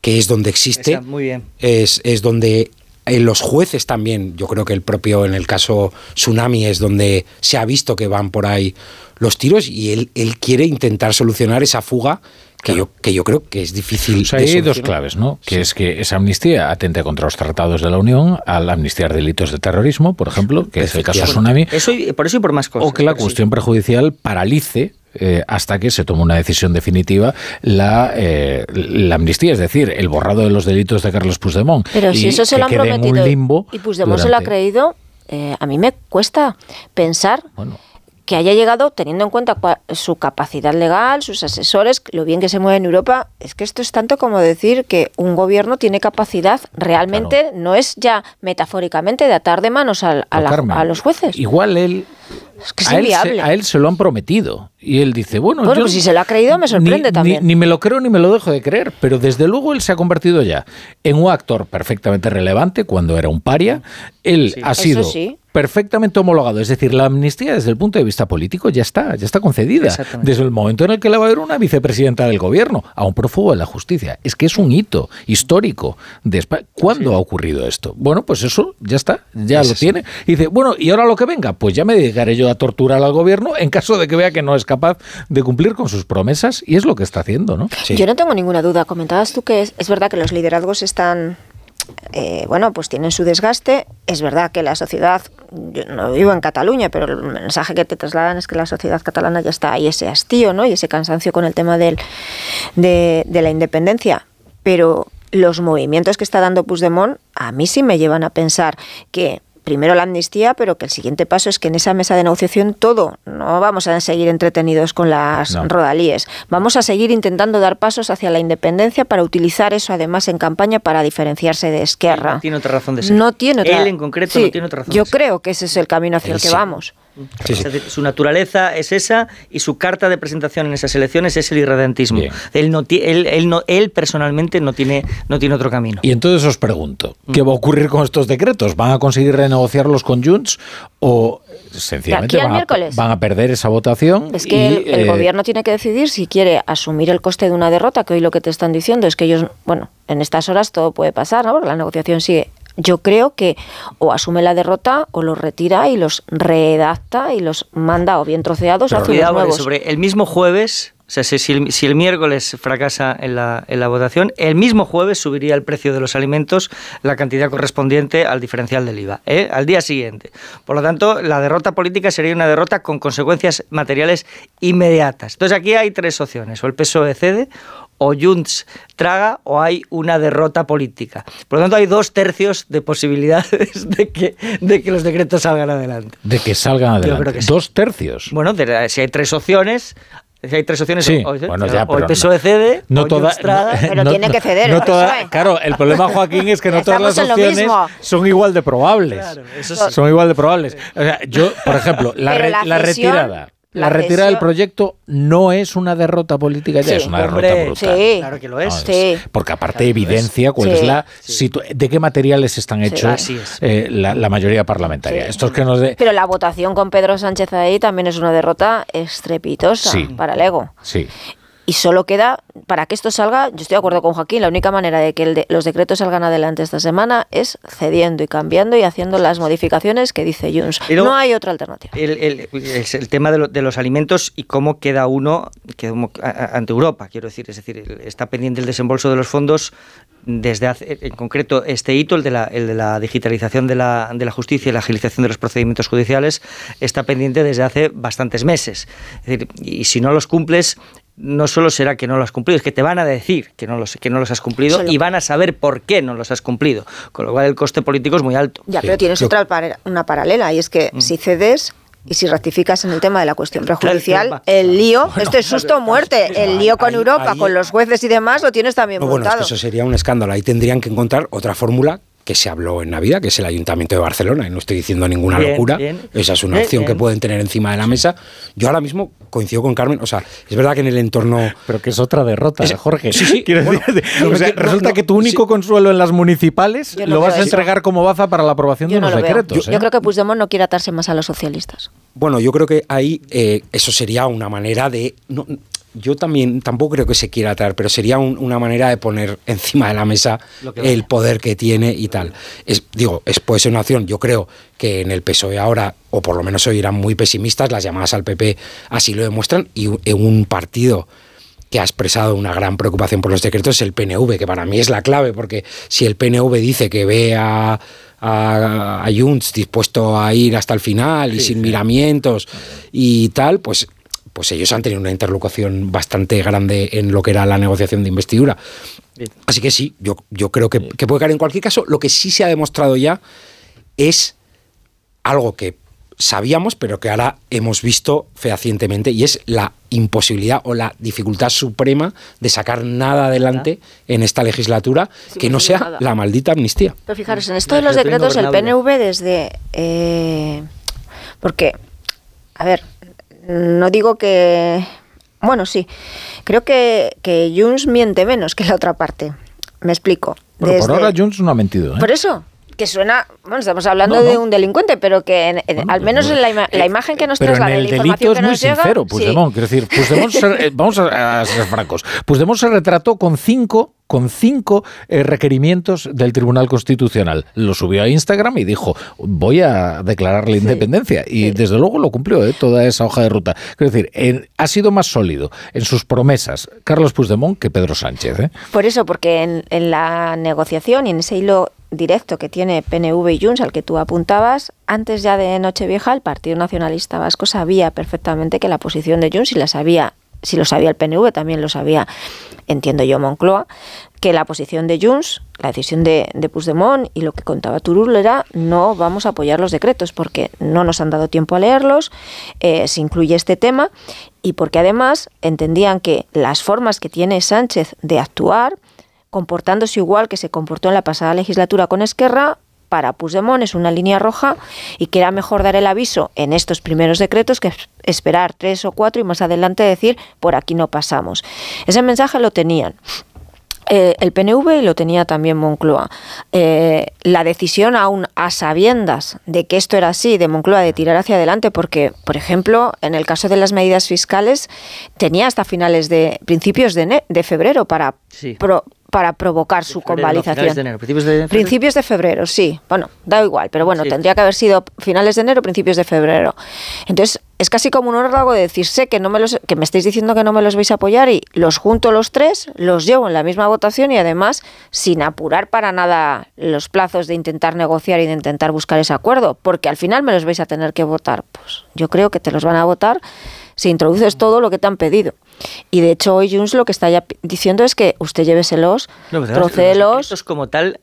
que es donde existe, muy bien. Es, es donde en los jueces también, yo creo que el propio, en el caso Tsunami, es donde se ha visto que van por ahí los tiros y él, él quiere intentar solucionar esa fuga que, yo, que yo creo que es difícil. O sea, hay dos claves, ¿no? Que sí. es que esa amnistía atente contra los tratados de la Unión, al amnistiar delitos de terrorismo, por ejemplo, que es el caso Tsunami. Eso y, por eso y por más cosas. O que la cuestión sí. prejudicial paralice eh, hasta que se tome una decisión definitiva la, eh, la, amnistía, es decir, el borrado de los delitos de Carlos Puigdemont. Pero si eso se lo han prometido limbo y Puigdemont durante... se lo ha creído, eh, a mí me cuesta pensar bueno que haya llegado teniendo en cuenta su capacidad legal, sus asesores, lo bien que se mueve en Europa, es que esto es tanto como decir que un gobierno tiene capacidad realmente, no es ya metafóricamente de atar de manos al- a, Pero, la- a los jueces. Igual él, que es a, él se, inviable. a él se lo han prometido. Y él dice, bueno, Bueno, yo pues si se lo ha creído me sorprende ni, también. Ni, ni me lo creo ni me lo dejo de creer, pero desde luego él se ha convertido ya en un actor perfectamente relevante cuando era un paria. Él ha sido sí. Perfectamente homologado. Es decir, la amnistía desde el punto de vista político ya está, ya está concedida. Desde el momento en el que le va a haber una vicepresidenta del gobierno a un prófugo de la justicia. Es que es un hito histórico de España. ¿Cuándo ha ocurrido esto? Bueno, pues eso ya está, ya lo tiene. Y dice, bueno, ¿y ahora lo que venga? Pues ya me dedicaré yo a torturar al gobierno en caso de que vea que no es capaz de cumplir con sus promesas. Y es lo que está haciendo, ¿no? Yo no tengo ninguna duda. Comentabas tú que es, es verdad que los liderazgos están, eh, bueno, pues tienen su desgaste. Es verdad que la sociedad, yo no vivo en Cataluña, pero el mensaje que te trasladan es que la sociedad catalana ya está ahí ese hastío, ¿no? Y ese cansancio con el tema del, de, de la independencia. Pero los movimientos que está dando Puigdemont a mí sí me llevan a pensar que primero la amnistía, pero que el siguiente paso es que en esa mesa de negociación todo, no vamos a seguir entretenidos con las No. rodalíes, vamos a seguir intentando dar pasos hacia la independencia para utilizar eso además en campaña para diferenciarse de Esquerra. No tiene otra razón de ser. No tiene otra- Él en concreto Sí, no tiene otra razón Yo de ser. creo que ese es el camino hacia el que sí. vamos. Es decir, su naturaleza es esa y su carta de presentación en esas elecciones es el irredentismo. Él, no él, él, no, él personalmente no tiene, no tiene otro camino. Y entonces os pregunto, ¿qué va a ocurrir con estos decretos? ¿Van a conseguir renegociarlos con Junts o sencillamente van a, miércoles. van a perder esa votación? Es que y, el, el eh, gobierno tiene que decidir si quiere asumir el coste de una derrota, que hoy lo que te están diciendo es que ellos, bueno, en estas horas todo puede pasar, ¿no? Porque la negociación sigue. Yo creo que o asume la derrota o los retira y los redacta y los manda o bien troceados o hace unos Cuidado, porque nuevos. sobre el mismo jueves, o sea, si, si el, si el miércoles fracasa en la, en la votación, el mismo jueves subiría el precio de los alimentos la cantidad correspondiente al diferencial del IVA, ¿eh? al día siguiente. Por lo tanto, la derrota política sería una derrota con consecuencias materiales inmediatas. Entonces aquí hay tres opciones, o el PSOE cede, o Junts traga, o hay una derrota política. Por lo tanto, hay dos tercios de posibilidades *laughs* de que, de que los decretos salgan adelante. de que salgan adelante. sí. Dos tercios. Bueno, de- si hay tres opciones, si hay tres opciones, Sí, o, bueno, ya, o el PSOE cede, no o toda- traga. Pero no- tiene que ceder no el toda- PSOE. Claro, el problema, Joaquín, es que no todas las Estamos en lo opciones mismo. son igual de probables. eso sí. Son igual de probables. O sea, yo, por ejemplo, la, Pero re- la la cesión- retirada. La, la retirada del proyecto no es una derrota política, ya Sí, es una hombre, derrota brutal. sí. Claro que lo es. Sí. Porque aparte evidencia cuál Sí. es la de qué materiales están hechos es. eh, la, la mayoría parlamentaria. Sí. Estos que nos de, Pero la votación con Pedro Sánchez ahí también es una derrota estrepitosa Sí. para el ego. sí. Y solo queda, para que esto salga, yo estoy de acuerdo con Joaquín, la única manera de que el de- los decretos salgan adelante esta semana es cediendo y cambiando y haciendo las modificaciones que dice Junts. Luego- no hay otra alternativa. El, el- tema de, lo- de los alimentos y cómo queda uno ante Europa, quiero decir. Es decir, está pendiente el desembolso de los fondos desde hace, en concreto, este hito, el de la, el de la digitalización de la, de la justicia y la agilización de los procedimientos judiciales, está pendiente desde hace bastantes meses. Es decir, y si no los cumples, no solo será que no lo has cumplido, es que te van a decir que no los, que no los has cumplido Solo- y van a saber por qué no los has cumplido. Con lo cual el coste político es muy alto. Ya, pero tienes otra una paralela y es que Mm. si cedes y si rectificas en el tema de la cuestión prejudicial, el lío, esto es susto o muerte, el lío con ahí- Europa, ahí- con los jueces y demás, lo tienes también No, bueno, es que montado. eso sería un escándalo. Ahí tendrían que encontrar otra fórmula que se habló en Navidad, que es el Ayuntamiento de Barcelona. Y no estoy diciendo ninguna Bien, locura. bien. Esa es una Bien, opción que pueden tener encima de la mesa. Yo ahora mismo coincido con Carmen. O sea, es verdad que en el entorno. *laughs* Pero que es otra derrota, Es- Jorge. Sí, sí, Quiero bueno, decir, *laughs* no o me sea, qui- no, resulta no, que tu único consuelo en las municipales no lo vas a eso. entregar como baza para la aprobación Yo de no unos lo decretos. Yo, ¿eh? creo que Puigdemont no quiere atarse más a los socialistas. Bueno, yo creo que ahí eh, eso sería una manera de. Yo también tampoco creo que se quiera traer, pero sería un- una manera de poner *laughs* encima de la mesa el poder que tiene y tal. Es, digo, es puede ser una opción. Yo creo que en el PSOE ahora, o por lo menos hoy eran muy pesimistas, las llamadas al PP así lo demuestran, y en un partido que ha expresado una gran preocupación por los decretos es el PNV, que para mí es la clave, porque si el PNV dice que ve a, a, a Junts dispuesto a ir hasta el final y sin miramientos y tal, pues, pues ellos han tenido una interlocución bastante grande en lo que era la negociación de investidura. Así que sí, yo, yo creo que, que puede caer en cualquier caso. Lo que sí se ha demostrado ya es algo que sabíamos, pero que ahora hemos visto fehacientemente, y es la imposibilidad o la dificultad suprema de sacar nada adelante en esta legislatura que no sea la maldita amnistía. Pero fijaros, en esto de los decretos, el PNV desde... eh, porque, a ver, no digo que... Bueno, sí, creo que, que Junts miente menos que la otra parte. Me explico. Bueno, por ahora Junts no ha mentido. ¿eh? Por eso, que suena, bueno, estamos hablando No, no. de un delincuente, pero que en- en- al menos en la, ima- la imagen que nos Pero en traslada, el la delito es que muy nos llega, sincero, sí. Puigdemont. Quiero decir, Puigdemont se- eh, *laughs* vamos a, a ser francos. Puigdemont se retrató con cinco, con cinco eh, requerimientos del Tribunal Constitucional. Lo subió a Instagram y dijo, voy a declarar la independencia. Y desde luego lo cumplió, ¿eh? toda esa hoja de ruta. Quiero decir, en- ha sido más sólido en sus promesas Carlos Puigdemont que Pedro Sánchez. ¿eh? Por eso, porque en, en la negociación y en ese hilo directo que tiene PNV y Junts, al que tú apuntabas, antes ya de Nochevieja, el Partido Nacionalista Vasco sabía perfectamente que la posición de Junts, y la sabía, si lo sabía el PNV, también lo sabía, entiendo yo, Moncloa, que la posición de Junts, la decisión de, de y lo que contaba Turul era no vamos a apoyar los decretos porque no nos han dado tiempo a leerlos, eh, se incluye este tema y porque además entendían que las formas que tiene Sánchez de actuar comportándose igual que se comportó en la pasada legislatura con Esquerra, para Puigdemont es una línea roja y que era mejor dar el aviso en estos primeros decretos que es- esperar tres o cuatro y más adelante decir por aquí no pasamos. Ese mensaje lo tenían. eh, el PNV y lo tenía también Moncloa. Eh, la decisión aún a sabiendas de que esto era así, de Moncloa, de tirar hacia adelante, porque, por ejemplo, en el caso de las medidas fiscales, tenía hasta finales de principios de, febrero para, Sí. pro- para provocar su Febrero, no, convalidación. finales de enero, principios de febrero. Principios de febrero, sí. Bueno, da igual, pero bueno, tendría que haber sido finales de enero, principios de febrero. Entonces, es casi como un órdago de decir, sé que, no me los, que me estáis diciendo que no me los vais a apoyar y los junto los tres, los llevo en la misma votación y además sin apurar para nada los plazos de intentar negociar y de intentar buscar ese acuerdo, porque al final me los vais a tener que votar. Pues yo creo que te los van a votar si introduces todo lo que te han pedido. Y de hecho hoy Junts lo que está ya diciendo es que usted lléveselos, No, además, los como tal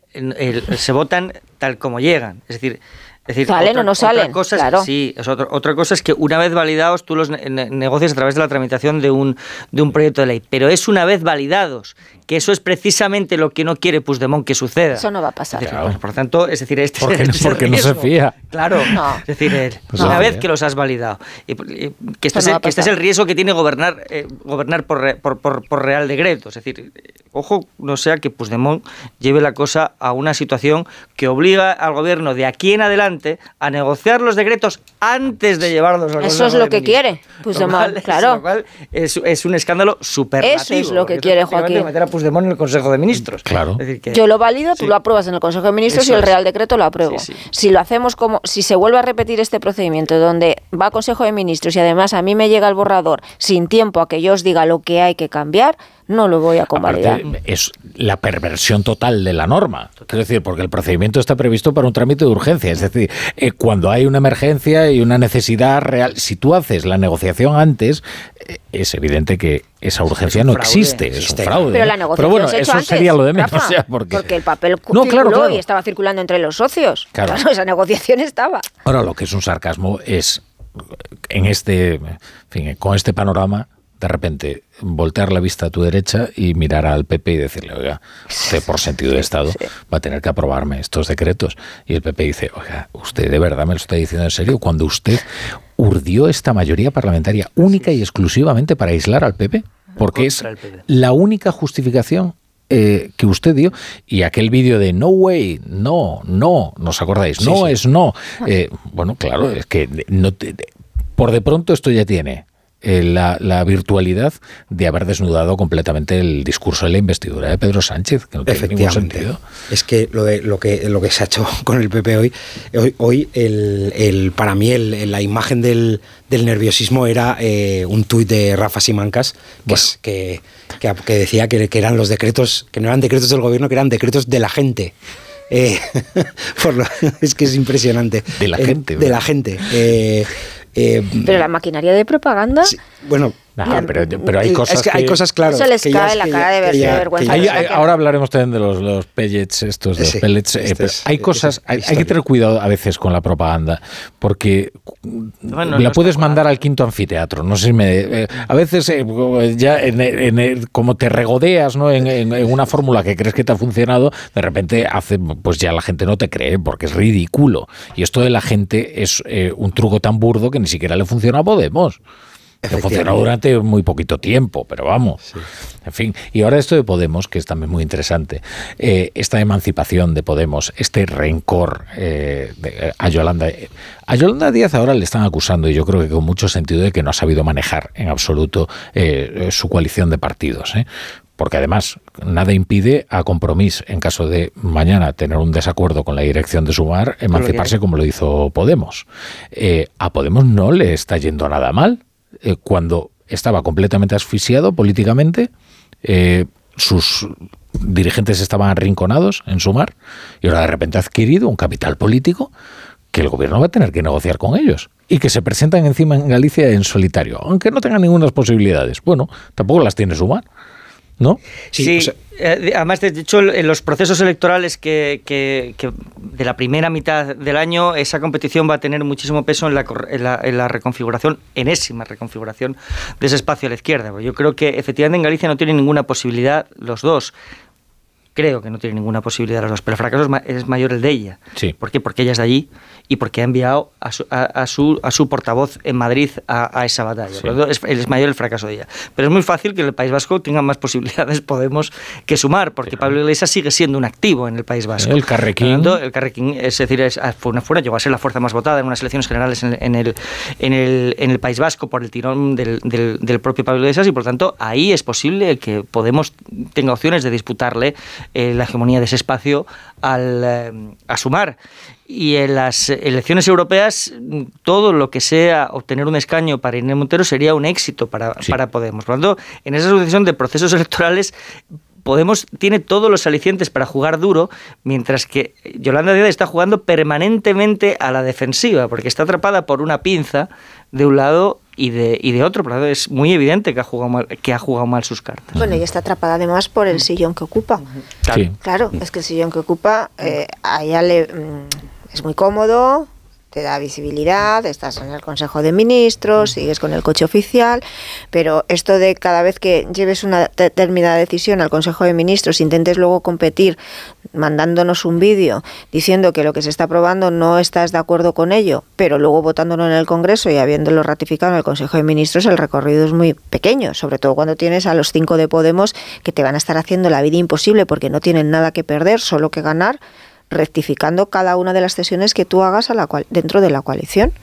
se votan tal como llegan. Es decir, es decir Salen o no otra salen, cosa es- claro. sí, es otra, otra cosa es que una vez validados tú los ne- negocias a través de la tramitación de un, de un proyecto de ley. Pero es una vez validados, que eso es precisamente lo que no quiere Puigdemont que suceda. eso no va a pasar. Decir, pues, por tanto, es decir, este Porque no- es el porque no se riesgo. fía. Claro, No. es decir, el- Pues una no, vez ¿eh? que los has validado. Y, y que este, es, no el- que este es riesgo que tiene gobernar eh, gobernar por, re- por, por- por real decreto. Es decir, eh, ojo, no sea que Puigdemont lleve la cosa a una situación que obliga al gobierno de aquí en adelante a negociar los decretos antes de llevarlos al Eso es lo que quiere Puigdemont, Lo cual- claro. lo cual es, es un escándalo superlativo. Eso es lo que quiere Joaquín. Puigdemont en el Consejo de Ministros. Claro. Es decir, que- Yo lo valido, tú Sí. lo apruebas en el Consejo de Ministros Eso y el es. Real Decreto lo apruebo. Sí, sí. Si lo hacemos como, si se vuelve a repetir este procedimiento donde va a Consejo de Ministros y además a mí me llega el borrador sin tiempo a que yo os diga lo que hay que cambiar, no lo voy a convalidar. Aparte, es la perversión total de la norma. Quiero decir, porque el procedimiento está previsto para un trámite de urgencia. Es decir, eh, cuando hay una emergencia y una necesidad real, si tú haces la negociación antes, eh, es evidente que esa urgencia no fraude. existe, es un fraude. Pero la negociación bueno, se eso antes, sería lo de menos. Rafa, *laughs* o sea, porque, porque el papel No, circuló claro, claro. y estaba circulando entre los socios. Claro. Claro, esa negociación estaba. Ahora, lo que es un sarcasmo es, en este, en fin, con este panorama, de repente voltear la vista a tu derecha y mirar al PP y decirle, oiga, usted por sentido de Estado va a tener que aprobarme estos decretos. Y el PP dice, oiga, usted de verdad me lo está diciendo en serio, cuando usted urdió esta mayoría parlamentaria única y exclusivamente para aislar al PP, porque es la única justificación eh, que usted dio y aquel vídeo de no way, no, no, ¿nos acordáis? No sí. es no. Eh, bueno, claro, es que no te- por de pronto esto ya tiene eh, la, la virtualidad de haber desnudado completamente el discurso de la investidura de Pedro Sánchez, que no tiene ningún Efectivamente. sentido. Es que lo, de, lo que lo que se ha hecho *laughs* con el PP hoy, hoy, hoy el, el- para mí el- la imagen del, del nerviosismo era eh, un tuit de Rafa Simancas que, es- que, que, que decía que, que eran los decretos, que no eran decretos del gobierno, que eran decretos de la gente. Eh, *laughs* por lo- es que es impresionante. De la Eh, gente, De la gente. Eh, eh, Pero la maquinaria de propaganda, bueno, Nah, pero, pero hay cosas es que, hay cosas claras. Eso les que cae ya- la que cara de, ver- de vergüenza. Hay- hay- ahora hablaremos también de los, los pellets, estos de los Sí, pellets. eh, este pero es- hay cosas, hay, hay que tener cuidado a veces con la propaganda, porque Bueno, la no puedes mandar al quinto anfiteatro. No sé si me, eh, a veces eh, ya en, en como te regodeas ¿no? en, en- en una fórmula que crees que te ha funcionado, de repente hace, pues ya la gente no te cree porque es ridículo. Y esto de la gente es eh, un truco tan burdo que ni siquiera le funciona a Podemos. Que funcionó durante muy poquito tiempo, pero vamos. En fin, y ahora esto de Podemos, que es también muy interesante, eh, esta emancipación de Podemos, este rencor eh, de- a Yolanda. eh, A Yolanda Díaz ahora le están acusando, y yo creo que con mucho sentido, de que no ha sabido manejar en absoluto eh, su coalición de partidos. ¿eh? Porque además, nada impide a Compromís, en caso de mañana tener un desacuerdo con la dirección de Sumar, emanciparse como lo hizo Podemos. Eh, a Podemos no le está yendo nada mal. Eh, cuando estaba completamente asfixiado políticamente, eh, sus dirigentes estaban arrinconados en Sumar, y ahora de repente ha adquirido un capital político que el gobierno va a tener que negociar con ellos y que se presentan encima en Galicia en solitario, aunque no tengan ninguna posibilidades. Bueno, tampoco las tiene Sumar, ¿no? Sí, eh, además, de hecho, en los procesos electorales que, que- que de la primera mitad del año, esa competición va a tener muchísimo peso en la, en la, en la reconfiguración, enésima reconfiguración de ese espacio a la izquierda. Yo creo que efectivamente en Galicia no tienen ninguna posibilidad los dos. Creo que no tiene ninguna posibilidad los dos, pero el fracaso es, ma- es mayor el de ella. Sí. ¿Por qué? Porque ella es de allí y porque ha enviado a su, a, a su, a su portavoz en Madrid a, a esa batalla. Sí. Por lo tanto, es, es mayor el fracaso de ella. Pero es muy fácil que en el País Vasco tengan más posibilidades Podemos que sumar, porque Pablo Iglesias sigue siendo un activo en el País Vasco. El Carrequín. Tanto, el Carrequín, es decir, es, fue una, fue una- llegó a ser la fuerza más votada en unas elecciones generales en, en el, en, el, en el País Vasco por el tirón del, del- del propio Pablo Iglesias y por tanto ahí es posible que Podemos tenga opciones de disputarle eh, la hegemonía de ese espacio al, eh, a sumar. Y en las elecciones europeas, todo lo que sea obtener un escaño para Inés Montero sería un éxito para, para Podemos. Por lo tanto, en esa sucesión de procesos electorales, Podemos tiene todos los alicientes para jugar duro, mientras que Yolanda Díaz está jugando permanentemente a la defensiva, porque está atrapada por una pinza de un lado y de, y de otro. Por lo tanto, es muy evidente que ha jugado mal, que ha jugado mal sus cartas. Bueno, y está atrapada además por el sillón que ocupa. Sí. Claro, es que el sillón que ocupa eh, a ella le, mm, es muy cómodo, te da visibilidad, estás en el Consejo de Ministros, sigues con el coche oficial, pero esto de cada vez que lleves una determinada decisión al Consejo de Ministros, intentes luego competir mandándonos un vídeo diciendo que lo que se está aprobando no estás de acuerdo con ello, pero luego votándolo en el Congreso y habiéndolo ratificado en el Consejo de Ministros, el recorrido es muy pequeño, sobre todo cuando tienes a los cinco de Podemos que te van a estar haciendo la vida imposible porque no tienen nada que perder, solo que ganar, rectificando cada una de las cesiones que tú hagas a la cual, dentro de la coalición.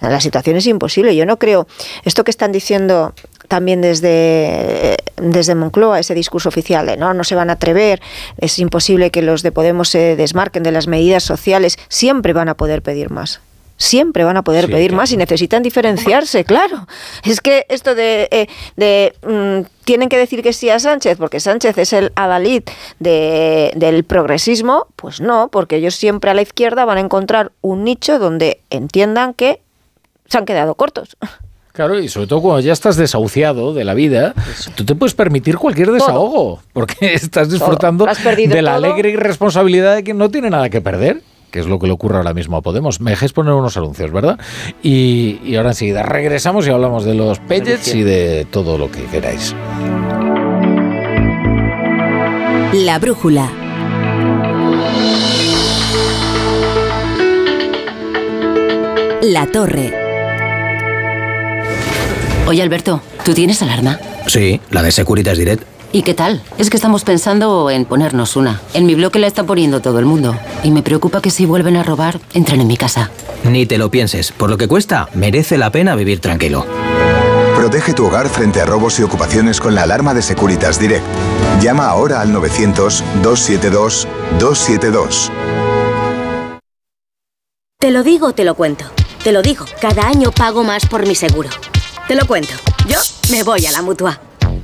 La situación es imposible. Yo no creo. Esto que están diciendo también desde, desde Moncloa, ese discurso oficial de no, no se van a atrever, es imposible que los de Podemos se desmarquen de las medidas sociales, siempre van a poder pedir más. Siempre van a poder Sí, pedir claro. más y necesitan diferenciarse, claro. Es que esto de, eh, de mm, tienen que decir que sí a Sánchez, porque Sánchez es el adalid de, del progresismo, pues no, porque ellos siempre a la izquierda van a encontrar un nicho donde entiendan que se han quedado cortos. Claro, y sobre todo cuando ya estás desahuciado de la vida, tú te puedes permitir cualquier desahogo, porque *laughs* estás disfrutando de la todo. alegre irresponsabilidad de quien no tiene nada que perder, que es lo que le ocurre ahora mismo a Podemos. Me dejáis poner unos anuncios, ¿verdad? Y, y ahora enseguida regresamos y hablamos de los pellets y de todo lo que queráis. La brújula. La torre. Oye, Alberto, ¿tú tienes alarma? Sí, la de Securitas Direct. ¿Y qué tal? Es que estamos pensando en ponernos una. En mi bloque la está poniendo todo el mundo. Y me preocupa que si vuelven a robar, entren en mi casa. Ni te lo pienses, por lo que cuesta, merece la pena vivir tranquilo. Protege tu hogar frente a robos y ocupaciones con la alarma de Securitas Direct. Llama ahora al 900-272-272. Te lo digo, te lo cuento. Te lo digo, cada año pago más por mi seguro. Te lo cuento. Yo me voy a la mutua.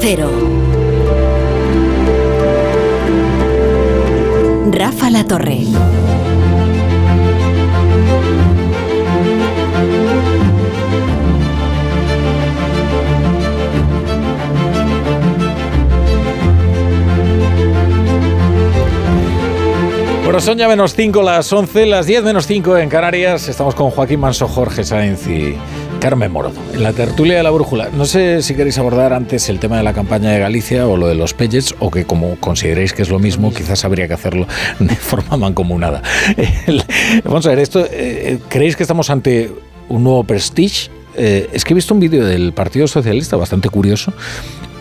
Cero. Rafa La Torre. Bueno, son ya menos 5 las 11, las 10 menos 5 en Canarias. Estamos con Joaquín Manso, Jorge Sáenz y Carmen Morodo. En la tertulia de la brújula, no sé si queréis abordar antes el tema de la campaña de Galicia o lo de los Pellets, o que como consideréis que es lo mismo, quizás habría que hacerlo *laughs* de forma mancomunada. Vamos a ver, esto, eh, ¿creéis que estamos ante un nuevo prestige? Eh, es que he visto un vídeo del Partido Socialista bastante curioso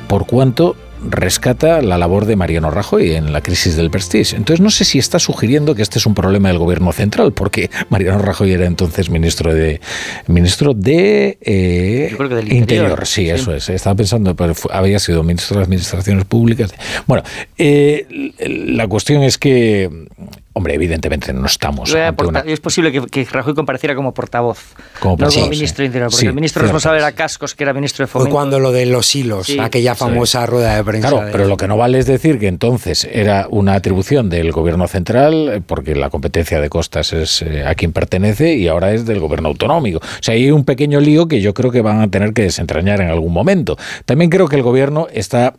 por cuanto rescata la labor de Mariano Rajoy en la crisis del Prestige. Entonces no sé si está sugiriendo que este es un problema del gobierno central, porque *laughs* Mariano Rajoy era entonces ministro de ministro de eh, Yo creo que del Interior. Sí, Sí. eso es. Estaba pensando, pero había sido ministro de Administraciones Públicas. Bueno, eh, la cuestión es que, hombre, evidentemente no estamos ante una- Es posible que, que Rajoy compareciera como portavoz, Como no como ministro sí. Interior, porque Sí, el ministro responsable era Cascos, que era ministro de Fue Fomento. cuando lo de los hilos, Sí. aquella Sí. famosa rueda de prensa. Claro, de- pero lo que no vale es decir que entonces era una atribución del gobierno central, eh, porque la competencia de costas es eh, a quien pertenece, y ahora es del gobierno autonómico. O sea, hay un pequeño lío que yo creo que van a tener que desentrañar en algún momento. También creo que el gobierno está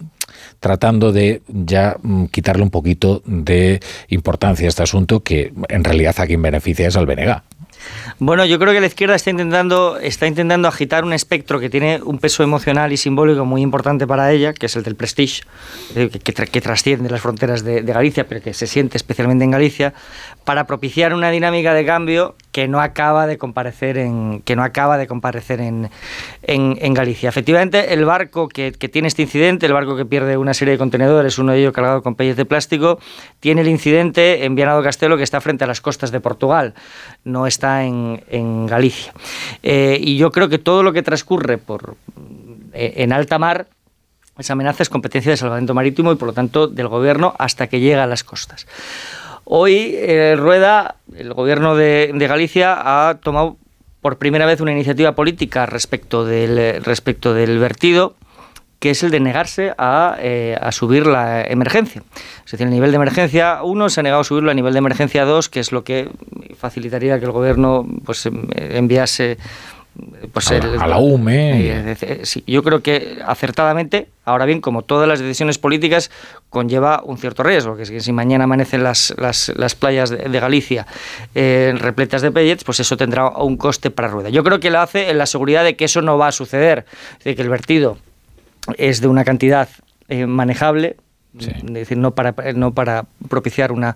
tratando de ya mm, quitarle un poquito de importancia a este asunto que en realidad a quien beneficia es al BNG. Bueno, yo creo que la izquierda está intentando, está intentando agitar un espectro que tiene un peso emocional y simbólico muy importante para ella, que es el del prestige, eh, que, que que trasciende las fronteras de Galicia, pero que se siente especialmente en Galicia, para propiciar una dinámica de cambio que no acaba de comparecer en, que no acaba de comparecer en, en, Galicia. Efectivamente, el barco que, tiene este incidente, el barco que pierde una serie de contenedores, uno de ellos cargado con pellets de plástico, tiene el incidente en Viana do Castelo que está frente a las costas de Portugal, no está en, en Galicia. Eh, y yo creo que todo lo que transcurre por, eh, en alta mar esa amenaza es competencia de salvamento marítimo y por lo tanto del gobierno hasta que llega a las costas. Hoy eh, Rueda, el gobierno de, Galicia, ha tomado por primera vez una iniciativa política respecto del, respecto del vertido que es el de negarse a, eh, subir la emergencia. Es decir, el nivel de emergencia 1 se ha negado a subirlo a nivel de emergencia 2, que es lo que facilitaría que el gobierno pues em- enviase pues A la- a la UME. Eh, eh, sí, yo creo que acertadamente, ahora bien, como todas las decisiones políticas, conlleva un cierto riesgo, que es que si mañana amanecen las, las, las playas de, de Galicia eh, repletas de pellets, pues eso tendrá un coste para Rueda. Yo creo que lo hace en la seguridad de que eso no va a suceder, decir, que el vertido es de una cantidad eh, manejable, es decir, no para, no para propiciar una,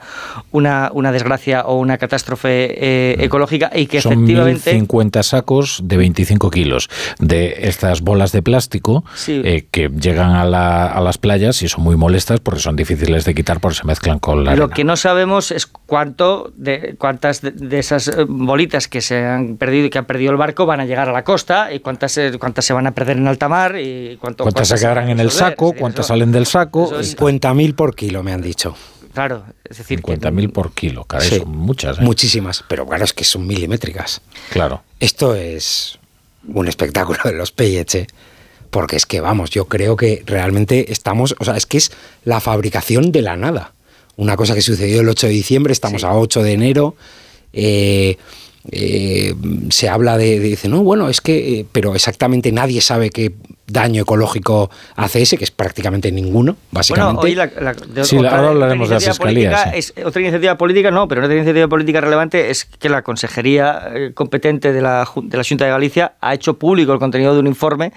una, una desgracia o una catástrofe eh, ecológica y que Son efectivamente... 1.050 sacos de 25 kilos de estas bolas de plástico Sí. eh, que llegan a, la- a las playas y son muy molestas porque son difíciles de quitar porque se mezclan con la Lo arena. que no sabemos es cuánto de cuántas de, esas eh, bolitas que se han perdido y que han perdido el barco van a llegar a la costa y cuántas cuántas se van a perder en alta mar y cuánto, ¿Cuántas se quedarán en el saco? ¿Cuántas salen del saco? 50.000 por kilo, me han dicho. Claro, es decir, 50.000 por kilo, caray, Sí. son muchas. ¿eh? Muchísimas, pero claro, es que son milimétricas. Claro. Esto es un espectáculo de los pellets, ¿eh? porque es que, vamos, yo creo que realmente estamos, o sea, es que es la fabricación de la nada. Una cosa que sucedió el 8 de diciembre, estamos a 8 de enero, eh, eh, se habla de, de- dice, no, bueno, es que, eh, pero exactamente nadie sabe qué daño ecológico hace ese, que es prácticamente ninguno, básicamente. Bueno, hoy la, la- de- Sí, otra- ahora hablaremos de la iniciativa fiscalía, política sí. es- otra iniciativa política no, pero otra iniciativa política relevante es que la Consejería eh, competente de la, de la Junta de Galicia ha hecho público el contenido de un informe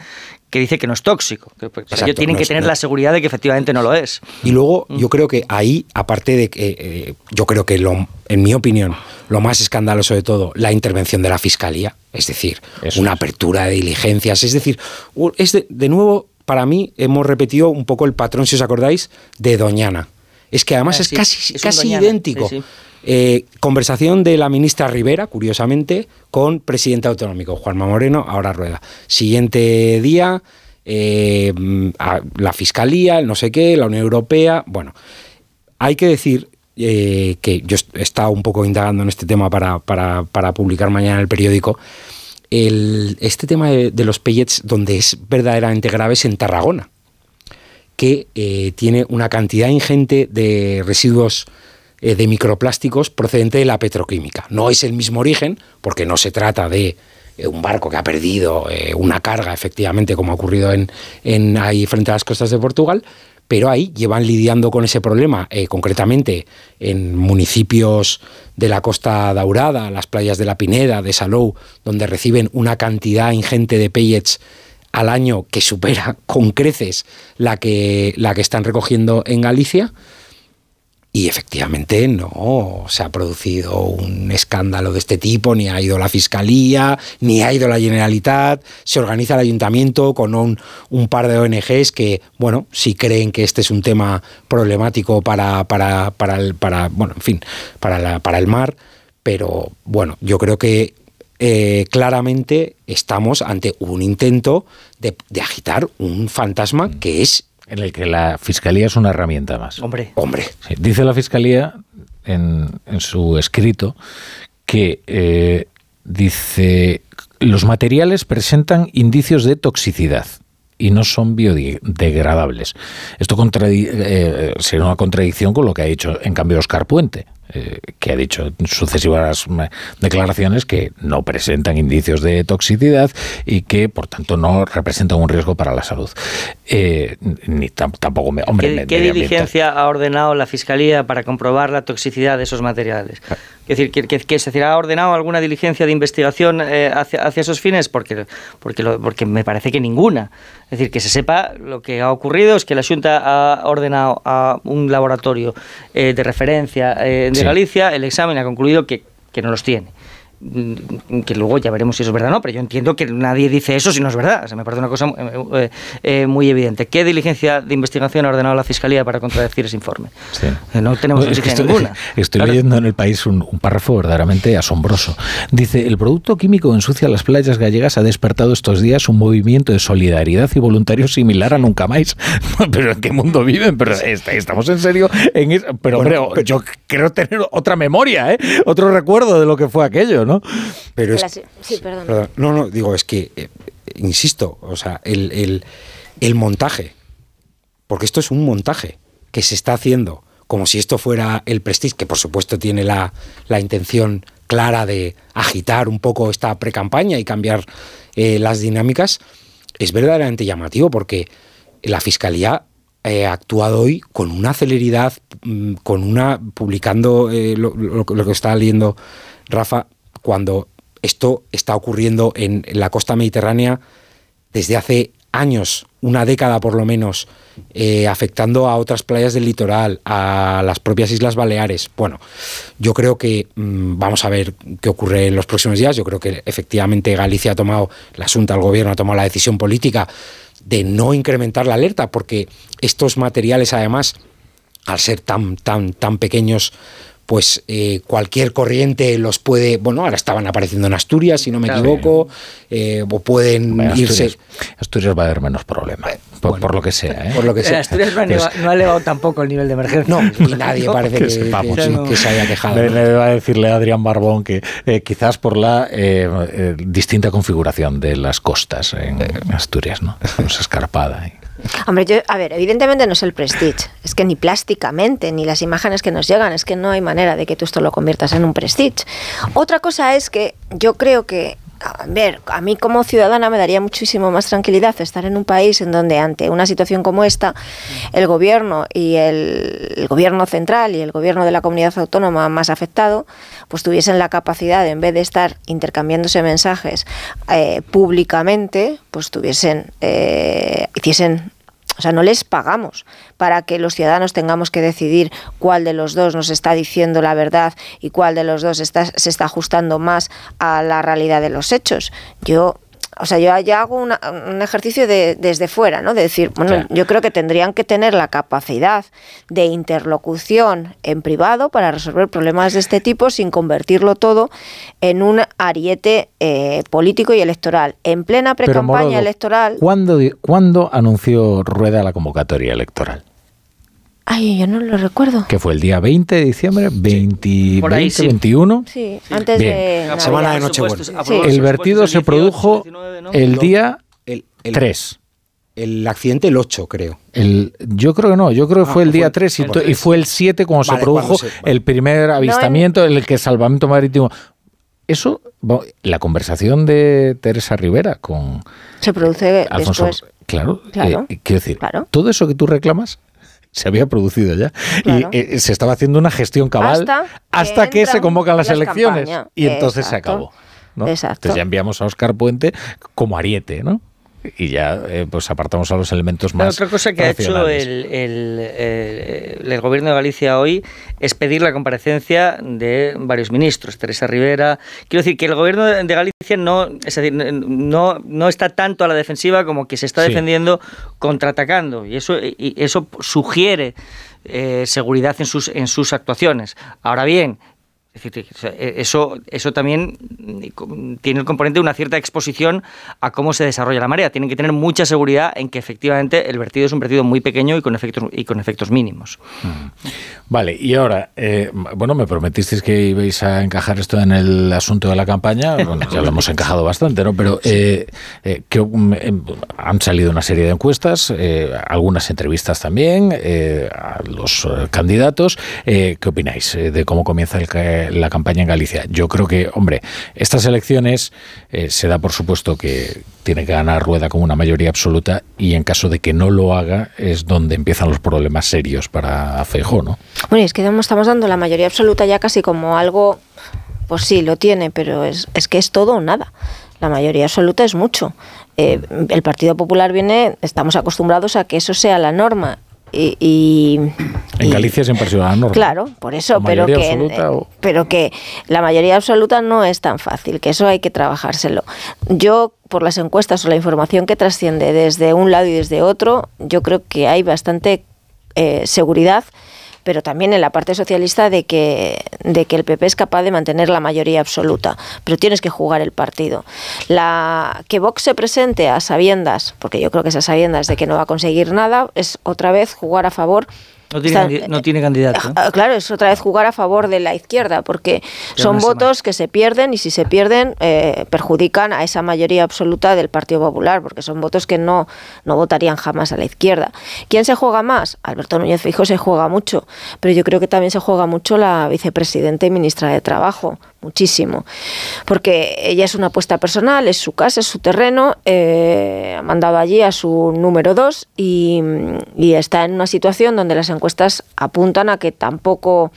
que dice que no es tóxico. Que, pues, Exacto, ellos tienen no que es- tener no- la seguridad de que efectivamente no lo es. Y luego Mm. yo creo que ahí, aparte de que, eh, yo creo que lo, en mi opinión, lo más escandaloso de todo, la intervención de la Fiscalía, es decir, una apertura de diligencias, es decir, es de, de nuevo, para mí hemos repetido un poco el patrón, si os acordáis, de Doñana. Es que además Ah, es sí, casi, es casi idéntico. sí, sí. Eh, conversación de la ministra Rivera, curiosamente, con presidente autonómico, Juanma Moreno, ahora Rueda. Siguiente día, eh, la Fiscalía, el no sé qué, la Unión Europea. Bueno, hay que decir eh, que yo he estado un poco indagando en este tema para, publicar mañana en el periódico. este tema de, los pellets, donde es verdaderamente grave, es en Tarragona, que eh, tiene una cantidad ingente de residuos eh, de microplásticos procedente de la petroquímica. No es el mismo origen, porque no se trata de un barco que ha perdido una carga, efectivamente, como ha ocurrido en, en, ahí frente a las costas de Portugal, pero ahí llevan lidiando con ese problema, eh, concretamente en municipios de la Costa Daurada, las playas de la Pineda, de Salou, donde reciben una cantidad ingente de pellets al año que supera con creces la que, la que están recogiendo en Galicia. Y efectivamente no se ha producido un escándalo de este tipo, ni ha ido la Fiscalía, ni ha ido la Generalitat. Se organiza el ayuntamiento con un, par de ONGs que, bueno, si creen que este es un tema problemático para, para, el, para, bueno, en fin, para, para el mar. Pero bueno, yo creo que eh, claramente estamos ante un intento de, de agitar un fantasma que es en el que la fiscalía es una herramienta más. Hombre. Hombre. dice la fiscalía en, su escrito que eh, dice los materiales presentan indicios de toxicidad y no son biodegradables. Esto eh, será una contradicción con lo que ha dicho en cambio Oscar Puente, eh, que ha dicho en sucesivas declaraciones que no presentan indicios de toxicidad y que por tanto no representan un riesgo para la salud. Eh, ni tampoco me, hombre, ¿Qué, ¿qué diligencia ha ordenado la Fiscalía para comprobar la toxicidad de esos materiales? Ah. Es decir, que, que, que, se ha ordenado alguna diligencia de investigación eh, hacia, hacia, esos fines, porque, porque, porque me parece que ninguna. Es decir, que se sepa lo que ha ocurrido es que la Junta ha ordenado a un laboratorio eh, de referencia eh, de Galicia, el examen ha concluido que, que no los tiene. Mm, que luego ya veremos si eso es verdad o no, pero yo entiendo que nadie dice eso si no es verdad. O sea, me parece una cosa eh, eh, eh, muy evidente. ¿Qué diligencia de investigación ha ordenado la Fiscalía para contradecir ese informe? No tenemos diligencia ninguna. *laughs* Estoy leyendo en el país un, párrafo verdaderamente asombroso. Dice, el producto químico ensucia las playas gallegas ha despertado estos días un movimiento de solidaridad y voluntario similar a nunca más. *laughs* pero ¿en qué mundo viven? Pero estamos en serio en eso. Pero, hombre, yo quiero tener otra memoria, ¿eh? otro recuerdo de lo que fue aquello. ¿No? Pero es, sí, perdón. No, no, digo, es que, eh, insisto, o sea, el, montaje, porque esto es un montaje que se está haciendo como si esto fuera el Prestige, que por supuesto tiene la, intención clara de agitar un poco esta pre-campaña y cambiar eh, las dinámicas, es verdaderamente llamativo porque la Fiscalía eh, ha actuado hoy con una celeridad, mm, con una, publicando lo, lo, que está leyendo Rafa, cuando esto está ocurriendo en, la costa mediterránea desde hace años, una década por lo menos, eh, afectando a otras playas del litoral, a las propias Islas Baleares. Bueno, yo creo que mm, vamos a ver qué ocurre en los próximos días. Yo creo que efectivamente Galicia ha tomado, la Asunta, el gobierno ha tomado la decisión política de no incrementar la alerta, porque estos materiales además, al ser tan, tan, tan pequeños, pues eh, cualquier corriente los puede, bueno, ahora estaban apareciendo en Asturias, si no me equivoco, eh, o pueden irse. Asturias, va a haber menos problemas, por, lo que sea. ¿eh? Por lo que sea. Asturias no, ha elevado tampoco el nivel de emergencia. No, y nadie *laughs* parece que, se haya quejado. Le, va a decirle a Adrián Barbón que quizás por la distinta configuración de las costas en Asturias, ¿no? Es escarpada. Hombre, yo, a ver, evidentemente no es el prestige, es que ni plásticamente, ni las imágenes que nos llegan, es que no hay manera de que tú esto lo conviertas en un prestige. Otra cosa es que yo creo que a ver, a mí como ciudadana me daría muchísimo más tranquilidad estar en un país en donde ante una situación como esta, el gobierno y el, gobierno central y el gobierno de la comunidad autónoma más afectado, pues tuviesen la capacidad, en vez de estar intercambiándose mensajes eh, públicamente, pues tuviesen, eh, hiciesen o sea, no les pagamos para que los ciudadanos tengamos que decidir cuál de los dos nos está diciendo la verdad y cuál de los dos está, se está ajustando más a la realidad de los hechos. Yo o sea, yo ya hago una- un ejercicio de, desde fuera, ¿no? De decir, bueno, yo creo que tendrían que tener la capacidad de interlocución en privado para resolver problemas de este tipo sin convertirlo todo en un ariete eh, político y electoral. En plena pre-campaña electoral. ¿cuándo, cuándo anunció Rueda la convocatoria electoral? Ay, yo no lo recuerdo. Que fue el día 20 de diciembre, 20, Por ahí 20, sí. 21. Sí, antes Bien. de. La semana de. Nochebuena. Sí. El vertido se produjo el día el, 3. El accidente el 8, creo. El, yo creo que no, yo creo que Ah, fue el día fue- 3 y, el to- y 3. fue el 7 cuando se Vale, produjo cuando se- el primer avistamiento, el que salvamento marítimo. Eso, la conversación de Teresa Rivera con Se produce Alfonso, después. claro, Claro. eh, quiero decir, todo eso que tú reclamas se había producido ya Claro. y eh, se estaba haciendo una gestión cabal Hasta hasta, que que, se convocan las las elecciones campañas. y entonces se acabó. ¿no? Exacto. Entonces ya enviamos a Oscar Puente como ariete, ¿no? Y ya eh, pues apartamos a los elementos La más. otra cosa que ha hecho el, el, eh, el gobierno de Galicia hoy es pedir la comparecencia de varios ministros, Teresa Rivera. Quiero decir que el gobierno de Galicia no, es decir, no, no está tanto a la defensiva como que se está Sí. defendiendo contraatacando. Y eso, y eso sugiere eh, seguridad en sus, en sus actuaciones. Ahora bien, es decir, eso, eso también mm, tiene el componente de una cierta exposición a cómo se desarrolla la marea. Tienen que tener mucha seguridad en que efectivamente el vertido es un vertido muy pequeño y con efectos, y con efectos mínimos. Vale, y ahora, eh, bueno, me prometisteis que ibais a encajar esto en el asunto de la campaña. *laughs* Bueno, ya lo hemos encajado bastante, ¿no? Pero eh, eh, que um, eh, han salido una serie de encuestas, algunas entrevistas también eh, a los candidatos. ¿Qué opináis de cómo comienza el la campaña en Galicia? Yo creo que, hombre, estas elecciones eh, se da por supuesto que tiene que ganar Rueda con una mayoría absoluta y en caso de que no lo haga es donde empiezan los problemas serios para Feijóo, ¿no? Bueno, es que estamos dando la mayoría absoluta ya casi como algo, pues sí, lo tiene, pero es, es que es todo o nada. La mayoría absoluta es mucho. Eh, el Partido Popular viene, estamos acostumbrados a que eso sea la norma. Y, y- En Galicia siempre ha sido la norma. Claro, por eso, ¿O pero que, absoluta o- pero que la mayoría absoluta no es tan fácil, que eso hay que trabajárselo. Yo, por las encuestas o la información que trasciende desde un lado y desde otro, yo creo que hay bastante eh, seguridad pero también en la parte socialista de que, de que el PP es capaz de mantener la mayoría absoluta, pero tienes que jugar el partido. La, que Vox se presente a sabiendas, porque yo creo que es a sabiendas de que no va a conseguir nada, es otra vez jugar a favor No tiene, no tiene candidato. Ah, Claro, es otra vez jugar a favor de la izquierda, porque son semana. votos que se pierden y si se pierden eh, perjudican a esa mayoría absoluta del Partido Popular, porque son votos que no, no votarían jamás a la izquierda. ¿Quién se juega más? Alberto Núñez Fijo se juega mucho, pero yo creo que también se juega mucho la vicepresidenta y ministra de Trabajo, muchísimo, porque ella es una apuesta personal, es su casa, es su terreno, eh, ha mandado allí a su número dos y, y está en una situación donde las encuestas apuntan a que tampoco,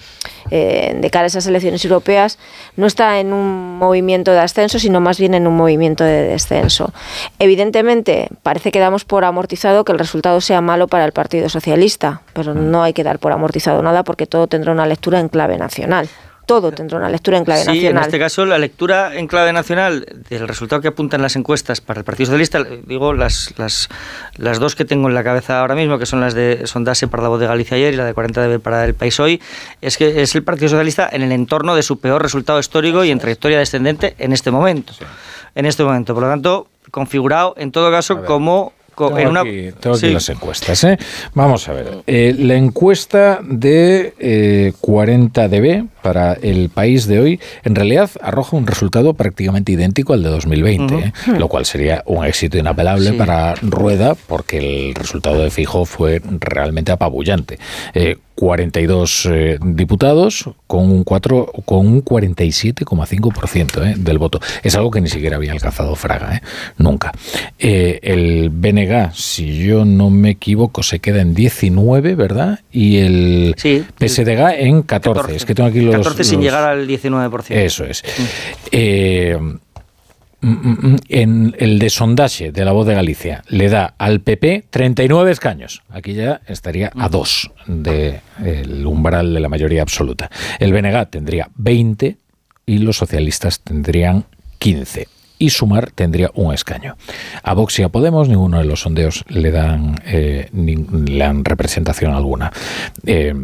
eh, de cara a esas elecciones europeas, no está en un movimiento de ascenso, sino más bien en un movimiento de descenso. Evidentemente, parece que damos por amortizado que el resultado sea malo para el Partido Socialista, pero no hay que dar por amortizado nada porque todo tendrá una lectura en clave nacional. Todo tendrá una lectura en clave Sí, en nacional. este caso la lectura en clave nacional del resultado que apuntan las encuestas para el Partido Socialista, digo las, las, las dos que tengo en la cabeza ahora mismo, que son las de Sondase para la voz de Galicia ayer y la de 40 dB para el País hoy, es que es el Partido Socialista en el entorno de su peor resultado histórico y en trayectoria descendente en este momento. En este momento, por lo tanto, configurado en todo caso como co- Tengo en una aquí, tengo aquí las encuestas. ¿eh? Vamos a ver. Eh, la encuesta de eh, 40 dB para el país de hoy, en realidad arroja un resultado prácticamente idéntico al de 2020, ¿eh? Ujú. lo cual sería un éxito inapelable Sí. para Rueda, porque el resultado de Fijo fue realmente apabullante. Eh, 42 eh, diputados con un 4 con un 47,5% eh, del voto. Es algo que ni siquiera había alcanzado Fraga, eh, nunca. Eh, el BNG, si yo no me equivoco, se queda en 19, ¿verdad? Y el PSDG en 14. Es que tengo aquí los 14 sin los- llegar al 19%. Eso es. Eh, mm, mm, mm, en el de sondaje de la voz de Galicia le da al PP 39 escaños. Aquí ya estaría a dos del umbral de la mayoría absoluta. El BNG tendría 20 y los socialistas tendrían 15. y Sumar tendría un escaño. A Vox y a Podemos ninguno de los sondeos le dan, eh, ni- le dan representación alguna. Eh,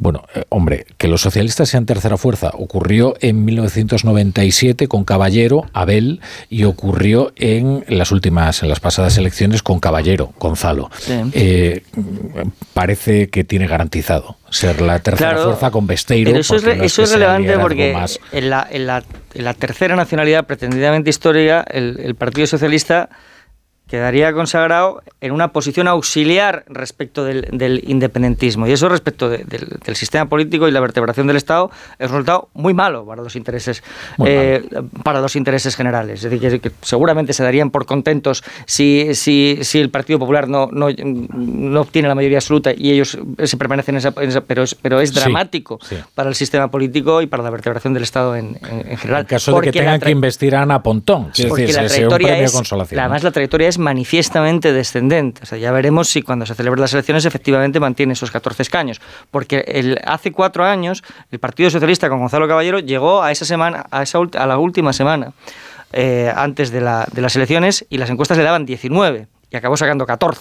bueno, eh, hombre, que los socialistas sean tercera fuerza ocurrió en 1997 con Caballero, Abel, y ocurrió en las últimas, en las pasadas elecciones con Caballero, Gonzalo. Sí. Eh, parece que tiene garantizado ser la tercera Claro, fuerza con Besteiro. Pero eso es, no eso es relevante porque en, la, en, la, en la tercera nacionalidad pretendidamente histórica, el, el Partido Socialista quedaría consagrado en una posición auxiliar respecto del, del independentismo. Y eso respecto de- del, del sistema político y la vertebración del Estado es un resultado muy malo para los intereses eh, para los intereses generales. Es decir, que, que seguramente se darían por contentos si, si, si el Partido Popular no, no, no obtiene la mayoría absoluta y ellos se permanecen en esa... en esa- pero, es, pero es Sí, dramático sí. para el sistema político y para la vertebración del Estado en, en- en general. En caso de que tengan que investir a Ana Pontón. Es decir, la trayectoria es, además la trayectoria es manifiestamente descendente. O sea, ya veremos si cuando se celebren las elecciones efectivamente mantiene esos 14 escaños. Porque el, hace cuatro años el Partido Socialista con Gonzalo Caballero llegó a esa semana, a, esa, a la última semana eh, antes de, la- de las elecciones y las encuestas le daban 19 y acabó sacando 14.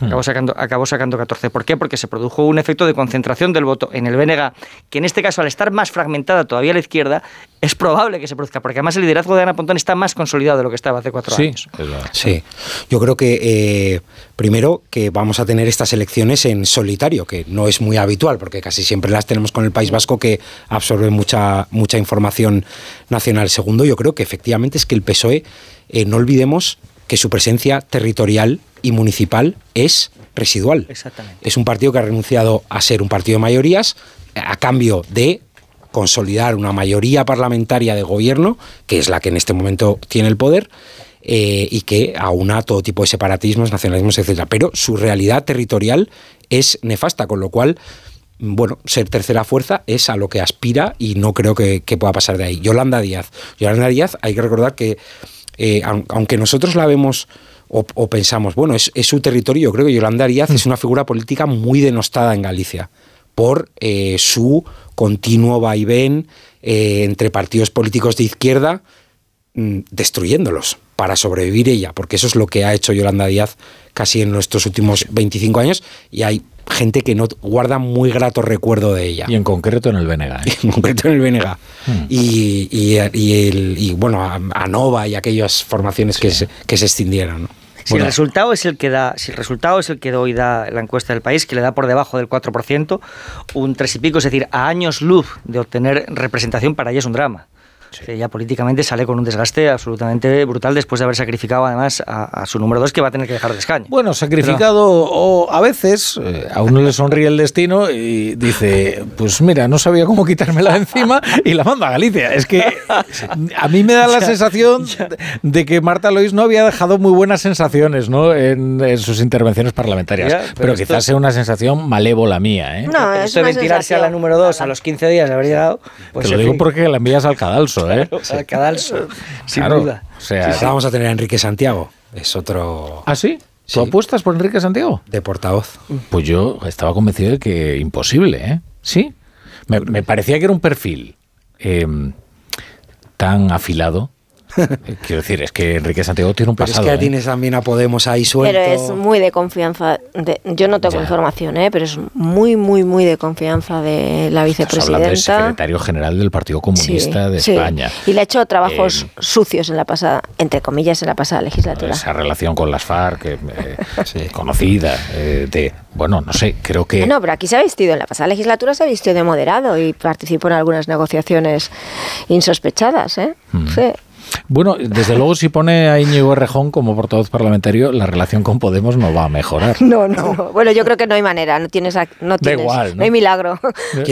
Acabó sacando, acabó sacando 14. ¿Por qué? Porque se produjo un efecto de concentración del voto en el BNG, que en este caso, al estar más fragmentada todavía a la izquierda, es probable que se produzca, porque además el liderazgo de Ana Pontón está más consolidado de lo que estaba hace cuatro Sí, años. Sí, yo creo que eh, primero que vamos a tener estas elecciones en solitario, que no es muy habitual, porque casi siempre las tenemos con el País Vasco que absorbe mucha, mucha información nacional. Segundo, yo creo que efectivamente es que el PSOE, eh, no olvidemos que su presencia territorial y municipal es residual. Exactamente. Es un partido que ha renunciado a ser un partido de mayorías a cambio de consolidar una mayoría parlamentaria de gobierno, que es la que en este momento tiene el poder, eh, y que aúna todo tipo de separatismos, nacionalismos, etcétera. Pero su realidad territorial es nefasta, con lo cual, bueno, ser tercera fuerza es a lo que aspira y no creo que, que pueda pasar de ahí. Yolanda Díaz. Yolanda Díaz, hay que recordar que, eh, aun- aunque nosotros la vemos o, o pensamos, bueno, es, es su territorio, yo creo que Yolanda Díaz es una figura política muy denostada en Galicia por eh, su continuo vaivén eh, entre partidos políticos de izquierda, mm, destruyéndolos para sobrevivir ella, porque eso es lo que ha hecho Yolanda Díaz casi en nuestros últimos 25 años y hay gente que no guarda muy grato recuerdo de ella. Y en concreto en el BNG. ¿eh? *laughs* En concreto en el BNG. Hmm. Y, y, y el, y, bueno, a, a Nova y aquellas formaciones que, se, que se extendieron. ¿no? Si el resultado es el que da, si el resultado es el que hoy da la encuesta del país, que le da por debajo del 4%, un tres y pico, es decir, a años luz de obtener representación para ella es un drama. Que Ella políticamente sale con un desgaste absolutamente brutal después de haber sacrificado además a, a su número dos que va a tener que dejar de escaño. Bueno, sacrificado o a veces eh, a uno le sonríe el destino y dice, pues mira, no sabía cómo quitármela de encima y la mando a Galicia. Es que a mí me da la *laughs* Ya, sensación de que Marta Lois no había dejado muy buenas sensaciones ¿no? en, en sus intervenciones parlamentarias. Ya, pero pero esto- quizás sea una sensación malévola mía. ¿eh? No, Pero es esto de tirarse a la número dos a los 15 días de haber llegado, pues Te lo digo fin, porque la envías al cadalso. ¿Eh? al cadalso, sin Claro, duda. O sea, vamos a tener a Enrique Santiago, es otro ¿Ah, sí? Sí. ¿Tú apuestas por Enrique Santiago? de portavoz. Pues yo estaba convencido de que imposible, ¿eh? Sí. Me, me parecía que era un perfil eh, tan afilado. *laughs* Eh, Quiero decir, es que Enrique Santiago tiene un Pero es pasado. que ¿eh? tienes también a Podemos ahí suelto. Pero es muy de confianza. de- yo no tengo Ya. información, ¿eh? pero es muy, muy, muy de confianza de la Estás hablando del vicepresidenta. secretario general del Partido Comunista Sí, de sí. España. Y le ha hecho trabajos Eh, sucios en la pasada, entre comillas, en la pasada legislatura. Esa relación con las FARC, eh, *laughs* eh, conocida, eh, de, bueno, no sé, creo que... No, pero aquí se ha vistido, en la pasada legislatura se ha vistido de moderado y participó en algunas negociaciones insospechadas. ¿eh? Mm. Sí. Bueno, desde luego si pone a Íñigo Errejón como portavoz parlamentario, la relación con Podemos no va a mejorar. No, no, no. Bueno, yo creo que no hay manera, no tienes, no tienes, igual, ¿no? hay milagro *laughs*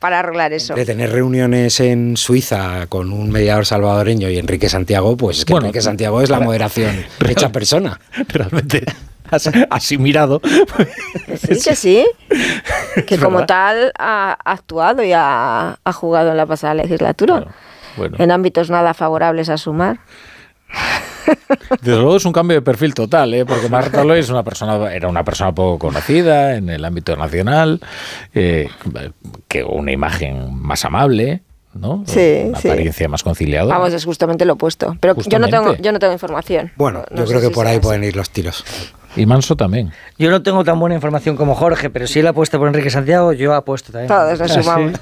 para, arreglar eso. De tener reuniones en Suiza con un mediador salvadoreño y Enrique Santiago, pues es que Bueno, Enrique Santiago es la moderación *laughs* hecha persona. Realmente, así, mirado. Que sí, que sí. *laughs* Que como tal ha actuado y ha, ha jugado en la pasada legislatura. Bueno, En ámbitos nada favorables a sumar. desde luego es un cambio de perfil total, ¿eh? porque Marta Lois es una persona, era una persona poco conocida en el ámbito nacional, eh, que una imagen más amable, ¿no? Sí, Una sí. apariencia más conciliadora. Vamos, es justamente lo opuesto. Pero yo no tengo, yo no tengo información. Bueno, No yo creo que si por ahí pueden ir los tiros. Y Manso también. Yo no tengo tan buena información como Jorge, pero si él apuesta por Enrique Santiago, yo apuesto también. Todos Ah, sí. sumamos.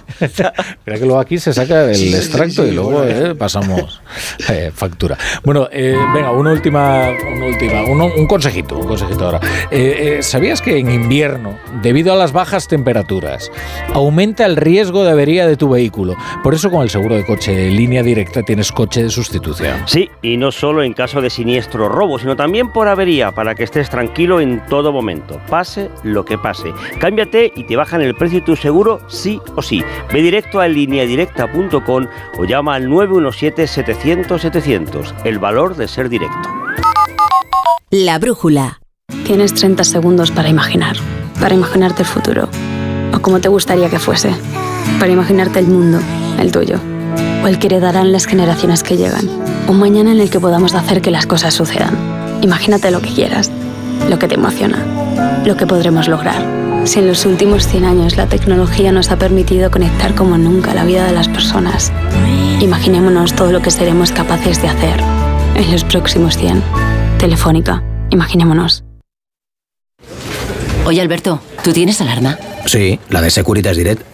Mira que luego aquí se saca el *laughs* Sí, extracto sí, y luego bueno. eh, pasamos eh, factura. Bueno, eh, venga, una última, una última, uno- un consejito, un consejito ahora. Eh, eh, ¿Sabías que en invierno, debido a las bajas temperaturas, aumenta el riesgo de avería de tu vehículo? Por eso con el seguro de coche en línea directa tienes coche de sustitución. Sí, y no solo en caso de siniestro robo, sino también por avería, para que estés tranquilo en todo momento, pase lo que pase. Cámbiate y te bajan el precio de tu seguro sí o sí. Ve directo a lineadirecta.com o llama al 917-700-700. El valor de ser directo. La brújula. Tienes 30 segundos para imaginar, para imaginarte el futuro, o como te gustaría que fuese, para imaginarte el mundo, el tuyo, o el que heredarán las generaciones que llegan, un mañana en el que podamos hacer que las cosas sucedan. Imagínate lo que quieras, lo que te emociona, lo que podremos lograr. Si en los últimos 100 años la tecnología nos ha permitido conectar como nunca la vida de las personas, imaginémonos todo lo que seremos capaces de hacer en los próximos 100. Telefónica, imaginémonos. Oye, Alberto, ¿tú tienes alarma? Sí, la de Securitas Direct.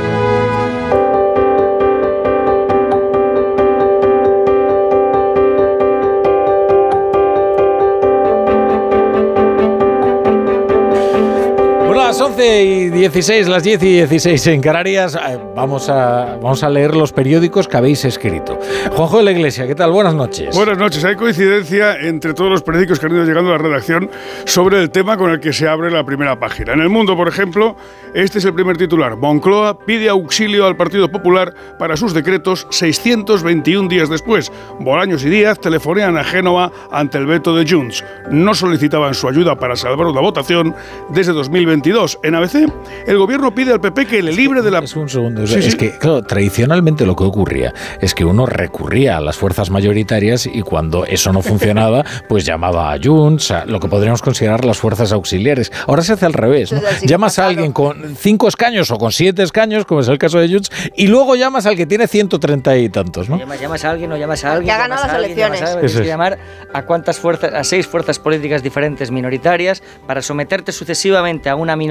Las 11 y 16, las 10 y 16 en Canarias, eh, vamos a, vamos a leer los periódicos que habéis escrito. Juanjo de la Iglesia, ¿qué tal? Buenas noches. Buenas noches. Hay coincidencia entre todos los periódicos que han ido llegando a la redacción sobre el tema con el que se abre la primera página. En El Mundo, por ejemplo, este es el primer titular. Moncloa pide auxilio al Partido Popular para sus decretos 621 días después. Bolaños y Díaz telefonean a Génova ante el veto de Junts. No solicitaban su ayuda para salvar una votación desde 2022. En ABC, el gobierno pide al PP que le libre de la... Es un segundo. Sí, es sí. que, claro, tradicionalmente lo que ocurría es que uno recurría a las fuerzas mayoritarias y cuando eso no funcionaba, *laughs* pues llamaba a Junts, a lo que podríamos considerar las fuerzas auxiliares. Ahora se hace al revés. ¿no? Llamas a alguien con cinco escaños o con siete escaños, como es el caso de Junts, y luego llamas al que tiene 130 y tantos, ¿no? Llamas, llamas a alguien o llamas a alguien. Que ha ganado a las alguien, a elecciones. alguien, Tienes que llamar a cuántas fuerzas, a seis fuerzas políticas diferentes minoritarias para someterte sucesivamente a una minoría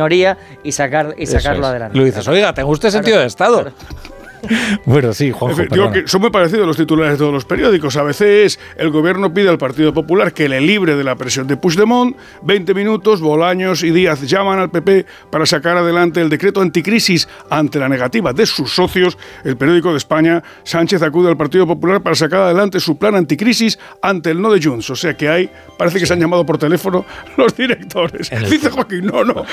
y sacar y sacarlo es. adelante. Lo dices, oiga, ¿tengo usted sentido de Estado? Bueno, sí, Juanjo, Efe- Digo perdona. que son muy parecidos los titulares de todos los periódicos. A veces el gobierno pide al Partido Popular que le libre de la presión de Puigdemont. 20 minutos, Bolaños y Díaz llaman al PP para sacar adelante el decreto anticrisis ante la negativa de sus socios. El periódico de España, Sánchez acude al Partido Popular para sacar adelante su plan anticrisis ante el no de Junts. O sea que hay, parece que se han llamado por teléfono *laughs* los directores. Dice Joaquín, no, no.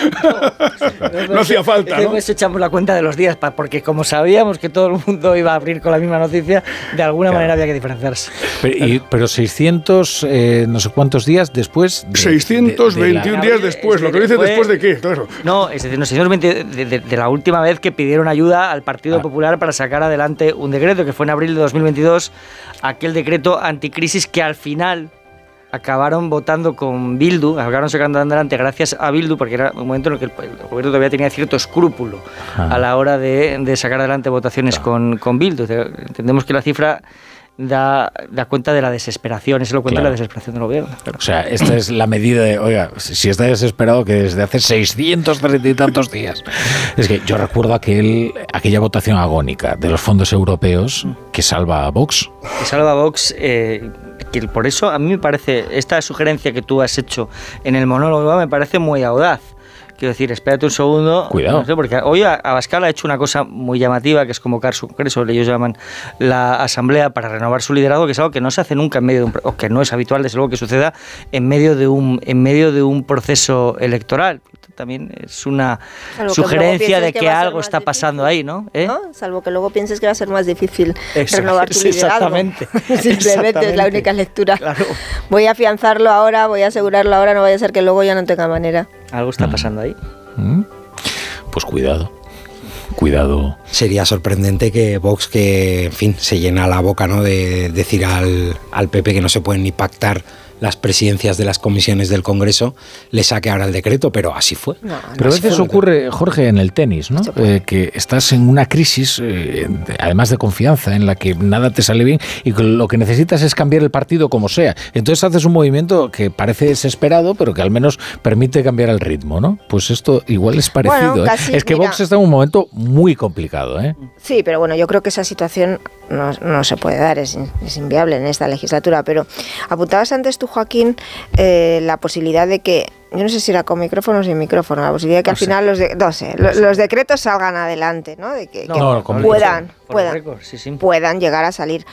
no *laughs* hacía falta, Es que ¿no? pues echamos la cuenta de los días, porque como sabíamos que todo el mundo iba a abrir con la misma noticia, de alguna manera había que diferenciarse. Pero, y- pero 600, eh, no sé cuántos días después. de- de- de 621 la- días después. Lo que dice Fue- después de qué, claro. No, es decir, no, 620 de, de- de la última vez que pidieron ayuda al Partido Popular para sacar adelante un decreto, que fue en abril de 2022, aquel decreto anticrisis que al final acabaron votando con Bildu, acabaron sacando adelante gracias a Bildu, porque era un momento en el que el, gobierno todavía tenía cierto escrúpulo Ah. a la hora de, de sacar adelante votaciones con, con Bildu. Entendemos que la cifra da, da cuenta de la desesperación, eso lo cuenta Claro. la desesperación del gobierno. claro. O sea, esta es la medida de, oiga, si está desesperado que desde hace 630 y tantos días. Es que yo recuerdo aquel, aquella votación agónica de los fondos europeos que salva a Vox. que salva a Vox, eh, que por eso a mí me parece, esta sugerencia que tú has hecho en el monólogo me parece muy audaz. Quiero decir, espérate un segundo. Cuidado. no sé, porque hoy Abascal ha hecho una cosa muy llamativa, que es convocar su congreso, ellos llaman la asamblea para renovar su liderazgo, que es algo que no se hace nunca en medio de un, o que no es habitual, desde luego, que suceda en medio de un, en medio de un proceso electoral. También es una Salvo sugerencia de que algo está pasando ahí, ¿no? ¿Eh? ¿no? Salvo que luego pienses que va a ser más difícil Eso, renovar tu sí, liderazgo. exactamente. *laughs* Simplemente es la única lectura. Voy a afianzarlo ahora, voy a asegurarlo ahora, no vaya a ser que luego ya no tenga manera. Algo está pasando ahí. ¿Mm? pues cuidado. Cuidado. Sería sorprendente que Vox, que en fin, se llena la boca ¿no? de decir al, al PP que no se pueden ni pactar las presidencias de las comisiones del Congreso, le saque ahora el decreto, pero así fue. Pero a veces ocurre, Jorge, en el tenis, ¿no? Eh, que estás en una crisis, eh, además de confianza, en la que nada te sale bien y que lo que necesitas es cambiar el partido como sea. Entonces haces un movimiento que parece desesperado, pero que al menos permite cambiar el ritmo, ¿no? Pues esto igual es parecido. ¿eh? es que Vox está en un momento muy complicado, ¿eh? Sí, pero bueno, yo creo que esa situación no, se puede dar, es, es inviable en esta legislatura. Pero apuntabas antes tú Joaquín, eh, la posibilidad de que, yo no sé si era con micrófono o sin micrófono, la posibilidad de que al final los, los, decretos salgan adelante, ¿no? De que, puedan, puedan, puedan llegar a salir.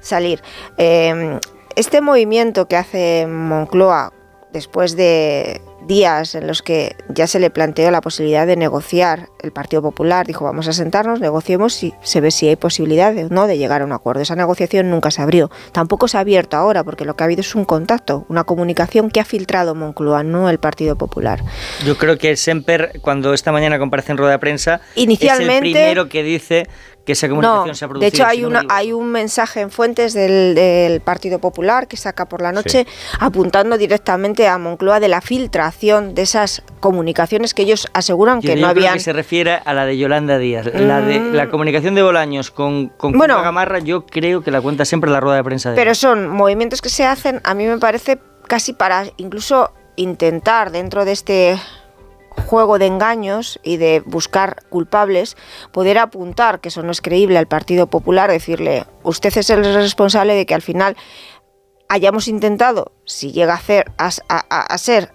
salir. Eh, este movimiento que hace Moncloa después de días en los que ya se le planteó la posibilidad de negociar, el Partido Popular dijo vamos a sentarnos, negociemos y se ve si hay posibilidad de, no de llegar a un acuerdo. Esa negociación nunca se abrió, tampoco se ha abierto ahora porque lo que ha habido es un contacto, una comunicación que ha filtrado Moncloa, no el Partido Popular. Yo creo que Semper cuando esta mañana comparece en rueda de prensa Inicialmente, es el primero que dice que esa comunicación no, se ha producido. De hecho, hay, una, hay un mensaje en fuentes del, Partido Popular que saca por la noche apuntando directamente a Moncloa de la filtración de esas comunicaciones que ellos aseguran que no habían. que se refiere a la de Yolanda Díaz. La, de, mm. la comunicación de Bolaños con, con bueno, Gamarra, yo creo que la cuenta siempre la rueda de prensa. De pero son movimientos que se hacen, a mí me parece, casi para incluso intentar dentro de este juego de engaños y de buscar culpables, poder apuntar, que eso no es creíble al Partido Popular, decirle, usted es el responsable de que al final hayamos intentado, si llega a, hacer, a, ser...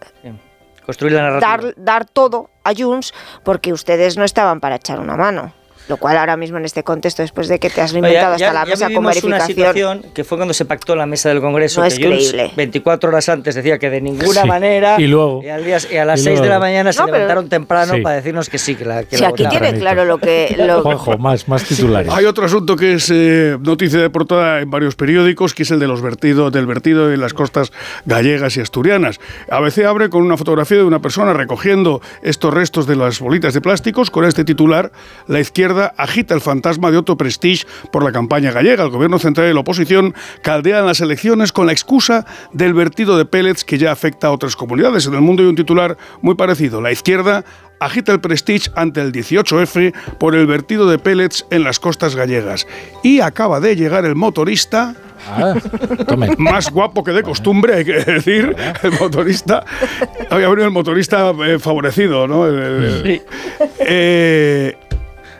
Construir la Dar, dar todo a Junts porque ustedes no estaban para echar una mano. Lo cual ahora mismo en este contexto, después de que te has inventado hasta la mesa con verificación... una situación que fue cuando se pactó la mesa del Congreso. No es creíble. 24 horas antes decía que de ninguna manera... Y luego... Y, a las 6 de la mañana se levantaron temprano para decirnos que sí, que la que Sí, aquí tiene claro lo que... Juanjo, *laughs* más, más titulares. Hay otro asunto que es eh, noticia de portada en varios periódicos, que es el de los vertidos, del vertido en las costas gallegas y asturianas. ABC abre con una fotografía de una persona recogiendo estos restos de las bolitas de plásticos con este titular, la izquierda agita el fantasma de otro prestige por la campaña gallega. El gobierno central y la oposición caldean las elecciones con la excusa del vertido de pellets que ya afecta a otras comunidades. En el mundo hay un titular muy parecido. La izquierda agita el prestige ante el 18F por el vertido de pellets en las costas gallegas. Y acaba de llegar el motorista. Ah, más guapo que de costumbre, hay que decir, el motorista. Había venido el motorista eh, favorecido, ¿no? sí. Eh,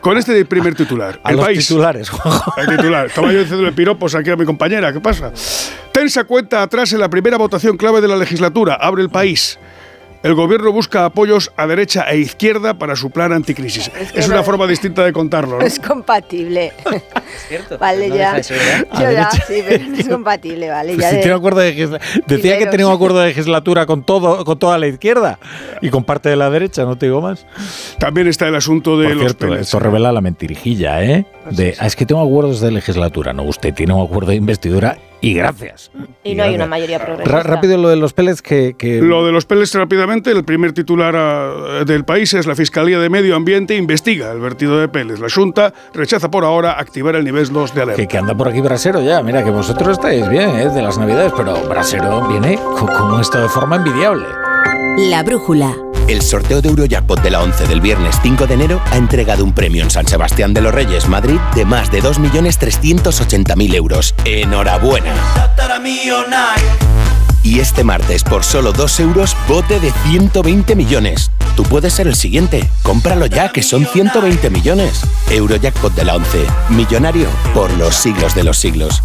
con este primer titular. A el los país. titulares, El titular. Estaba yo diciendo piropos aquí a mi compañera. ¿Qué pasa? Tensa cuenta atrás en la primera votación clave de la legislatura. Abre el país. El gobierno busca apoyos a derecha e izquierda para su plan anticrisis. Es, una forma distinta de contarlo. ¿no? *laughs* Es compatible. *laughs* Es cierto. *laughs* Vale, ya. Yo ya, sí, pero no es compatible, vale. Pues si tiene acuerdo de decía que tenía un acuerdo de legislatura con todo, con toda la izquierda y con parte de la derecha, no te digo más. También está el asunto de Por los cierto, Esto revela la mentirijilla, ¿eh? De, ah, es que tengo acuerdos de legislatura. No, usted tiene un acuerdo de investidura y gracias. Y, no hay una mayoría progresista. rápido lo de los pellets que, Lo de los pellets rápidamente, el primer titular ah, del país es la Fiscalía de Medio Ambiente investiga el vertido de pellets. La Junta rechaza por ahora activar el nivel 2 de alerta. Que, anda por aquí Brasero ya, mira que vosotros estáis bien ¿eh? de las navidades, pero Brasero viene con, con un estado de forma envidiable. La brújula. El sorteo de Eurojackpot de la 11 del viernes 5 de enero ha entregado un premio en San Sebastián de los Reyes, Madrid, de más de 2.380.000 euros. ¡Enhorabuena! Y este martes, por solo 2 euros, bote de 120 millones. Tú puedes ser el siguiente. Cómpralo ya, que son 120 millones. Eurojackpot de la 11. Millonario por los siglos de los siglos.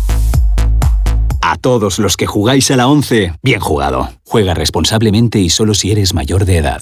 A todos los que jugáis a la 11, bien jugado. Juega responsablemente y solo si eres mayor de edad.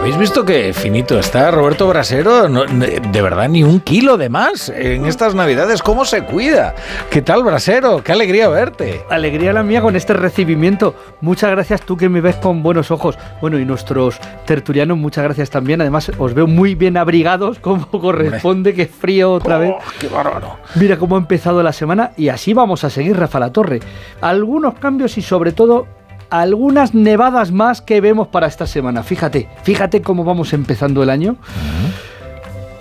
Habéis visto que finito está Roberto Brasero, No, de verdad ni un kilo de más en estas navidades, ¿cómo se cuida? ¿Qué tal Brasero? Qué alegría verte. Alegría la mía con este recibimiento. Muchas gracias tú que me ves con buenos ojos. Bueno, y nuestros tertulianos, muchas gracias también. Además, os veo muy bien abrigados, *laughs* como corresponde, que frío otra vez. Oh, ¡Qué bárbaro! Mira cómo ha empezado la semana y así vamos a seguir, Rafa La Torre. Algunos cambios y sobre todo algunas nevadas más que vemos para esta semana. Fíjate, fíjate cómo vamos empezando el año.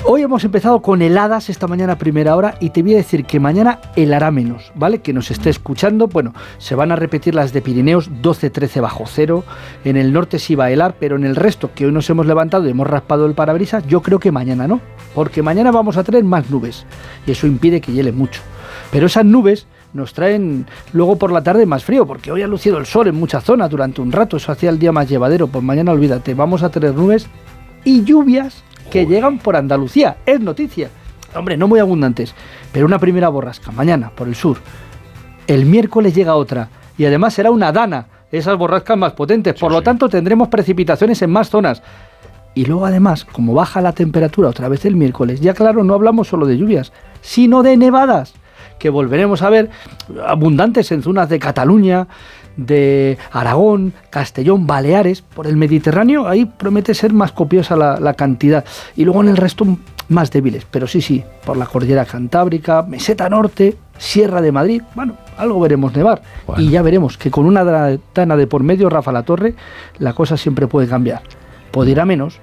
Hoy hemos empezado con heladas esta mañana primera hora y te voy a decir que mañana helará menos, ¿vale? Que nos esté escuchando, bueno, se van a repetir las de Pirineos 12-13 bajo cero, en el norte sí va a helar, pero en el resto que hoy nos hemos levantado y hemos raspado el parabrisas, yo creo que mañana no, porque mañana vamos a tener más nubes y eso impide que hiele mucho. Pero esas nubes nos traen luego por la tarde más frío, porque hoy ha lucido el sol en muchas zonas durante un rato, eso hacía el día más llevadero, pues mañana olvídate, vamos a tener nubes y lluvias que llegan por Andalucía, es noticia. Hombre, no muy abundantes, pero una primera borrasca. Mañana por el sur. El miércoles llega otra. Y además será una dana, esas borrascas más potentes, por lo tanto tendremos precipitaciones en más zonas. Y luego además, como baja la temperatura otra vez el miércoles, ya claro, no hablamos solo de lluvias, sino de nevadas que volveremos a ver abundantes en zonas de Cataluña, de Aragón, Castellón, Baleares, por el Mediterráneo, ahí promete ser más copiosa la, la, cantidad. Y luego en el resto más débiles, pero sí, sí, por la cordillera Cantábrica, Meseta Norte, Sierra de Madrid, bueno, algo veremos nevar. Bueno. Y ya veremos que con una dana de por medio, Rafa La Torre, la cosa siempre puede cambiar. Puede ir a menos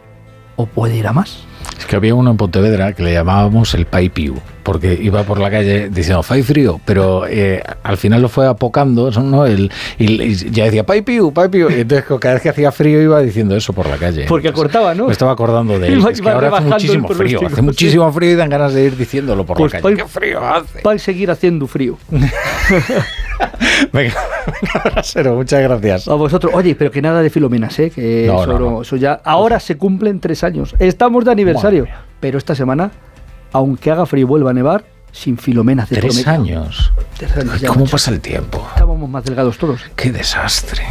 o puede ir a más. Es que había uno en Pontevedra que le llamábamos el Pai Piu, porque iba por la calle diciendo Fai frío, pero eh, al final lo fue apocando, ¿no? El, y, y, ya decía Pai Piu, Pai Piu. Y entonces cada vez que hacía frío iba diciendo eso por la calle. Porque acortaba, ¿no? Me estaba acordando de *laughs* él. Es que ahora hace muchísimo frío, hace muchísimo frío y dan ganas de ir diciéndolo por pues la calle. ¡Qué frío hace! Para seguir haciendo frío. *laughs* venga, *laughs* venga, Brasero, muchas gracias. A vosotros. Oye, pero que nada de filomenas, ¿eh? Que No, eso, no, no. eso ya. Ahora se cumplen tres años. Estamos de aniversario. Pero esta semana, aunque haga frío y vuelva a nevar, sin filomenas de Tres años. Tres años ¿Cómo pasa el tiempo? Estábamos más delgados todos. Qué desastre.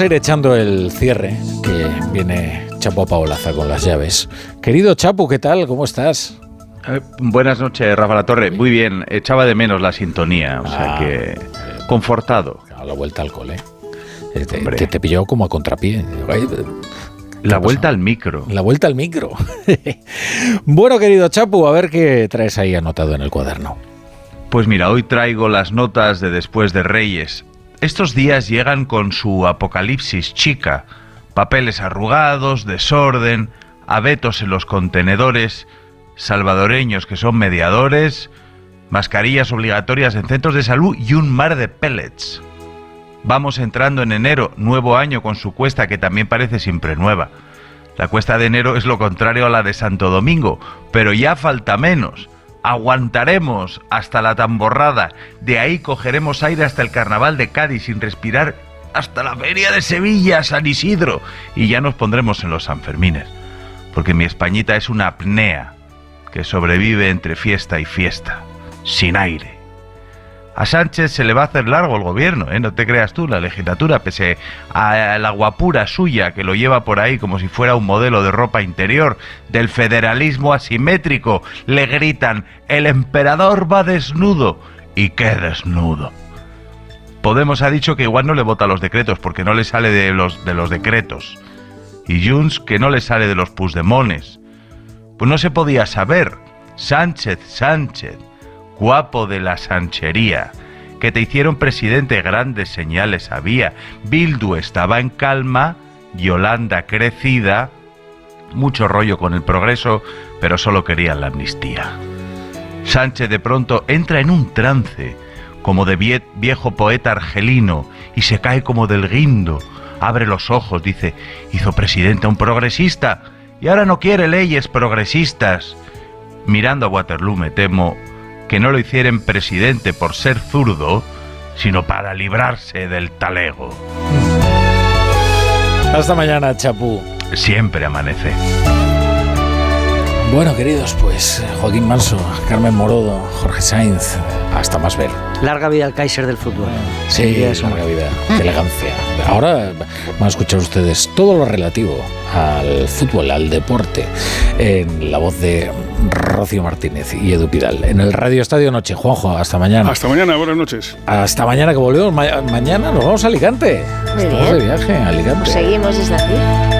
Vamos a ir echando el cierre, que viene Chapo Paolaza con las llaves. Querido Chapo, ¿qué tal? ¿Cómo estás? Eh, buenas noches, Rafa La Torre. Muy bien, echaba de menos la sintonía, o sea Ah. que confortado. A la vuelta al cole. Eh, Te, te, te pilló como a contrapié. La vuelta al micro. La vuelta al micro. *laughs* bueno, querido Chapu, a ver qué traes ahí anotado en el cuaderno. Pues mira, hoy traigo las notas de Después de Reyes. Estos días llegan con su apocalipsis chica. Papeles arrugados, desorden, abetos en los contenedores, salvadoreños que son mediadores, mascarillas obligatorias en centros de salud y un mar de pellets. Vamos entrando en enero, nuevo año con su cuesta que también parece siempre nueva. La cuesta de enero es lo contrario a la de Santo Domingo, pero ya falta menos. Aguantaremos hasta la tamborrada, de ahí cogeremos aire hasta el carnaval de Cádiz sin respirar hasta la feria de Sevilla, San Isidro, y ya nos pondremos en los Sanfermines, porque mi Españita es una apnea que sobrevive entre fiesta y fiesta, sin aire. A Sánchez se le va a hacer largo el gobierno, ¿eh? no te creas tú, la legislatura, pese a la guapura suya que lo lleva por ahí como si fuera un modelo de ropa interior del federalismo asimétrico, le gritan, el emperador va desnudo. ¿Y qué desnudo? Podemos ha dicho que igual no le vota los decretos porque no le sale de los, de los decretos. Y Junts que no le sale de los pusdemones. Pues no se podía saber. Sánchez, Sánchez guapo de la sanchería, que te hicieron presidente grandes señales había. Bildu estaba en calma, Yolanda crecida, mucho rollo con el progreso, pero solo querían la amnistía. Sánchez de pronto entra en un trance, como de vie- viejo poeta argelino, y se cae como del guindo. Abre los ojos, dice, hizo presidente a un progresista, y ahora no quiere leyes progresistas. Mirando a Waterloo me temo que no lo hicieren presidente por ser zurdo, sino para librarse del talego. Hasta mañana, Chapú. Siempre amanece. Bueno, queridos, pues Joaquín Manso, Carmen Morodo, Jorge Sainz, hasta más ver. Larga vida al Kaiser del fútbol. Sí, es larga vida, qué elegancia. Ahora van a escuchar ustedes todo lo relativo al fútbol, al deporte, en la voz de Rocío Martínez y Edu Pidal. En el Radio Estadio Noche. Juanjo, hasta mañana. Hasta mañana, buenas noches. Hasta mañana que volvemos. Ma- mañana nos vamos a Alicante. Muy Estamos bien. de viaje a Alicante. Pues seguimos desde aquí.